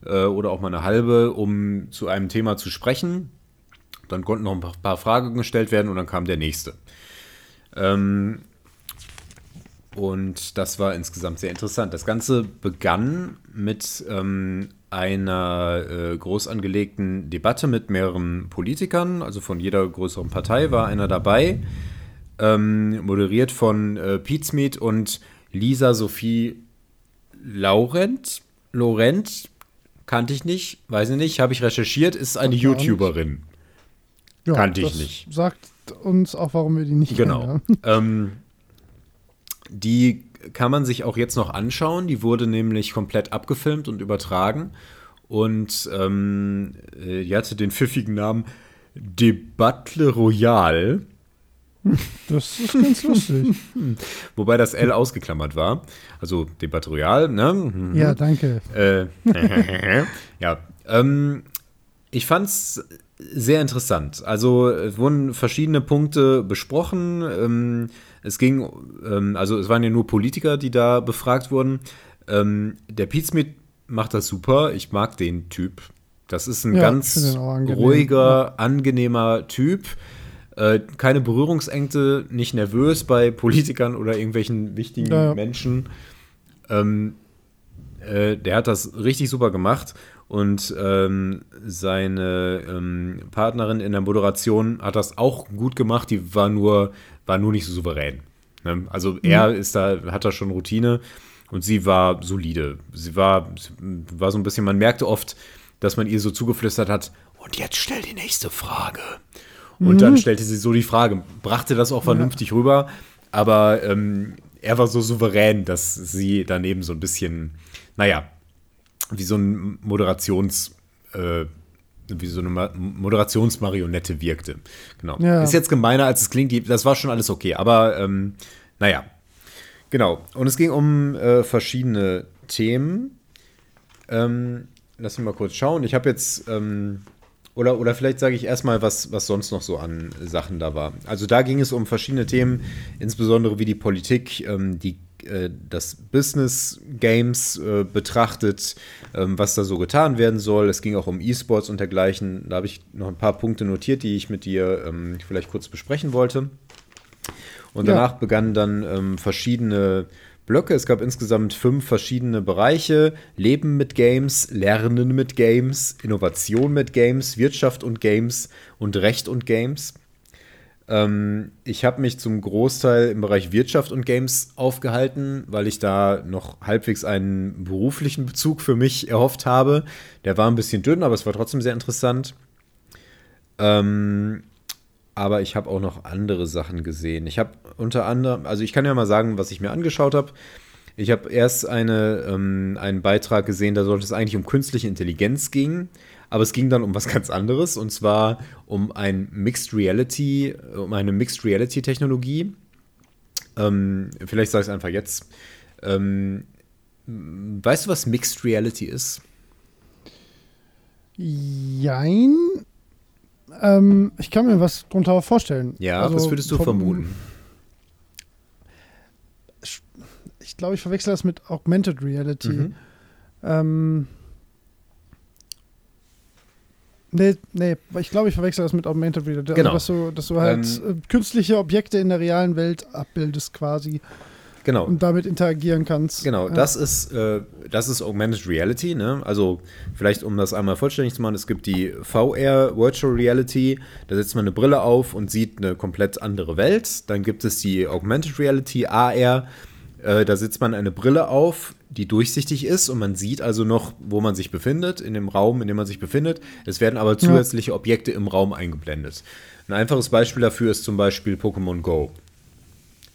äh, oder auch mal eine halbe, um zu einem Thema zu sprechen. Dann konnten noch ein paar Fragen gestellt werden und dann kam der nächste. Ähm, und das war insgesamt sehr interessant. Das Ganze begann mit ähm, einer äh, groß angelegten Debatte mit mehreren Politikern, also von jeder größeren Partei war einer dabei, ähm, moderiert von äh, Pete Smith und Lisa Sophie Laurent. Laurent kannte ich nicht, weiß ich nicht, habe ich recherchiert, ist eine YouTuberin. Ja, Kannte ich nicht. Sagt uns auch, warum wir die nicht genau. kennen. Genau. ähm, die kann man sich auch jetzt noch anschauen. Die wurde nämlich komplett abgefilmt und übertragen. Und ähm, äh, die hatte den pfiffigen Namen De Battle Royale. Das ist ganz lustig. Wobei das L ausgeklammert war. Also Debatte Royale, ne? Mhm. Ja, danke. Äh, ja. Ähm, ich fand's sehr interessant. Also es wurden verschiedene Punkte besprochen. Ähm, es ging, ähm, also es waren ja nur Politiker, die da befragt wurden. Ähm, der Pete Smith macht das super. Ich mag den Typ. Das ist ein ja, ganz ruhiger, ja. angenehmer Typ. Äh, keine Berührungsängste, nicht nervös bei Politikern oder irgendwelchen wichtigen ja, Menschen. Ähm, äh, der hat das richtig super gemacht. Und ähm, seine ähm, Partnerin in der Moderation hat das auch gut gemacht. Die war nur, war nur nicht so souverän. Ne? Also mhm. er ist da, hat da schon Routine und sie war solide. Sie war, war so ein bisschen, man merkte oft, dass man ihr so zugeflüstert hat, und jetzt stell die nächste Frage. Und mhm. dann stellte sie so die Frage, brachte das auch vernünftig ja. rüber, aber ähm, er war so souverän, dass sie daneben so ein bisschen, naja, wie so ein Moderations, äh, wie so eine Moderationsmarionette wirkte. Genau. Ja. Ist jetzt gemeiner, als es klingt. Das war schon alles okay. Aber ähm, naja. Genau. Und es ging um äh, verschiedene Themen. Ähm, lass mich mal kurz schauen. Ich habe jetzt. Ähm, oder, oder vielleicht sage ich erstmal, was, was sonst noch so an Sachen da war. Also da ging es um verschiedene Themen, insbesondere wie die Politik ähm, die äh, das Business Games äh, betrachtet, ähm, was da so getan werden soll. Es ging auch um E-Sports und dergleichen. Da habe ich noch ein paar Punkte notiert, die ich mit dir ähm, vielleicht kurz besprechen wollte. Und danach ja. begannen dann ähm, verschiedene Blöcke. Es gab insgesamt fünf verschiedene Bereiche. Leben mit Games, Lernen mit Games, Innovation mit Games, Wirtschaft und Games und Recht und Games. Ähm, ich habe mich zum Großteil im Bereich Wirtschaft und Games aufgehalten, weil ich da noch halbwegs einen beruflichen Bezug für mich erhofft habe. Der war ein bisschen dünn, aber es war trotzdem sehr interessant. Ähm, aber ich habe auch noch andere Sachen gesehen. Ich habe unter anderem, also ich kann ja mal sagen, was ich mir angeschaut habe. Ich habe erst eine, ähm, einen Beitrag gesehen, da sollte es eigentlich um künstliche Intelligenz gehen. Aber es ging dann um was ganz anderes und zwar um ein Mixed Reality, um eine Mixed Reality Technologie. Ähm, vielleicht sage ich es einfach jetzt. Ähm, weißt du, was Mixed Reality ist? Jein. Ähm, ich kann mir was drunter vorstellen. Ja, also, was würdest du vermuten? Ich glaube, ich verwechsel das mit Augmented Reality. Mhm. Ähm, Nee, nee, ich glaube, ich verwechsel das mit Augmented Reality. Also, genau. Also, dass, du, dass du halt ähm, äh, künstliche Objekte in der realen Welt abbildest quasi. Genau. Und damit interagieren kannst. Genau, ja. das, ist, äh, das ist Augmented Reality. Ne? Also vielleicht, um das einmal vollständig zu machen, es gibt die VR Virtual Reality. Da setzt man eine Brille auf und sieht eine komplett andere Welt. Dann gibt es die Augmented Reality AR. Äh, da setzt man eine Brille auf, die durchsichtig ist und man sieht also noch, wo man sich befindet, in dem Raum, in dem man sich befindet. Es werden aber zusätzliche ja. Objekte im Raum eingeblendet. Ein einfaches Beispiel dafür ist zum Beispiel Pokémon Go.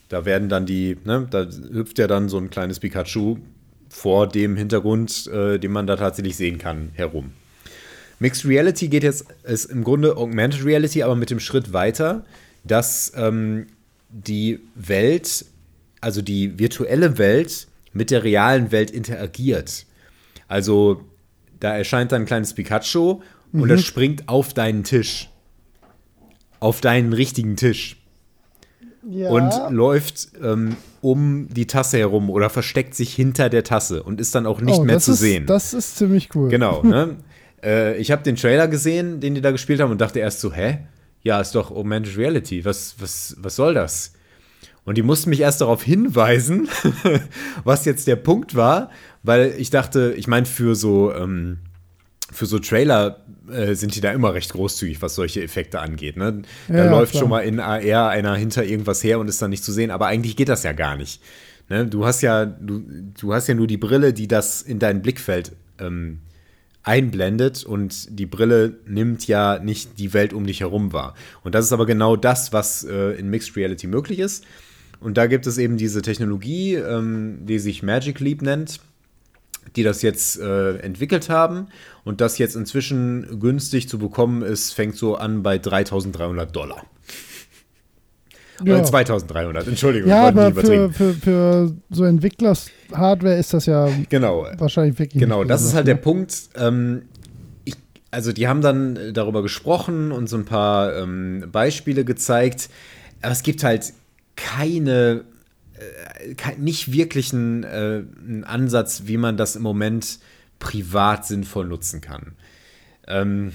Da werden dann die, ne, da hüpft ja dann so ein kleines Pikachu vor dem Hintergrund, äh, den man da tatsächlich sehen kann, herum. Mixed Reality geht jetzt, ist im Grunde Augmented Reality, aber mit dem Schritt weiter, dass ähm, die Welt, also die virtuelle Welt, mit der realen Welt interagiert. Also da erscheint dann ein kleines Pikachu mhm. und das springt auf deinen Tisch. Auf deinen richtigen Tisch. Ja. Und läuft ähm, um die Tasse herum oder versteckt sich hinter der Tasse und ist dann auch nicht oh, mehr zu ist, sehen. Das ist ziemlich cool. Genau. Ne? äh, ich habe den Trailer gesehen, den die da gespielt haben und dachte erst so, hä? Ja, ist doch Augmented Reality. Was, was, was soll das? Und die mussten mich erst darauf hinweisen, was jetzt der Punkt war, weil ich dachte, ich meine, für so, ähm, für so Trailer äh, sind die da immer recht großzügig, was solche Effekte angeht. Ne? Da ja, läuft klar. schon mal in AR einer hinter irgendwas her und ist dann nicht zu sehen, aber eigentlich geht das ja gar nicht. Ne? Du hast ja, du, du hast ja nur die Brille, die das in dein Blickfeld ähm, einblendet und die Brille nimmt ja nicht die Welt um dich herum wahr. Und das ist aber genau das, was äh, in Mixed Reality möglich ist. Und da gibt es eben diese Technologie, ähm, die sich Magic Leap nennt, die das jetzt äh, entwickelt haben und das jetzt inzwischen günstig zu bekommen ist, fängt so an bei 3300 Dollar. Ja. Oder 2300, Entschuldigung. Ja, aber für, für, für so Entwicklers-Hardware ist das ja genau. wahrscheinlich wirklich. Genau, das ist halt der Punkt. Ähm, ich, also, die haben dann darüber gesprochen und so ein paar ähm, Beispiele gezeigt. Aber es gibt halt keine, äh, nicht wirklich einen, äh, einen, Ansatz, wie man das im Moment privat sinnvoll nutzen kann. Ähm,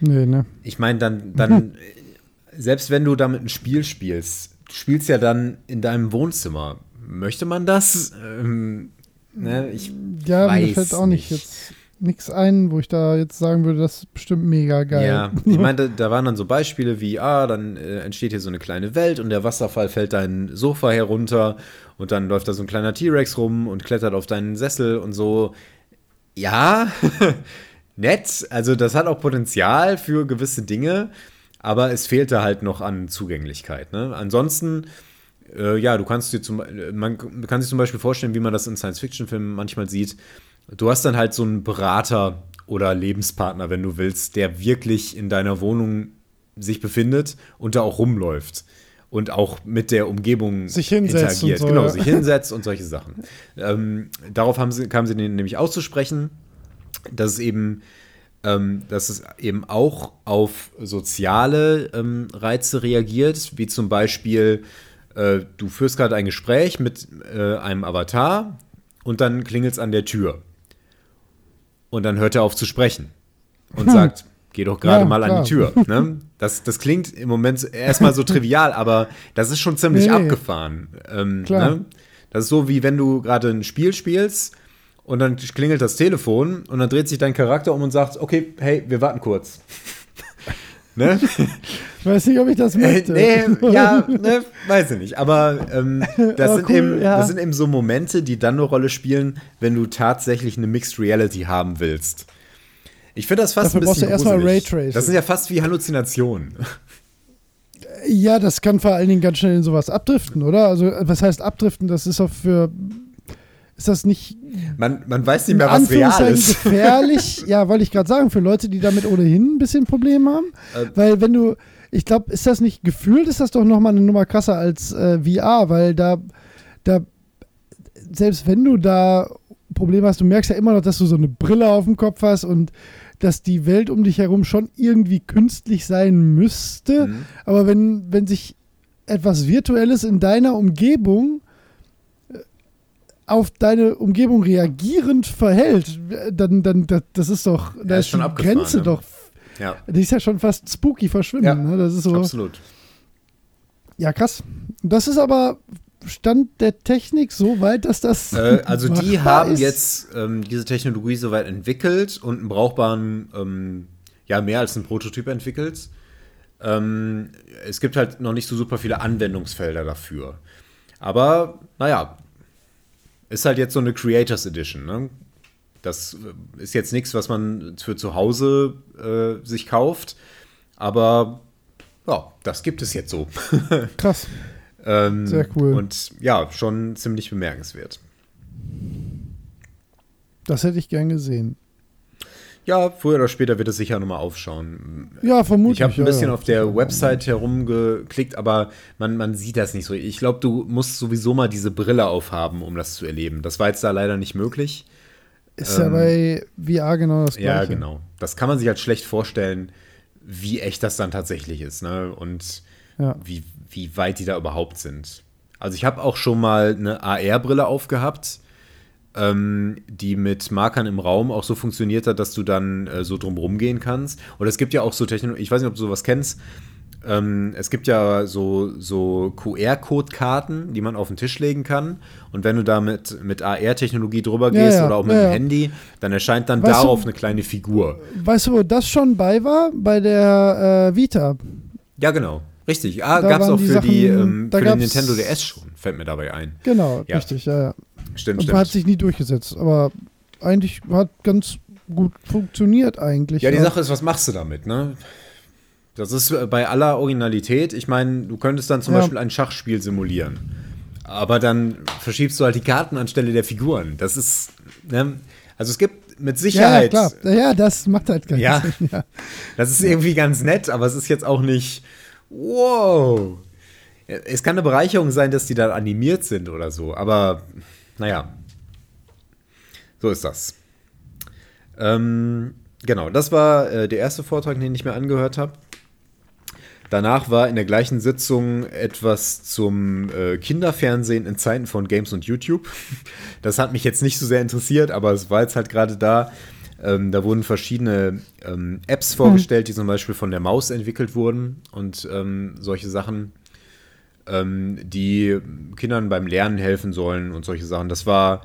nee, ne? Ich meine, dann, dann selbst wenn du damit ein Spiel spielst, du spielst ja dann in deinem Wohnzimmer. Möchte man das? Ähm, ne? Ich ja, weiß mir fällt auch nicht jetzt nichts ein, wo ich da jetzt sagen würde, das ist bestimmt mega geil. Ja, ich meine, da waren dann so Beispiele wie, ah, dann äh, entsteht hier so eine kleine Welt und der Wasserfall fällt dein Sofa herunter und dann läuft da so ein kleiner T-Rex rum und klettert auf deinen Sessel und so. Ja, nett. Also das hat auch Potenzial für gewisse Dinge, aber es fehlte halt noch an Zugänglichkeit. Ne? Ansonsten äh, ja, du kannst dir zum, man kann sich zum Beispiel vorstellen, wie man das in Science-Fiction-Filmen manchmal sieht du hast dann halt so einen Berater oder Lebenspartner, wenn du willst, der wirklich in deiner Wohnung sich befindet und da auch rumläuft und auch mit der Umgebung sich hinsetzt interagiert. So, genau, ja. sich hinsetzt und solche Sachen. Ähm, darauf haben sie, kamen sie nämlich auszusprechen, dass es eben, ähm, dass es eben auch auf soziale ähm, Reize reagiert, wie zum Beispiel, äh, du führst gerade ein Gespräch mit äh, einem Avatar und dann klingelt es an der Tür. Und dann hört er auf zu sprechen und hm. sagt, geh doch gerade ja, mal klar. an die Tür. Ne? Das, das klingt im Moment erstmal so trivial, aber das ist schon ziemlich nee, abgefahren. Ähm, ne? Das ist so, wie wenn du gerade ein Spiel spielst und dann klingelt das Telefon und dann dreht sich dein Charakter um und sagt, okay, hey, wir warten kurz. Ne? Ich weiß nicht, ob ich das äh, möchte. Äh, nee, ja, ne, weiß ich nicht. Aber ähm, das, Aber sind cool, eben, ja. das sind eben so Momente, die dann eine Rolle spielen, wenn du tatsächlich eine Mixed Reality haben willst. Ich finde das fast Dafür ein bisschen erstmal Raytracing. Das sind ja fast wie Halluzinationen. Ja, das kann vor allen Dingen ganz schnell in sowas abdriften, oder? Also, was heißt abdriften? Das ist auch für ist das nicht. Man, man weiß nicht mehr, was real ist. gefährlich. ja, wollte ich gerade sagen, für Leute, die damit ohnehin ein bisschen Probleme haben. Äh, weil, wenn du. Ich glaube, ist das nicht gefühlt, ist das doch nochmal eine Nummer krasser als äh, VR, weil da, da. Selbst wenn du da Probleme hast, du merkst ja immer noch, dass du so eine Brille auf dem Kopf hast und dass die Welt um dich herum schon irgendwie künstlich sein müsste. Mhm. Aber wenn, wenn sich etwas Virtuelles in deiner Umgebung auf deine Umgebung reagierend verhält, dann, dann das, ist doch, ja, da ist, schon die Grenze ne? doch. Ja. Die ist ja schon fast spooky verschwimmen. Ja, ne? Das ist so. Absolut. Ja, krass. Das ist aber Stand der Technik so weit, dass das. Äh, also, die haben ist. jetzt ähm, diese Technologie so weit entwickelt und einen brauchbaren, ähm, ja, mehr als einen Prototyp entwickelt. Ähm, es gibt halt noch nicht so super viele Anwendungsfelder dafür. Aber, naja, ist halt jetzt so eine Creators Edition. Ne? Das äh, ist jetzt nichts, was man für zu Hause äh, sich kauft. Aber ja, das gibt es jetzt so. Krass. ähm, Sehr cool. Und ja, schon ziemlich bemerkenswert. Das hätte ich gern gesehen. Ja, früher oder später wird es sicher nochmal aufschauen. Ja, vermutlich. Ich habe ein bisschen ja, auf der Website herumgeklickt, aber man, man sieht das nicht so. Ich glaube, du musst sowieso mal diese Brille aufhaben, um das zu erleben. Das war jetzt da leider nicht möglich. Ist ähm, ja bei VR genau das Gleiche. Ja, genau. Das kann man sich halt schlecht vorstellen, wie echt das dann tatsächlich ist ne? und ja. wie, wie weit die da überhaupt sind. Also ich habe auch schon mal eine AR-Brille aufgehabt die mit Markern im Raum auch so funktioniert hat, dass du dann äh, so drumherum gehen kannst. Und es gibt ja auch so Technologie, ich weiß nicht, ob du sowas kennst. Ähm, es gibt ja so, so QR-Code-Karten, die man auf den Tisch legen kann. Und wenn du da mit, mit AR-Technologie drüber gehst ja, ja, oder auch mit ja, dem Handy, dann erscheint dann weißt darauf du, eine kleine Figur. Weißt du, wo das schon bei war? Bei der äh, Vita. Ja, genau. Richtig. Ah, gab es auch für, Sachen, die, ähm, für den Nintendo DS schon, fällt mir dabei ein. Genau, richtig, ja, ja. Stimmt, stimmt. Hat sich nie durchgesetzt, aber eigentlich hat ganz gut funktioniert eigentlich. Ja, die Sache ist, was machst du damit, ne? Das ist äh, bei aller Originalität. Ich meine, du könntest dann zum ja. Beispiel ein Schachspiel simulieren. Aber dann verschiebst du halt die Karten anstelle der Figuren. Das ist, ne? Also es gibt mit Sicherheit. Ja, klar. Ja, das macht halt keinen ja, Sinn. Ja. Das ist irgendwie ganz nett, aber es ist jetzt auch nicht. Wow. Es kann eine Bereicherung sein, dass die da animiert sind oder so, aber naja. So ist das. Ähm, genau, das war äh, der erste Vortrag, den ich mir angehört habe. Danach war in der gleichen Sitzung etwas zum äh, Kinderfernsehen in Zeiten von Games und YouTube. Das hat mich jetzt nicht so sehr interessiert, aber es war jetzt halt gerade da. Ähm, da wurden verschiedene ähm, Apps vorgestellt, mhm. die zum Beispiel von der Maus entwickelt wurden und ähm, solche Sachen, ähm, die Kindern beim Lernen helfen sollen und solche Sachen. Das war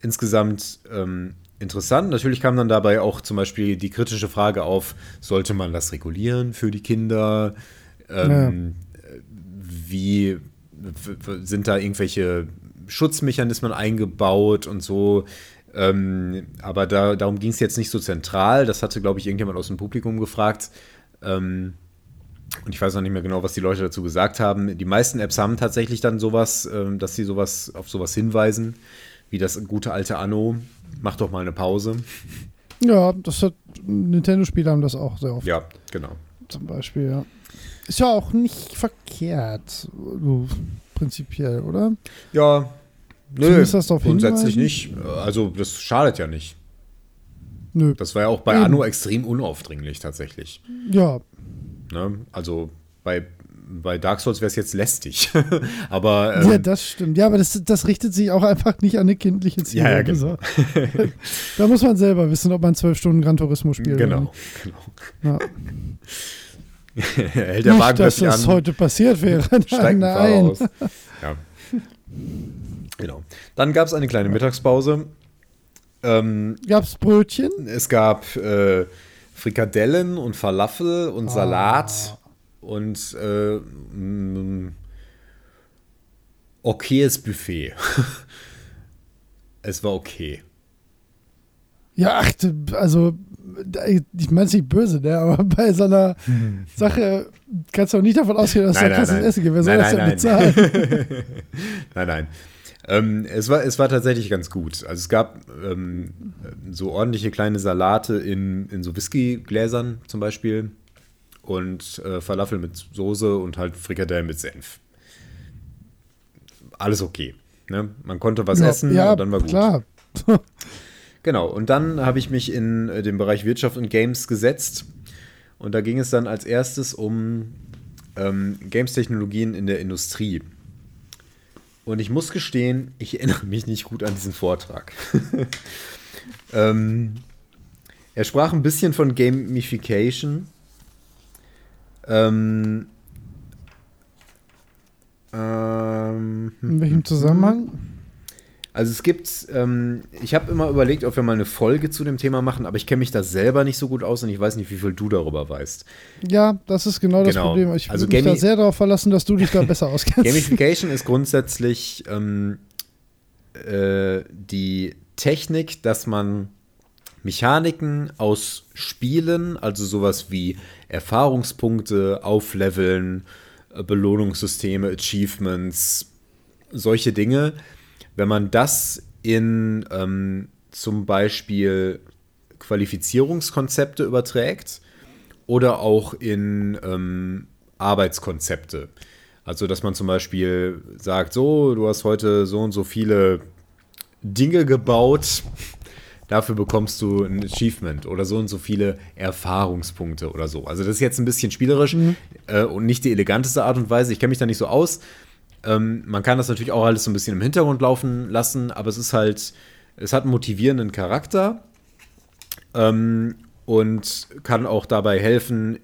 insgesamt ähm, interessant. Natürlich kam dann dabei auch zum Beispiel die kritische Frage auf, sollte man das regulieren für die Kinder? Ähm, ja. Wie sind da irgendwelche Schutzmechanismen eingebaut und so? Ähm, aber da, darum ging es jetzt nicht so zentral. Das hatte, glaube ich, irgendjemand aus dem Publikum gefragt. Ähm, und ich weiß noch nicht mehr genau, was die Leute dazu gesagt haben. Die meisten Apps haben tatsächlich dann sowas, ähm, dass sie sowas auf sowas hinweisen, wie das gute alte Anno mach doch mal eine Pause. Ja, das hat Nintendo-Spiele haben das auch sehr oft. Ja, genau. Zum Beispiel, ja. Ist ja auch nicht verkehrt, so prinzipiell, oder? Ja, nö, das grundsätzlich nicht. Also das schadet ja nicht. Nö. Das war ja auch bei Eben. Anno extrem unaufdringlich tatsächlich. Ja. Ne? Also bei bei Dark Souls wäre es jetzt lästig. aber. Ähm, ja, das stimmt. Ja, aber das, das richtet sich auch einfach nicht an eine kindliche Zielgruppe. Ja, ja, genau. da muss man selber wissen, ob man zwölf Stunden Gran Turismo spielt. Genau, genau. Ja. hält der nicht, Wagen dass das an. heute passiert wäre. Nein. Ja. Genau. Dann gab es eine kleine Mittagspause. Ähm, gab es Brötchen? Es gab äh, Frikadellen und Falafel und ah. Salat und äh, mm, okayes Buffet. es war okay. Ja, ach, also ich meine es nicht böse, ne? aber bei so einer Sache kannst du auch nicht davon ausgehen, dass nein, da krasses Essen gibt. Wer soll das denn bezahlen? nein, nein. Ähm, es, war, es war tatsächlich ganz gut. Also es gab ähm, so ordentliche kleine Salate in, in so Whiskygläsern zum Beispiel und äh, Falafel mit Soße und halt Frikadellen mit Senf. Alles okay. Ne? Man konnte was ja, essen ja, und dann war gut. Klar. genau, und dann habe ich mich in äh, den Bereich Wirtschaft und Games gesetzt. Und da ging es dann als erstes um ähm, Games-Technologien in der Industrie. Und ich muss gestehen, ich erinnere mich nicht gut an diesen Vortrag. ähm, er sprach ein bisschen von Gamification ähm, ähm, In welchem Zusammenhang? Also es gibt, ähm, ich habe immer überlegt, ob wir mal eine Folge zu dem Thema machen, aber ich kenne mich da selber nicht so gut aus und ich weiß nicht, wie viel du darüber weißt. Ja, das ist genau, das genau. Problem. Ich also würde mich da sehr darauf verlassen, dass du dich da besser auskennst. Gamification ist grundsätzlich ähm, äh, die Technik, dass man Mechaniken aus Spielen, also sowas wie Erfahrungspunkte, Aufleveln, äh, Belohnungssysteme, Achievements, solche Dinge, wenn man das in ähm, zum Beispiel Qualifizierungskonzepte überträgt oder auch in ähm, Arbeitskonzepte. Also, dass man zum Beispiel sagt, so, du hast heute so und so viele Dinge gebaut, dafür bekommst du ein Achievement oder so und so viele Erfahrungspunkte oder so. Also das ist jetzt ein bisschen spielerisch mhm. äh, und nicht die eleganteste Art und Weise. Ich kenne mich da nicht so aus. Ähm, man kann das natürlich auch alles so ein bisschen im Hintergrund laufen lassen, aber es ist halt, es hat einen motivierenden Charakter ähm, und kann auch dabei helfen,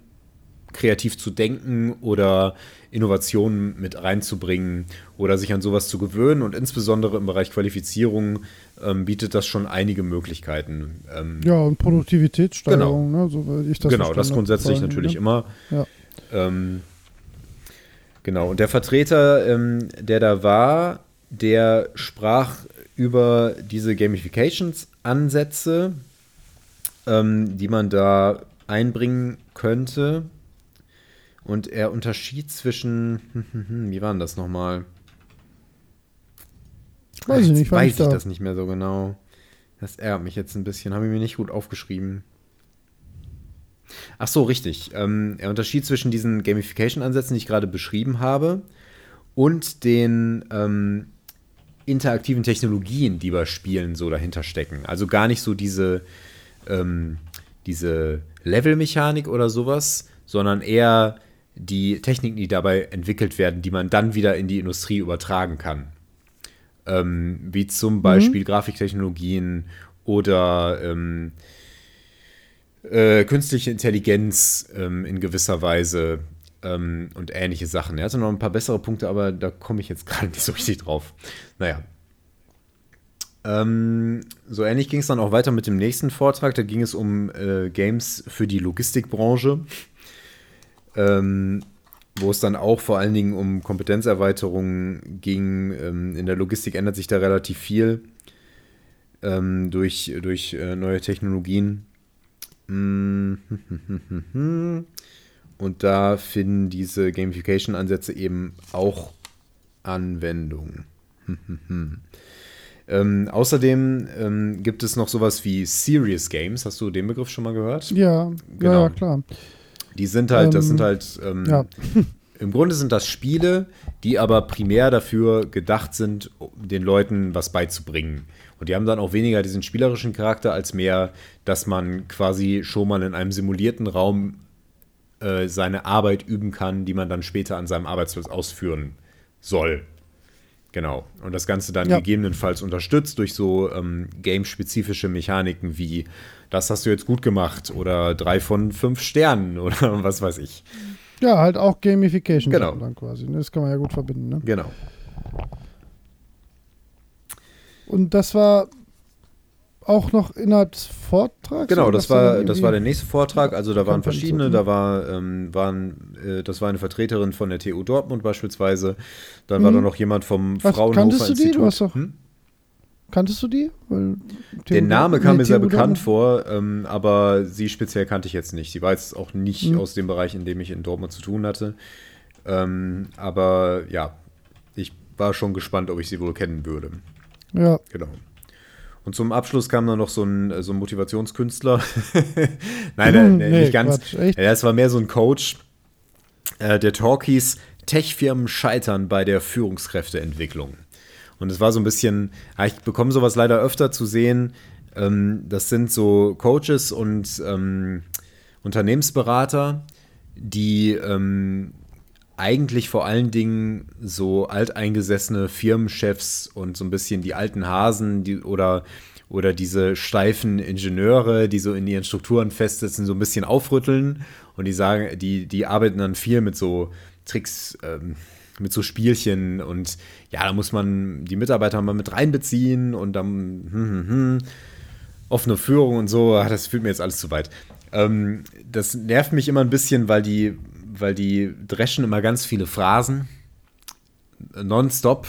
kreativ zu denken oder Innovationen mit reinzubringen oder sich an sowas zu gewöhnen. Und insbesondere im Bereich Qualifizierung ähm, bietet das schon einige Möglichkeiten. Ähm, ja, und Produktivitätssteigerung, genau. ne, so ich das Genau, das grundsätzlich natürlich ne? immer. Ja. Ähm, genau, und der Vertreter, ähm, der da war, der sprach über diese Gamifications-Ansätze ähm, die man da einbringen könnte. Und er unterschied zwischen, wie war denn das nochmal? Weiß ich nicht, weiß nicht ich da. das nicht mehr so genau. Das ärgert mich jetzt ein bisschen, habe ich mir nicht gut aufgeschrieben. Ach so, richtig. Ähm, er unterschied zwischen diesen Gamification-Ansätzen, die ich gerade beschrieben habe, und den ähm, interaktiven Technologien, die bei Spielen so dahinter stecken. Also gar nicht so diese, ähm, diese Level-Mechanik oder sowas, sondern eher die Techniken, die dabei entwickelt werden, die man dann wieder in die Industrie übertragen kann. Ähm, wie zum Beispiel Grafiktechnologien oder ähm, äh, künstliche Intelligenz ähm, in gewisser Weise ähm, und ähnliche Sachen. Er hatte noch ein paar bessere Punkte, aber da komme ich jetzt gerade nicht so richtig drauf. Naja. Ähm, so ähnlich ging es dann auch weiter mit dem nächsten Vortrag. Da ging es um äh, Games für die Logistikbranche. Ähm, wo es dann auch vor allen Dingen um Kompetenzerweiterungen ging. Ähm, in der Logistik ändert sich da relativ viel ähm, durch, durch äh, neue Technologien. Mm, Und da finden diese Gamification-Ansätze eben auch Anwendung. ähm, außerdem ähm, gibt es noch sowas wie Serious Games. Hast du den Begriff schon mal gehört? Ja, Genau. ja, klar. Die sind halt, das Ähm, sind halt, ähm, ja. im Grunde sind das Spiele, die aber primär dafür gedacht sind, den Leuten was beizubringen. Und die haben dann auch weniger diesen spielerischen Charakter als mehr, dass man quasi schon mal in einem simulierten Raum äh, seine Arbeit üben kann, die man dann später an seinem Arbeitsplatz ausführen soll. Genau. Und das Ganze dann Ja. gegebenenfalls unterstützt durch so ähm, game-spezifische Mechaniken wie, das hast du jetzt gut gemacht oder drei von fünf Sternen oder was weiß ich. Ja, halt auch Gamification Genau. dann quasi. Das kann man ja gut verbinden. Ne? Genau. Und das war auch noch innerhalb des Vortrags? Genau, das war, das war der nächste Vortrag. Also da waren verschiedene, da war, ähm, waren, äh, das war eine Vertreterin von der TU Dortmund beispielsweise. Dann war Mhm. da noch jemand vom Was, Fraunhofer kanntest du die? Institut. Du hast doch- Hm? Kanntest du die? Weil Der Name nee, kam mir sehr TU bekannt Dortmund- vor, ähm, aber sie speziell kannte ich jetzt nicht. Sie war jetzt auch nicht Mhm. aus dem Bereich, in dem ich in Dortmund zu tun hatte. Ähm, aber ja, ich war schon gespannt, ob ich sie wohl kennen würde. Ja, Genau. Und zum Abschluss kam dann noch so ein, so ein Motivationskünstler. Nein, Hm, der, nee, nicht ganz. Quatsch, echt? Ja, das war mehr so ein Coach. Äh, der Talk hieß Tech-Firmen scheitern bei der Führungskräfteentwicklung. Und es war so ein bisschen, ich bekomme sowas leider öfter zu sehen. Ähm, das sind so Coaches und ähm, Unternehmensberater, die ähm, eigentlich vor allen Dingen so alteingesessene Firmenchefs und so ein bisschen die alten Hasen die, oder, oder diese steifen Ingenieure, die so in ihren Strukturen festsitzen, so ein bisschen aufrütteln. Und die sagen, die, die arbeiten dann viel mit so Tricks, ähm, mit so Spielchen und ja, da muss man die Mitarbeiter mal mit reinbeziehen und dann hm, hm, hm, offene Führung und so, ah, das fühlt mir jetzt alles zu weit. Ähm, das nervt mich immer ein bisschen, weil die, weil die dreschen immer ganz viele Phrasen äh, nonstop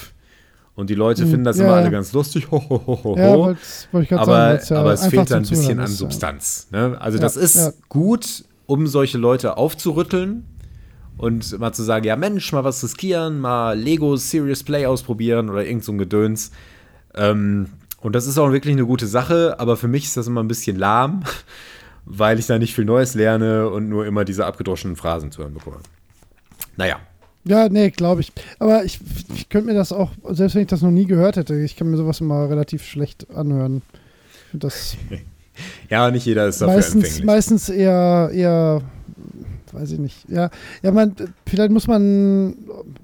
und die Leute Hm, finden das ja, immer ja. alle ganz lustig. Ho, ho, ho, ho, ja gerade aber, sagen. aber es fehlt da ein bisschen an. Substanz. Ne? Also das ist ja. gut, um solche Leute aufzurütteln und mal zu sagen, ja Mensch, mal was riskieren, mal Lego Serious Play ausprobieren oder irgend so ein Gedöns. Ähm, und das ist auch wirklich eine gute Sache, aber für mich ist das immer ein bisschen lahm, weil ich da nicht viel Neues lerne und nur immer diese abgedroschenen Phrasen zu hören bekomme. Naja, Ja, nee, glaube ich. Aber ich, ich könnte mir das auch, selbst wenn ich das noch nie gehört hätte, ich kann mir sowas immer relativ schlecht anhören. Das ja, nicht jeder ist dafür meistens, empfänglich. meistens eher, eher, weiß ich nicht. Ja, ja, man, vielleicht muss man,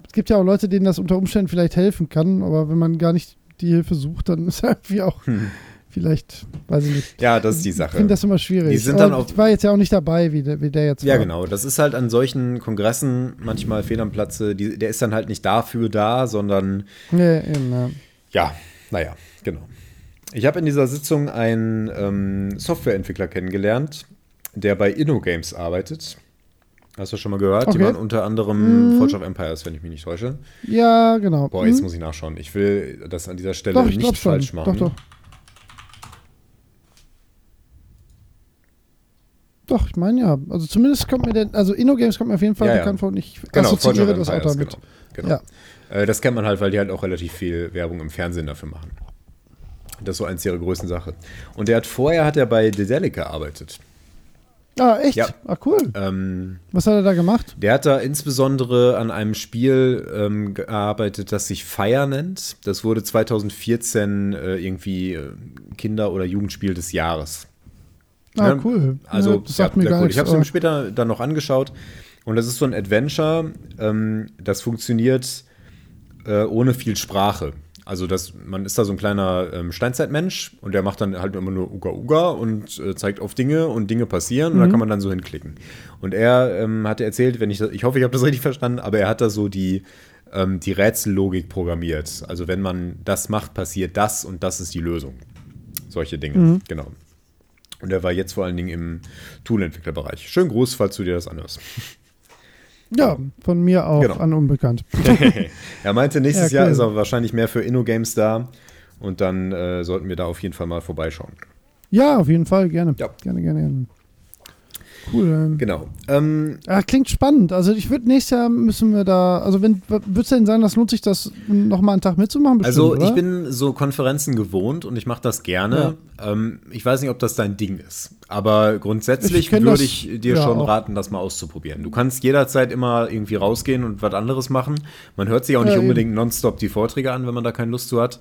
es gibt ja auch Leute, denen das unter Umständen vielleicht helfen kann, aber wenn man gar nicht die Hilfe sucht, dann ist irgendwie auch Hm. Vielleicht, weiß ich nicht. Ja, das ist die Ich Sache. finde das immer schwierig. Die sind dann auch- ich war jetzt ja auch nicht dabei, wie der, wie der jetzt Ja, war. genau. Das ist halt an solchen Kongressen manchmal fehl am Platze. Die, der ist dann halt nicht dafür da, sondern Nee, eben, ja. ja, naja, genau. Ich habe in dieser Sitzung einen ähm, Softwareentwickler kennengelernt, der bei InnoGames arbeitet. Hast du schon mal gehört? Die Okay. waren unter anderem Mhm. Forge of Empires, wenn ich mich nicht täusche. Ja, genau. Boah, jetzt Hm? muss ich nachschauen. Ich will das an dieser Stelle Doch, ich nicht schon. falsch machen. Doch, doch. Doch, ich meine ja. Also zumindest kommt mir der, also InnoGames kommt mir auf jeden Fall Ja, ja. bekannt vor und ich Genau, assoziiere das auch damit. Genau, genau. Ja. Äh, das kennt man halt, weil die halt auch relativ viel Werbung im Fernsehen dafür machen. Das ist so eins ihrer größten Sachen. Und der hat vorher hat er bei Dedelic gearbeitet. Ah, echt? Ja. Ah, cool. Ähm, Was hat er da gemacht? der hat da insbesondere an einem Spiel ähm, gearbeitet, das sich Fire nennt. Das wurde 2014 äh, irgendwie äh, Kinder- oder Jugendspiel des Jahres. Ah, Ja, cool. Also, ja, das sagt ja, mir gar cool. nichts. Ich habe es mir später dann noch angeschaut. Und das ist so ein Adventure, ähm, das funktioniert äh, ohne viel Sprache. Also das, man ist da so ein kleiner ähm, Steinzeitmensch und der macht dann halt immer nur Uga Uga und äh, zeigt auf Dinge und Dinge passieren und da kann man dann so hinklicken. Und er ähm, hatte erzählt, wenn ich das, ich hoffe, ich habe das richtig verstanden, aber er hat da so die, ähm, die Rätsellogik programmiert. Also wenn man das macht, passiert das und das ist die Lösung. Solche Dinge, genau. Und er war jetzt vor allen Dingen im Toolentwicklerbereich. Schönen Gruß, falls du dir das anhörst. Ja, von mir auch Genau. an Unbekannt. er meinte, nächstes Ja, Jahr cool. ist er wahrscheinlich mehr für InnoGames da. Und dann äh, sollten wir da auf jeden Fall mal vorbeischauen. Ja, auf jeden Fall, gerne. Ja. Gerne, gerne, gerne. Cool. Genau. Ähm, Ja, klingt spannend. Also ich würde nächstes Jahr müssen wir da, also wenn, würdest du denn sagen, das lohnt sich, das nochmal einen Tag mitzumachen? Bestimmt, also oder? ich bin so Konferenzen gewohnt und ich mache das gerne. Ähm, ich weiß nicht, ob das dein Ding ist. Aber Ich grundsätzlich würde ich dir ja, schon auch. raten, das mal auszuprobieren. Du kannst jederzeit immer irgendwie rausgehen und was anderes machen. Man hört sich auch nicht Ja, unbedingt nonstop die Vorträge an, wenn man da keine Lust zu hat.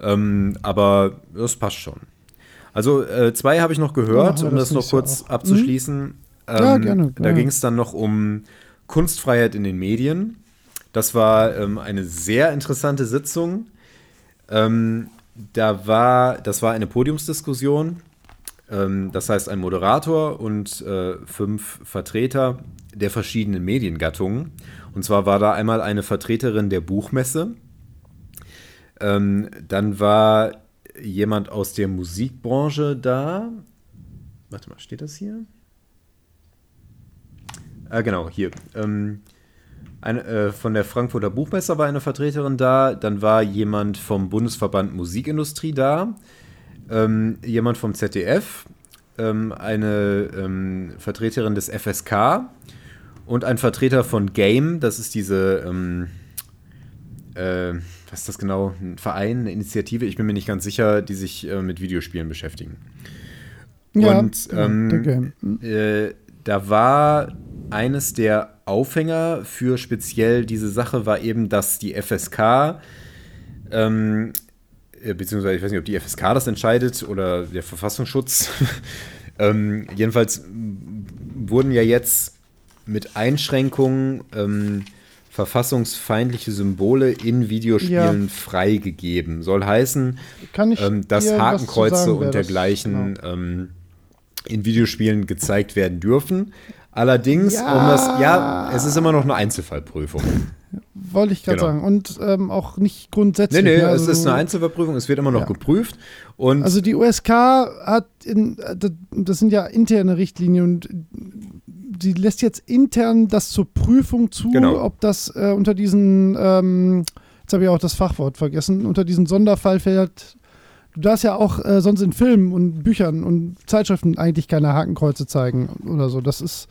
Ähm, aber das passt schon. Also äh, zwei habe ich noch gehört, wir um das das noch kurz auch. abzuschließen. Ja, Ähm, gerne, Da gerne. ging es dann noch um Kunstfreiheit in den Medien. Das war ähm, eine sehr interessante Sitzung. Ähm, da war, das war eine Podiumsdiskussion. Ähm, das heißt, ein Moderator und äh, fünf Vertreter der verschiedenen Mediengattungen. Und zwar war da einmal eine Vertreterin der Buchmesse. Ähm, dann war jemand aus der Musikbranche da. Warte mal, steht das hier? Ah, genau, hier. Ähm, eine, äh, von der Frankfurter Buchmesse war eine Vertreterin da. Dann war jemand vom Bundesverband Musikindustrie da. Ähm, jemand vom ZDF. Ähm, eine ähm, Vertreterin des FSK. Und ein Vertreter von Game. Das ist diese. Ähm, äh, was ist das genau? Ein Verein, eine Initiative? Ich bin mir nicht ganz sicher, die sich äh, mit Videospielen beschäftigen. ja, und, ähm. Hm. Äh, da war eines der Aufhänger für speziell diese Sache war eben, dass die FSK, ähm, äh, beziehungsweise ich weiß nicht, ob die FSK das entscheidet oder der Verfassungsschutz. ähm, jedenfalls wurden ja jetzt mit Einschränkungen ähm, verfassungsfeindliche Symbole in Videospielen Ja. freigegeben. Soll heißen, ähm, dass Hakenkreuze sagen, und dergleichen genau. ähm, in Videospielen gezeigt werden dürfen. Allerdings, Ja. um das, ja, es ist immer noch eine Einzelfallprüfung. Wollte ich gerade Genau. sagen. Und ähm, auch nicht grundsätzlich. Nee, nee, ne? es Also- ist eine Einzelfallprüfung, es wird immer noch Ja. geprüft. Und Also die USK hat, in, das- das sind ja interne Richtlinien und sie lässt jetzt intern das zur Prüfung zu, Genau. ob das äh, unter diesen, ähm, jetzt habe ich auch das Fachwort vergessen, unter diesen Sonderfall fällt. Du darfst ja auch äh, sonst in Filmen und Büchern und Zeitschriften eigentlich keine Hakenkreuze zeigen oder so. Das ist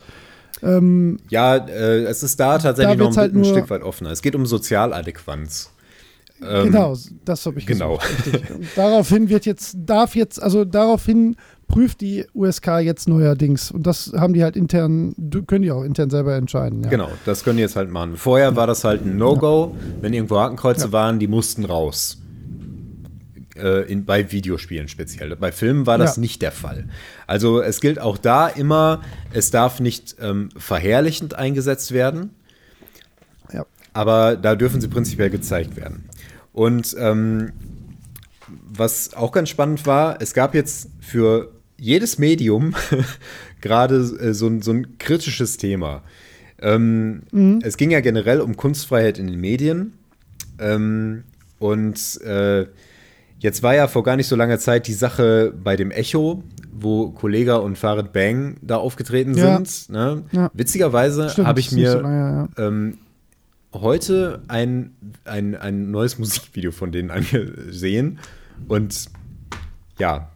ähm, ja, äh, es ist da tatsächlich Da noch ein, halt ein Stück weit offener. Es geht um Sozialadäquanz. Ähm, genau, das habe ich genau. gesucht. Und daraufhin wird jetzt, darf jetzt, also daraufhin prüft die USK jetzt neuerdings. Und das haben die halt intern, können die auch intern selber entscheiden. Ja. Genau, das können die jetzt halt machen. Vorher war das halt ein No-Go. Wenn irgendwo Hakenkreuze Ja. waren, die mussten raus. Äh, in, bei Videospielen speziell. Bei Filmen war das Ja. nicht der Fall. Also es gilt auch da immer, es darf nicht ähm, verherrlichend eingesetzt werden, Ja. aber da dürfen sie prinzipiell gezeigt werden. Und ähm, was auch ganz spannend war, es gab jetzt für jedes Medium gerade äh, so, ein- so ein kritisches Thema. Ähm, Es ging ja generell um Kunstfreiheit in den Medien. Ähm, und äh, jetzt war ja vor gar nicht so langer Zeit die Sache bei dem Echo, wo Kollega und Farid Bang da aufgetreten Ja. sind. Ne? Ja. Witzigerweise habe ich mir so lange, ja. ähm, heute ein, ein, ein neues Musikvideo von denen angesehen und ja,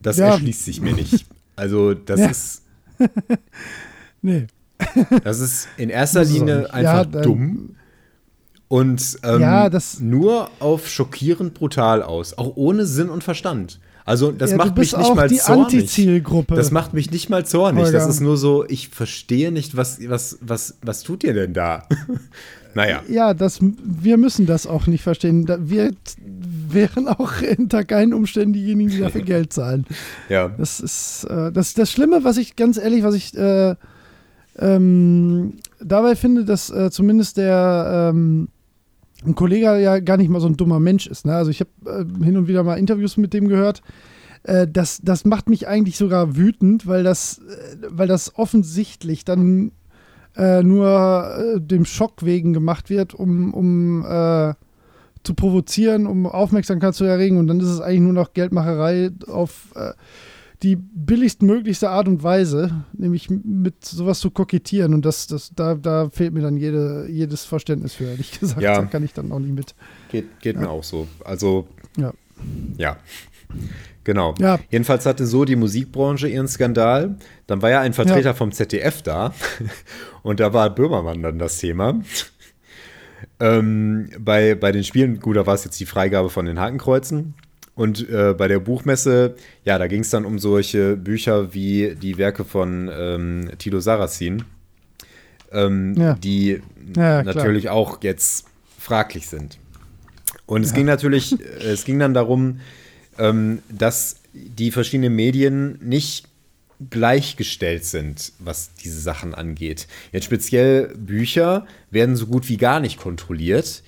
das Ja. erschließt sich mir nicht. Also, das Ja. ist, Nee. das ist in erster Linie einfach Ja, dumm und ähm, Ja, das- nur auf schockierend brutal aus, auch ohne Sinn und Verstand. Also, das ja, macht mich nicht mal die zornig. Das macht mich nicht mal zornig. Das Holger. ist nur so, ich verstehe nicht, was, was, was, was tut ihr denn da? naja. Ja, das, wir müssen das auch nicht verstehen. Wir wären auch unter keinen Umständen diejenigen, die dafür Geld zahlen. Ja. Das ist äh, das, das Schlimme, was ich ganz ehrlich, was ich äh, ähm, dabei finde, dass äh, zumindest der ähm, ein Kollege ja gar nicht mal so ein dummer Mensch ist. Ne? Also ich habe äh, hin und wieder mal Interviews mit dem gehört. Äh, das, das macht mich eigentlich sogar wütend, weil das, äh, weil das offensichtlich dann äh, nur äh, dem Schock wegen gemacht wird, um, um äh, zu provozieren, um Aufmerksamkeit zu erregen. Und dann ist es eigentlich nur noch Geldmacherei auf die billigstmöglichste Art und Weise, nämlich mit sowas zu kokettieren. Und das, das, da, da fehlt mir dann jede, jedes Verständnis für, ehrlich gesagt. Ja. Da kann ich dann auch nicht mit. Geht, geht mir auch so. Also, Ja. ja. Genau. Ja. Jedenfalls hatte so die Musikbranche ihren Skandal. Dann war ja ein Vertreter Ja. vom ZDF da. Und da war Böhmermann dann das Thema. ähm, bei, bei den Spielen, gut, da war es jetzt die Freigabe von den Hakenkreuzen. Und äh, bei der Buchmesse, ja, da ging es dann um solche Bücher wie die Werke von ähm, Tilo Sarrazin, ähm, Ja. die Ja, natürlich auch jetzt fraglich sind. Und es ging natürlich, äh, es ging dann darum, ähm, dass die verschiedenen Medien nicht gleichgestellt sind, was diese Sachen angeht. Jetzt speziell Bücher werden so gut wie gar nicht kontrolliert,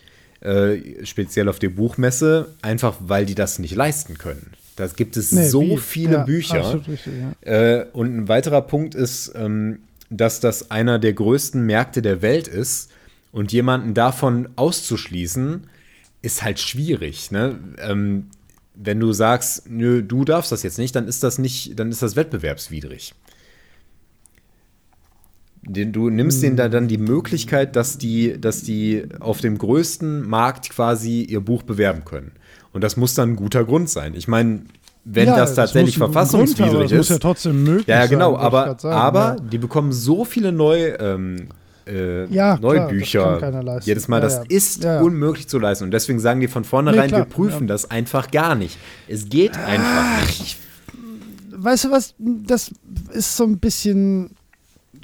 äh, speziell auf der Buchmesse, einfach weil die das nicht leisten können. Da gibt es Nee, so wie? viele Ja, Bücher. richtig, ja. Äh, und ein weiterer Punkt ist, ähm, dass das einer der größten Märkte der Welt ist und jemanden davon auszuschließen, ist halt schwierig. Ne? Ähm, wenn du sagst, nö, du darfst das jetzt nicht, dann ist das nicht, dann ist das wettbewerbswidrig. Du nimmst denen da dann die Möglichkeit, dass die, dass die auf dem größten Markt quasi ihr Buch bewerben können. Und das muss dann ein guter Grund sein. Ich meine, wenn Ja, das tatsächlich muss ein Grund verfassungswidrig aber es muss ist. ja trotzdem möglich Ja, ja, sein, genau, ich aber, sagen, aber ja. die bekommen so viele neu, ähm, äh, Ja, neue klar, das jedes Mal. Das ist unmöglich zu leisten. Und deswegen sagen die von vornherein, Nee, wir prüfen das einfach gar nicht. Es geht einfach nicht. weißt du was, das ist so ein bisschen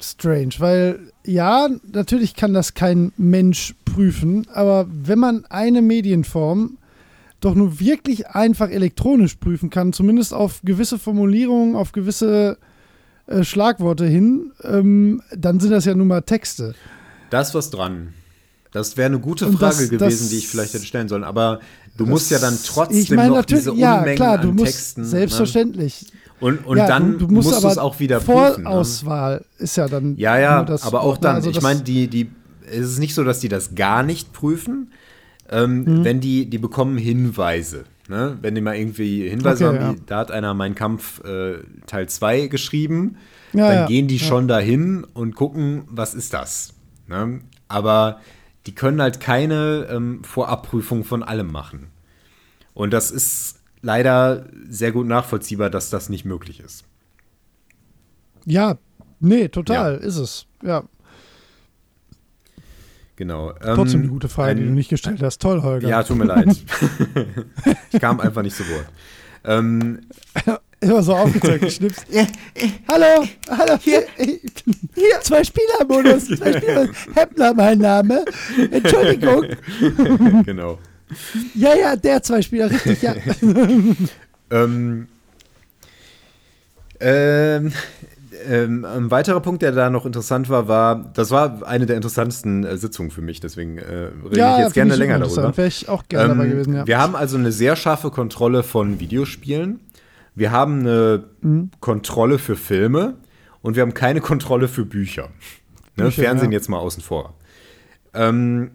strange, weil ja, natürlich kann das kein Mensch prüfen, aber wenn man eine Medienform doch nur wirklich einfach elektronisch prüfen kann, zumindest auf gewisse Formulierungen, auf gewisse äh, Schlagworte hin, ähm, dann sind das ja nun mal Texte. Da ist was dran. Das wäre eine gute Frage das- gewesen, das- die ich vielleicht hätte stellen sollen. Aber du musst ja dann trotzdem ich meine noch diese ja Unmengen klar, du an musst Texten. Ne? Und, und ja, dann du, du musst, musst du es auch wieder prüfen. Ne? Vorauswahl ist ja dann. Ja, ja, das aber auch ne? dann. Also ich meine, die, die, es ist nicht so, dass die das gar nicht prüfen, ähm, Mhm. wenn die, die bekommen Hinweise. Ne? Wenn die mal irgendwie Hinweise Okay, haben, ja. da hat einer Mein Kampf äh, Teil 2 geschrieben, Ja, dann gehen die schon dahin und gucken, was ist das. Ne? Aber die können halt keine ähm, Vorabprüfung von allem machen. Und das ist leider sehr gut nachvollziehbar, dass das nicht möglich ist. Ja, nee, total, ist es. Ja, Genau. Ähm, trotzdem eine gute Frage, ein- die du nicht gestellt hast. Toll, Holger. Ja, tut mir leid. ich kam einfach nicht zu Wort. Ähm, Immer so aufgezeigt, geschnipst. hallo, hallo, hier, hier, zwei Spielermodus, zwei Spieler. Heppner, mein Name. Entschuldigung. genau. Ja, ja, der zwei Spieler, richtig, ja. Ähm, ähm, ähm, ein weiterer Punkt, der da noch interessant war, war, das war eine der interessantesten äh, Sitzungen für mich, deswegen äh, rede ja, ich jetzt gerne länger darüber. Wäre ich auch gerne dabei Ähm, gewesen, ja. Wir haben also eine sehr scharfe Kontrolle von Videospielen. Wir haben eine Mhm. Kontrolle für Filme und wir haben keine Kontrolle für Bücher. Ne, Bücher, Fernsehen ja. jetzt mal außen vor. Ähm,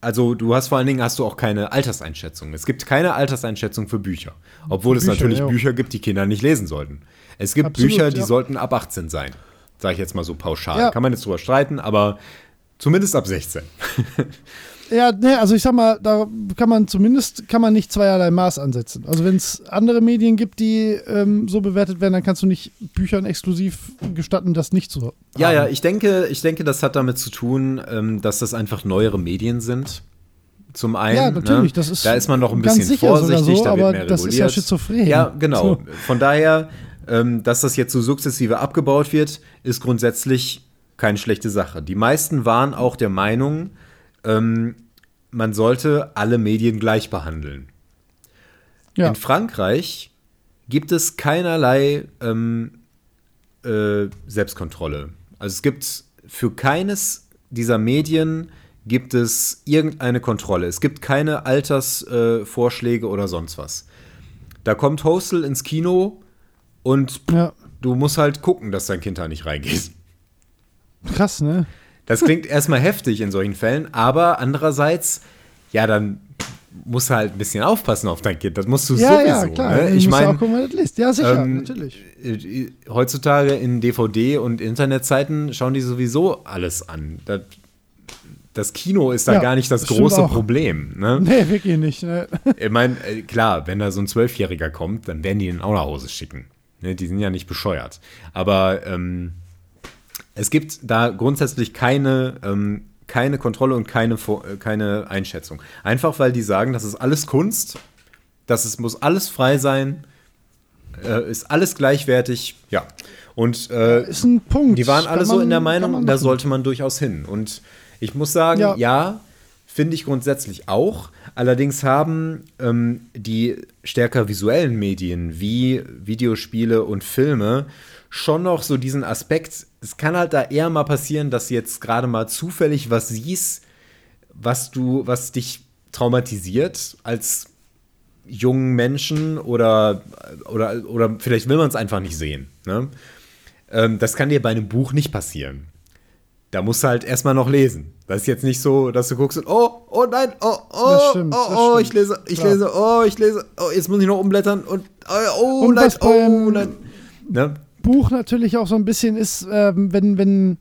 also du hast vor allen Dingen hast du auch keine Alterseinschätzung. Es gibt keine Alterseinschätzung für Bücher, obwohl es Bücher, natürlich ja. Bücher gibt, die Kinder nicht lesen sollten. Es gibt Absolut, Bücher, die ja. sollten ab 18 sein, sage ich jetzt mal so pauschal. Ja. Kann man jetzt drüber streiten, aber Zumindest ab 16. Ja, ne, also ich sag mal, da kann man zumindest kann man nicht zweierlei Maß ansetzen. Also wenn es andere Medien gibt, die ähm, so bewertet werden, dann kannst du nicht Büchern exklusiv gestatten, das nicht zu. Ja, haben. ja, ich denke, ich denke, das hat damit zu tun, ähm, dass das einfach neuere Medien sind. Zum einen, Ja, natürlich, ne? das ist da ist man noch ein bisschen vorsichtig, so, da wird aber mehr das ist ja schizophren. Ja, genau. So. Von daher, ähm, dass das jetzt so sukzessive abgebaut wird, ist grundsätzlich keine schlechte Sache. Die meisten waren auch der Meinung, ähm, man sollte alle Medien gleich behandeln. Ja. In Frankreich gibt es keinerlei ähm, äh, Selbstkontrolle. Also es gibt für keines dieser Medien gibt es irgendeine Kontrolle. Es gibt keine Altersvorschläge äh, oder sonst was. Da kommt Hostel ins Kino und ja, du musst halt gucken, dass dein Kind da nicht reingeht. krass, ne? Das klingt erstmal heftig in solchen Fällen, aber andererseits, ja, dann musst du halt ein bisschen aufpassen auf dein Kind. Das musst du Ja, sowieso. ja, klar. Ne? Ich meine. Ja, sicher, ähm, natürlich. äh, heutzutage in DVD- und Internetzeiten schauen die sowieso alles an. Das, das Kino ist da Ja, gar nicht das große auch. Problem. Ne? Nee, wirklich nicht. Ne? Ich meine, äh, klar, wenn da so ein Zwölfjähriger kommt, dann werden die ihn auch nach Hause schicken. Ne? Die sind ja nicht bescheuert. Aber ähm, es gibt da grundsätzlich keine, ähm, keine Kontrolle und keine, äh, keine Einschätzung. Einfach weil die sagen, das ist alles Kunst, das ist, muss alles frei sein, äh, ist alles gleichwertig, ja. Und äh, Ist ein Punkt. die waren alle so man- in der Meinung, da sollte man durchaus hin. Und ich muss sagen, Ja. ja, finde ich grundsätzlich auch. Allerdings haben ähm, die stärker visuellen Medien wie Videospiele und Filme schon noch so diesen Aspekt. Es kann halt da eher mal passieren, dass du jetzt gerade mal zufällig was siehst, was du, was dich traumatisiert als jungen Menschen oder, oder, oder vielleicht will man es einfach nicht sehen. Ne? Ähm, das kann dir bei einem Buch nicht passieren. Da musst du halt erstmal noch lesen. Das ist jetzt nicht so, dass du guckst und oh, oh nein, oh, oh, stimmt, oh, oh, ich lese, ich Klar. lese, oh, ich lese, oh, jetzt muss ich noch umblättern und oh, oh Und nein, oh nein. Ne? Buch natürlich auch so ein bisschen ist, ähm, wenn, wenn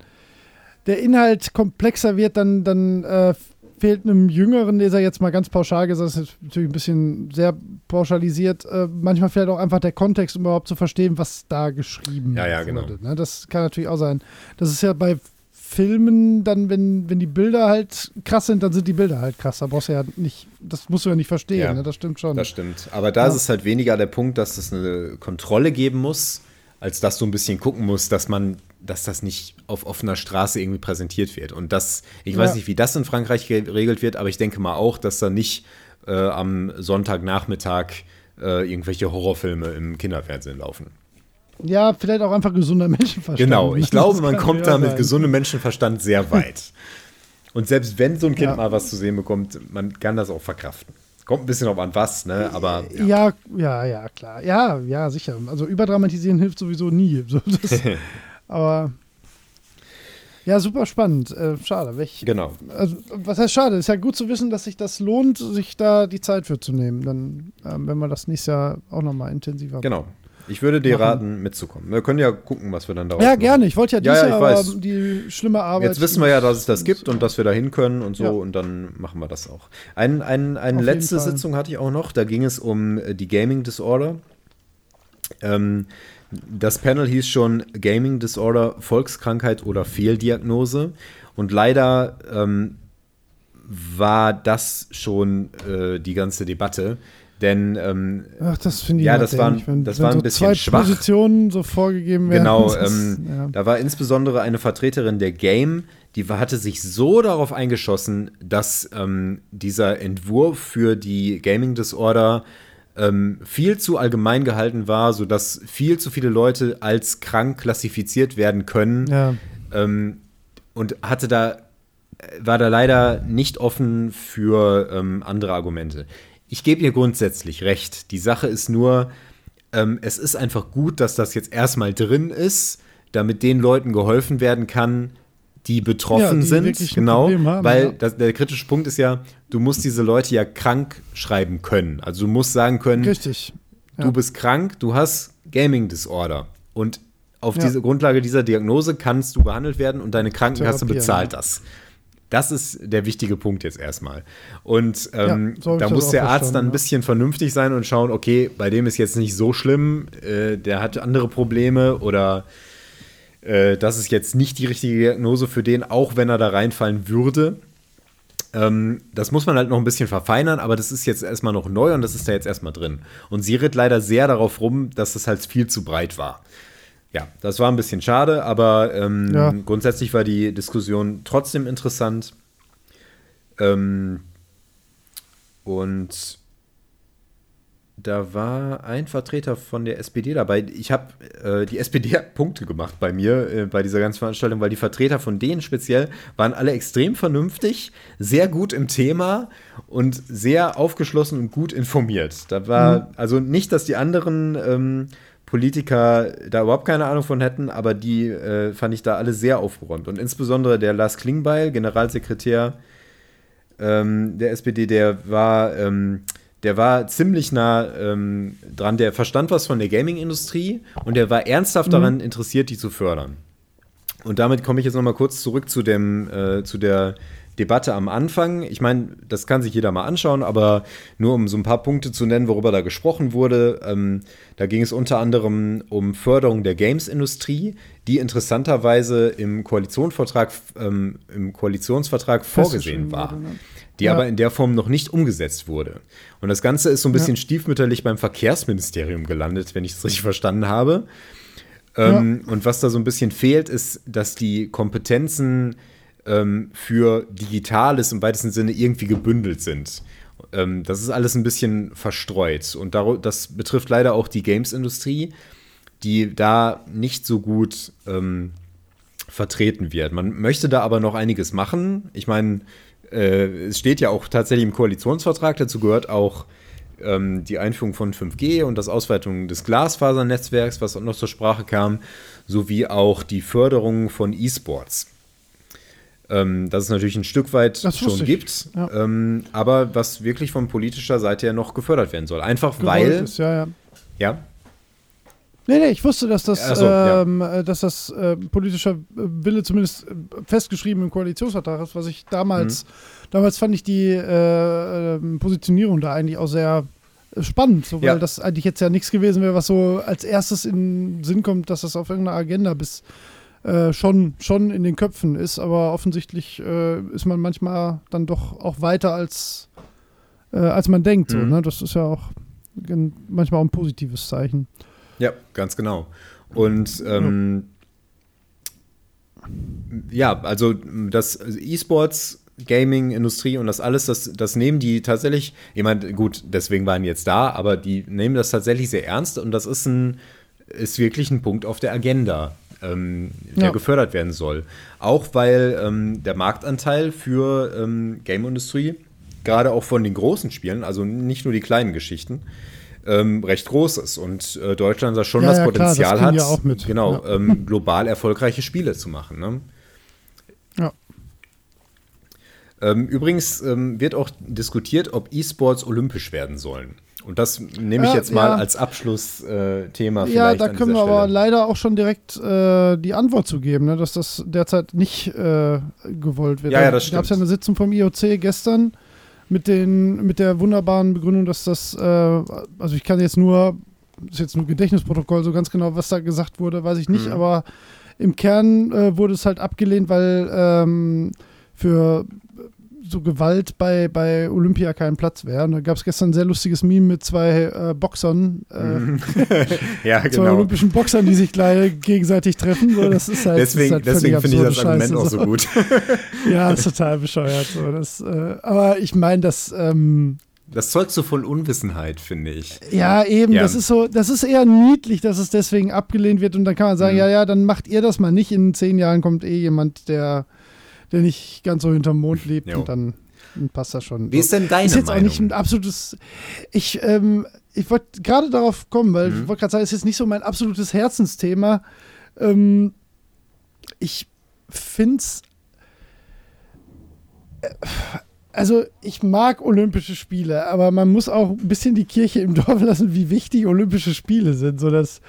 der Inhalt komplexer wird, dann, dann äh, fehlt einem jüngeren Leser jetzt mal ganz pauschal gesagt, das ist natürlich ein bisschen sehr pauschalisiert, äh, manchmal vielleicht auch einfach der Kontext, um überhaupt zu verstehen, was da geschrieben Ja, ja, genau. wurde. Ne? Das kann natürlich auch sein. Das ist ja bei Filmen dann, wenn, wenn die Bilder halt krass sind, dann sind die Bilder halt krass. Da brauchst du ja nicht, das musst du ja nicht verstehen, Ja. ne? das stimmt schon. Das stimmt. Aber da Ja. ist es halt weniger der Punkt, dass es eine Kontrolle geben muss, als dass du ein bisschen gucken musst, dass man, dass das nicht auf offener Straße irgendwie präsentiert wird. Und das, ich weiß Ja. nicht, wie das in Frankreich geregelt wird, aber ich denke mal auch, dass da nicht äh, am Sonntagnachmittag äh, irgendwelche Horrorfilme im Kinderfernsehen laufen. Ja, vielleicht auch einfach gesunder Menschenverstand. Genau, ich Das glaube, man kommt da mit gesundem Menschenverstand sehr weit. Und selbst wenn so ein Kind Ja. mal was zu sehen bekommt, man kann das auch verkraften. Kommt ein bisschen auf an was, ne? Aber ja. Ja, ja, ja, klar. Ja, ja, sicher. Also überdramatisieren hilft sowieso nie. Das, aber ja, super spannend. Äh, schade. Welch, genau. also, was heißt schade? Ist ja gut zu wissen, dass sich das lohnt, sich da die Zeit für zu nehmen. Dann, ähm, wenn wir das nächstes Jahr auch nochmal intensiver Genau. Ich würde dir Machen. raten, mitzukommen. Wir können ja gucken, was wir dann daraus Ja, machen. gerne. Ich wollte ja Ja, dieses ja, ich Jahr die schlimme Arbeit. Jetzt wissen wir ja, dass es das gibt und dass wir da hin können und so Ja. und dann machen wir das auch. Ein, ein, eine letzte. Sitzung hatte ich auch noch, da ging es um äh, die Gaming Disorder. Ähm, das Panel hieß schon Gaming Disorder, Volkskrankheit oder Fehldiagnose. Und leider ähm, war das schon äh, die ganze Debatte. Denn ähm, Ach, das finde ich Ja, das war- wenn, das wenn war ein so bisschen zwei schwach. Positionen so vorgegeben werden. Genau, ähm, ja. da war insbesondere eine Vertreterin der Game, die hatte sich so darauf eingeschossen, dass ähm, dieser Entwurf für die Gaming Disorder ähm, viel zu allgemein gehalten war, sodass viel zu viele Leute als krank klassifiziert werden können ja. ähm, und hatte da war da leider nicht offen für ähm, andere Argumente. Ich gebe ihr grundsätzlich recht. Die Sache ist nur, ähm, es ist einfach gut, dass das jetzt erstmal drin ist, damit den Leuten geholfen werden kann, die betroffen Ja, die sind. Genau, haben, weil ja. das, der kritische Punkt ist ja, du musst diese Leute ja krank schreiben können. Also du musst sagen können, Richtig. Ja. du bist krank, du hast Gaming Disorder. Und auf diese Grundlage dieser Diagnose kannst du behandelt werden und deine Krankenkasse Therapieren, bezahlt das. Das ist der wichtige Punkt jetzt erstmal. Und ähm, ja, so da muss der Arzt dann ein bisschen vernünftig sein und schauen, okay, bei dem ist jetzt nicht so schlimm, äh, der hat andere Probleme oder äh, das ist jetzt nicht die richtige Diagnose für den, auch wenn er da reinfallen würde. Ähm, das muss man halt noch ein bisschen verfeinern, aber das ist jetzt erstmal noch neu und das ist da jetzt erstmal drin. Und sie ritt leider sehr darauf rum, dass das halt viel zu breit war. Ja, das war ein bisschen schade, aber ähm, ja. grundsätzlich war die Diskussion trotzdem interessant. Ähm, und da war ein Vertreter von der SPD dabei. Ich habe äh, die SPD Punkte gemacht bei mir äh, bei dieser ganzen Veranstaltung, weil die Vertreter von denen speziell waren alle extrem vernünftig, sehr gut im Thema und sehr aufgeschlossen und gut informiert. Da war mhm. also nicht, dass die anderen ähm, Politiker da überhaupt keine Ahnung von hätten, aber die äh, fand ich da alle sehr aufgeräumt. Und insbesondere der Lars Klingbeil, Generalsekretär ähm, der SPD, der war, ähm, der war ziemlich nah ähm, dran. Der verstand was von der Gaming-Industrie und der war ernsthaft mhm. daran interessiert, die zu fördern. Und damit komme ich jetzt noch mal kurz zurück zu, dem, äh, zu der Debatte am Anfang. Ich meine, das kann sich jeder mal anschauen, aber nur um so ein paar Punkte zu nennen, worüber da gesprochen wurde. Ähm, da ging es unter anderem um Förderung der Games-Industrie, die interessanterweise im Koalitionsvertrag, ähm, im Koalitionsvertrag vorgesehen war. Ne? Die ja. aber in der Form noch nicht umgesetzt wurde. Und das Ganze ist so ein bisschen ja. stiefmütterlich beim Verkehrsministerium gelandet, wenn ich es richtig verstanden habe. Ähm, ja. Und was da so ein bisschen fehlt, ist, dass die Kompetenzen ähm, für Digitales im weitesten Sinne irgendwie gebündelt sind. Ähm, das ist alles ein bisschen verstreut. Und das betrifft leider auch die Games-Industrie, die da nicht so gut ähm, vertreten wird. Man möchte da aber noch einiges machen. Ich meine, äh, es steht ja auch tatsächlich im Koalitionsvertrag, dazu gehört auch ähm, die Einführung von 5G und das Ausweitung des Glasfasernetzwerks, was noch zur Sprache kam, sowie auch die Förderung von E-Sports ähm, dass es natürlich ein Stück weit schon gibt, ja. ähm, aber was wirklich von politischer Seite her noch gefördert werden soll. Einfach Gewollt weil. Ist, ja, ja. ja? Nee, nee, ich wusste, dass das, so, ähm, ja. Äh, dass das äh, politischer Wille zumindest äh, festgeschrieben im Koalitionsvertrag ist, was ich damals, mhm. damals fand ich die äh, ähm, Positionierung da eigentlich auch sehr äh, spannend, so, weil ja. das eigentlich jetzt ja nichts gewesen wäre, was so als erstes in den Sinn kommt, dass das auf irgendeiner Agenda bis äh, schon, schon in den Köpfen ist, aber offensichtlich äh, ist man manchmal dann doch auch weiter als, äh, als man denkt. Mhm. So, ne? Das ist ja auch manchmal auch ein positives Zeichen. Ja, ganz genau. Und ähm, ja. ja, also das E-Sports Gaming-Industrie und das alles, das, das nehmen die tatsächlich, ich meine, gut, deswegen waren die jetzt da, aber die nehmen das tatsächlich sehr ernst und das ist ein, ist wirklich ein Punkt auf der Agenda ähm, der ja. gefördert werden soll. Auch weil ähm, der Marktanteil für ähm, Game-Industrie, gerade auch von den großen Spielen, also nicht nur die kleinen Geschichten, ähm, recht groß ist und äh, Deutschland da schon ja, das ja, Potenzial klar, das hat, genau, ähm, global erfolgreiche Spiele zu machen. Ne? Ja. Ähm, übrigens wird auch diskutiert, ob E-Sports olympisch werden sollen. Und das nehme ich jetzt mal ja. als Abschlussthema äh, Ja, da können wir Stelle. aber leider auch schon direkt äh, die Antwort zu geben, ne, dass das derzeit nicht äh, gewollt wird. Ja, ja das stimmt. Da gab es ja eine Sitzung vom IOC gestern mit, den, mit der wunderbaren Begründung, dass das, äh, also ich kann jetzt nur, das ist jetzt nur Gedächtnisprotokoll, so ganz genau, was da gesagt wurde, weiß ich nicht, mhm. aber im Kern äh, wurde es halt abgelehnt, weil ähm, für so Gewalt bei, bei Olympia keinen Platz wäre. Und da gab es gestern ein sehr lustiges Meme mit zwei äh, Boxern, äh, ja, genau. zwei olympischen Boxern, die sich gleich gegenseitig treffen. So, das ist halt, deswegen halt deswegen finde ich das Argument auch so gut. ja, ist total bescheuert. So. Das, äh, aber ich meine, das. Ähm, das zeugt so von Unwissenheit, finde ich. Ja, eben. Ja. Das ist so, das ist eher niedlich, dass es deswegen abgelehnt wird. Und dann kann man sagen, mhm. ja, ja, dann macht ihr das mal nicht. In zehn Jahren kommt eh jemand, der der nicht ganz so hinterm Mond lebt jo. und dann, passt das schon. Wie ist denn deine Ist jetzt Meinung? auch nicht ein absolutes. Ich, ähm, ich wollte gerade darauf kommen, weil mhm. ich wollte gerade sagen, es ist jetzt nicht so mein absolutes Herzensthema. Ähm, ich finde es. Äh, also ich mag Olympische Spiele, aber man muss auch ein bisschen die Kirche im Dorf lassen, wie wichtig Olympische Spiele sind. So dass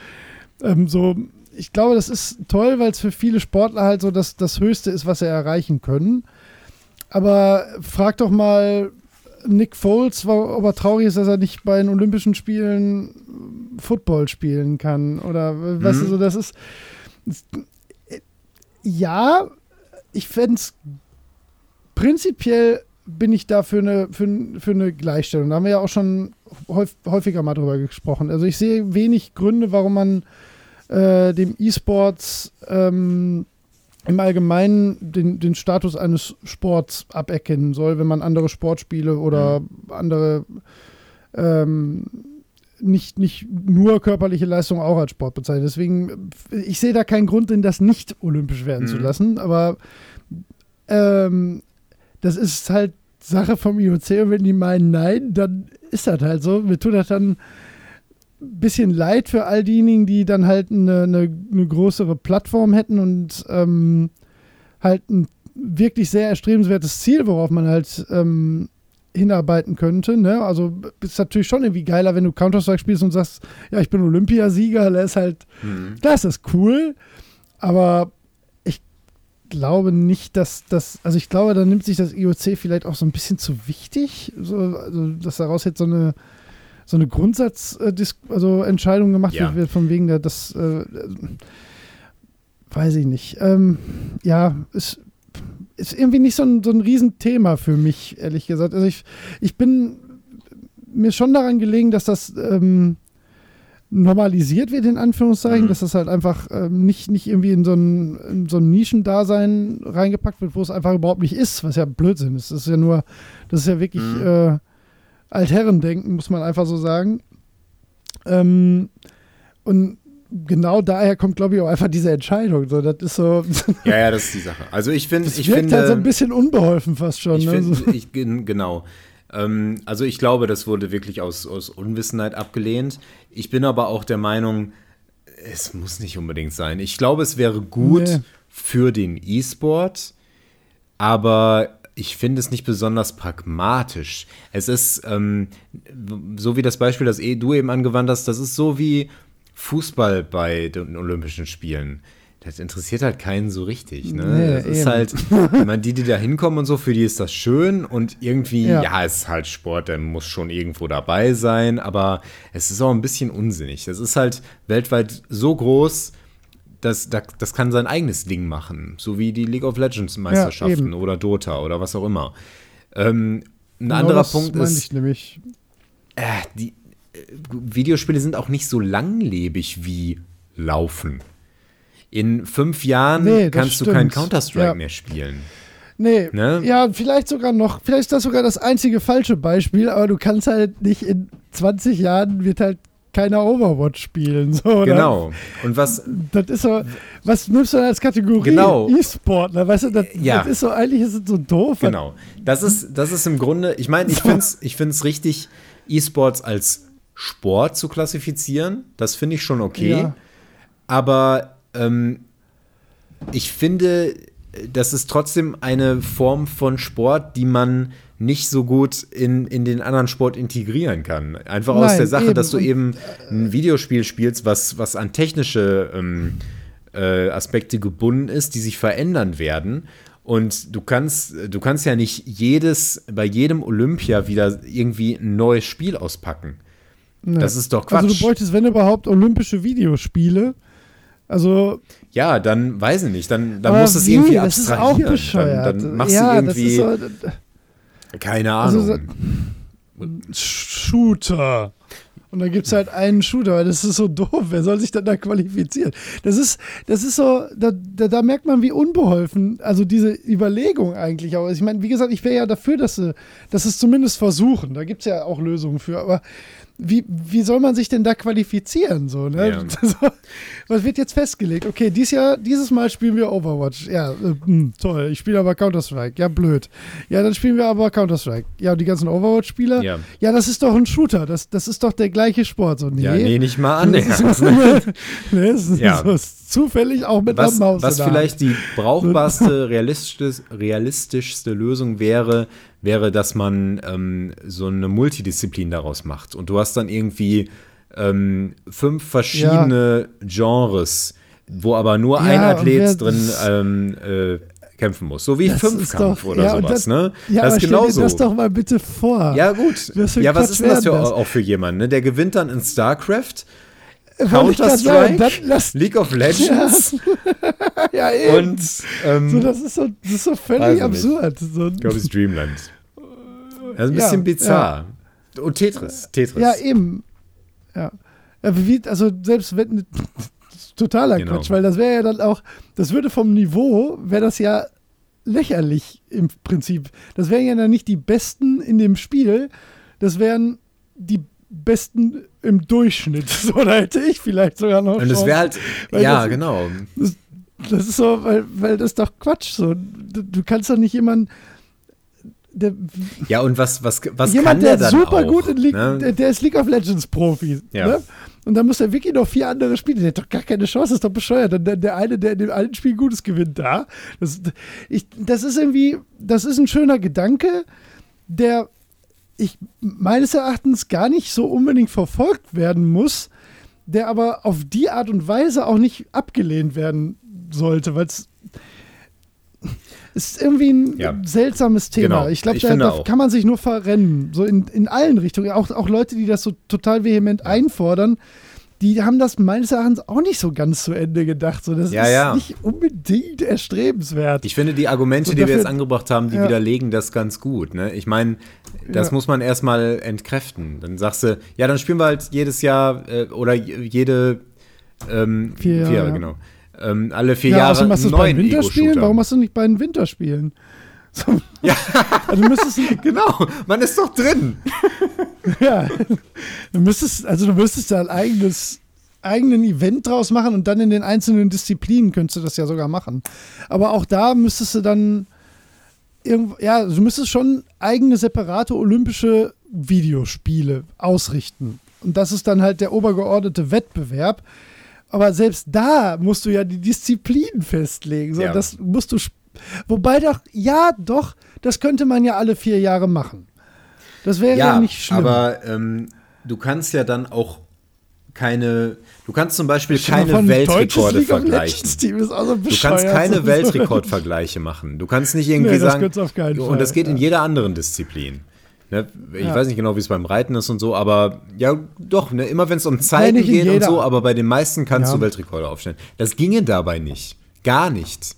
ähm, so ich glaube, das ist toll, weil es für viele Sportler halt so das, das Höchste ist, was sie erreichen können. Aber frag doch mal Nick Foles, ob er traurig ist, dass er nicht bei den Olympischen Spielen Football spielen kann. Oder mhm. weißt du, so das ist. Ja, ich fände es prinzipiell bin ich da für eine, für, für eine Gleichstellung. Da haben wir ja auch schon häufiger mal drüber gesprochen. Also ich sehe wenig Gründe, warum man äh, dem E-Sports ähm, im Allgemeinen den, den Status eines Sports aberkennen soll, wenn man andere Sportspiele oder mhm. andere ähm, nicht, nicht nur körperliche Leistung auch als Sport bezeichnet. Deswegen, ich sehe da keinen Grund, in das nicht olympisch werden mhm. zu lassen, aber ähm, das ist halt Sache vom IOC und wenn die meinen nein, dann ist das halt so. Mir tut das dann bisschen leid für all diejenigen, die dann halt eine, eine, eine größere Plattform hätten und ähm, halt ein wirklich sehr erstrebenswertes Ziel, worauf man halt ähm, hinarbeiten könnte. Ne? Also ist natürlich schon irgendwie geiler, wenn du Counter-Strike spielst und sagst, ja, ich bin Olympiasieger, das ist halt, mhm. das ist cool. Aber glaube nicht, dass das, also ich glaube, da nimmt sich das IOC vielleicht auch so ein bisschen zu wichtig, so, also, dass daraus jetzt so eine so eine Grundsatzentscheidung also Entscheidung gemacht ja. wird, von wegen der, das äh, weiß ich nicht. Ähm, ja, ist, ist irgendwie nicht so ein, so ein Riesenthema für mich, ehrlich gesagt. Also ich, ich bin mir schon daran gelegen, dass das ähm, normalisiert wird, in Anführungszeichen, mhm. dass das halt einfach ähm, nicht, nicht irgendwie in so ein, in so ein Nischendasein reingepackt wird, wo es einfach überhaupt nicht ist, was ja Blödsinn ist. Das ist ja nur, das ist ja wirklich mhm. äh, Altherrendenken, muss man einfach so sagen. Ähm, und genau daher kommt, glaube ich, auch einfach diese Entscheidung. So, das ist so. ja, ja, das ist die Sache. Also ich finde, ich finde halt so ein bisschen unbeholfen fast schon. Ich ne? find, ich, genau. Ähm, also ich glaube, das wurde wirklich aus, aus Unwissenheit abgelehnt. Ich bin aber auch der Meinung, es muss nicht unbedingt sein. Ich glaube, es wäre gut nee. für den E-Sport, aber ich finde es nicht besonders pragmatisch. Es ist, ähm, so wie das Beispiel, das eh du eben angewandt hast, das ist so wie Fußball bei den Olympischen Spielen das interessiert halt keinen so richtig. Ne? Nee, das ist eben. halt, ich meine, die, die da hinkommen und so, für die ist das schön und irgendwie, ja. ja, es ist halt Sport, der muss schon irgendwo dabei sein, aber es ist auch ein bisschen unsinnig. Das ist halt weltweit so groß, dass das, das kann sein eigenes Ding machen, so wie die League of Legends Meisterschaften ja, oder Dota oder was auch immer. Ähm, ein genau anderer Punkt ist, ich nämlich. Äh, die äh, Videospiele sind auch nicht so langlebig wie Laufen. In fünf Jahren nee, kannst stimmt. du keinen Counter-Strike ja. mehr spielen. Nee, ne? ja, vielleicht sogar noch, vielleicht ist das sogar das einzige falsche Beispiel, aber du kannst halt nicht in 20 Jahren wird halt keiner Overwatch spielen. So? Genau. Und was. Das ist so, was nimmst du als Kategorie? Genau. E-Sportler, weißt du, das, ja. das ist so, eigentlich ist es so doof. Genau. Das ist, das ist im Grunde, ich meine, ich finde es ich find's richtig, E-Sports als Sport zu klassifizieren. Das finde ich schon okay. Ja. Aber ähm, ich finde, das ist trotzdem eine Form von Sport, die man nicht so gut in, in den anderen Sport integrieren kann. Einfach Nein, aus der Sache, eben. dass du eben ein Videospiel spielst, was, was an technische ähm, äh, Aspekte gebunden ist, die sich verändern werden. Und du kannst, du kannst ja nicht jedes, bei jedem Olympia wieder irgendwie ein neues Spiel auspacken. Nee. Das ist doch Quatsch. Also du bräuchtest, wenn überhaupt, olympische Videospiele also. Ja, dann weiß ich nicht. Dann, dann muss es irgendwie abstrahieren. Das ist auch bescheuert. Dann, dann machst ja, du irgendwie. So, keine also Ahnung. Also, Shooter. Und dann gibt es halt einen Shooter, das ist so doof. Wer soll sich dann da qualifizieren? Das ist, das ist so, da, da, da merkt man, wie unbeholfen, also diese Überlegung eigentlich auch ist. Ich meine, wie gesagt, ich wäre ja dafür, dass sie, dass es zumindest versuchen. Da gibt es ja auch Lösungen für. Aber wie, wie soll man sich denn da qualifizieren? So, ne? Ja. Was wird jetzt festgelegt? Okay, dies Jahr, dieses Mal spielen wir Overwatch. Ja, äh, mh, hm, toll. Ich spiele aber Counter-Strike. Ja, blöd. Ja, dann spielen wir aber Counter-Strike. Ja, und die ganzen Overwatch-Spieler? Ja. ja, das ist doch ein Shooter. Das, das ist doch der gleiche Sport. So, nee. Ja, nee, nicht mal an. Das ist, nee, das ist ja. so zufällig auch mit was, einer Maus. Was vielleicht die brauchbarste, realistischste, realistischste Lösung wäre, wäre, dass man ähm, so eine Multidisziplin daraus macht. Und du hast dann irgendwie ähm, fünf verschiedene ja. Genres, wo aber nur ja, ein Athlet drin ähm, äh, kämpfen muss. So wie Das Fünfkampf doch- oder ja, sowas, das- ne? Ja, das ist stell dir genauso. das doch mal bitte vor. ja, gut. Ja, was ist denn das für, auch für jemanden? Ne? Der gewinnt dann in StarCraft, Counter-Strike, League of Legends Ja, eben. und ähm, so, das, ist so, das ist so völlig absurd. So, ich glaube, es ist Dreamland. Das ist ein Ja, bisschen bizarr. Und Tetris. Tetris. ja, eben. Ja. ja also selbst wenn totaler Genau. Quatsch, weil das wäre ja dann auch, das würde vom Niveau, wäre das ja lächerlich im Prinzip. Das wären ja dann nicht die Besten in dem Spiel, das wären die Besten im Durchschnitt. So, da hätte ich vielleicht sogar noch Und es wäre halt, ja, das- genau. Das ist so, weil, weil das ist doch Quatsch. So. Du, du kannst doch nicht jemanden. Der, Ja, und was, was, was jemand, kann der, der dann super auch? gut in League, ne? der, der ist League of Legends Profi. Ja. Ne? Und dann muss der Wiki noch vier andere Spiele. Der hat doch gar keine Chance, das ist doch bescheuert. Und der, der eine, der in dem alten Spiel Gutes gewinnt, da. Das, ich, das ist irgendwie, das ist ein schöner Gedanke, der ich meines Erachtens gar nicht so unbedingt verfolgt werden muss, der aber auf die Art und Weise auch nicht abgelehnt werden sollte, weil es ist irgendwie ein Ja. seltsames Thema. Genau. Ich glaube, da, da kann man sich nur verrennen. So in, in allen Richtungen. Auch, auch Leute, die das so total vehement einfordern, die haben das meines Erachtens auch nicht so ganz zu Ende gedacht. So, das Ja, ist ja. nicht unbedingt erstrebenswert. Ich finde, die Argumente, So, die wir dafür- jetzt angebracht haben, die Ja. widerlegen das ganz gut. Ne? Ich meine, das muss man erstmal entkräften. Dann sagst du, ja, dann spielen wir halt jedes Jahr äh, oder jede ähm, Vier Jahre, ja. genau. Ähm, alle vier ja, Jahre außerdem hast du es bei den Winterspielen? Warum hast du nicht bei den Winterspielen? So, ja. Also du müsstest, Genau, man ist doch drin. ja, du müsstest, also du müsstest da ein eigenes eigenen Event draus machen und dann in den einzelnen Disziplinen könntest du das ja sogar machen. Aber auch da müsstest du dann ja, du müsstest schon eigene separate olympische Videospiele ausrichten. Und das ist dann halt der obergeordnete Wettbewerb. Aber selbst da musst du ja die Disziplinen festlegen. So, Ja. Das musst du. Wobei doch, ja, doch, das könnte man ja alle vier Jahre machen. Das wäre ja, Ja, nicht schlimm. aber ähm, du kannst ja dann auch keine, du kannst zum Beispiel keine Weltrekorde vergleichen. Legends Team ist auch so Du kannst keine Weltrekordvergleiche machen. Du kannst nicht irgendwie Nee, sagen, und das geht in ja. jeder anderen Disziplin. Ne? Ich Ja. weiß nicht genau, wie es beim Reiten ist und so, aber ja, doch, ne? immer wenn es um Zeiten in geht und so, aber bei den meisten kannst Ja. du Weltrekorde aufstellen. Das ginge dabei nicht. Gar nicht.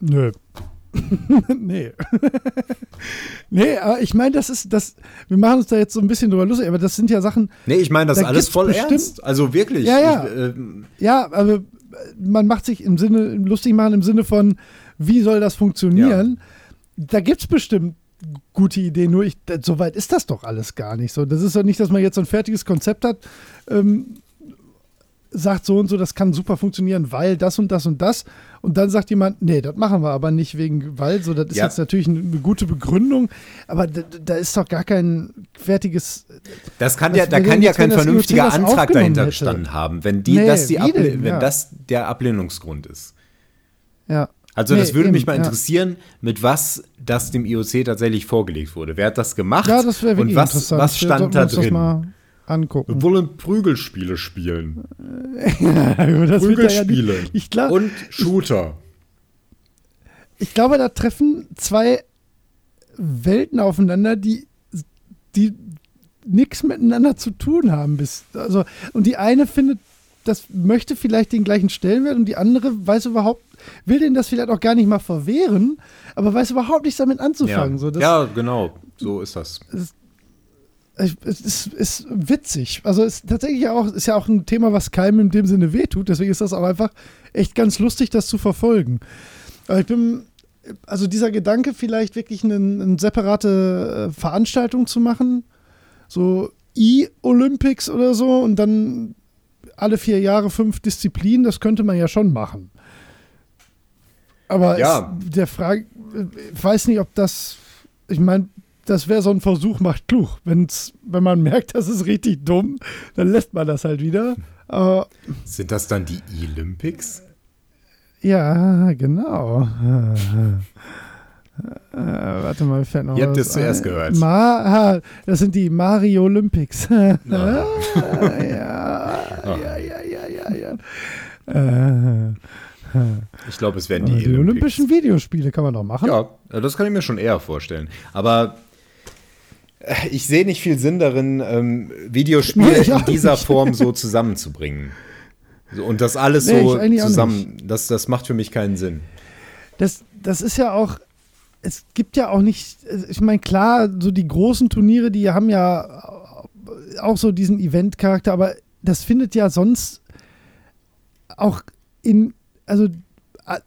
Nö. nee. nee, aber ich meine, das ist, das, wir machen uns da jetzt so ein bisschen drüber lustig, aber das sind ja Sachen, Nee, ich meine das Da alles voll bestimmt- ernst. Also wirklich. Ja, ja. Ich, ähm, ja, aber man macht sich im Sinne, lustig machen im Sinne von, wie soll das funktionieren? Da gibt es bestimmt gute Ideen, nur ich, so weit ist das doch alles gar nicht so. Das ist doch nicht, dass man jetzt so ein fertiges Konzept hat, ähm, sagt so und so, das kann super funktionieren, weil das und das und das. Und dann sagt jemand, nee, das machen wir aber nicht wegen, weil, so, das ist Ja. jetzt natürlich eine, gute Begründung, aber da, da ist doch gar kein fertiges. Das kann ja, da kann ja kein vernünftiger Antrag dahinter hätte? gestanden haben, wenn die, Nee, das die denn? wenn Ja. das der Ablehnungsgrund ist. Ja. Also Nee, das würde eben, mich mal ja. interessieren, mit was das dem IOC tatsächlich vorgelegt wurde. Wer hat das gemacht? Ja, das wäre und was, interessant. was stand da drin? Angucken. Wir wollen Prügelspiele spielen. das da ja nicht, Prügelspiele. ich, glaub, und Shooter. ich glaube, da treffen zwei Welten aufeinander, die, die nichts miteinander zu tun haben. Bis, also, und die eine findet, das möchte vielleicht den gleichen Stellenwert und die andere weiß überhaupt, will den das vielleicht auch gar nicht mal verwehren, aber weiß überhaupt nichts damit anzufangen. Ja. So, das, ja, genau. So ist das. Es ist, ist witzig. Also ist tatsächlich auch, ist ja auch ein Thema, was keinem in dem Sinne wehtut. Deswegen ist das auch einfach echt ganz lustig, das zu verfolgen. Aber ich bin, also dieser Gedanke, vielleicht wirklich eine, eine separate äh, Veranstaltung zu machen, so E-Olympics oder so und dann alle vier Jahre fünf Disziplinen, das könnte man ja schon machen. Aber Ja. es, der Frage, ich weiß nicht, ob das, ich meine, das wäre so ein Versuch, macht klug. Wenn's, wenn man merkt, das ist richtig dumm, dann lässt man das halt wieder. Aber Sind das dann die Olympics? ja, genau. Äh, warte mal, fällt noch Ihr habt es zuerst gehört. Ma das sind die Mario Olympics. ja, ja, ja, ja, ja, ja. Äh, Ich glaube, es werden Die, die, die Olympischen Videospiele kann man doch machen. Ja, das kann ich mir schon eher vorstellen. Aber äh, ich sehe nicht viel Sinn darin, ähm, Videospiele Ja, in dieser nicht. Form so zusammenzubringen. So, und das alles Nee, so zusammen, das, das macht für mich keinen Sinn. Das, das ist ja auch, es gibt ja auch nicht, ich meine, klar, so die großen Turniere, die haben ja auch so diesen Event-Charakter, aber das findet ja sonst auch in, also äh,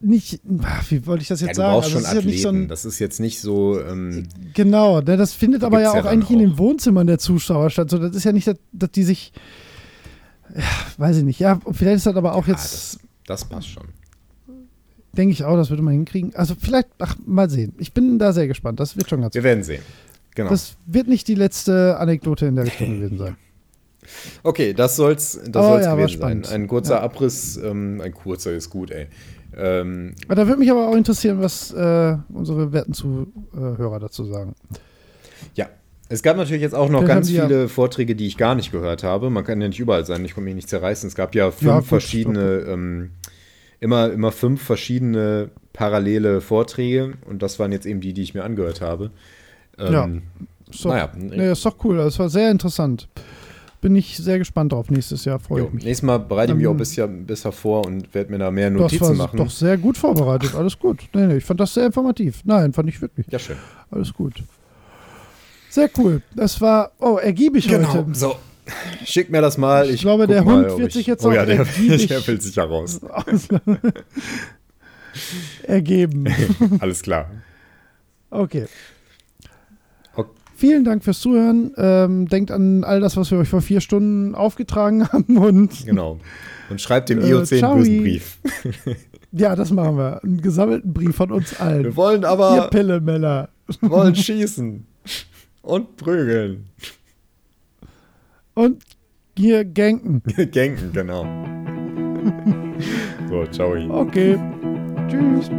nicht, ach, wie wollte ich das Ja, jetzt du sagen? Also, schon es ist ja nicht so ein, das ist jetzt nicht so. Ähm, Genau, ne, das findet aber ja ja auch dann eigentlich in den auch. Wohnzimmern der Zuschauer statt. So, das ist ja nicht, dass, dass die sich, ja, weiß ich nicht, ja, vielleicht ist das aber auch ah, jetzt, das, das passt schon. denke ich auch, das würde man hinkriegen. Also vielleicht, ach, mal sehen. Ich bin da sehr gespannt. Das wird schon ganz Wir werden sehen. Genau. Das wird nicht die letzte Anekdote in der Richtung gewesen sein. okay, das soll's, das Aber soll's ja, gewesen sein. Ein kurzer Ja. Abriss, ähm, ein kurzer ist gut, ey. Ähm, da würde mich aber auch interessieren, was äh, unsere werten Zuhörer dazu sagen. Ja, es gab natürlich jetzt auch noch Vielleicht ganz die ja- viele Vorträge, die ich gar nicht gehört habe. Man kann ja nicht überall sein, ich konnte mich nicht zerreißen. Es gab ja fünf Ja, gut, verschiedene, ähm, immer, immer fünf verschiedene parallele Vorträge und das waren jetzt eben die, die ich mir angehört habe. Ja. Ähm, Ist doch, naja, nee, ist doch cool. Das war sehr interessant. Bin ich sehr gespannt drauf. Nächstes Jahr freue ich mich. nächstes Mal bereite ich mich auch Ähm, besser, besser vor und werde mir da mehr Das Notizen war machen. doch sehr gut vorbereitet. Alles gut. Nee, nee, ich fand das sehr informativ. Nein, fand ich wirklich. Ja, schön. Alles gut. Sehr cool. Das war, oh, ergiebig heute. So, schick mir das mal. Ich Ich, glaube, der mal, Hund wird ich, sich jetzt Oh auch ja, der, ergiebig- der will sich ja raus. Ergeben. Alles klar. Okay. Vielen Dank fürs Zuhören. Ähm, denkt an all das, was wir euch vor vier Stunden aufgetragen haben. Und Genau. Und schreibt dem Äh, IOC einen ciao. bösen Brief. ja, das machen wir. Einen gesammelten Brief von uns Wir allen. wollen Ihr aber Pillemeller. wollen schießen und prügeln. Und hier ganken. Genken, genau. So, ciao. Okay. Tschüss.